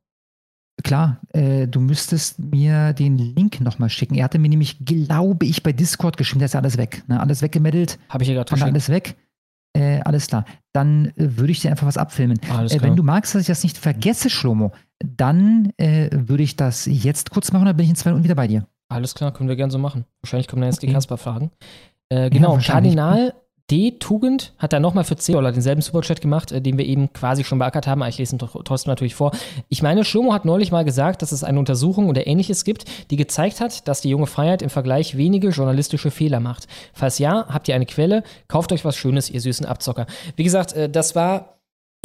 C: Klar, äh, du müsstest mir den Link nochmal schicken. Er hatte mir nämlich, glaube ich, bei Discord geschrieben, da ist ja alles weg. Ne? Alles weggemeldet.
B: Habe ich hier gerade
C: da
B: geschickt.
C: alles weg. Äh, alles klar. Dann äh, würde ich dir einfach was abfilmen. Äh, wenn du magst, dass ich das nicht vergesse, Schlomo, dann äh, würde ich das jetzt kurz machen, dann bin ich in zwei Minuten wieder bei dir.
B: Alles klar, können wir gerne so machen. Wahrscheinlich kommen dann jetzt die
C: Okay.
B: Kasper-Fragen. Äh, genau, ja, Kardinal D-Tugend hat da nochmal für 10 Dollar denselben Superchat gemacht, äh, den wir eben quasi schon beackert haben, aber ich lese ihn trotzdem natürlich vor. Ich meine, Schlomo hat neulich mal gesagt, dass es eine Untersuchung oder ähnliches gibt, die gezeigt hat, dass die junge Freiheit im Vergleich wenige journalistische Fehler macht. Falls ja, habt ihr eine Quelle, kauft euch was Schönes, ihr süßen Abzocker. Wie gesagt, äh, das war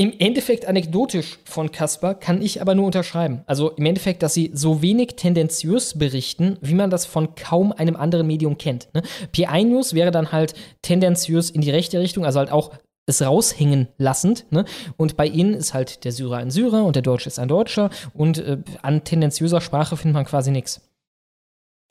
B: im Endeffekt anekdotisch von Kasper, kann ich aber nur unterschreiben. Also im Endeffekt, dass sie so wenig tendenziös berichten, wie man das von kaum einem anderen Medium kennt. Ne? P1 News wäre dann halt tendenziös in die rechte Richtung, also halt auch es raushängen lassend. Ne? Und bei ihnen ist halt der Syrer ein Syrer und der Deutsche ist ein Deutscher und äh, an tendenziöser Sprache findet man quasi nichts.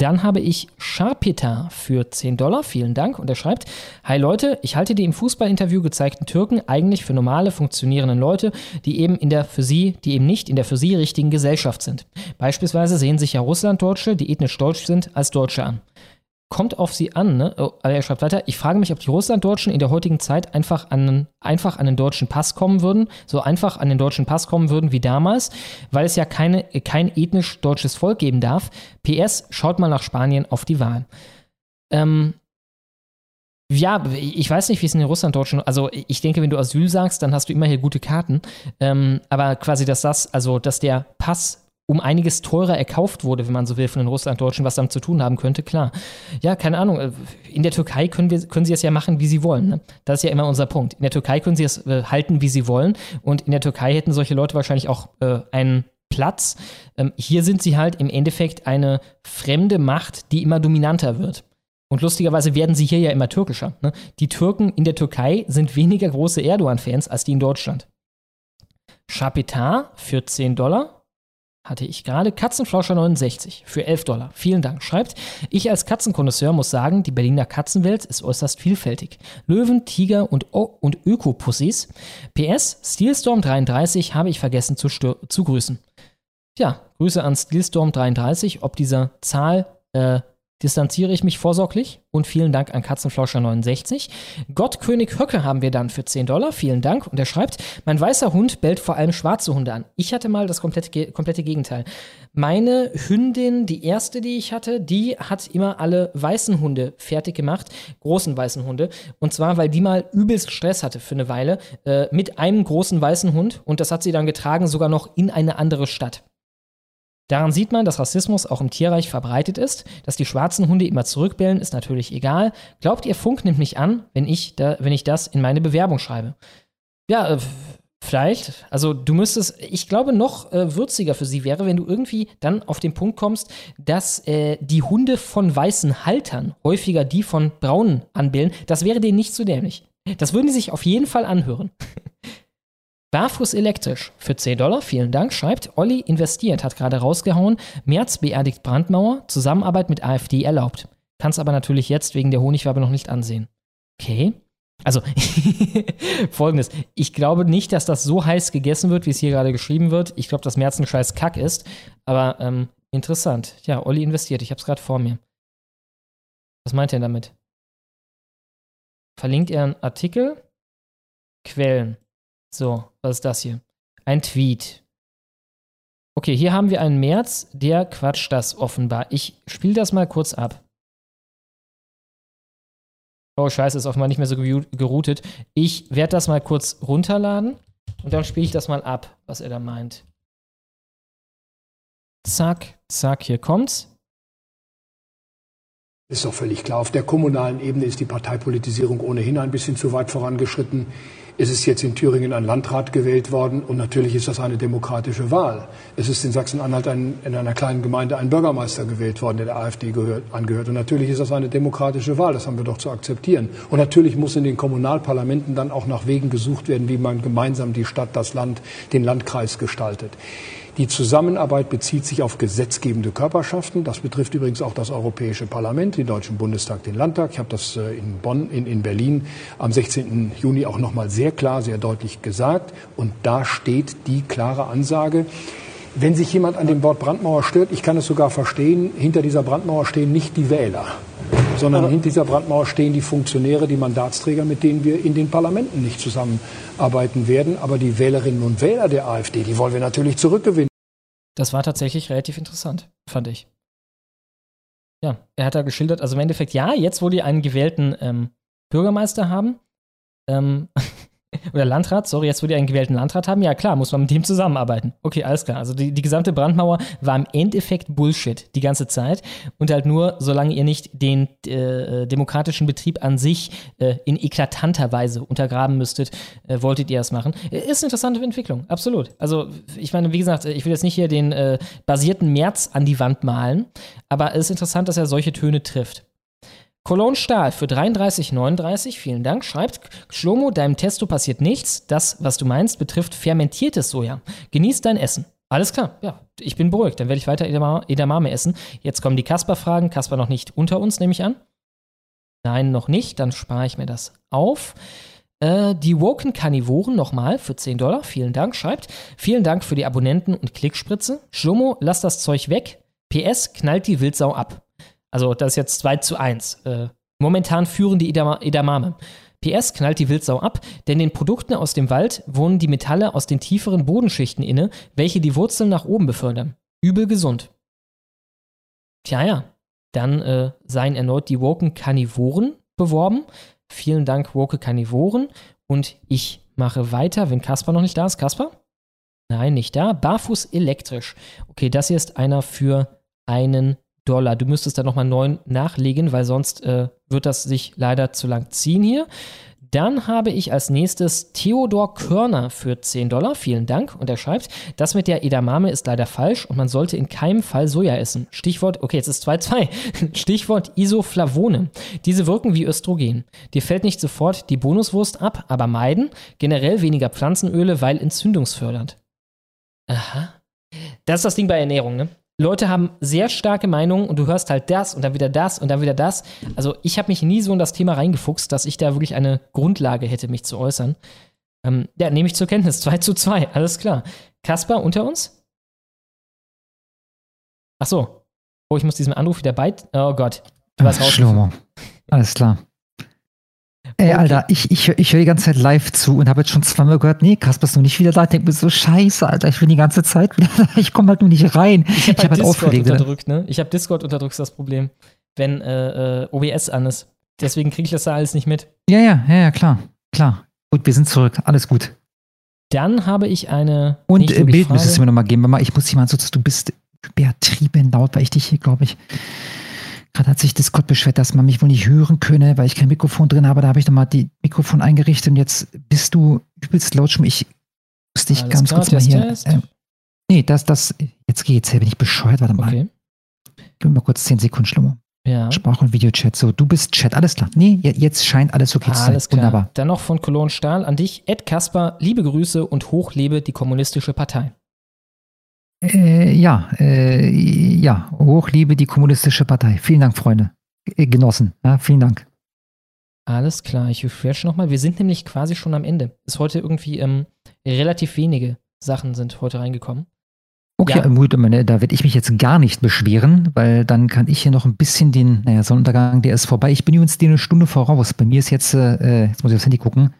B: Dann habe ich Sharpita für 10 Dollar. Vielen Dank. Und er schreibt: Hi Leute, ich halte die im Fußballinterview gezeigten Türken eigentlich für normale, funktionierende Leute, die eben in der für sie, die eben nicht in der für sie richtigen Gesellschaft sind. Beispielsweise sehen sich ja Russlanddeutsche, die ethnisch deutsch sind, als Deutsche an kommt auf sie an. Ne? Oh, er schreibt weiter, ich frage mich, ob die Russlanddeutschen in der heutigen Zeit einfach an, einfach an den deutschen Pass kommen würden, so einfach an den deutschen Pass kommen würden wie damals, weil es ja keine, kein ethnisch deutsches Volk geben darf. PS, schaut mal nach Spanien auf die Wahl. Ähm, ja, ich weiß nicht, wie es in den Russlanddeutschen, also ich denke, wenn du Asyl sagst, dann hast du immer hier gute Karten. Ähm, aber quasi, dass das, also dass der Pass um einiges teurer erkauft wurde, wenn man so will, von den Russlanddeutschen, was damit zu tun haben könnte, klar. Ja, keine Ahnung. Äh, in der Türkei können, wir, können sie es ja machen, wie sie wollen. Ne? Das ist ja immer unser Punkt. In der Türkei können sie es äh, halten, wie sie wollen. Und in der Türkei hätten solche Leute wahrscheinlich auch äh, einen Platz. Ähm, hier sind sie halt im Endeffekt eine fremde Macht, die immer dominanter wird. Und lustigerweise werden sie hier ja immer türkischer. Ne? Die Türken in der Türkei sind weniger große Erdogan-Fans als die in Deutschland. Chapitar für 10 Dollar hatte ich gerade. Katzenflauscher 69 für 11 Dollar. Vielen Dank. Schreibt, ich als Katzenkonnoisseur muss sagen, die Berliner Katzenwelt ist äußerst vielfältig. Löwen, Tiger und, o und Ökopussys. PS, Steelstorm 33 habe ich vergessen zu, zu grüßen. Ja, Grüße an Steelstorm 33. Ob dieser Zahl äh, distanziere ich mich vorsorglich und vielen Dank an Katzenflauscher69. Gottkönig Höcke haben wir dann für 10 Dollar. Vielen Dank. Und er schreibt, mein weißer Hund bellt vor allem schwarze Hunde an. Ich hatte mal das komplette, komplette Gegenteil. Meine Hündin, die erste, die ich hatte, die hat immer alle weißen Hunde fertig gemacht, großen weißen Hunde. Und zwar, weil die mal übelst Stress hatte für eine Weile äh, mit einem großen weißen Hund. Und das hat sie dann getragen, sogar noch in eine andere Stadt. Daran sieht man, dass Rassismus auch im Tierreich verbreitet ist. Dass die schwarzen Hunde immer zurückbellen, ist natürlich egal. Glaubt ihr, Funk nimmt mich an, wenn ich, da, wenn ich das in meine Bewerbung schreibe? Ja, äh, vielleicht. Also du müsstest, ich glaube, noch äh, würziger für sie wäre, wenn du irgendwie dann auf den Punkt kommst, dass äh, die Hunde von weißen Haltern häufiger die von braunen anbilden. Das wäre denen nicht zu dämlich. Das würden die sich auf jeden Fall anhören. [LAUGHS] Barfuß elektrisch für 10 Dollar, vielen Dank, schreibt Olli investiert, hat gerade rausgehauen. März beerdigt Brandmauer, Zusammenarbeit mit AfD erlaubt. Kann es aber natürlich jetzt wegen der Honigwabe noch nicht ansehen. Okay. Also, [LAUGHS] folgendes. Ich glaube nicht, dass das so heiß gegessen wird, wie es hier gerade geschrieben wird. Ich glaube, dass März ein scheiß Kack ist. Aber ähm, interessant. Ja, Olli investiert. Ich habe es gerade vor mir. Was meint er damit? Verlinkt er einen Artikel? Quellen. So, was ist das hier? Ein Tweet. Okay, hier haben wir einen März, der quatscht das offenbar. Ich spiele das mal kurz ab. Oh, scheiße, ist offenbar nicht mehr so geroutet. Ich werde das mal kurz runterladen und dann spiele ich das mal ab, was er da meint. Zack, zack, hier kommt's.
V: Ist doch völlig klar. Auf der kommunalen Ebene ist die Parteipolitisierung ohnehin ein bisschen zu weit vorangeschritten. Es ist jetzt in Thüringen ein Landrat gewählt worden und natürlich ist das eine demokratische Wahl. Es ist in Sachsen-Anhalt in einer kleinen Gemeinde ein Bürgermeister gewählt worden, der der AfD gehört, angehört. Und natürlich ist das eine demokratische Wahl. Das haben wir doch zu akzeptieren. Und natürlich muss in den Kommunalparlamenten dann auch nach Wegen gesucht werden, wie man gemeinsam die Stadt, das Land, den Landkreis gestaltet. Die Zusammenarbeit bezieht sich auf gesetzgebende Körperschaften. Das betrifft übrigens auch das Europäische Parlament, den Deutschen Bundestag, den Landtag. Ich habe das äh, in Bonn, in, in Berlin am 16. Juni auch noch mal sehr klar, sehr deutlich gesagt. Und da steht die klare Ansage, wenn sich jemand an dem Wort Brandmauer stört, ich kann es sogar verstehen, hinter dieser Brandmauer stehen nicht die Wähler, sondern hinter dieser Brandmauer stehen die Funktionäre, die Mandatsträger, mit denen wir in den Parlamenten nicht zusammenarbeiten werden. Aber die Wählerinnen und Wähler der AfD, die wollen wir natürlich zurückgewinnen.
B: Das war tatsächlich relativ interessant, fand ich. ja, er hat da geschildert, also im Endeffekt, ja, jetzt, wo die einen gewählten ähm, Bürgermeister haben, ähm, [LAUGHS] oder Landrat, sorry, jetzt wo die einen gewählten Landrat haben, ja klar, muss man mit dem zusammenarbeiten. Okay, alles klar. Also die, die gesamte Brandmauer war im Endeffekt Bullshit die ganze Zeit und halt nur, solange ihr nicht den äh, demokratischen Betrieb an sich äh, in eklatanter Weise untergraben müsstet, äh, wolltet ihr das machen. Ist eine interessante Entwicklung, absolut. Also ich meine, wie gesagt, ich will jetzt nicht hier den äh, basierten März an die Wand malen, aber es ist interessant, dass er solche Töne trifft. Cologne Stahl für 33,39, vielen Dank, schreibt, Schlomo, deinem Testo passiert nichts. Das, was du meinst, betrifft fermentiertes Soja. Genieß dein Essen. Alles klar, ja, ich bin beruhigt. Dann werde ich weiter Edamame essen. Jetzt kommen die Kasper-Fragen. Kasper noch nicht unter uns, nehme ich an. Nein, noch nicht. Dann spare ich mir das auf. Äh, die Woken Karnivoren nochmal für 10 Dollar. Vielen Dank, schreibt. Vielen Dank für die Abonnenten und Klickspritze. Schlomo, lass das Zeug weg. PS, knallt die Wildsau ab. Also das ist jetzt 2 zu 1. Äh, momentan führen die Edama Edamame. PS knallt die Wildsau ab, denn den Produkten aus dem Wald wohnen die Metalle aus den tieferen Bodenschichten inne, welche die Wurzeln nach oben befördern. Übel gesund. Tja, ja. Dann äh, seien erneut die Woken Karnivoren beworben. Vielen Dank, Woke Karnivoren. Und ich mache weiter, wenn Kasper noch nicht da ist. Kasper? Nein, nicht da. Barfuß elektrisch. Okay, das hier ist einer für einen Dollar. Du müsstest da nochmal neun nachlegen, weil sonst äh, wird das sich leider zu lang ziehen hier. Dann habe ich als nächstes Theodor Körner für 10 Dollar. Vielen Dank. Und er schreibt, das mit der Edamame ist leider falsch und man sollte in keinem Fall Soja essen. Stichwort, okay, jetzt ist 2-2. [LAUGHS] Stichwort Isoflavone. Diese wirken wie Östrogen. Dir fällt nicht sofort die Bonuswurst ab, aber meiden. Generell weniger Pflanzenöle, weil entzündungsfördernd. Aha. Das ist das Ding bei Ernährung, ne? Leute haben sehr starke Meinungen und du hörst halt das und dann wieder das und dann wieder das. Also ich habe mich nie so in das Thema reingefuchst, dass ich da wirklich eine Grundlage hätte, mich zu äußern. Ähm, ja, nehme ich zur Kenntnis. [LAUGHS] 2 zu 2, alles klar. Kaspar unter uns? Ach so. Oh, ich muss diesem Anruf wieder bei. Oh Gott.
C: Du warst raus. Schlimmer. Alles klar. Ey, Alter, ich, ich, ich höre die ganze Zeit live zu und habe jetzt schon zweimal gehört, nee, Kasper ist noch nicht wieder da. Ich denke mir so, scheiße, Alter, ich bin die ganze Zeit wieder da. Ich komme halt nur nicht rein.
B: Ich habe hab halt, halt aufgelegt. Unterdrückt, ne? Ich habe Discord unterdrückt, das Problem, wenn äh, äh, OBS an ist. Deswegen kriege ich das da alles nicht mit.
C: Ja, ja, ja, ja, klar, klar. Gut, wir sind zurück, alles gut.
B: Dann habe ich eine.
C: Und äh, Bild müsstest du mir nochmal geben. Ich muss dich mal so, du bist übertrieben laut, weil ich dich hier, glaube ich. Gerade hat sich Discord beschwert, dass man mich wohl nicht hören könne, weil ich kein Mikrofon drin habe. Da habe ich nochmal die Mikrofon eingerichtet und jetzt bist du übelst laut. Ich muss dich Alles ganz klar, kurz mal hier. Äh, nee, das, das, jetzt geht's. Bin ich bescheuert? Warte mal. Okay. Gib mir mal kurz 10 Sekunden Schlimmer. Ja. Sprach- und Videochat. So, du bist Chat, alles klar. Nee, jetzt scheint alles okay zu sein. Alles
B: klar. Wunderbar. Dann noch von Cologne Stahl an dich. Ed Kasper, liebe Grüße und hochlebe die kommunistische Partei.
C: Äh, ja, äh, ja, hochliebe die kommunistische Partei. Vielen Dank, Freunde, äh, Genossen. Ja, vielen Dank.
B: Alles klar, ich refresh nochmal. Wir sind nämlich quasi schon am Ende. Ist heute irgendwie ähm, relativ wenige Sachen sind heute reingekommen.
C: Okay, ja. gut, da werde ich mich jetzt gar nicht beschweren, weil dann kann ich hier noch ein bisschen den, naja, Sonnenuntergang, der ist vorbei. Ich bin übrigens dir eine Stunde voraus. Bei mir ist jetzt, äh, jetzt muss ich aufs Handy gucken,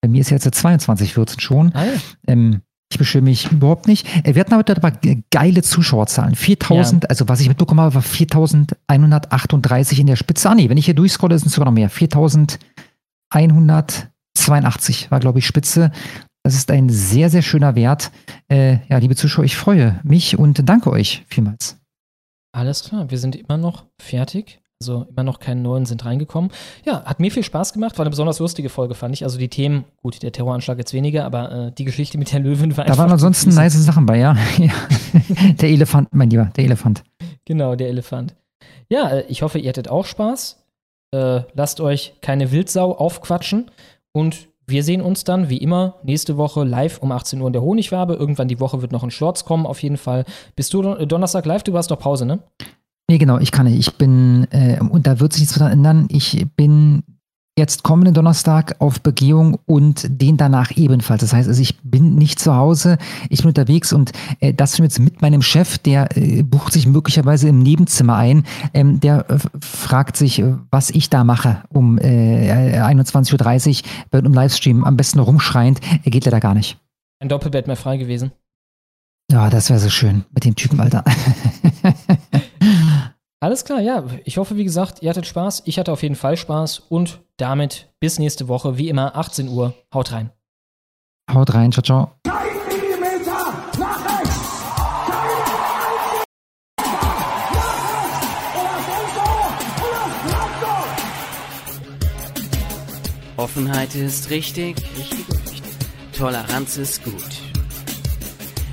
C: bei mir ist jetzt 22.14 schon. Ah, ja. ähm, ich beschwere mich überhaupt nicht. Äh, wir hatten heute aber geile Zuschauerzahlen. 4000, ja. also was ich mitbekommen habe, war 4138 in der Spitze. Ah, nee, wenn ich hier durchscrolle, sind es sogar noch mehr. 4182 war, glaube ich, Spitze. Das ist ein sehr, sehr schöner Wert. Äh, ja, liebe Zuschauer, ich freue mich und danke euch vielmals.
B: Alles klar, wir sind immer noch fertig. Also immer noch keine neuen sind reingekommen. Ja, hat mir viel Spaß gemacht, war eine besonders lustige Folge, fand ich. Also die Themen, gut, der Terroranschlag jetzt weniger, aber äh, die Geschichte mit der Löwen war
C: Da waren ansonsten nice Sachen bei, [LAUGHS] ja. der Elefant, mein Lieber, der Elefant.
B: Genau, der Elefant. Ja, äh, ich hoffe, ihr hattet auch Spaß. Äh, lasst euch keine Wildsau aufquatschen und wir sehen uns dann, wie immer, nächste Woche live um 18 Uhr in der Honigwerbe. Irgendwann die Woche wird noch ein Shorts kommen, auf jeden Fall. Bist du Donnerstag live? Du warst doch Pause, ne?
C: Nee, genau, ich kann nicht. Ich bin, äh, und da wird sich nichts dran ändern. Ich bin jetzt kommenden Donnerstag auf Begehung und den danach ebenfalls. Das heißt, also ich bin nicht zu Hause, ich bin unterwegs und äh, das jetzt mit meinem Chef, der äh, bucht sich möglicherweise im Nebenzimmer ein, ähm, der äh, fragt sich, was ich da mache um äh, 21.30 Uhr im Livestream, am besten rumschreiend, er geht leider gar nicht.
B: Ein Doppelbett mehr frei gewesen.
C: Ja, das wäre so schön mit dem Typen, Alter. [LAUGHS]
B: Alles klar, ja. Ich hoffe, wie gesagt, ihr hattet Spaß. Ich hatte auf jeden Fall Spaß. Und damit bis nächste Woche. Wie immer, 18 Uhr. Haut rein.
C: Haut rein. Ciao, ciao.
W: Offenheit ist richtig, richtig, richtig. Toleranz ist gut.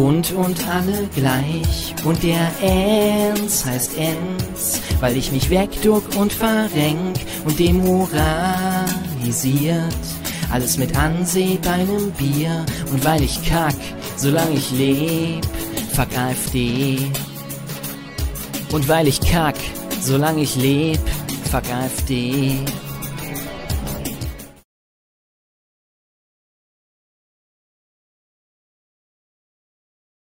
W: Bunt und alle gleich. Und der Enz heißt Enz, weil ich mich wegduck und verrenk und demoralisiert. Alles mit Anseh bei nem Bier. Und weil ich kack, solange ich leb, fuck AfD. Und weil ich kack, solange ich leb, fuck AfD.